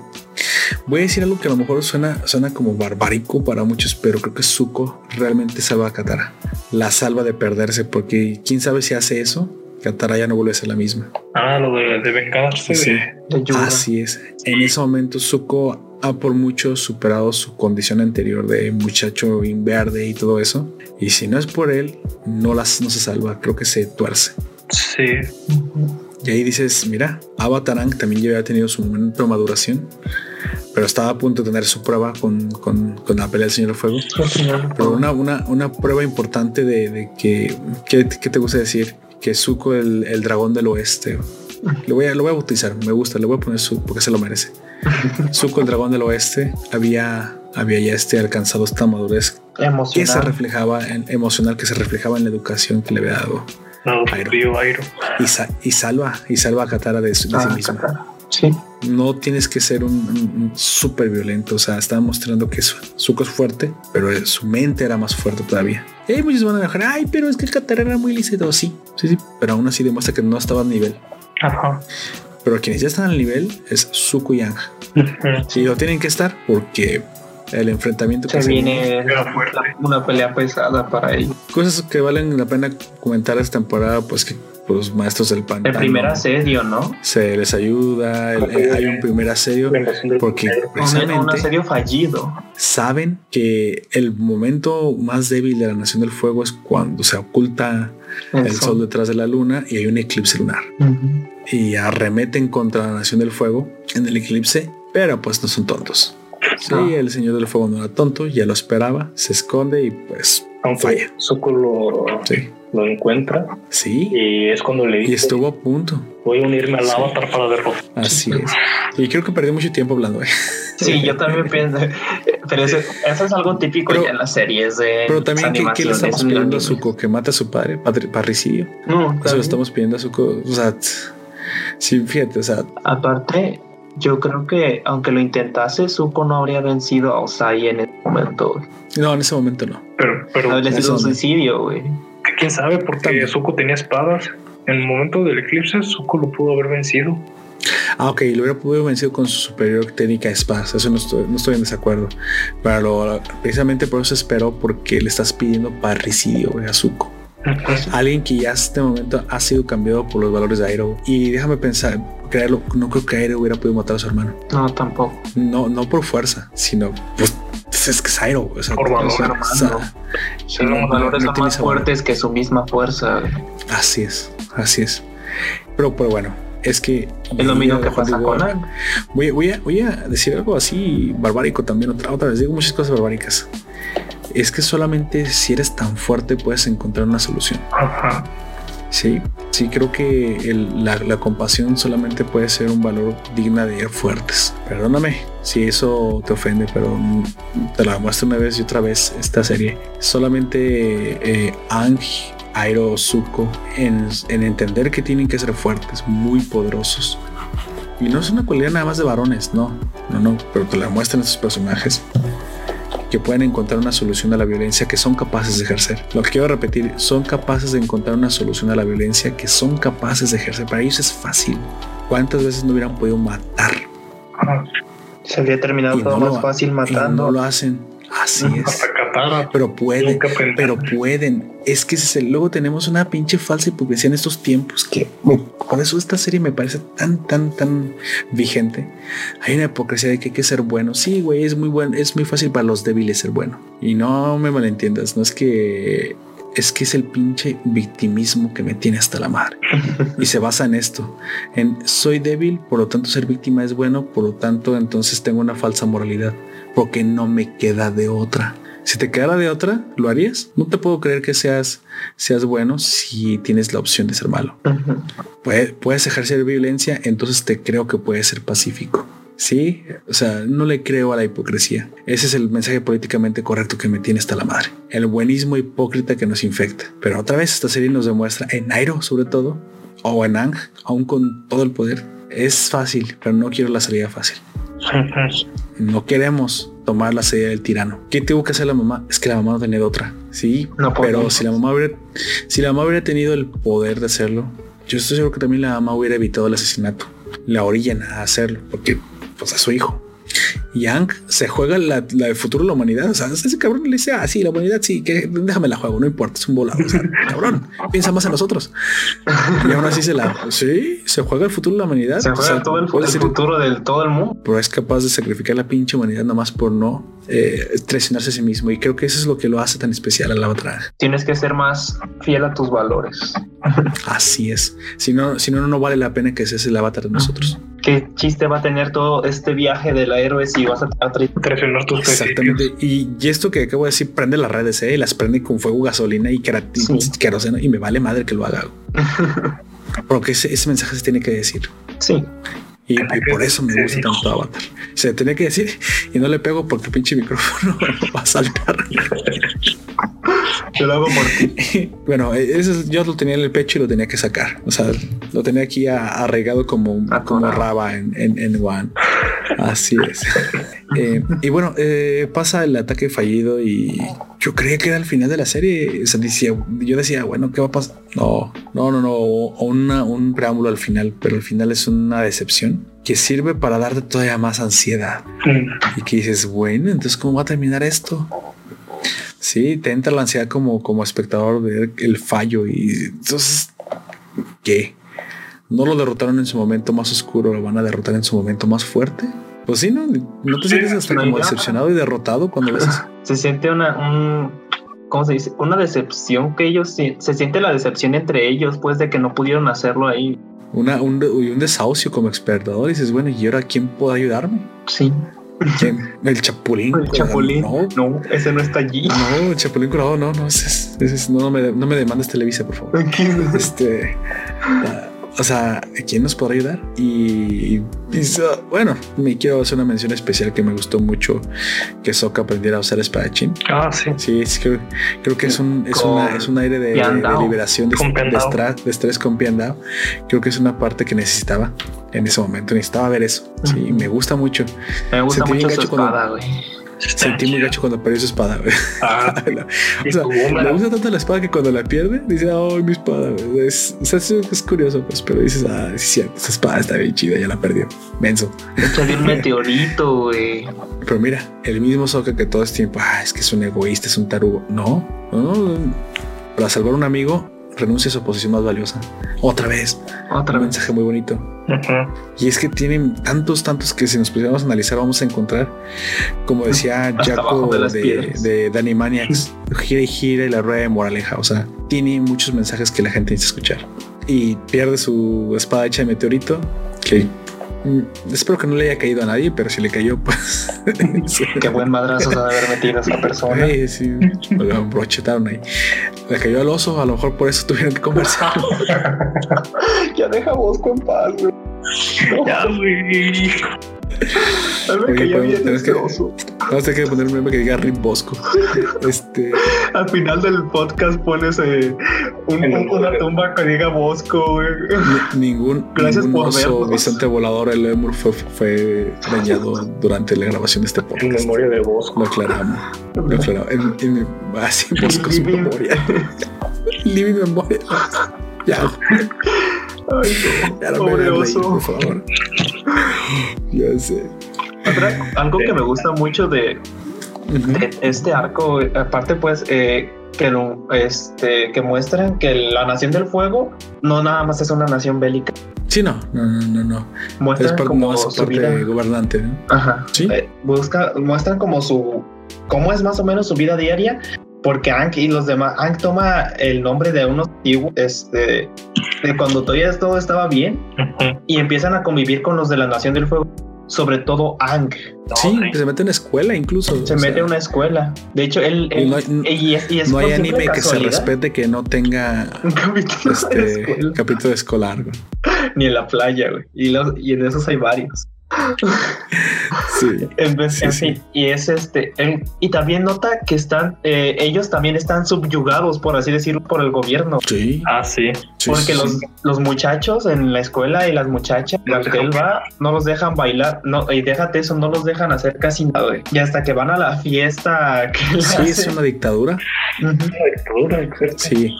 voy a decir algo que a lo mejor suena, suena como barbárico para muchos, pero creo que Zuko realmente salva a Katara. La salva de perderse, porque quién sabe si hace eso, Katara ya no vuelve a ser la misma. Ah, lo de, de vengarse. Sí. de- de Yura. Así es. En ese momento Zuko ha por mucho superado su condición anterior de muchacho verde y todo eso. Y si no es por él, no, las, no se salva. Creo que se tuerce. Sí. Y ahí dices, mira, Avatar Aang también ya había tenido su momento de maduración, pero estaba a punto de tener su prueba con, con, con la pelea del Señor Fuego. Pero una, una, una prueba importante de, de que, ¿qué, qué te gusta decir? Que Zuko, el, el dragón del oeste, lo voy, a, lo voy a bautizar, me gusta, le voy a poner Zuko porque se lo merece. Zuko, el dragón del oeste, había, había ya este alcanzado esta madurez que se emocional reflejaba en, emocional, que se reflejaba en la educación que le había dado No, Airo. río Airo. y, sa- y salva y salva a Katara de sí Ah, misma. Katara. Sí. No tienes que ser un, un- un súper violento. O sea, está mostrando que su, Zuko es fuerte, pero su mente era más fuerte todavía. Y muchos van a dejar, ay, pero es que el Katara era muy lícito. Sí, sí, sí, pero aún así demuestra que no estaba a nivel. Ajá. Pero quienes ya están al nivel es Zuko y Ang. Ujú. Sí, lo tienen que estar porque el enfrentamiento que Se se viene fuerte. la- una pelea pesada para ellos. Cosas que valen la pena comentar esta temporada, pues que los maestros del El pantano primer asedio, ¿no? se les ayuda, el- eh, hay un primer asedio porque primero. Un, precisamente asedio fallido. saben que el momento más débil de la Nación del Fuego es cuando se oculta El el sol detrás de la luna y hay un eclipse lunar y arremeten contra la Nación del Fuego en el eclipse, pero pues no son tontos. Sí, el Señor del Fuego no era tonto, ya lo esperaba, se esconde y pues Aunque falla. Zuko lo, Sí, lo encuentra sí, y es cuando le y dice estuvo a punto. voy a unirme al avatar para derrotar. Así es. Y creo que perdí mucho tiempo hablando. ¿eh? Sí, yo también pienso. Pero eso, eso es algo típico Pero- ya en las series de Pero también, ¿qué, qué le estamos en pidiendo a. Zuko? Que mate a su padre, patri- parricidio. No, Eso le también. estamos pidiendo a Zuko. O sea, sí, fíjate, o sea, Aparte, yo creo que aunque lo intentase, Zuko no habría vencido a Osai en ese momento. no, en ese momento no. Pero, pero sido eso un no. suicidio, güey. quién sabe, porque También. Zuko tenía espadas. En el momento del eclipse, Zuko lo pudo haber vencido. Ah, ok, lo hubiera podido vencer con su superior técnica de espadas. Eso no estoy, no estoy en desacuerdo. Pero lo- precisamente por eso esperó, porque le estás pidiendo parricidio güey, a Zuko. Alguien que ya hasta este momento ha sido cambiado por los valores de Airo. Y déjame pensar, creerlo, no creo que Airo hubiera podido matar a su hermano. No, tampoco. No, no por fuerza, sino pues, es que es Airo. o sea, Por valor, o sea, Sí, los valores no son tiene más fuertes que su misma fuerza. Así es, así es. Pero, pero bueno, es que. Es lo mismo que pasa con. Voy, voy, a, voy a decir algo así barbárico también, otra, otra vez. Digo muchas cosas barbáricas. Es que solamente si eres tan fuerte puedes encontrar una solución. Ajá. Sí, sí, creo que el- la, la compasión solamente puede ser un valor digna de fuertes. Perdóname si eso te ofende, pero te la muestro una vez y otra vez esta serie. Solamente eh, Ang, Airo, Zuko, en, en entender que tienen que ser fuertes, muy poderosos. Y no es una cualidad nada más de varones, no, no, no, pero te la muestran estos personajes que pueden encontrar una solución a la violencia que son capaces de ejercer. Lo que quiero repetir, son capaces de encontrar una solución a la violencia que son capaces de ejercer. Para ellos es fácil. ¿Cuántas veces no hubieran podido matar? Se habría terminado Y todo no más lo- fácil Y matando. no lo hacen. Así es. Hasta. Pero pueden, pero pueden. Es que ese es el- luego tenemos una pinche falsa hipocresía en estos tiempos que por eso esta serie me parece tan, tan, tan vigente. Hay una hipocresía de que hay que ser bueno. Sí, güey, es muy bueno, es muy fácil para los débiles ser bueno. Y no me malentiendas, no es que es que es el pinche victimismo que me tiene hasta la madre. y se basa en esto, en soy débil, por lo tanto ser víctima es bueno, por lo tanto entonces tengo una falsa moralidad, porque no me queda de otra. Si te quedara de otra, ¿lo harías? No te puedo creer que seas, seas bueno si tienes la opción de ser malo. Puedes ejercer violencia, entonces te creo que puedes ser pacífico. Sí, o sea, no le creo a la hipocresía. Ese es el mensaje políticamente correcto que me tiene hasta la madre. El buenismo hipócrita que nos infecta. Pero otra vez esta serie nos demuestra, en Nairo sobre todo, o en Ang, aún con todo el poder, es fácil, pero no quiero la salida fácil. No queremos tomar la salida del tirano. ¿Qué tuvo que hacer la mamá? Es que la mamá no tenía de otra. Sí, No pero si la mamá hubiera, si la mamá hubiera tenido el poder de hacerlo, yo estoy seguro que también la mamá hubiera evitado el asesinato. La orillan a hacerlo porque pues a su hijo. Yang se juega la, la del futuro de la humanidad. O sea, ese cabrón le dice, ah, sí, la humanidad, sí, que déjame la juego, no importa, es un volado. O sea, cabrón, piensa más en nosotros. Y aún así se la, sí, se juega el futuro de la humanidad. Se O juega sea, todo el, futuro del todo el mundo. pero es capaz de sacrificar la pinche humanidad nomás por no eh, traicionarse a sí mismo. Y creo que eso es lo que lo hace tan especial a la otra. Tienes que ser más fiel a tus valores. Así es. Si no, si no, no vale la pena que seas el avatar de nosotros. ¿Qué chiste va a tener todo este viaje de la héroe si vas a? Traicionar tus. Exactamente. Y, y esto que acabo de decir, prende las redes, ¿eh? Y las prende con fuego, gasolina y kerati- Sí. queroseno. Y me vale madre que lo haga. Porque ese, ese mensaje se tiene que decir. Sí, Y, y por eso me gusta tanto Avatar. Se tenía que decir y no le pego porque pinche micrófono va a saltar. Yo lo hago por ti. bueno, eso yo lo tenía en el pecho y lo tenía que sacar. O sea, lo tenía aquí arraigado como, como raba en, en, en One. Así es. Eh, y bueno, eh, pasa el ataque fallido y yo creía que era el final de la serie. O sea, decía, yo decía, bueno, ¿qué va a pasar? No, no, no, no. Una, un preámbulo al final, pero el final es una decepción que sirve para darte todavía más ansiedad. Y que dices, bueno, entonces, ¿cómo va a terminar esto? Sí, te entra la ansiedad como, como espectador ver el fallo y entonces, ¿qué? ¿No lo derrotaron en su momento más oscuro? ¿Lo van a derrotar en su momento más fuerte? Pues sí, ¿no? ¿No te sientes hasta como decepcionado y derrotado cuando ves eso? Se siente una, un, ¿cómo se dice? Una decepción que ellos, se siente la decepción entre ellos, pues, de que no pudieron hacerlo ahí. Una, un, un desahucio como expertador y dices, bueno, ¿y ahora quién puede ayudarme? Sí. El Chapulín. El Chapulín. No, no, ese no está allí. No, el Chapulín Colorado, no, no, ese, ese, no, no, me, no me demandes Televisa, por favor. Este, o sea, ¿quién nos podrá ayudar? Y, bueno, me quiero hacer una mención especial que me gustó mucho que Sokka aprendiera a usar espadachín. Ah, sí. Sí, creo, creo, que es un, es, una, es un aire de, liberación de, de, estrés, con Piandao. Creo que es una parte que necesitaba en ese momento. Necesitaba ver eso. Sí, me gusta mucho. Me gusta mucho su espada, güey. Sentí muy gacho cuando perdió su espada, Ah, o sea, le gusta tanto la espada que cuando la pierde, dice, oh, mi espada, Es, o sea, es, curioso, pues, pero dices, ah, sí, cierto, esa espada está bien chida, ya la perdió. Menso. Un meteorito, güey. Pero mira, el mismo Soka que todo este tiempo, ah, es que es un egoísta, es un tarugo. No, no, para salvar a un amigo, renuncia a su posición más valiosa. Otra vez. Otra un mensaje muy bonito. Y es que tienen tantos, tantos que si nos pusiéramos a analizar vamos a encontrar, como decía Jaco de, de, Danny Maniacs, gira y gira y la rueda de moraleja. O sea, tiene muchos mensajes que la gente necesita escuchar. Y pierde su espada hecha de meteorito, que espero que no le haya caído a nadie, pero si le cayó, pues. Qué buen madrazo de haber metido a esa persona. Sí, sí, lo brochetaron ahí. Le cayó al oso, a lo mejor por eso tuvieron que conversar. ya deja Bosco en paz, güey. Ya, güey. Oye, que, que, vamos a que poner un meme que diga Rip Bosco. Este. Al final del podcast pones eh, una tumba que diga Bosco. Ningún, Gracias ningún por oso Vicente Volador, el Lemur, fue, fue dañado durante la grabación de este podcast. En memoria de Bosco. Lo aclaramos. Lo aclaramos. En, en, así, Bosco su memoria. Living memoria. Ya. Ay, no. Ya Pobre oso. por favor. Ya sé. algo que me gusta mucho de, este arco, aparte pues eh, que lo, este que muestran que la nación del fuego no nada más es una nación bélica. Sí, no, no, no, no. Muestran como su vida gobernante. Ajá. Sí. Eh, busca, muestran como su cómo es más o menos su vida diaria porque Ank y los demás, Ank toma el nombre de unos antiguos, este, de cuando todavía todo estaba bien y empiezan a convivir con los de la Nación del Fuego, sobre todo Ank. Sí, se mete en una escuela incluso. Se mete en una escuela. De hecho, él, no hay, anime que se respete que no tenga un capítulo, este, capítulo escolar. Ni en la playa, güey. Y, y en esos hay varios. Sí, Y es este. y también nota que están. Eh, ellos también están subyugados, por así decirlo, por el gobierno. Sí. Ah, sí. Porque los, los muchachos en la escuela y las muchachas, las que él va, no los dejan bailar. No, y déjate eso, no los dejan hacer casi nada. Y hasta que van a la fiesta. Que sí, es una dictadura. Una dictadura. Sí.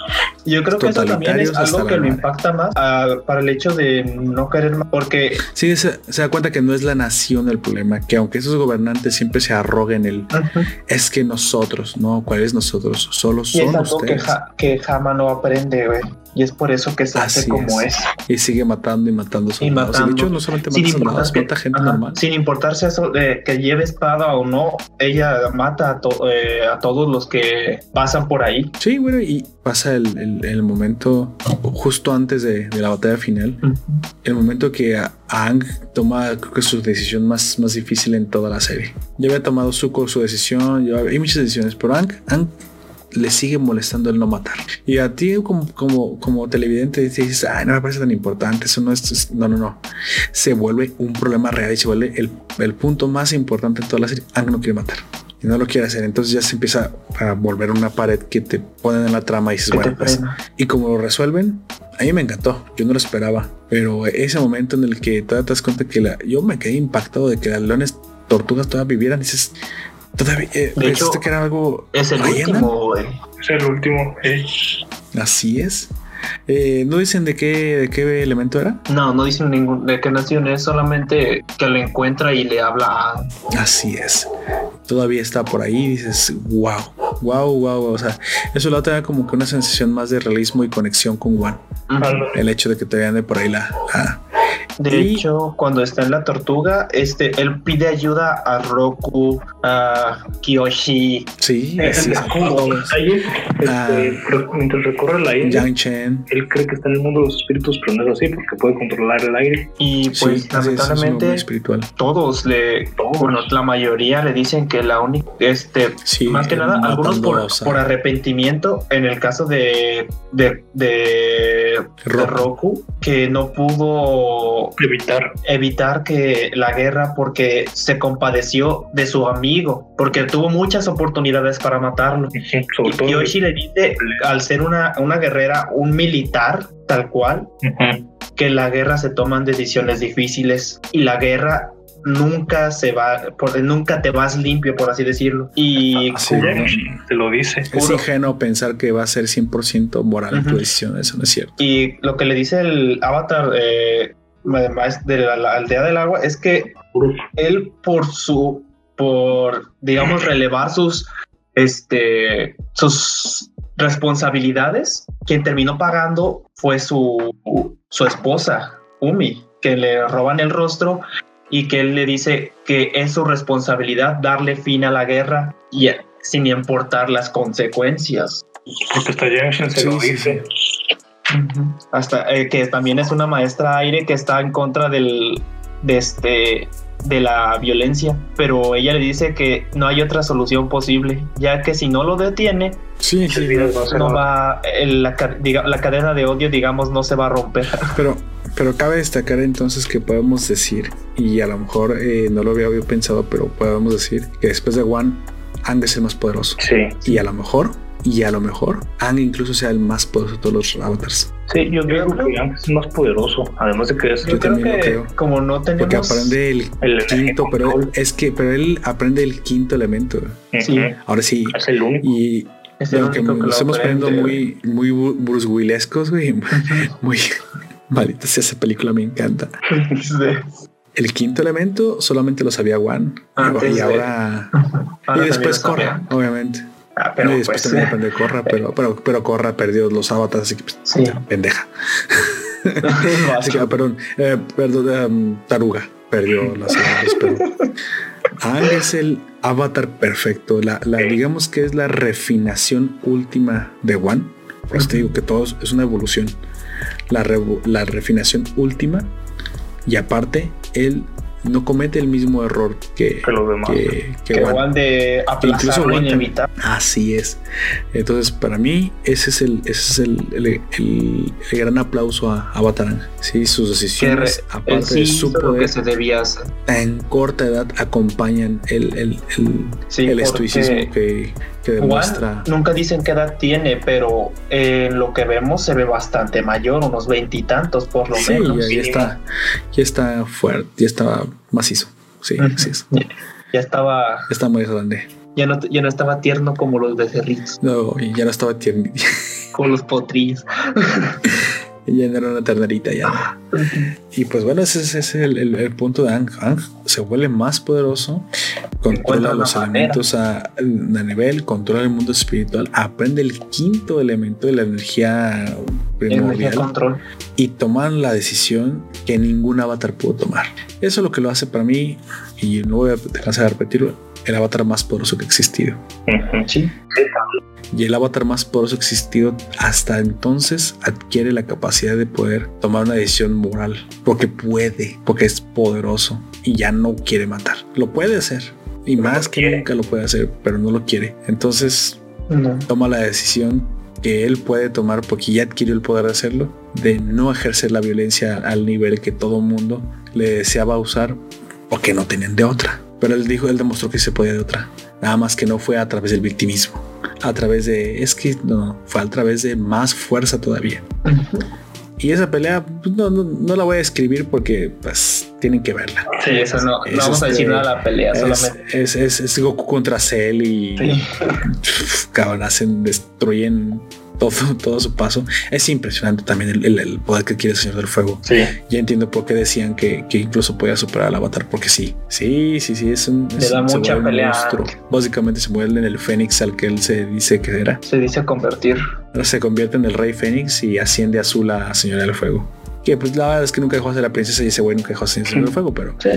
Yo creo que eso también es algo que lo impacta más para el hecho de no querer más. Porque. Sí, se, se da cuenta que no es la nación el problema, que aunque esos gobernantes siempre se arroguen el es que nosotros, no, ¿cuál es nosotros? Solo son y es algo que, que Jama no aprende, güey. Y es por eso que se hace como es. Y sigue matando y matando. Y de hecho, no solamente mata soldados, mata gente normal. Sin importarse eso de que lleve espada o no, ella mata a, eh, a todos los que pasan por ahí. Sí, bueno, y pasa el, el, momento justo antes de, de la batalla final, el momento que Ang toma, creo que su decisión más, más difícil en toda la serie. Ya había tomado Zuko su decisión, ya hay muchas decisiones, pero Ang, Ang le sigue molestando el no matar. Y a ti como, como, como televidente dices, ay, no me parece tan importante, eso no es, no, no, no. Se vuelve un problema real y se vuelve el, el punto más importante en toda la serie. Ang no quiere matar. y no lo quiere hacer. Entonces ya se empieza a volver una pared que te ponen en la trama y dices, bueno, pues, y como lo resuelven, a mí me encantó. Yo no lo esperaba, pero ese momento en el que te das cuenta que la, yo me quedé impactado de que las leones tortugas todavía vivieran, dices, todavía, eh, De hecho, que era algo. Es el último, güey. Es el último. eh. Así es. Eh, ¿No dicen de qué, de qué elemento era? No, no dicen ningún de qué nación es, solamente que lo encuentra y le habla a Así es. Todavía está por ahí y dices, wow, wow, wow. O sea, eso lo da como que una sensación más de realismo y conexión con Juan. El hecho de que te vean de por ahí la. la- De Y- hecho, cuando está en la tortuga, este, él pide ayuda a Roku, a Kiyoshi. sí, Eh, es. el- este, Ah. mientras recorre la isla, Yang Chen. él cree que está en el mundo de los espíritus, pero no es así porque puede controlar el aire. Y Sí, pues es, es algo lamentablemente espiritual. todos le, Todos. bueno, la mayoría le dicen que la única, este, Sí, más que nada, algunos por, por arrepentimiento, en el caso de, de, de. Roku, que no pudo Evitar. evitar que la guerra porque se compadeció de su amigo, porque tuvo muchas oportunidades para matarlo. Ujú, Y Sobre todo. Kiyoshi le dice, al ser una, una guerrera, un militar, tal cual, Ujú. que en la guerra se toman decisiones difíciles y la guerra nunca se va, por, nunca te vas limpio, por así decirlo. Y Sí, Kuro-. Te lo dice. Es Puro. ingenuo pensar que va a ser 100% moral tu decisión. Eso no es cierto. Y lo que le dice el avatar eh, además de la, la aldea del agua es que él por su, por, digamos, relevar sus, este, sus responsabilidades, quien terminó pagando fue su, su esposa, Umi, que le roban el rostro y que él le dice que es su responsabilidad darle fin a la guerra y sin importar las consecuencias. Porque hasta Janshin se Sí, lo sí, Hasta eh, que también es una maestra aire que está en contra del de este de la violencia, pero ella le dice que no hay otra solución posible, ya que si no lo detiene, Sí, sí, no va el- la, ca- diga- la cadena de odio, digamos, no se va a romper. Pero, pero cabe destacar entonces que podemos decir, y a lo mejor eh, no lo había pensado, pero podemos decir que después de One, Ang es el más poderoso. Sí. Y a lo mejor, y a lo mejor, Ang incluso sea el más poderoso de todos los avatars. Sí, yo digo creo- que Yang es más poderoso. Además de que es Yo también lo creo. como no Porque tenemos aprende el el quinto, pero control. es que, pero él aprende el quinto elemento. sí. Ahora sí. Es el único. Y es el único que nos estamos poniendo muy, muy Bruce Willescos, güey. Muy maldita sea esa película, me encanta. Sí. El quinto elemento solamente lo sabía Juan. Y ahora. Ahora y después sabía. obviamente. Ah, Pero pero y después pues, también aprende Corra, pero, pero, pero Corra perdió los avatars, así que pues, sí. pendeja. Así que, ah, perdón, eh, perdón, em, Taruga perdió las avatars, pero Aang es el avatar perfecto. La, la- Ok. digamos que es la refinación última de One. Pues te digo que todo es una evolución. La, revo- la refinación última. Y aparte, él no comete el mismo error que, Que los demás. que, que que One. van de Incluso aguantan. inevitable. Así es. Entonces, para mí, ese es el, ese es el, el- el- el gran aplauso a Avatar. Ang. Sí, sus decisiones, re- aparte sí de su poder, que se debía hacer. en corta edad acompañan el, el, el, Sí, el estoicismo que, que demuestra. Juan nunca dicen qué edad tiene, pero eh, lo que vemos se ve bastante mayor, unos veintitantos por lo Sí, menos. ya, ya está, ya está fuerte, ya está macizo. Sí, Ujú. así es. Ya estaba, Ya está muy grande. ya no, ya no estaba tierno como los becerritos, No, y ya no estaba tierno. como los potrillos. no era una ternerita ya. Y pues bueno, ese, es- ese es el, el- el punto de Ang. Ang se vuelve más poderoso, controla los elementos a, a nivel, controla el mundo espiritual, aprende el quinto elemento de la energía primordial y toman la decisión que ningún avatar pudo tomar. Eso es lo que lo hace para mí, y no voy a cansar de repetirlo, el avatar más poderoso que ha existido. Sí. Y el avatar más poderoso existido hasta entonces adquiere la capacidad de poder tomar una decisión moral. Porque puede, porque es poderoso y ya no quiere matar. Lo puede hacer. Y Pero más no que quiere. nunca lo puede hacer, pero no lo quiere. Entonces No. toma la decisión que él puede tomar porque ya adquirió el poder de hacerlo, de no ejercer la violencia al nivel que todo mundo le deseaba usar porque no tenían de otra. Pero él dijo, él demostró que se podía de otra. Nada más que no fue a través del victimismo. A través de, es que no, fue a través de más fuerza todavía. Y esa pelea pues, no, no, no, la voy a escribir porque pues tienen que verla. Sí, eso no, no vamos a decir este, nada de la pelea, es, solamente. Es, es, es, Goku contra Cell y sí. cabrón, hacen, destruyen todo, todo su paso. Es impresionante también el, el, el, poder que quiere el Señor del Fuego. Sí. Ya entiendo por qué decían que, que incluso podía superar al Avatar, porque sí, sí, sí, sí, es un. Le da mucha pelea. Monstruo. Básicamente se mueve en el Fénix al que él se dice que era. Se dice convertir. Se convierte en el Rey Fénix y asciende azul a Señora del Fuego que pues la verdad es que nunca dejó de ser la princesa y ese güey nunca dejó de ser el fuego, pero. Sí.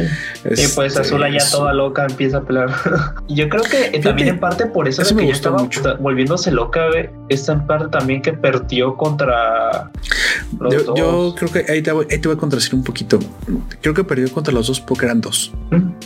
Es, y pues Azula ya toda loca empieza a pelear. y yo creo que Fíjate, también en parte por eso, eso que ya estaba mucho. volviéndose loca, güey, es en parte también que perdió contra. Los Yo, dos. yo creo que ahí te, voy, ahí te voy a contradecir un poquito. Creo que perdió contra los dos porque eran dos.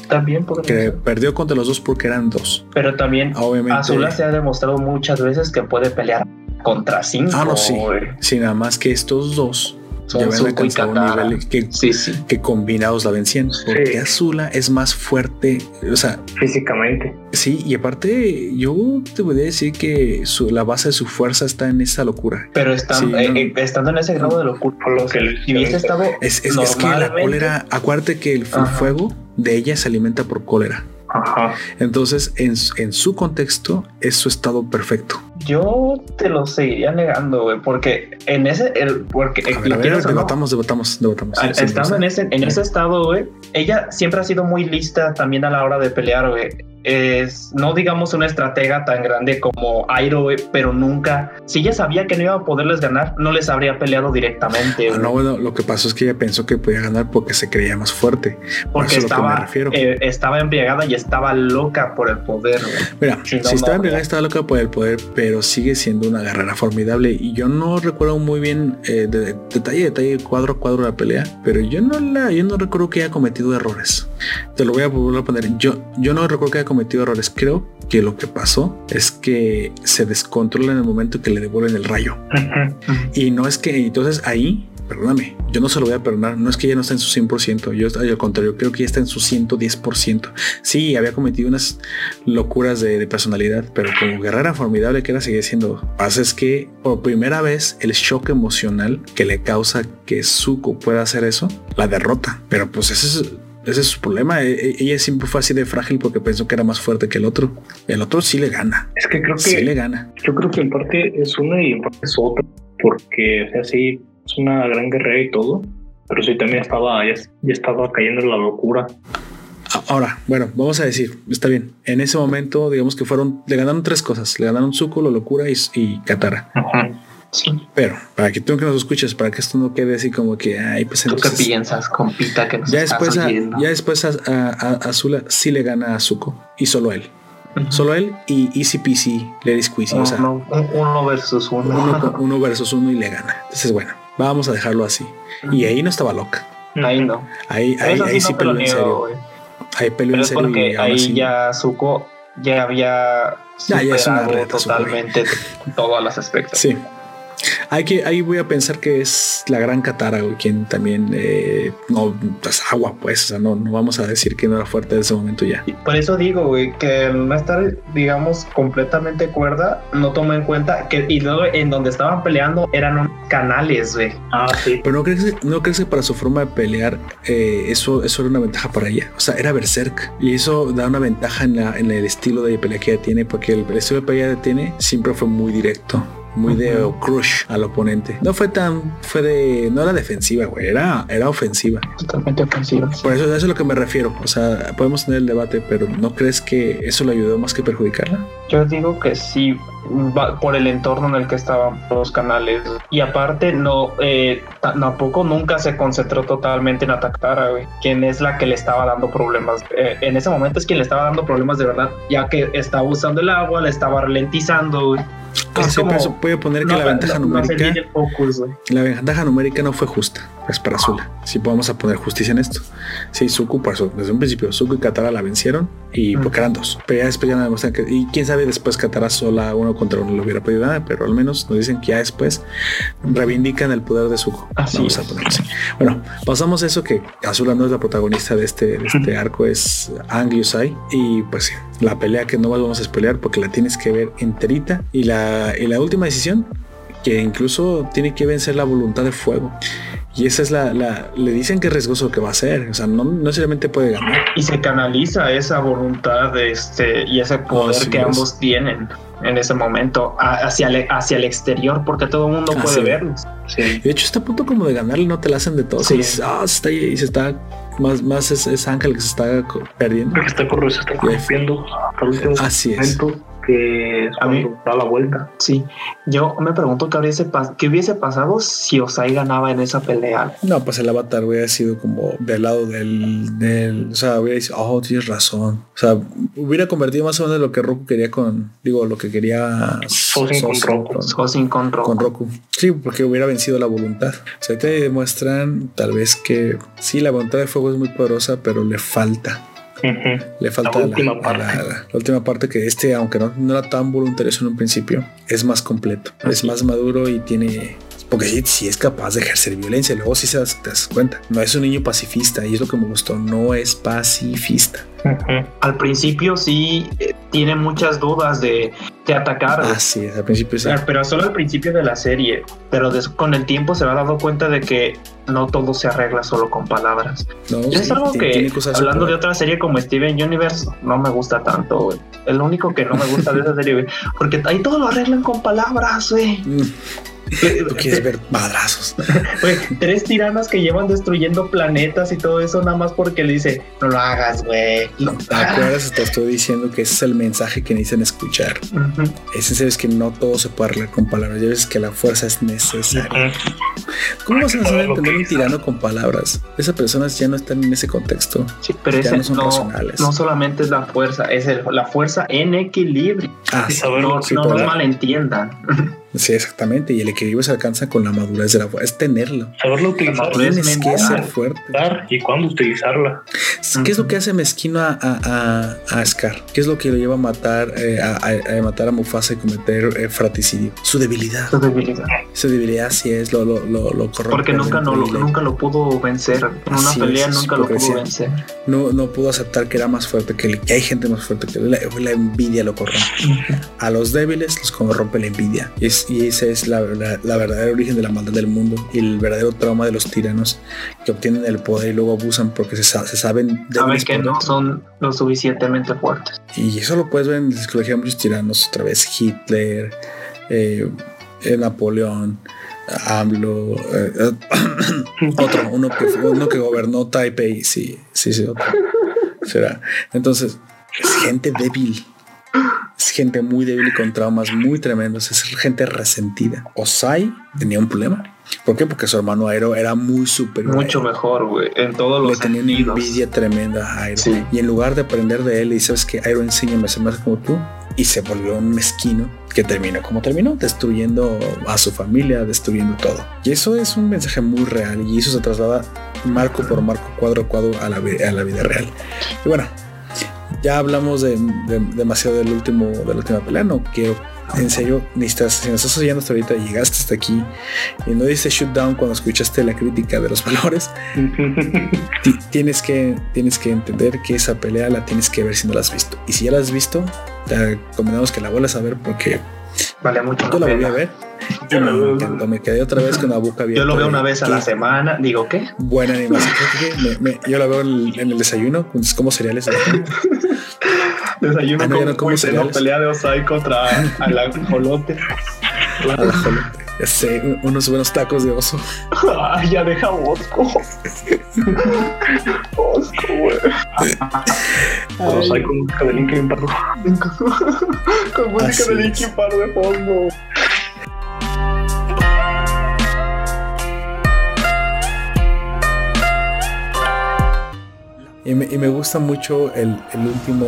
También porque. Que perdió contra los dos porque eran dos. Pero también Obviamente. Azula se ha demostrado muchas veces que puede pelear contra cinco. Ah, no, sí. güey. Sí, nada más que estos dos Son Zuko y alcanzado un Katara. nivel que, Sí, sí. que combinados la vencían. Porque Sí. Azula es más fuerte. O sea, Físicamente. sí, y aparte, yo te podría decir que su- la base de su fuerza está en esa locura. Pero están, Sí, eh, no. eh, estando en ese grado de locura, Por lo que si hubiese estado Es, es, es que la cólera, acuérdate que el, fuego de ella se alimenta por cólera. Ajá. Entonces, en, en su contexto, es su estado perfecto. Yo te lo seguiría negando, güey, porque en ese, el, porque A ver, a ver, no, debatamos, debatamos, debatamos. Sí, estando sí. en ese, en ese estado, güey, ella siempre ha sido muy lista también a la hora de pelear, güey. Es, no digamos una estratega tan grande como Airo, güey, pero nunca, si ella sabía que no iba a poderles ganar, no les habría peleado directamente, Ah, güey, no, bueno, lo que pasó es que ella pensó que podía ganar porque se creía más fuerte. Por porque eso es a lo que me estaba, refiero. eh, estaba embriagada y estaba loca por el poder, güey. Mira, si no, no, en no. está loca por el poder, pero sigue siendo una guerrera formidable. Y yo no recuerdo muy bien eh, de, de- detalle, detalle, cuadro a cuadro la pelea, pero yo no la, yo no recuerdo que haya cometido errores. Te lo voy a volver a poner. Yo, yo no recuerdo que haya cometido errores. Creo que lo que pasó es que se descontrola en el momento que le devuelven el rayo. Y no es que, entonces ahí, perdóname, yo no se lo voy a perdonar. No es que ella no está en su 100%, yo al contrario, creo que ella está en su 110%. Sí, había cometido unas locuras de, de personalidad, pero como guerrera formidable que era, sigue siendo. Pasa es que por primera vez el shock emocional que le causa que Zuko pueda hacer eso, la derrota. Pero pues ese es... Ese es su problema. E- e- Ella siempre fue así de frágil porque pensó que era más fuerte que el otro. El otro sí le gana. Es que creo que Sí le gana. yo creo que en parte es una y en parte es otra, porque o sea, sí es una gran guerrera y todo, pero sí también estaba ya, ya estaba cayendo en la locura. Ahora, bueno, vamos a decir, está bien. En ese momento, digamos que fueron, le ganaron tres cosas. Le ganaron Zuko, la locura y, y Katara. Sí. Pero para que tú que nos escuches, para que esto no quede así como que, ay, pues ¿Tú qué entonces... piensas, compita, que nos Ya estás después, a, ya después a, a- a- Azula sí le gana a Zuko y solo él. Solo él y Easy Peasy, Lady Squeezy. o sea, uno, un- uno versus uno. uno, uno versus uno y le gana. Entonces, bueno, vamos a dejarlo así. Y ahí no estaba loca. Ahí no. Ahí, ahí, Eso ahí sí sí peleó en serio. Ahí peleó en serio. y porque aún ahí así- ya Zuko ya había Ya, ya es una reta, totalmente todos los aspectos. Sí. Hay que, ahí voy a pensar que es la gran Katara, güey, quien también eh, no es agua, pues. O sea, no, no vamos a decir que no era fuerte en ese momento ya. Y Por eso digo, güey, que no estar, digamos, completamente cuerda, no tomé en cuenta que, y luego en donde estaban peleando eran unos canales, güey. Ah, sí. Pero no crees, que- no crees que para su forma de pelear eh, eso, eso era una ventaja para ella. O sea, era berserk. Y eso da una ventaja en, la, en el estilo de pelea que ella tiene, porque el, el estilo de pelea que ella tiene siempre fue muy directo. Muy de crush al oponente. No fue tan, fue de, no era defensiva, güey, era, era ofensiva. Totalmente ofensivos. Por eso, eso es a lo que me refiero. O sea, podemos tener el debate, pero ¿no crees que eso le ayudó más que perjudicarla? Yo digo que sí, por el entorno en el que estaban los canales. Y aparte, no, eh, ta- tampoco nunca se concentró totalmente en atacar a güey, quien es la que le estaba dando problemas. Eh, en ese momento es quien le estaba dando problemas de verdad, ya que estaba usando el agua, le estaba ralentizando. güey. Ah, sí, pero eso puede poner que no, la ventaja no, no se numérica. mide focus. La ventaja numérica no fue justa. Es para Azula. Si podemos a poner justicia en esto. Sí, Zuko, por eso, desde un principio, Zuko y Katara la vencieron. Y porque eran dos. Pero ya después ya demuestran que. Y quién sabe, después Katara sola uno contra uno le hubiera podido nada. Pero al menos nos dicen que ya después reivindican el poder de Zuko. Así Vamos a es. ponerlo así. Bueno, pasamos a eso que Azula no es la protagonista de este, de este arco, es Ang Yusai. Y pues la pelea que no vamos a pelear porque la tienes que ver enterita. Y la, y la última decisión, que incluso tiene que vencer la voluntad de fuego. Y esa es la, la le dicen que es riesgoso que va a ser. O sea, no, no necesariamente puede ganar. Y se canaliza esa voluntad de este, y ese poder Así que es. ambos tienen en ese momento hacia el, hacia el exterior, porque todo el mundo puede es. verlos. Sí. De hecho, está a punto como de ganarle, no te la hacen de todo. Sí. Y dices, "Ah, se está, y se está más, más es, es Ángel que se está perdiendo. Creo que está corriendo, se está corrompiendo hasta el último Así es. momento que es A mí- da la vuelta. Sí, yo me pregunto qué, hubiese qué hubiese pasado si Osai ganaba en esa pelea. No, pues el avatar hubiera sido como del lado del, del o sea, hubiera dicho, oh, tienes razón. O sea, hubiera convertido más o menos lo que Roku quería con, digo, lo que quería Sosin con Roku. con- Sosin con Roku. con Roku. Sí, porque hubiera vencido la voluntad. O sea, te demuestran tal vez que sí, la voluntad de fuego es muy poderosa, pero le falta. Le falta La última la- parte. la- la última parte que este, aunque no, no era tan voluntarioso en un principio, es más completo, es más maduro y tiene... Porque sí, sí es capaz de ejercer violencia, luego sí se das, te das cuenta. No es un niño pacifista y es lo que me gustó, no es pacifista. Al principio sí eh, tiene muchas dudas de, de atacar. Así es, al principio sí. Ah, Pero solo al principio de la serie, pero con el tiempo se va dando cuenta de que no todo se arregla solo con palabras. No, es sí, algo que, hablando de otra serie como Steven Universe, no me gusta tanto, güey. El único que no me gusta de esa serie, güey, porque ahí todo lo arreglan con palabras, güey. Mm, Tú quieres ver madrazos. Güey, tres tiranas que llevan destruyendo planetas y todo eso nada más porque le dice, no lo hagas, güey. No. ¿Te acuerdas? Te estoy diciendo que ese es el mensaje que necesitan escuchar. Ujú. Es en serio, es que no todo se puede arreglar con palabras. Ya ves que la fuerza es necesaria. ¿Cómo vas a hacer entender un tirano con palabras? Esas personas ya no están en ese contexto. Sí, pero Ya ese no son no, racionales. no solamente es la fuerza, es el- la fuerza en equilibrio. Ah, sí, saber No, lo que no nos malentiendan. Sí, exactamente. Y el equilibrio se alcanza con la madurez de la fuerza. Es tenerlo. saberlo utilizar, Tienes que ser fuerte. dar y cuándo utilizarla. ¿Qué es lo que hace mezquino a, a, a- a Scar? ¿Qué es lo que lo lleva a matar, eh, a, a- a matar a Mufasa y cometer eh, fratricidio? Su debilidad. Su debilidad. Su debilidad sí es lo, lo, lo, lo corrompe Porque nunca, no, lo- nunca lo pudo vencer. En una Así pelea es, nunca lo pudo vencer. no, no pudo aceptar que era más fuerte que él, que hay gente más fuerte que él. La, la envidia lo corrompe. A los débiles los corrompe la envidia. Y, es, y ese es la, la, la verdadera origen de la maldad del mundo y el verdadero trauma de los tiranos que obtienen el poder y luego abusan porque se, sa- se saben Saben que no son lo suficientemente fuertes. Y eso lo puedes ver en la psicología de muchos tiranos, otra vez Hitler, eh, eh, Napoleón, AMLO, eh, eh, otro, uno que, uno que gobernó Taipei, sí, sí, sí, otro. Será. Entonces, es gente débil. Es gente muy débil y con traumas muy tremendos. Es gente resentida. Osai tenía un problema. ¿Por qué? Porque su hermano Aero era muy superior. Mucho mejor, güey. En todos Le los tenía una envidia tremenda a Aero. Sí. Y en lugar de aprender de él y sabes que Aero enséñame a ser más como tú, y se volvió un mezquino que terminó como terminó, destruyendo a su familia, destruyendo todo. Y eso es un mensaje muy real y eso se traslada marco por marco, cuadro a cuadro a la, vi- a la vida real. Y bueno, ya hablamos de, de- demasiado del último, de la última pelea, no quiero. En serio, necesitas, si nos estás oyendo hasta ahorita y llegaste hasta aquí y no diste shoot down cuando escuchaste la crítica de los valores, ti- tienes que, tienes que entender que esa pelea la tienes que ver si no la has visto. Y si ya la has visto, te recomendamos que la vuelvas a ver porque Vale mucho yo la la volví a ver y me encantó. Me quedé otra vez con la boca abierta. Yo lo veo una vez a qué la semana. Digo, ¿qué? Buena animación. Me- me- yo la veo en el, en el desayuno, pues, como cereales. Desayuno Ah, no, con como cereales. pelea de Osai contra al ajolote. al ajolote. Ya sé, un- unos buenos tacos de oso. Ay, ya deja Bosco. Bosco, güey. Los hay con música de Linkin Park. Con música Así de. Linkin Park de fondo. Y me, y me gusta mucho el, el último,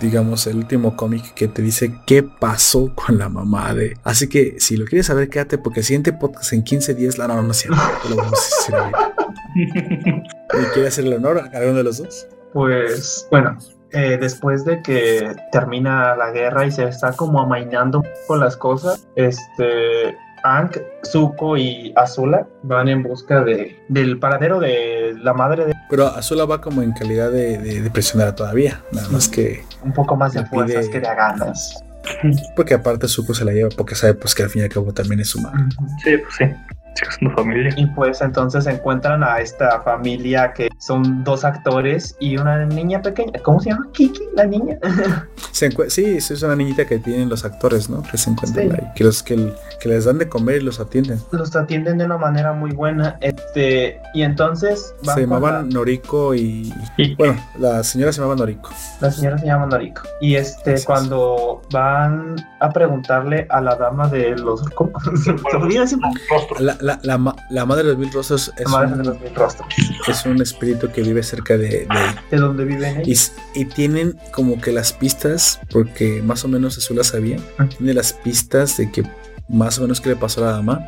digamos, el último cómic que te dice qué pasó con la mamá de. Así que si lo quieres saber, quédate porque el siguiente podcast en 15 días, la no, no es lo vamos a decir ahorita. ¿Y quiere hacer el honor a cada uno de los dos? Pues bueno, eh, después de que termina la guerra y se está como amainando con las cosas, este Ank, Zuko y Azula van en busca de, del paradero de la madre de Pero Azula va como en calidad de, de, de prisionera todavía, nada más que un poco más de fuerzas pide- que de ganas. porque aparte Zuko se la lleva porque sabe pues que al fin y al cabo también es humano. Sí, pues sí. Sigue siendo familia. Y pues entonces encuentran a esta familia que son dos actores y una niña pequeña. ¿Cómo se llama? Kiki, la niña. Se sí, es una niñita que tienen los actores, ¿no? Que se encuentran Sí. ahí, que, los, que, que les dan de comer y los atienden. Los atienden de una manera muy buena. Este, y entonces van Se llamaban Noriko y... Y Bueno, la señora se llamaba Noriko. La, señora se llama Noriko. Y este, es. cuando van a preguntarle a la dama de los. ¿Cómo? Siempre. rostro. La, la, la, la madre de los mil rostros es, La madre de un, los mil rostros. es un espíritu que vive cerca de, de donde viven Y, ellos. s- y tienen como que las pistas, porque más o menos Azul las sabía, Ah. tiene las pistas de que más o menos qué le pasó a la mamá.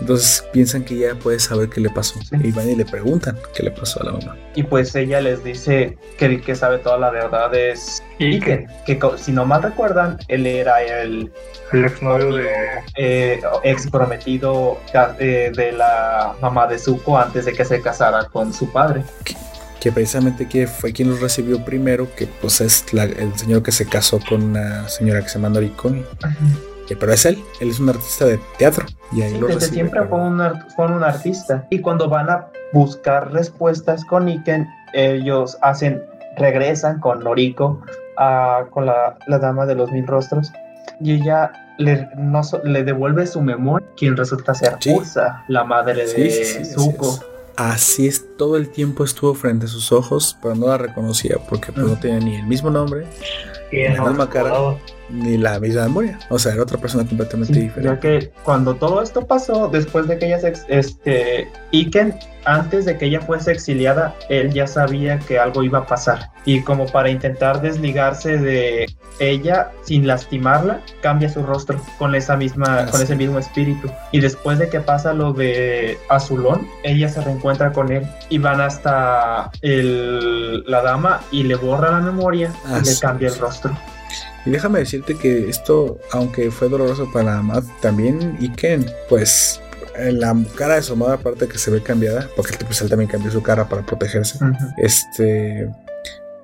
Entonces piensan que ella puede saber qué le pasó. Sí. Y van y le preguntan qué le pasó a la mamá. Y pues ella les dice que el que sabe toda la verdad es Y Iken. Que si no mal recuerdan, él era el el exnovio de. eh, ex prometido eh, de la mamá de Zuko antes de que se casara con su padre. Que precisamente que fue quien los recibió primero, que pues es la- el señor que se casó con una señora que se llama Noriko. Pero es él, él es un artista de teatro. Y ahí Sí, lo desde siempre fue un, fue un artista. Y cuando van a buscar respuestas con Iken, ellos hacen, regresan con Noriko, a- con la, la dama de los mil rostros, y ella le, no le devuelve su memoria, quien resulta ser Sí. Ursa, la madre de sí, es. Así es, todo el tiempo estuvo frente a sus ojos, pero no la reconocía porque pues, no Ujú. tenía ni el mismo nombre en La misma cara. ni la misma memoria. O sea, era otra persona completamente Sí, diferente. ya que cuando todo esto pasó, después de que ella se, este, Iken, antes de que ella fuese exiliada, él ya sabía que algo iba a pasar. Y como para intentar desligarse de ella sin lastimarla, cambia su rostro con esa misma, Ah, con ese mismo espíritu. Y después de que pasa lo de Azulón, ella se reencuentra con él y van hasta el- la dama y le borra la memoria Ah, y le sí, cambia el rostro. Y déjame decirte que esto, aunque fue doloroso para Matt, también Iken, pues en la cara de su madre, aparte que se ve cambiada, porque pues, él también cambió su cara para protegerse. Este.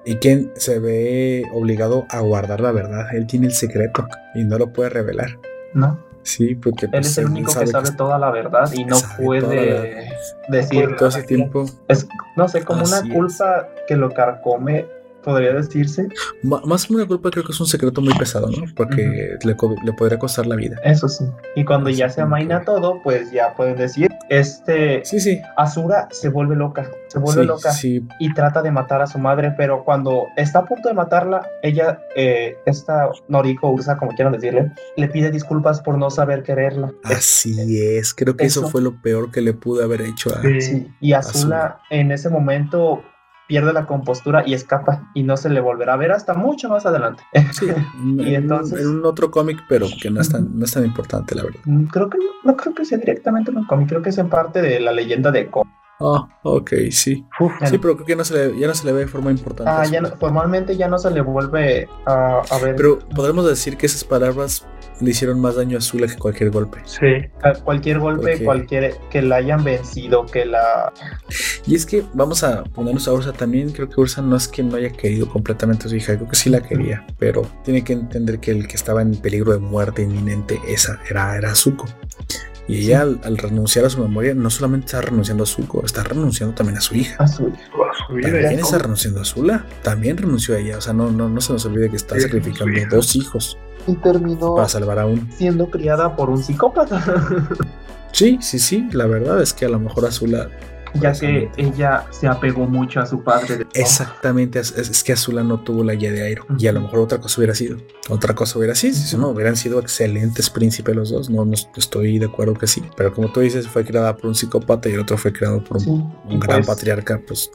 Iken se ve obligado a guardar la verdad. Él tiene el secreto y no lo puede revelar. ¿No? Sí, porque Él pues, es el único que sabe toda la verdad y no la puede decir, todo ese tiempo. es, no sé, como Así una es. culpa que lo carcome, podría decirse. Más que una culpa, creo que es un secreto muy pesado, ¿no? Porque le, le podría costar la vida. Eso sí. Y cuando ya se amaina que- todo, pues ya pueden decir, este, Sí, sí. Asura se vuelve loca, se vuelve sí, loca sí, y trata de matar a su madre, pero cuando está a punto de matarla, ella, eh, esta Noriko, Ursa, como quieran decirle, le pide disculpas por no saber quererla. Así es. Creo que eso, Eso. fue lo peor que le pudo haber hecho a. Sí. Sí, y Azula en ese momento pierde la compostura y escapa y no se le volverá a ver hasta mucho más adelante. Sí, en, Y entonces- en un otro cómic, pero que no es tan, no es tan importante, la verdad. Mm, Creo que no, no creo que sea directamente en un cómic, creo que es en parte de la leyenda de Ko. Ah, ok, sí. Uf, Sí, pero creo que no se le, ya no se le ve de forma importante. Ah, ya no- formalmente ya no se le vuelve a, a ver Pero podremos decir que esas palabras le hicieron más daño a Zula que cualquier golpe. sí. a cualquier golpe, cualquier que la hayan vencido, que la Y es que vamos a ponernos a Ursa también. Creo que Ursa no es que no haya querido completamente a su hija, creo que sí la quería, pero tiene que entender que el que estaba en peligro de muerte inminente esa era, era Zuko. Y ella al, al renunciar a su memoria no solamente está renunciando a Zuko, está renunciando también a su hija. a su Toda su vida. También ya está renunciando a Zula, también renunció a ella. O sea, no, no, no se nos olvide que está Sí, sacrificando dos hijos y terminó para salvar a uno. siendo criada por un psicópata, Sí, sí, sí, la verdad es que a lo mejor Azula ya que ella se apegó mucho a su padre. de- Exactamente, es, es que Azula no tuvo la guía de Airo. Y a lo mejor otra cosa hubiera sido. Otra cosa hubiera sido. Si no, hubieran sido excelentes príncipes los dos. No, no estoy de acuerdo que sí. Pero como tú dices, fue creada por un psicópata y el otro fue creado por Sí, un gran pues, patriarca. Pues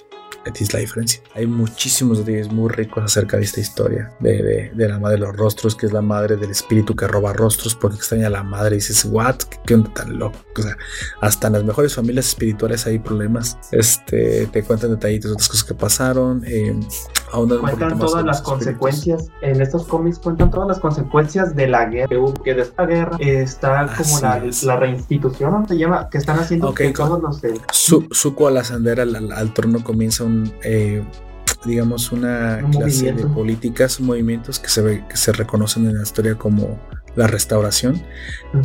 Aquí es la diferencia. Hay muchísimos detalles muy ricos acerca de esta historia de, la madre de los rostros, que es la madre del espíritu que roba rostros porque extraña a la madre y dices, ¿what? ¿Qué onda tan loco? O sea, hasta en las mejores familias espirituales hay problemas. Este, te cuentan detallitos de otras cosas que pasaron. Eh, cuentan todas las consecuencias en estos cómics cuentan todas las consecuencias de la guerra que de esta guerra está como la, la, reinstitución ¿no? se llama que están haciendo okay, que todos los de... Su, Zuko al ascender al, al, al trono comienza un eh, digamos una Un clase movimiento. de políticas movimientos que se ve, que se reconocen en la historia como la restauración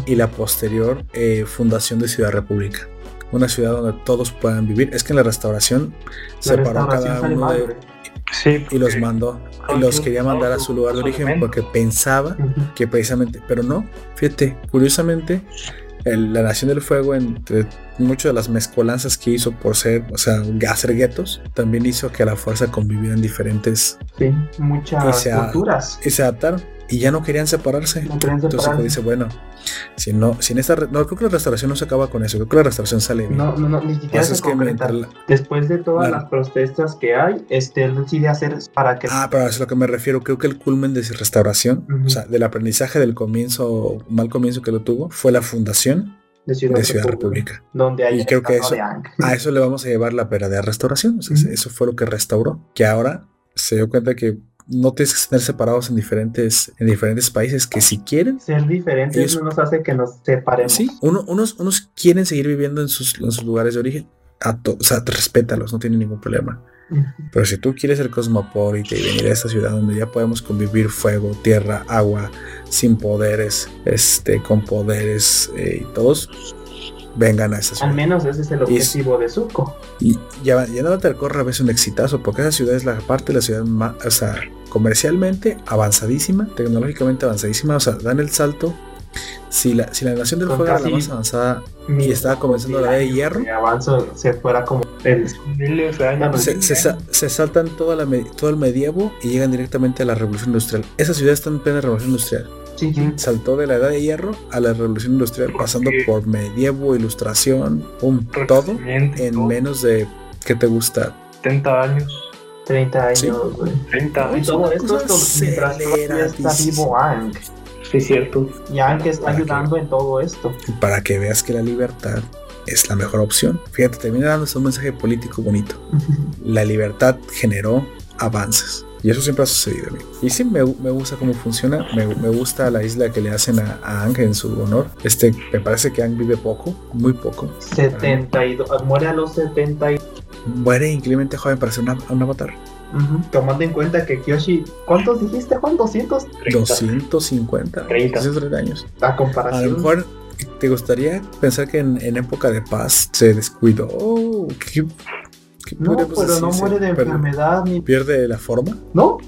y la posterior eh, fundación de Ciudad República una ciudad donde todos puedan vivir es que en la restauración la separó restauración cada uno de. Sí, y los mandó y los quería mandar a su lugar de origen porque pensaba que precisamente, pero no, fíjate, curiosamente, el- la Nación del Fuego, entre muchas de las mezcolanzas que hizo por ser, o sea, hacer guetos, también hizo que la fuerza convivieran diferentes sí Y muchas se ha- culturas. y se adaptaron y ya no querían separarse. No querían Entonces pues, dice, bueno, si no, si en esta, no, creo que la restauración no se acaba con eso, creo que la restauración sale bien. no, no, no, ni siquiera Pasa se es que concreta. mientras la- Después de todas las protestas que hay, este él decide hacer para que Ah, pero es a lo que me refiero. Creo que el culmen de su restauración, o sea, del aprendizaje del comienzo, mal comienzo que lo tuvo, fue la fundación de Ciudad, de Ciudad República, República. donde hay Y creo que eso-. A eso le vamos a llevar la verdadera restauración. O sea. Eso fue lo que restauró. Que ahora se dio cuenta que no tienes que estar separados en diferentes, en diferentes países que si quieren. Ser diferentes Ellos- no nos hace que nos separemos. Sí, uno- unos, unos quieren seguir viviendo en sus, en sus lugares de origen. A to- o sea, respétalos, no tienen ningún problema. Pero si tú quieres ser cosmopolita y venir a esta ciudad donde ya podemos convivir fuego, tierra, agua, sin poderes, este, con poderes eh, y todos, vengan a esta Al ciudad. menos ese es el Y es- objetivo de Zuko. Y ya, ya no te corre a veces un exitazo, porque esa ciudad es la parte de la ciudad más, o sea, comercialmente avanzadísima, tecnológicamente avanzadísima, o sea, dan el salto. Si la, si la nación del fuego era la más avanzada Mi- y estaba comenzando la edad de hierro, avanzo se fuera como el de años. se, se sa- se saltan toda la todo el medievo y llegan directamente a la revolución industrial. Esa ciudad está en plena revolución industrial. Sí, sí. Saltó de la edad de hierro a la revolución industrial, pasando por medievo, ilustración, pum, todo en menos de, ¿qué te gusta? 70 años. 30 años, Sí. güey. 30 Y años. todo esto es todo- mientras todavía está vivo Aang. Sí, es cierto. Y Aang está Para que- ayudando en todo esto. para que veas que la libertad es la mejor opción. Fíjate, termina dándose un mensaje político bonito. La libertad generó avances. Y eso siempre ha sucedido. amigo. Y sí, me, me gusta cómo funciona. Me, me gusta la isla que le hacen a, a Aang en su honor. Este, me parece que Aang vive poco, muy poco. 72, muere a los 70 y, Muere increíblemente joven para ser una- un avatar. Tomando en cuenta que Kyoshi, ¿cuántos dijiste Juan? 200 30. 250, 30. 230 años. a A lo comparación. mejor te gustaría pensar que en, en época de paz se descuidó. ¿Qué, qué no, podríamos pero no muere de enfermedad ni ¿Pierde la forma? no,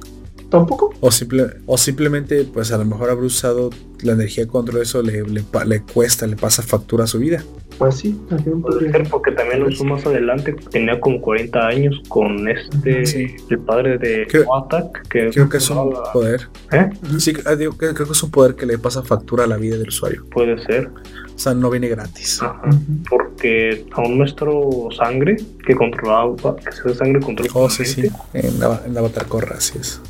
tampoco. O, simple, o simplemente, pues a lo mejor haber usado la energía contra eso le, le, le cuesta, le pasa factura a su vida. Pues sí, también Puede ser porque también lo usó más adelante. Tenía como 40 años con este, Sí. el padre de Creo- Attack. Que Creo que es un poder. ¿Eh? Sí, ah, digo creo que es un poder que le pasa factura a la vida del usuario. Puede ser. O sea, no viene gratis. Ajá. Porque a un nuestro sangre que controlaba, que se sangre controla. Oh, sí, sí. En, Ava- en Avatar Korra, así es.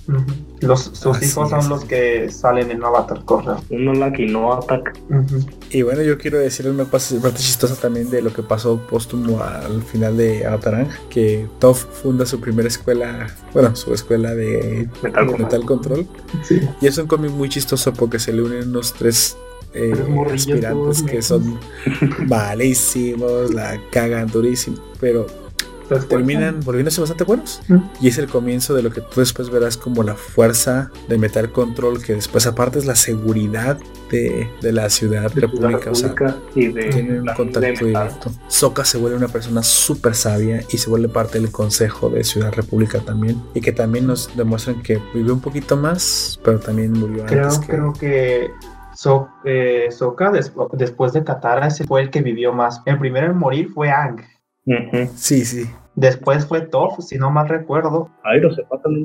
Los, sus Así hijos es. son los que salen en Avatar Korra. Uno la que no ataca. Y bueno, yo quiero decir una parte chistosa también de lo que pasó póstumo al final de Avatar que Toph funda su primera escuela, bueno, su escuela de Metal metal control. Sí. Y es un cómic muy chistoso porque se le unen unos tres eh, aspirantes que son malísimos, la cagan durísimo, pero terminan volviéndose bastante buenos. Y es el comienzo de lo que tú después verás como la fuerza de Metal Control, que después aparte es la seguridad de, de la ciudad de la república. O sea, República y de tienen un contacto directo. Sokka se vuelve una persona súper sabia y se vuelve parte del consejo de Ciudad República también. Y que también nos demuestran que vivió un poquito más, pero también murió Creo, antes que... creo que So- eh, Sokka des- después de Katara ese fue el que vivió más. El primero en morir fue. Ujú. Sí, sí. Después fue Toph, si no mal recuerdo. Airo se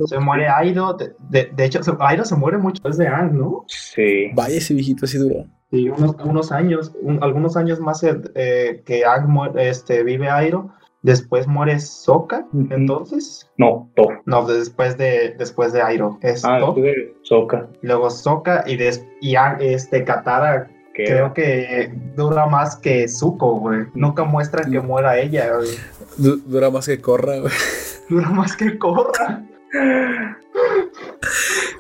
Se muere Aido. De, de- de hecho, Aido se muere mucho después de Aang, ¿no? Sí. Vaya ese viejito así duró. Sí, unos, unos años, un- algunos años más eh, eh, que muere- este, vive Airo. Después muere Sokka, Ujú. entonces. No, Toph. No, después de después de Airo. Es Ah, después de Sokka. luego Sokka y, des, y a- este Katara creo que dura más que Zuko, güey. Nunca muestran que muera ella, güey. Du- dura más que corra, güey. Dura más que Korra.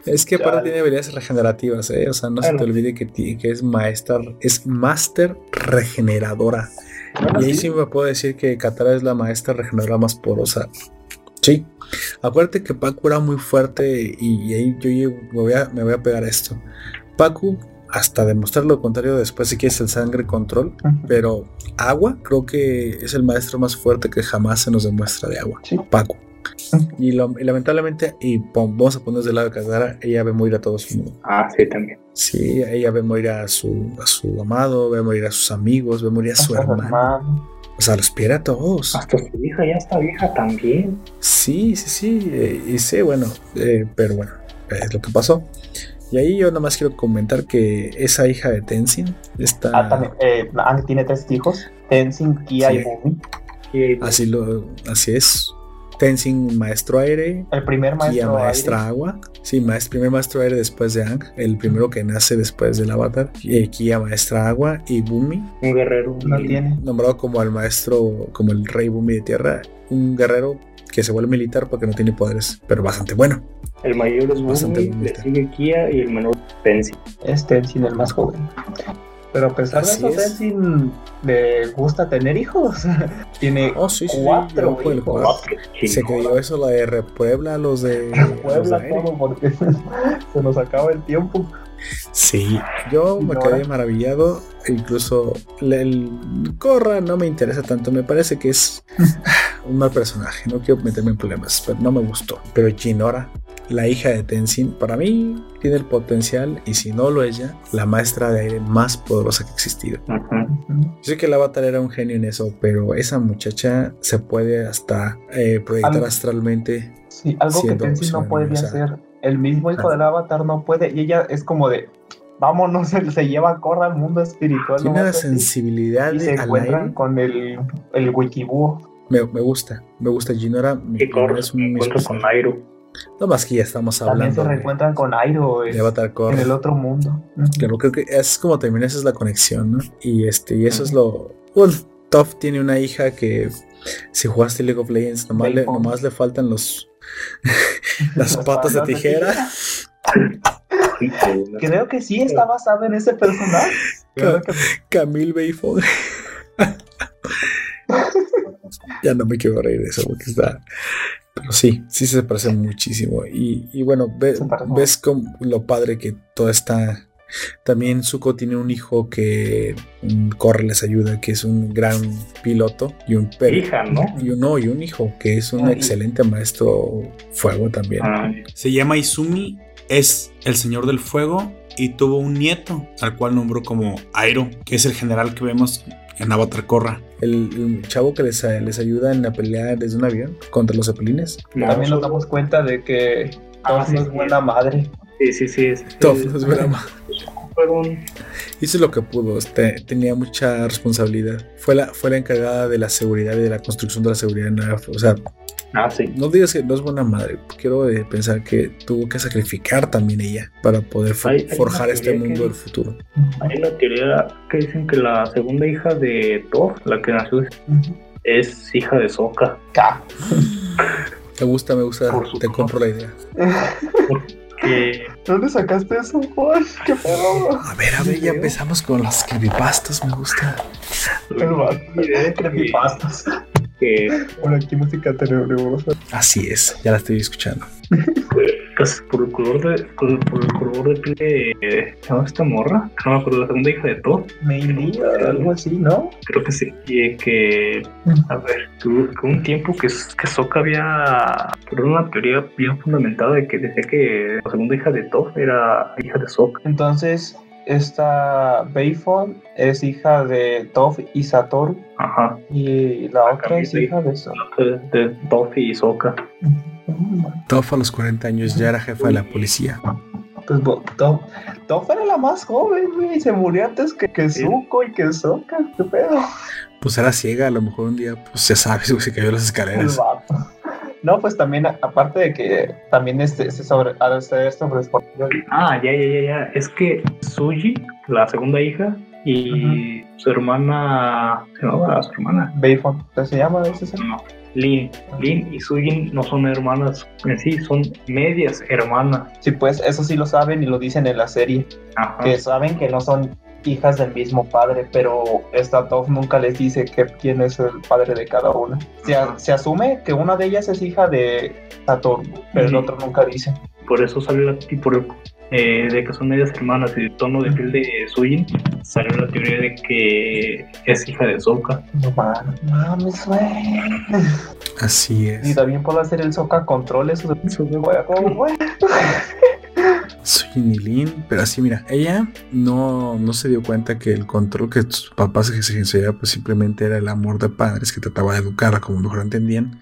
Es que aparte tiene habilidades regenerativas, ¿eh? O sea, no se te olvide que es maestra, es máster regeneradora. Y ahí sí me puedo decir que Katara es la maestra regeneradora más porosa. Sí. Acuérdate que Paku era muy fuerte y, y ahí yo me voy, a, me voy a pegar a esto. Paku, hasta demostrar lo contrario después si quieres el sangre control, pero agua creo que es el maestro más fuerte que jamás se nos demuestra de agua. Sí. Paku. Y, lo- y lamentablemente, y vamos a ponernos del lado de Katara, ella ve morir a todo su mundo. Ah, sí, también. Sí, ella ve morir a su, a su amado, ve morir a sus amigos, ve morir a su hermano. hermano. O sea, los pierde a todos. Hasta su hija ya está vieja también. Sí, sí, sí. eh, y sí, bueno, eh, pero bueno, es lo que pasó. Y ahí yo nada más quiero comentar que esa hija de Tenzin está. Ah, también, eh, tiene tres hijos: Tenzin, Kia Sí. y Bumi. Así, lo, así es. Tenzin, maestro aire. El primer maestro. Kia, aire. maestra agua. Sí, maestro, primer maestro aire después de Ang. El primero que nace después del avatar. Eh, Kia, maestra agua. Y Bumi, un guerrero. No tiene. nombrado como el maestro, como el rey Bumi de tierra. Un guerrero que se vuelve militar porque no tiene poderes, pero bastante bueno. El mayor es Bastante Bumi, le sigue Kia y el menor Tenzin. Es Tenzin el más joven. Pero a pesar Así de eso, es. Tenzin le gusta tener hijos. Tiene Oh, sí, sí, sí, Cuatro yo puedo hijos. jugar. Se creyó eso la de Repuebla a los de los de Puebla aire. todo porque se nos acaba el tiempo. Sí, yo me No. quedé maravillado. Incluso el Corra no me interesa tanto. Me parece que es un mal personaje. No quiero meterme en problemas, pero no me gustó. Pero Jinora, la hija de Tenzin, para mí tiene el potencial. Y si no lo es ya, la maestra de aire más poderosa que ha existido. Yo sé que el avatar era un genio en eso, pero esa muchacha se puede hasta eh, proyectar Algo- astralmente. Sí, algo que Tenzin no sea. hacer. El mismo hijo Ah. del avatar no puede. Y ella es como de. Vámonos, se, se lleva a Korra al mundo espiritual. Tiene una nomás así, sensibilidad y se al encuentran aire. con el, el wikibúo. Me, me gusta, me gusta Jinora. mi- Y Korra es un con. Nairo. No más que ya estamos También se hablando de, reencuentran con Airo es- en el otro mundo. Claro, creo que es como termina, esa es la conexión, ¿no? Y este, y eso es lo. Toph tiene una hija que si jugaste League of Legends, nomás, le, nomás le faltan los las patas de tijera. Creo que sí está basado en ese personaje. Que Camille Bayford. ya no me quiero reír de eso porque está. Pero sí, sí se parece muchísimo. Y, y bueno, ve- ves como lo padre que todo está. También Zuko tiene un hijo que mm, corre, les ayuda, que es un gran piloto y un perro. Hija, ¿no? Y un, no, y un hijo que es un Ah, excelente maestro fuego también. Ah, Se llama Izumi, es el señor del fuego y tuvo un nieto al cual nombró como Airo, que es el general que vemos en Avatar Korra. El, el chavo que les, les ayuda en la pelea desde un avión contra los zeppelines. también nos damos cuenta de que Ah, Toph sí, no es sí. buena madre. Sí, sí, sí. es- Toph es- no es buena madre. Hizo lo que pudo, este, tenía mucha responsabilidad. Fue la, fue la encargada de la seguridad y de la construcción de la seguridad en Araf. O sea, Ah, sí. no digas que no es buena madre. Quiero eh, pensar que tuvo que sacrificar también ella para poder fo- Hay- hay forjar este mundo que- del futuro. Hay una teoría que dicen que la segunda hija de Toph, la que nació, es hija de Sokka. Me gusta, me gusta, te compro la idea. Que ¿Dónde sacaste eso, Juan? ¿Qué pedo? A ver, a ver, ya empezamos con las creepypastas, me gusta. El. De creepypastas. Que Por aquí música tenebrosa. Así es, ya la estoy escuchando. pues, por el color de por, por el color de piel de ¿cómo se llama esta morra? No me acuerdo, la segunda hija de Toph, Maybe, algo así, ¿no? creo que sí. Y que a ver, tuvo un tiempo que, que Sokka había por una teoría bien fundamentada de que decía que la segunda hija de Toph era hija de Sokka. Entonces, esta Bayfon es hija de Toph y Satoru. Ajá. Y la otra es hija de Satoru. De, de Toph y Sokka. Toph a los 40 años ya era jefa de la policía. Pues Toph era la más joven, güey. y Se murió antes que, que. Zuko y que Sokka. ¿Qué pedo? Pues era ciega, a lo mejor un día, pues ya sabes, güey, se cayó las El escaleras. vato. No, pues también, aparte de que también este, se sobre, de ser sobre Ah, ya, ya, ya, ya. Es que Suji, la segunda hija, y su hermana. ¿Se llamaba su hermana? Bayfon, ¿se llama ser? No. Lin. Lin y Sujin no son hermanas en sí, son medias hermanas. Sí, pues eso sí lo saben y lo dicen en la serie. Ajá. que saben que no son hijas del mismo padre, pero esta Toph nunca les dice que quién es el padre de cada una. Se, a- se asume que una de ellas es hija de Saturno, pero el otro nunca dice. Por eso sale la y por eh, de que son medias hermanas y el tono de piel de Sujin, salió la teoría de que es hija de Sokka. No mames, güey. Así Y es. también puedo hacer el Soca control, eso de de huevo, güey. Soy Nilin, pero así mira, ella no, no se dio cuenta que el control que sus papás ejercían pues simplemente era el amor de padres que trataba de educarla como mejor entendían.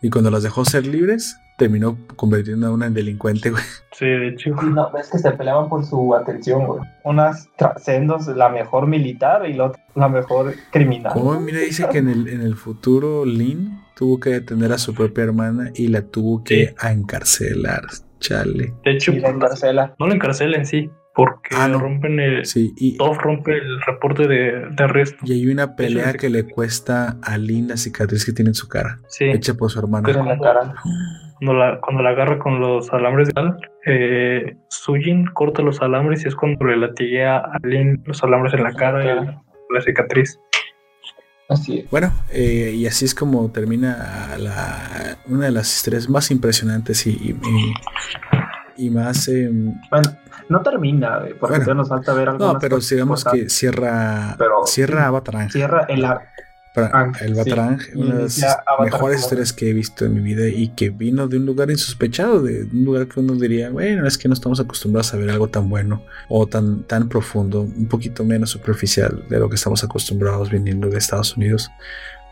Y cuando las dejó ser libres, terminó convirtiendo a una en delincuente, güey. Sí, de hecho. Y no, es que se peleaban por su atención, güey. Unas trascendos, la mejor militar y la otra la mejor criminal. Como mira, dice que en el, en el futuro Lin tuvo que detener a su propia hermana y la tuvo que Sí. encarcelar. Chale. De hecho, Y la encarcela. no la encarcela en sí, porque Ah, no. rompen el. Sí, y, Toph rompe el reporte de, de arresto. y hay una pelea que le cuesta a Lin la cicatriz que tiene en su cara, Sí. hecha por su hermana. Pero en la cara. Cuando la, cuando la agarra con los alambres de tal, eh, Sujin corta los alambres y es cuando le latiguea a Lin los alambres en la cara y la, la cicatriz. Así es. Bueno, eh, y así es como termina la, una de las historias más impresionantes y, y, y- y más... em, Bueno, no termina, güey, porque Bueno. todavía nos falta ver algo no, pero digamos que cierra, Pero- cierra Avatar. Cierra el el. Batarang, una de las mejores historias que he visto en mi vida y que vino de un lugar insospechado, de un lugar que uno diría, bueno, es que no estamos acostumbrados a ver algo tan bueno o tan, tan profundo, un poquito menos superficial de lo que estamos acostumbrados viniendo de Estados Unidos.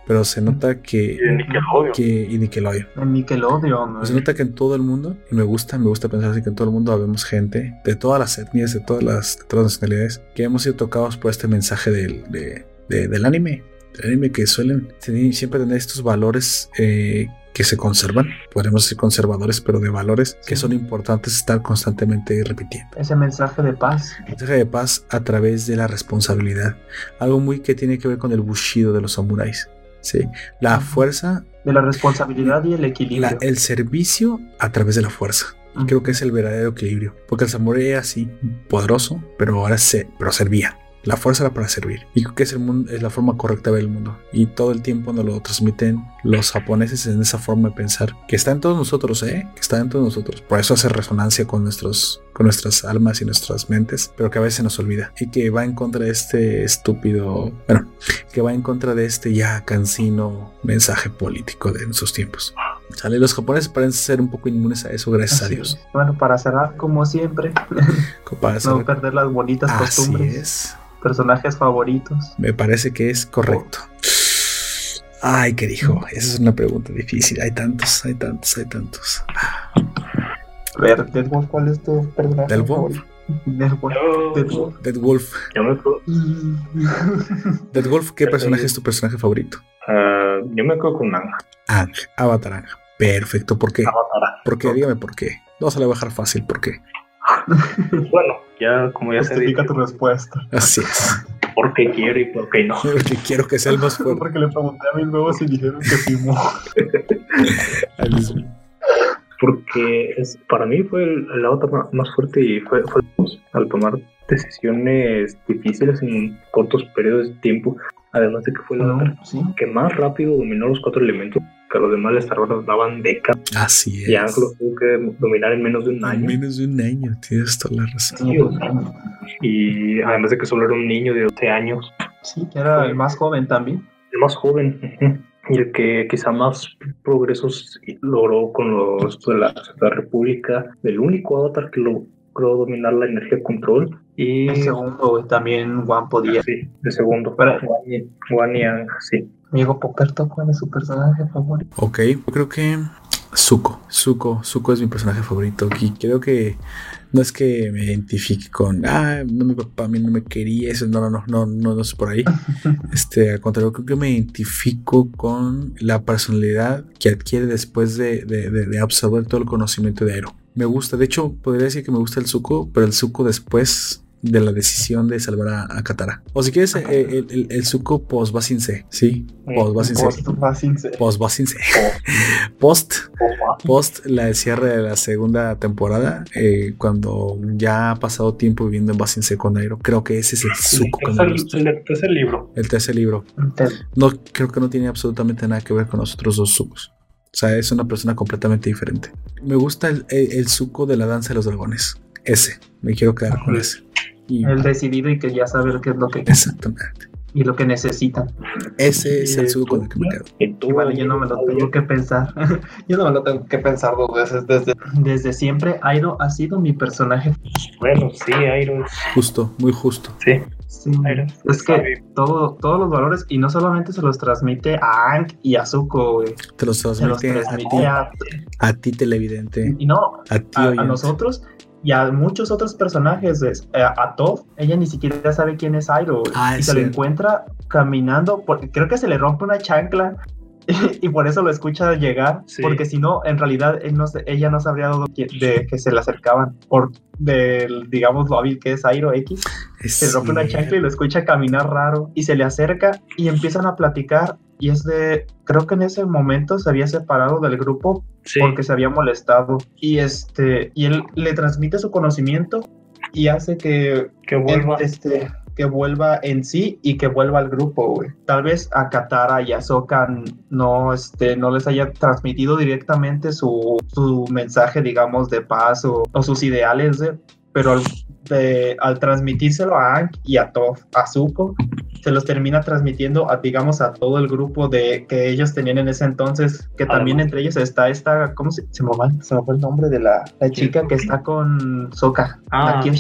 Pero se nota que... Y de Nickelodeon. que y Nickelodeon. en Nickelodeon. güey. Se nota que en todo el mundo, y me gusta, me gusta pensar así que en todo el mundo habemos gente de todas las etnias, de todas las, de todas las nacionalidades, que hemos sido tocados por este mensaje del, de- de- del anime. Anime que suelen tener- siempre tener estos valores eh, que se conservan. Podemos ser conservadores, pero de valores que son importantes estar constantemente repitiendo. Ese mensaje de paz. Mensaje de paz a través de la responsabilidad. Algo muy que tiene que ver con el bushido de los samuráis. Sí. La fuerza De la responsabilidad y el equilibrio. la- el servicio a través de la fuerza. Creo que es el verdadero equilibrio. Porque el samurái era así, poderoso, pero ahora se, pero servía. La fuerza era para servir. Y creo que es, el mundo, es la forma correcta de ver el mundo. Y todo el tiempo nos lo transmiten los japoneses en esa forma de pensar. Que está en todos nosotros, ¿eh? Que está en todos nosotros. Por eso hace resonancia con, nuestros, con nuestras almas y nuestras mentes. Pero que a veces nos olvida. Y que va en contra de este estúpido... Bueno, que va en contra de este ya cansino mensaje político de nuestros tiempos. Sale, los japoneses parecen ser un poco inmunes a eso, gracias a Dios. es. Bueno, para cerrar, como siempre, Para no perder las bonitas Así costumbres. es. Personajes favoritos. Me parece que es correcto. Ay, ¿qué dijo? Esa es una pregunta difícil. Hay tantos, hay tantos, hay tantos. A ver, Deadwolf, ¿cuál es tu personaje Deadwolf. favorito? Deadwolf. Yo, Deadwolf. Dead Wolf. yo me acuerdo, Dead Wolf, ¿qué personaje es tu personaje favorito? ah, yo me acuerdo con Ang. Ang, Avatar Ang. Perfecto, ¿por qué? Avatar. ¿Por qué? Dígame por qué. No se le va a dejar fácil, ¿por qué? Bueno, ya como ya se Justifica dijo, tu respuesta. Así es. por qué quiero y por qué no. Porque quiero que sea el más fuerte. Porque le pregunté a mis huevos y dijeron que mío. Porque es, para mí fue el, el avatar ma- más fuerte y fue, fue Dios, al tomar decisiones difíciles en cortos periodos de tiempo. Además de que fue el avatar Sí. que más rápido dominó los cuatro elementos, que a los demás les tardaron daban décadas. Así es. Y Ang lo tuvo que dominar en menos de un En año. menos de un año, tienes toda la razón. Sí, o sea, Y además de que solo era un niño de 12 años, Sí, que era el más joven también. el más joven. Y el que quizá más progresos logró con los de la, la República, el único avatar que logró dominar la energía control. Y El segundo, también Juan podía. Sí, el segundo. Pero- Juan y- Juan y Ang, sí. Amigo Poperto, ¿cuál es su personaje favorito? Ok, yo creo que Zuko. Zuko, Zuko es mi personaje favorito. Y creo que no es que me identifique con, ah, no, mi papá a mí no me quería, eso no, no, no, no, no, no es por ahí. Este, al contrario, creo que me identifico con la personalidad que adquiere después de, de, de, de absorber todo el conocimiento de Aero. Me gusta, de hecho, podría decir que me gusta el Zuko, pero el Zuko después de la decisión de salvar a, a Katara. O si quieres, eh, el, el, el Zuko post Basinse, ¿sí? Post Basinse. Post Basinse. Post Basinse. Post, post la cierre de la segunda temporada, eh, cuando ya ha pasado tiempo viviendo en Basinse con Nairo. Creo que ese es el Zuko me el, tercer libro. El tercer libro. No, creo que no tiene absolutamente nada que ver con los otros dos Zukos. O sea, es una persona completamente diferente. Me gusta el, el, el Zuko de la danza de los dragones. Ese. Me quiero quedar con ese. Y, el decidido y que ya sabe qué es lo que Exactamente. y lo que necesitan. Ese es el Zuko con el que me quedo. Y bueno, yo no me lo tengo que pensar. yo no me lo tengo que pensar dos veces. Desde, desde siempre, Airo ha sido mi personaje. Bueno, sí, Airo es. Justo, muy justo. Sí. Sí, es que todo, todos los valores, y no solamente se los transmite a Aang y a Zuko, güey. Te los transmite, los transmite a, a, ti, a, ti, televidente. Y no, a, ti, a, a nosotros y a muchos otros personajes. A, a Toph, ella ni siquiera sabe quién es Airo. Ah, y se lo encuentra caminando, porque creo que se le rompe una chancla. y por eso lo escucha llegar, sí. porque si no, en realidad no, ella no sabría de que se le acercaban, por del, digamos, lo hábil que es Airo X. Es se rompe una chancla y lo escucha caminar raro, y se le acerca y empiezan a platicar, y es de, creo que en ese momento se había separado del grupo sí. porque se había molestado, y este, y él le transmite su conocimiento y hace que, que vuelva. Él, este, que vuelva en sí y que vuelva al grupo, güey. Tal vez a Katara y a Sokka no, este, no les haya transmitido directamente su, su mensaje, digamos, de paz o, o sus ideales, de, pero al, de, al transmitírselo a Aang y a Toph, a Zuko, se los termina transmitiendo a, digamos, a todo el grupo de que ellos tenían en ese entonces, que también entre ellos está esta, ¿cómo se, se, me, va, se me fue el nombre de la, la chica que está con Sokka? Ah, la.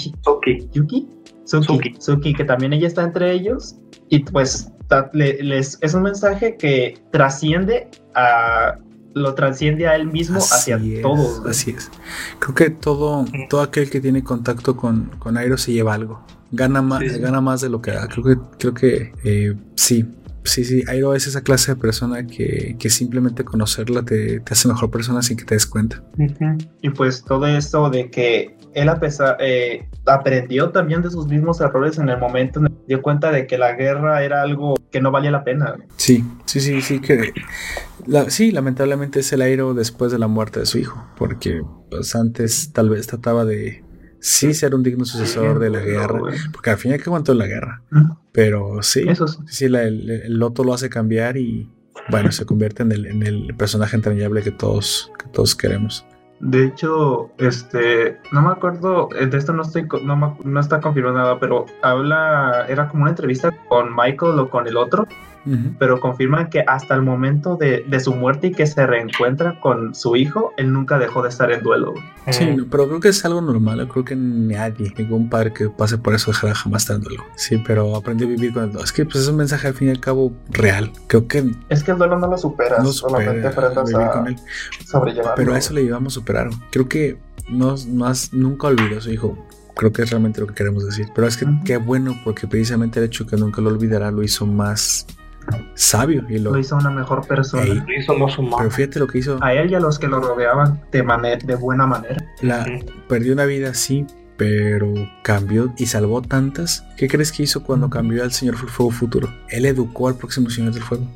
¿Yuki? Suki, Suki. Que también ella está entre ellos. Y pues le, les, es un mensaje que trasciende a. Lo transciende a él mismo así hacia es, todos. Así es. Creo que todo, todo aquel que tiene contacto con, con Airo se lleva algo. Gana más, sí. gana más de lo que da. Creo que, creo que eh, sí. Sí, sí, Airo es esa clase de persona que, que simplemente conocerla te, te, hace mejor persona sin que te des cuenta. Uh -huh. Y pues todo esto de que él a pesar, eh, aprendió también de sus mismos errores en el momento en el que dio cuenta de que la guerra era algo que no valía la pena. Sí, sí, sí, sí, que la, sí, lamentablemente es el Airo después de la muerte de su hijo, porque pues antes tal vez trataba de sí ser un digno sucesor de la guerra, porque al fin y al cabo aguantó la guerra, pero sí, Eso sí. sí la, el, el, loto lo hace cambiar y bueno, se convierte en el, en el personaje entrañable que todos, que todos queremos. De hecho, este, no me acuerdo, de esto no estoy, no, me, no está confirmado nada, pero habla, era como una entrevista con Michael o con el otro, uh -huh. pero confirman que hasta el momento de, de, su muerte y que se reencuentra con su hijo, él nunca dejó de estar en duelo. Sí, no, pero creo que es algo normal, creo que nadie, ningún padre que pase por eso dejará jamás estar en duelo. Sí, pero aprendió a vivir con el duelo. Es que pues, es un mensaje al fin y al cabo real. Creo que... Es que el duelo no lo superas, no supera, solamente aprendes a con él. sobrellevarlo. Pero a eso le llevamos a superar. Creo que no, más, nunca olvidó a su hijo. Creo que es realmente lo que queremos decir. Pero es que uh -huh. qué bueno, porque precisamente el hecho de que nunca lo olvidará lo hizo más sabio y lo, lo hizo una mejor persona. Ey, lo hizo más humano. Pero fíjate lo que hizo. A él y a los que lo rodeaban de, manera, de buena manera. La, uh -huh. Perdió una vida, sí, pero cambió y salvó tantas. ¿Qué crees que hizo cuando cambió al Señor del Fuego Futuro? Él educó al próximo Señor del Fuego.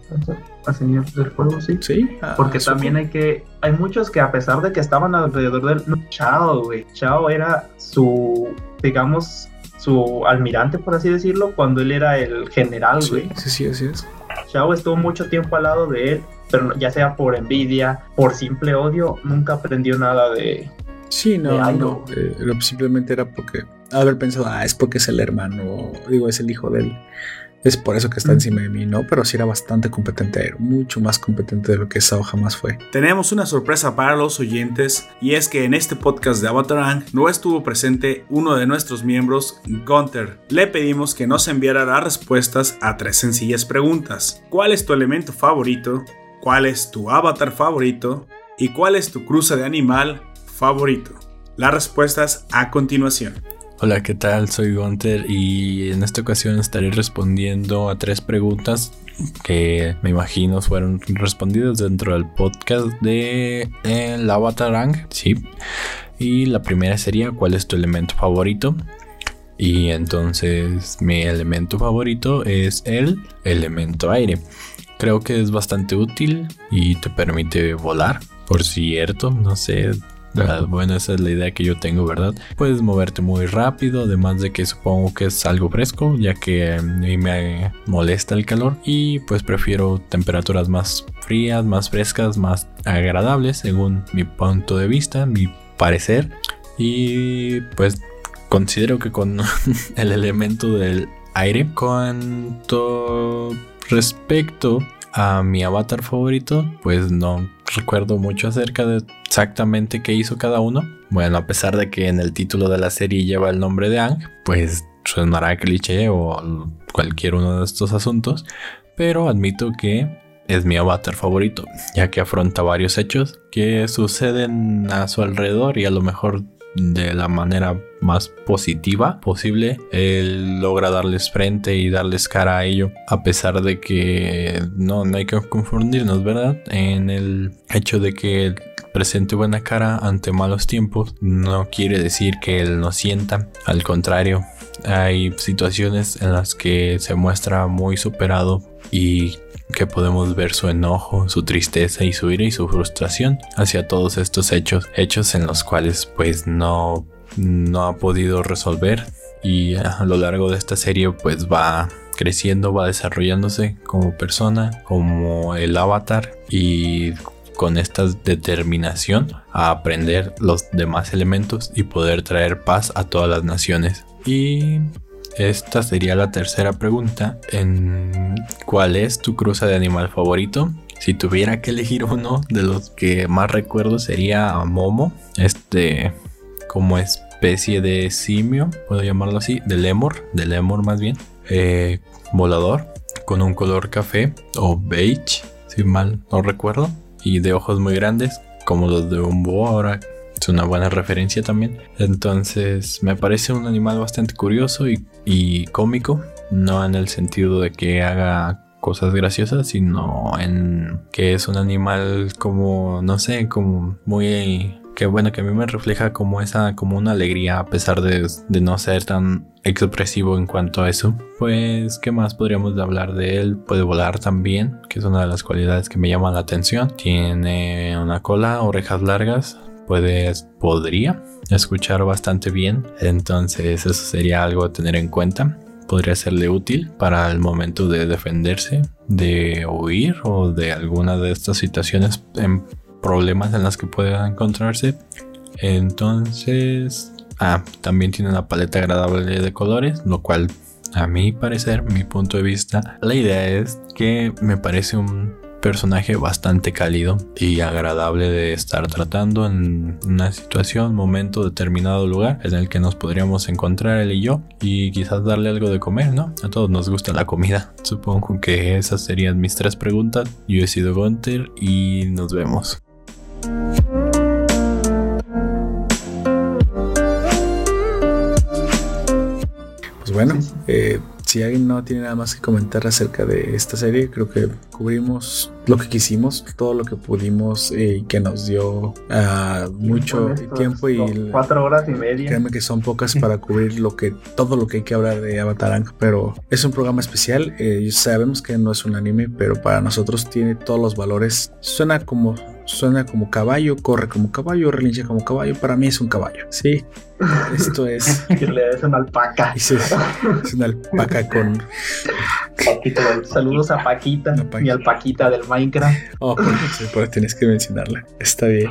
Al Señor del Fuego, sí. Sí. Porque también hay que. Hay muchos que, a pesar de que estaban alrededor del. No, Chao, güey. Chao era su. Digamos. Su almirante, por así decirlo, cuando él era el general, güey. Sí, sí, sí, así es. Chao estuvo mucho tiempo al lado de él, pero ya sea por envidia, por simple odio, nunca aprendió nada de, Sí, no, no. Eh, simplemente era porque haber pensado, ah, es porque es el hermano, digo, es el hijo del, Es por eso que está encima de mí, ¿no? Pero sí era bastante competente, mucho más competente de lo que Sao jamás fue. Tenemos una sorpresa para los oyentes y es que en este podcast de Avatarang no estuvo presente uno de nuestros miembros, Gunther. Le pedimos que nos enviara las respuestas a tres sencillas preguntas. ¿Cuál es tu elemento favorito? ¿Cuál es tu avatar favorito? ¿Y cuál es tu cruce de animal favorito? Las respuestas a continuación. Hola, ¿qué tal? Soy Gunter y en esta ocasión estaré respondiendo a tres preguntas que me imagino fueron respondidas dentro del podcast de el Avatarang, sí. Y la primera sería ¿cuál es tu elemento favorito? Y entonces mi elemento favorito es el elemento aire. Creo que es bastante útil y te permite volar. Por cierto, no sé, bueno, esa es la idea que yo tengo, ¿verdad? Puedes moverte muy rápido, además de que supongo que es algo fresco, ya que a mí me molesta el calor y pues prefiero temperaturas más frías, más frescas, más agradables, según mi punto de vista, mi parecer. Y pues considero que con el elemento del aire, cuanto respecto a mi avatar favorito, pues no recuerdo mucho acerca de exactamente qué hizo cada uno. Bueno, a pesar de que en el título de la serie lleva el nombre de Ang, pues sonará cliché o cualquier uno de estos asuntos, pero admito que es mi avatar favorito, ya que afronta varios hechos que suceden a su alrededor y a lo mejor de la manera más positiva posible, él logra darles frente y darles cara a ello, a pesar de que no, no hay que confundirnos, ¿verdad? En el hecho de que presente buena cara ante malos tiempos no quiere decir que él no sienta, al contrario, hay situaciones en las que se muestra muy superado y que podemos ver su enojo, su tristeza y su ira y su frustración hacia todos estos hechos, hechos en los cuales pues no, no ha podido resolver y a lo largo de esta serie pues va creciendo, va desarrollándose como persona, como el avatar y con esta determinación a aprender los demás elementos y poder traer paz a todas las naciones. Y esta sería la tercera pregunta. En ¿Cuál es tu cruza de animal favorito? Si tuviera que elegir uno de los que más recuerdo sería Momo, este como especie de simio, puedo llamarlo así, de lemur, de lemur más bien, eh, volador, con un color café o beige, si mal no recuerdo, y de ojos muy grandes, como los de un búho ahora es una buena referencia también. Entonces me parece un animal bastante curioso y, cómico, no en el sentido de que haga cosas graciosas, sino en que es un animal como, no sé, como muy que bueno que a mí me refleja como esa como una alegría a pesar de, de, no ser tan expresivo en cuanto a eso. Pues qué más podríamos hablar de él puede volar también que es una de las cualidades que me llaman la atención. Tiene una cola orejas largas puedes, podría escuchar bastante bien. Entonces eso sería algo a tener en cuenta. Podría serle útil para el momento de defenderse, de huir o de alguna de estas situaciones en problemas en las que pueda encontrarse. Entonces, ah, también tiene una paleta agradable de colores, lo cual a mi parecer, mi punto de vista, la idea es que me parece un personaje bastante cálido y agradable de estar tratando en una situación, momento, determinado lugar en el que nos podríamos encontrar él y yo y quizás darle algo de comer, ¿no? A todos nos gusta la comida. Supongo que esas serían mis tres preguntas. Yo he sido Gunter y nos vemos. Pues bueno, eh, si alguien no tiene nada más que comentar acerca de esta serie, creo que cubrimos lo que quisimos, todo lo que pudimos eh, y que nos dio uh, mucho tiempo y cuatro horas y media. Créanme que son pocas para cubrir lo que todo lo que hay que hablar de Avatar, pero es un programa especial. Eh, sabemos que no es un anime, pero para nosotros tiene todos los valores. Suena como suena como caballo, corre como caballo, relincha como caballo. Para mí es un caballo. Sí, esto es. es una alpaca. Es, es una alpaca con. Saludos a Paquita, mi alpaquita del Minecraft. Oh, pues, tienes que mencionarla. Está bien.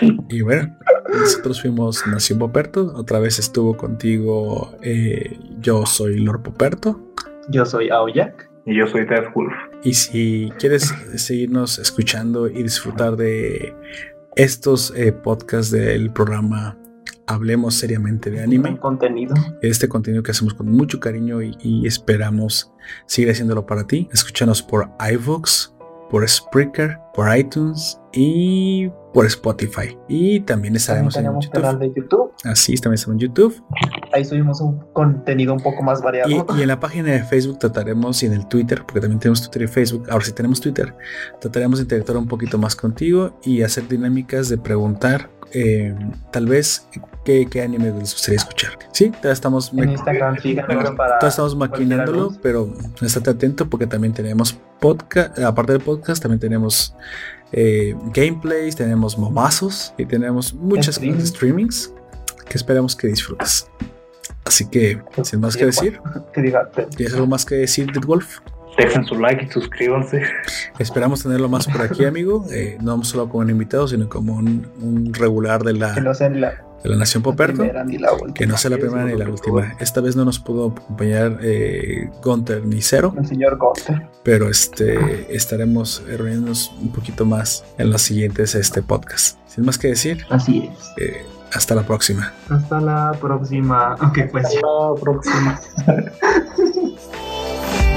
y bueno, nosotros fuimos Nación Poperto. Otra vez estuvo contigo eh, Yo soy Lord Poperto. Yo soy Aoyak. Y yo soy Death Wolf. Y si quieres seguirnos escuchando y disfrutar de estos eh, podcasts del programa Hablemos seriamente de anime. contenido. Este contenido que hacemos con mucho cariño y, y esperamos seguir haciéndolo para ti. Escúchanos por iVoox, por Spreaker, por iTunes y por Spotify. Y también estaremos También en tenemos YouTube. canal de YouTube. Así, también estamos en YouTube. Ahí subimos un contenido un poco más variado. Y, y en la página de Facebook trataremos, y en el Twitter, porque también tenemos Twitter y Facebook, ahora sí tenemos Twitter, trataremos de interactuar un poquito más contigo y hacer dinámicas de preguntar, eh, tal vez, qué, qué anime les gustaría escuchar. Sí, todavía estamos, en Instagram, bueno, para. todavía estamos maquinándolo, pero estate atento porque también tenemos podcast, aparte del podcast, también tenemos eh, gameplays, tenemos momazos y tenemos muchas Streaming. cosas, streamings que esperamos que disfrutes. Así que, sin más que decir, ¿Tienes algo más que decir, Dead Wolf? Dejen su like y suscríbanse. Esperamos tenerlo más por aquí, amigo. Eh, no solo como un invitado, sino como un, un regular de la, que no sea ni la de la Nación Poperto. la última. Que no sea la primera ni la última. Esta vez no nos pudo acompañar eh, Gunter ni Cero, El señor Gunter. pero este, estaremos reuniéndonos un poquito más en los siguientes este, podcast. Sin más que decir, Así es. eh, hasta la próxima. Hasta la próxima. Ok, pues. Hasta la próxima.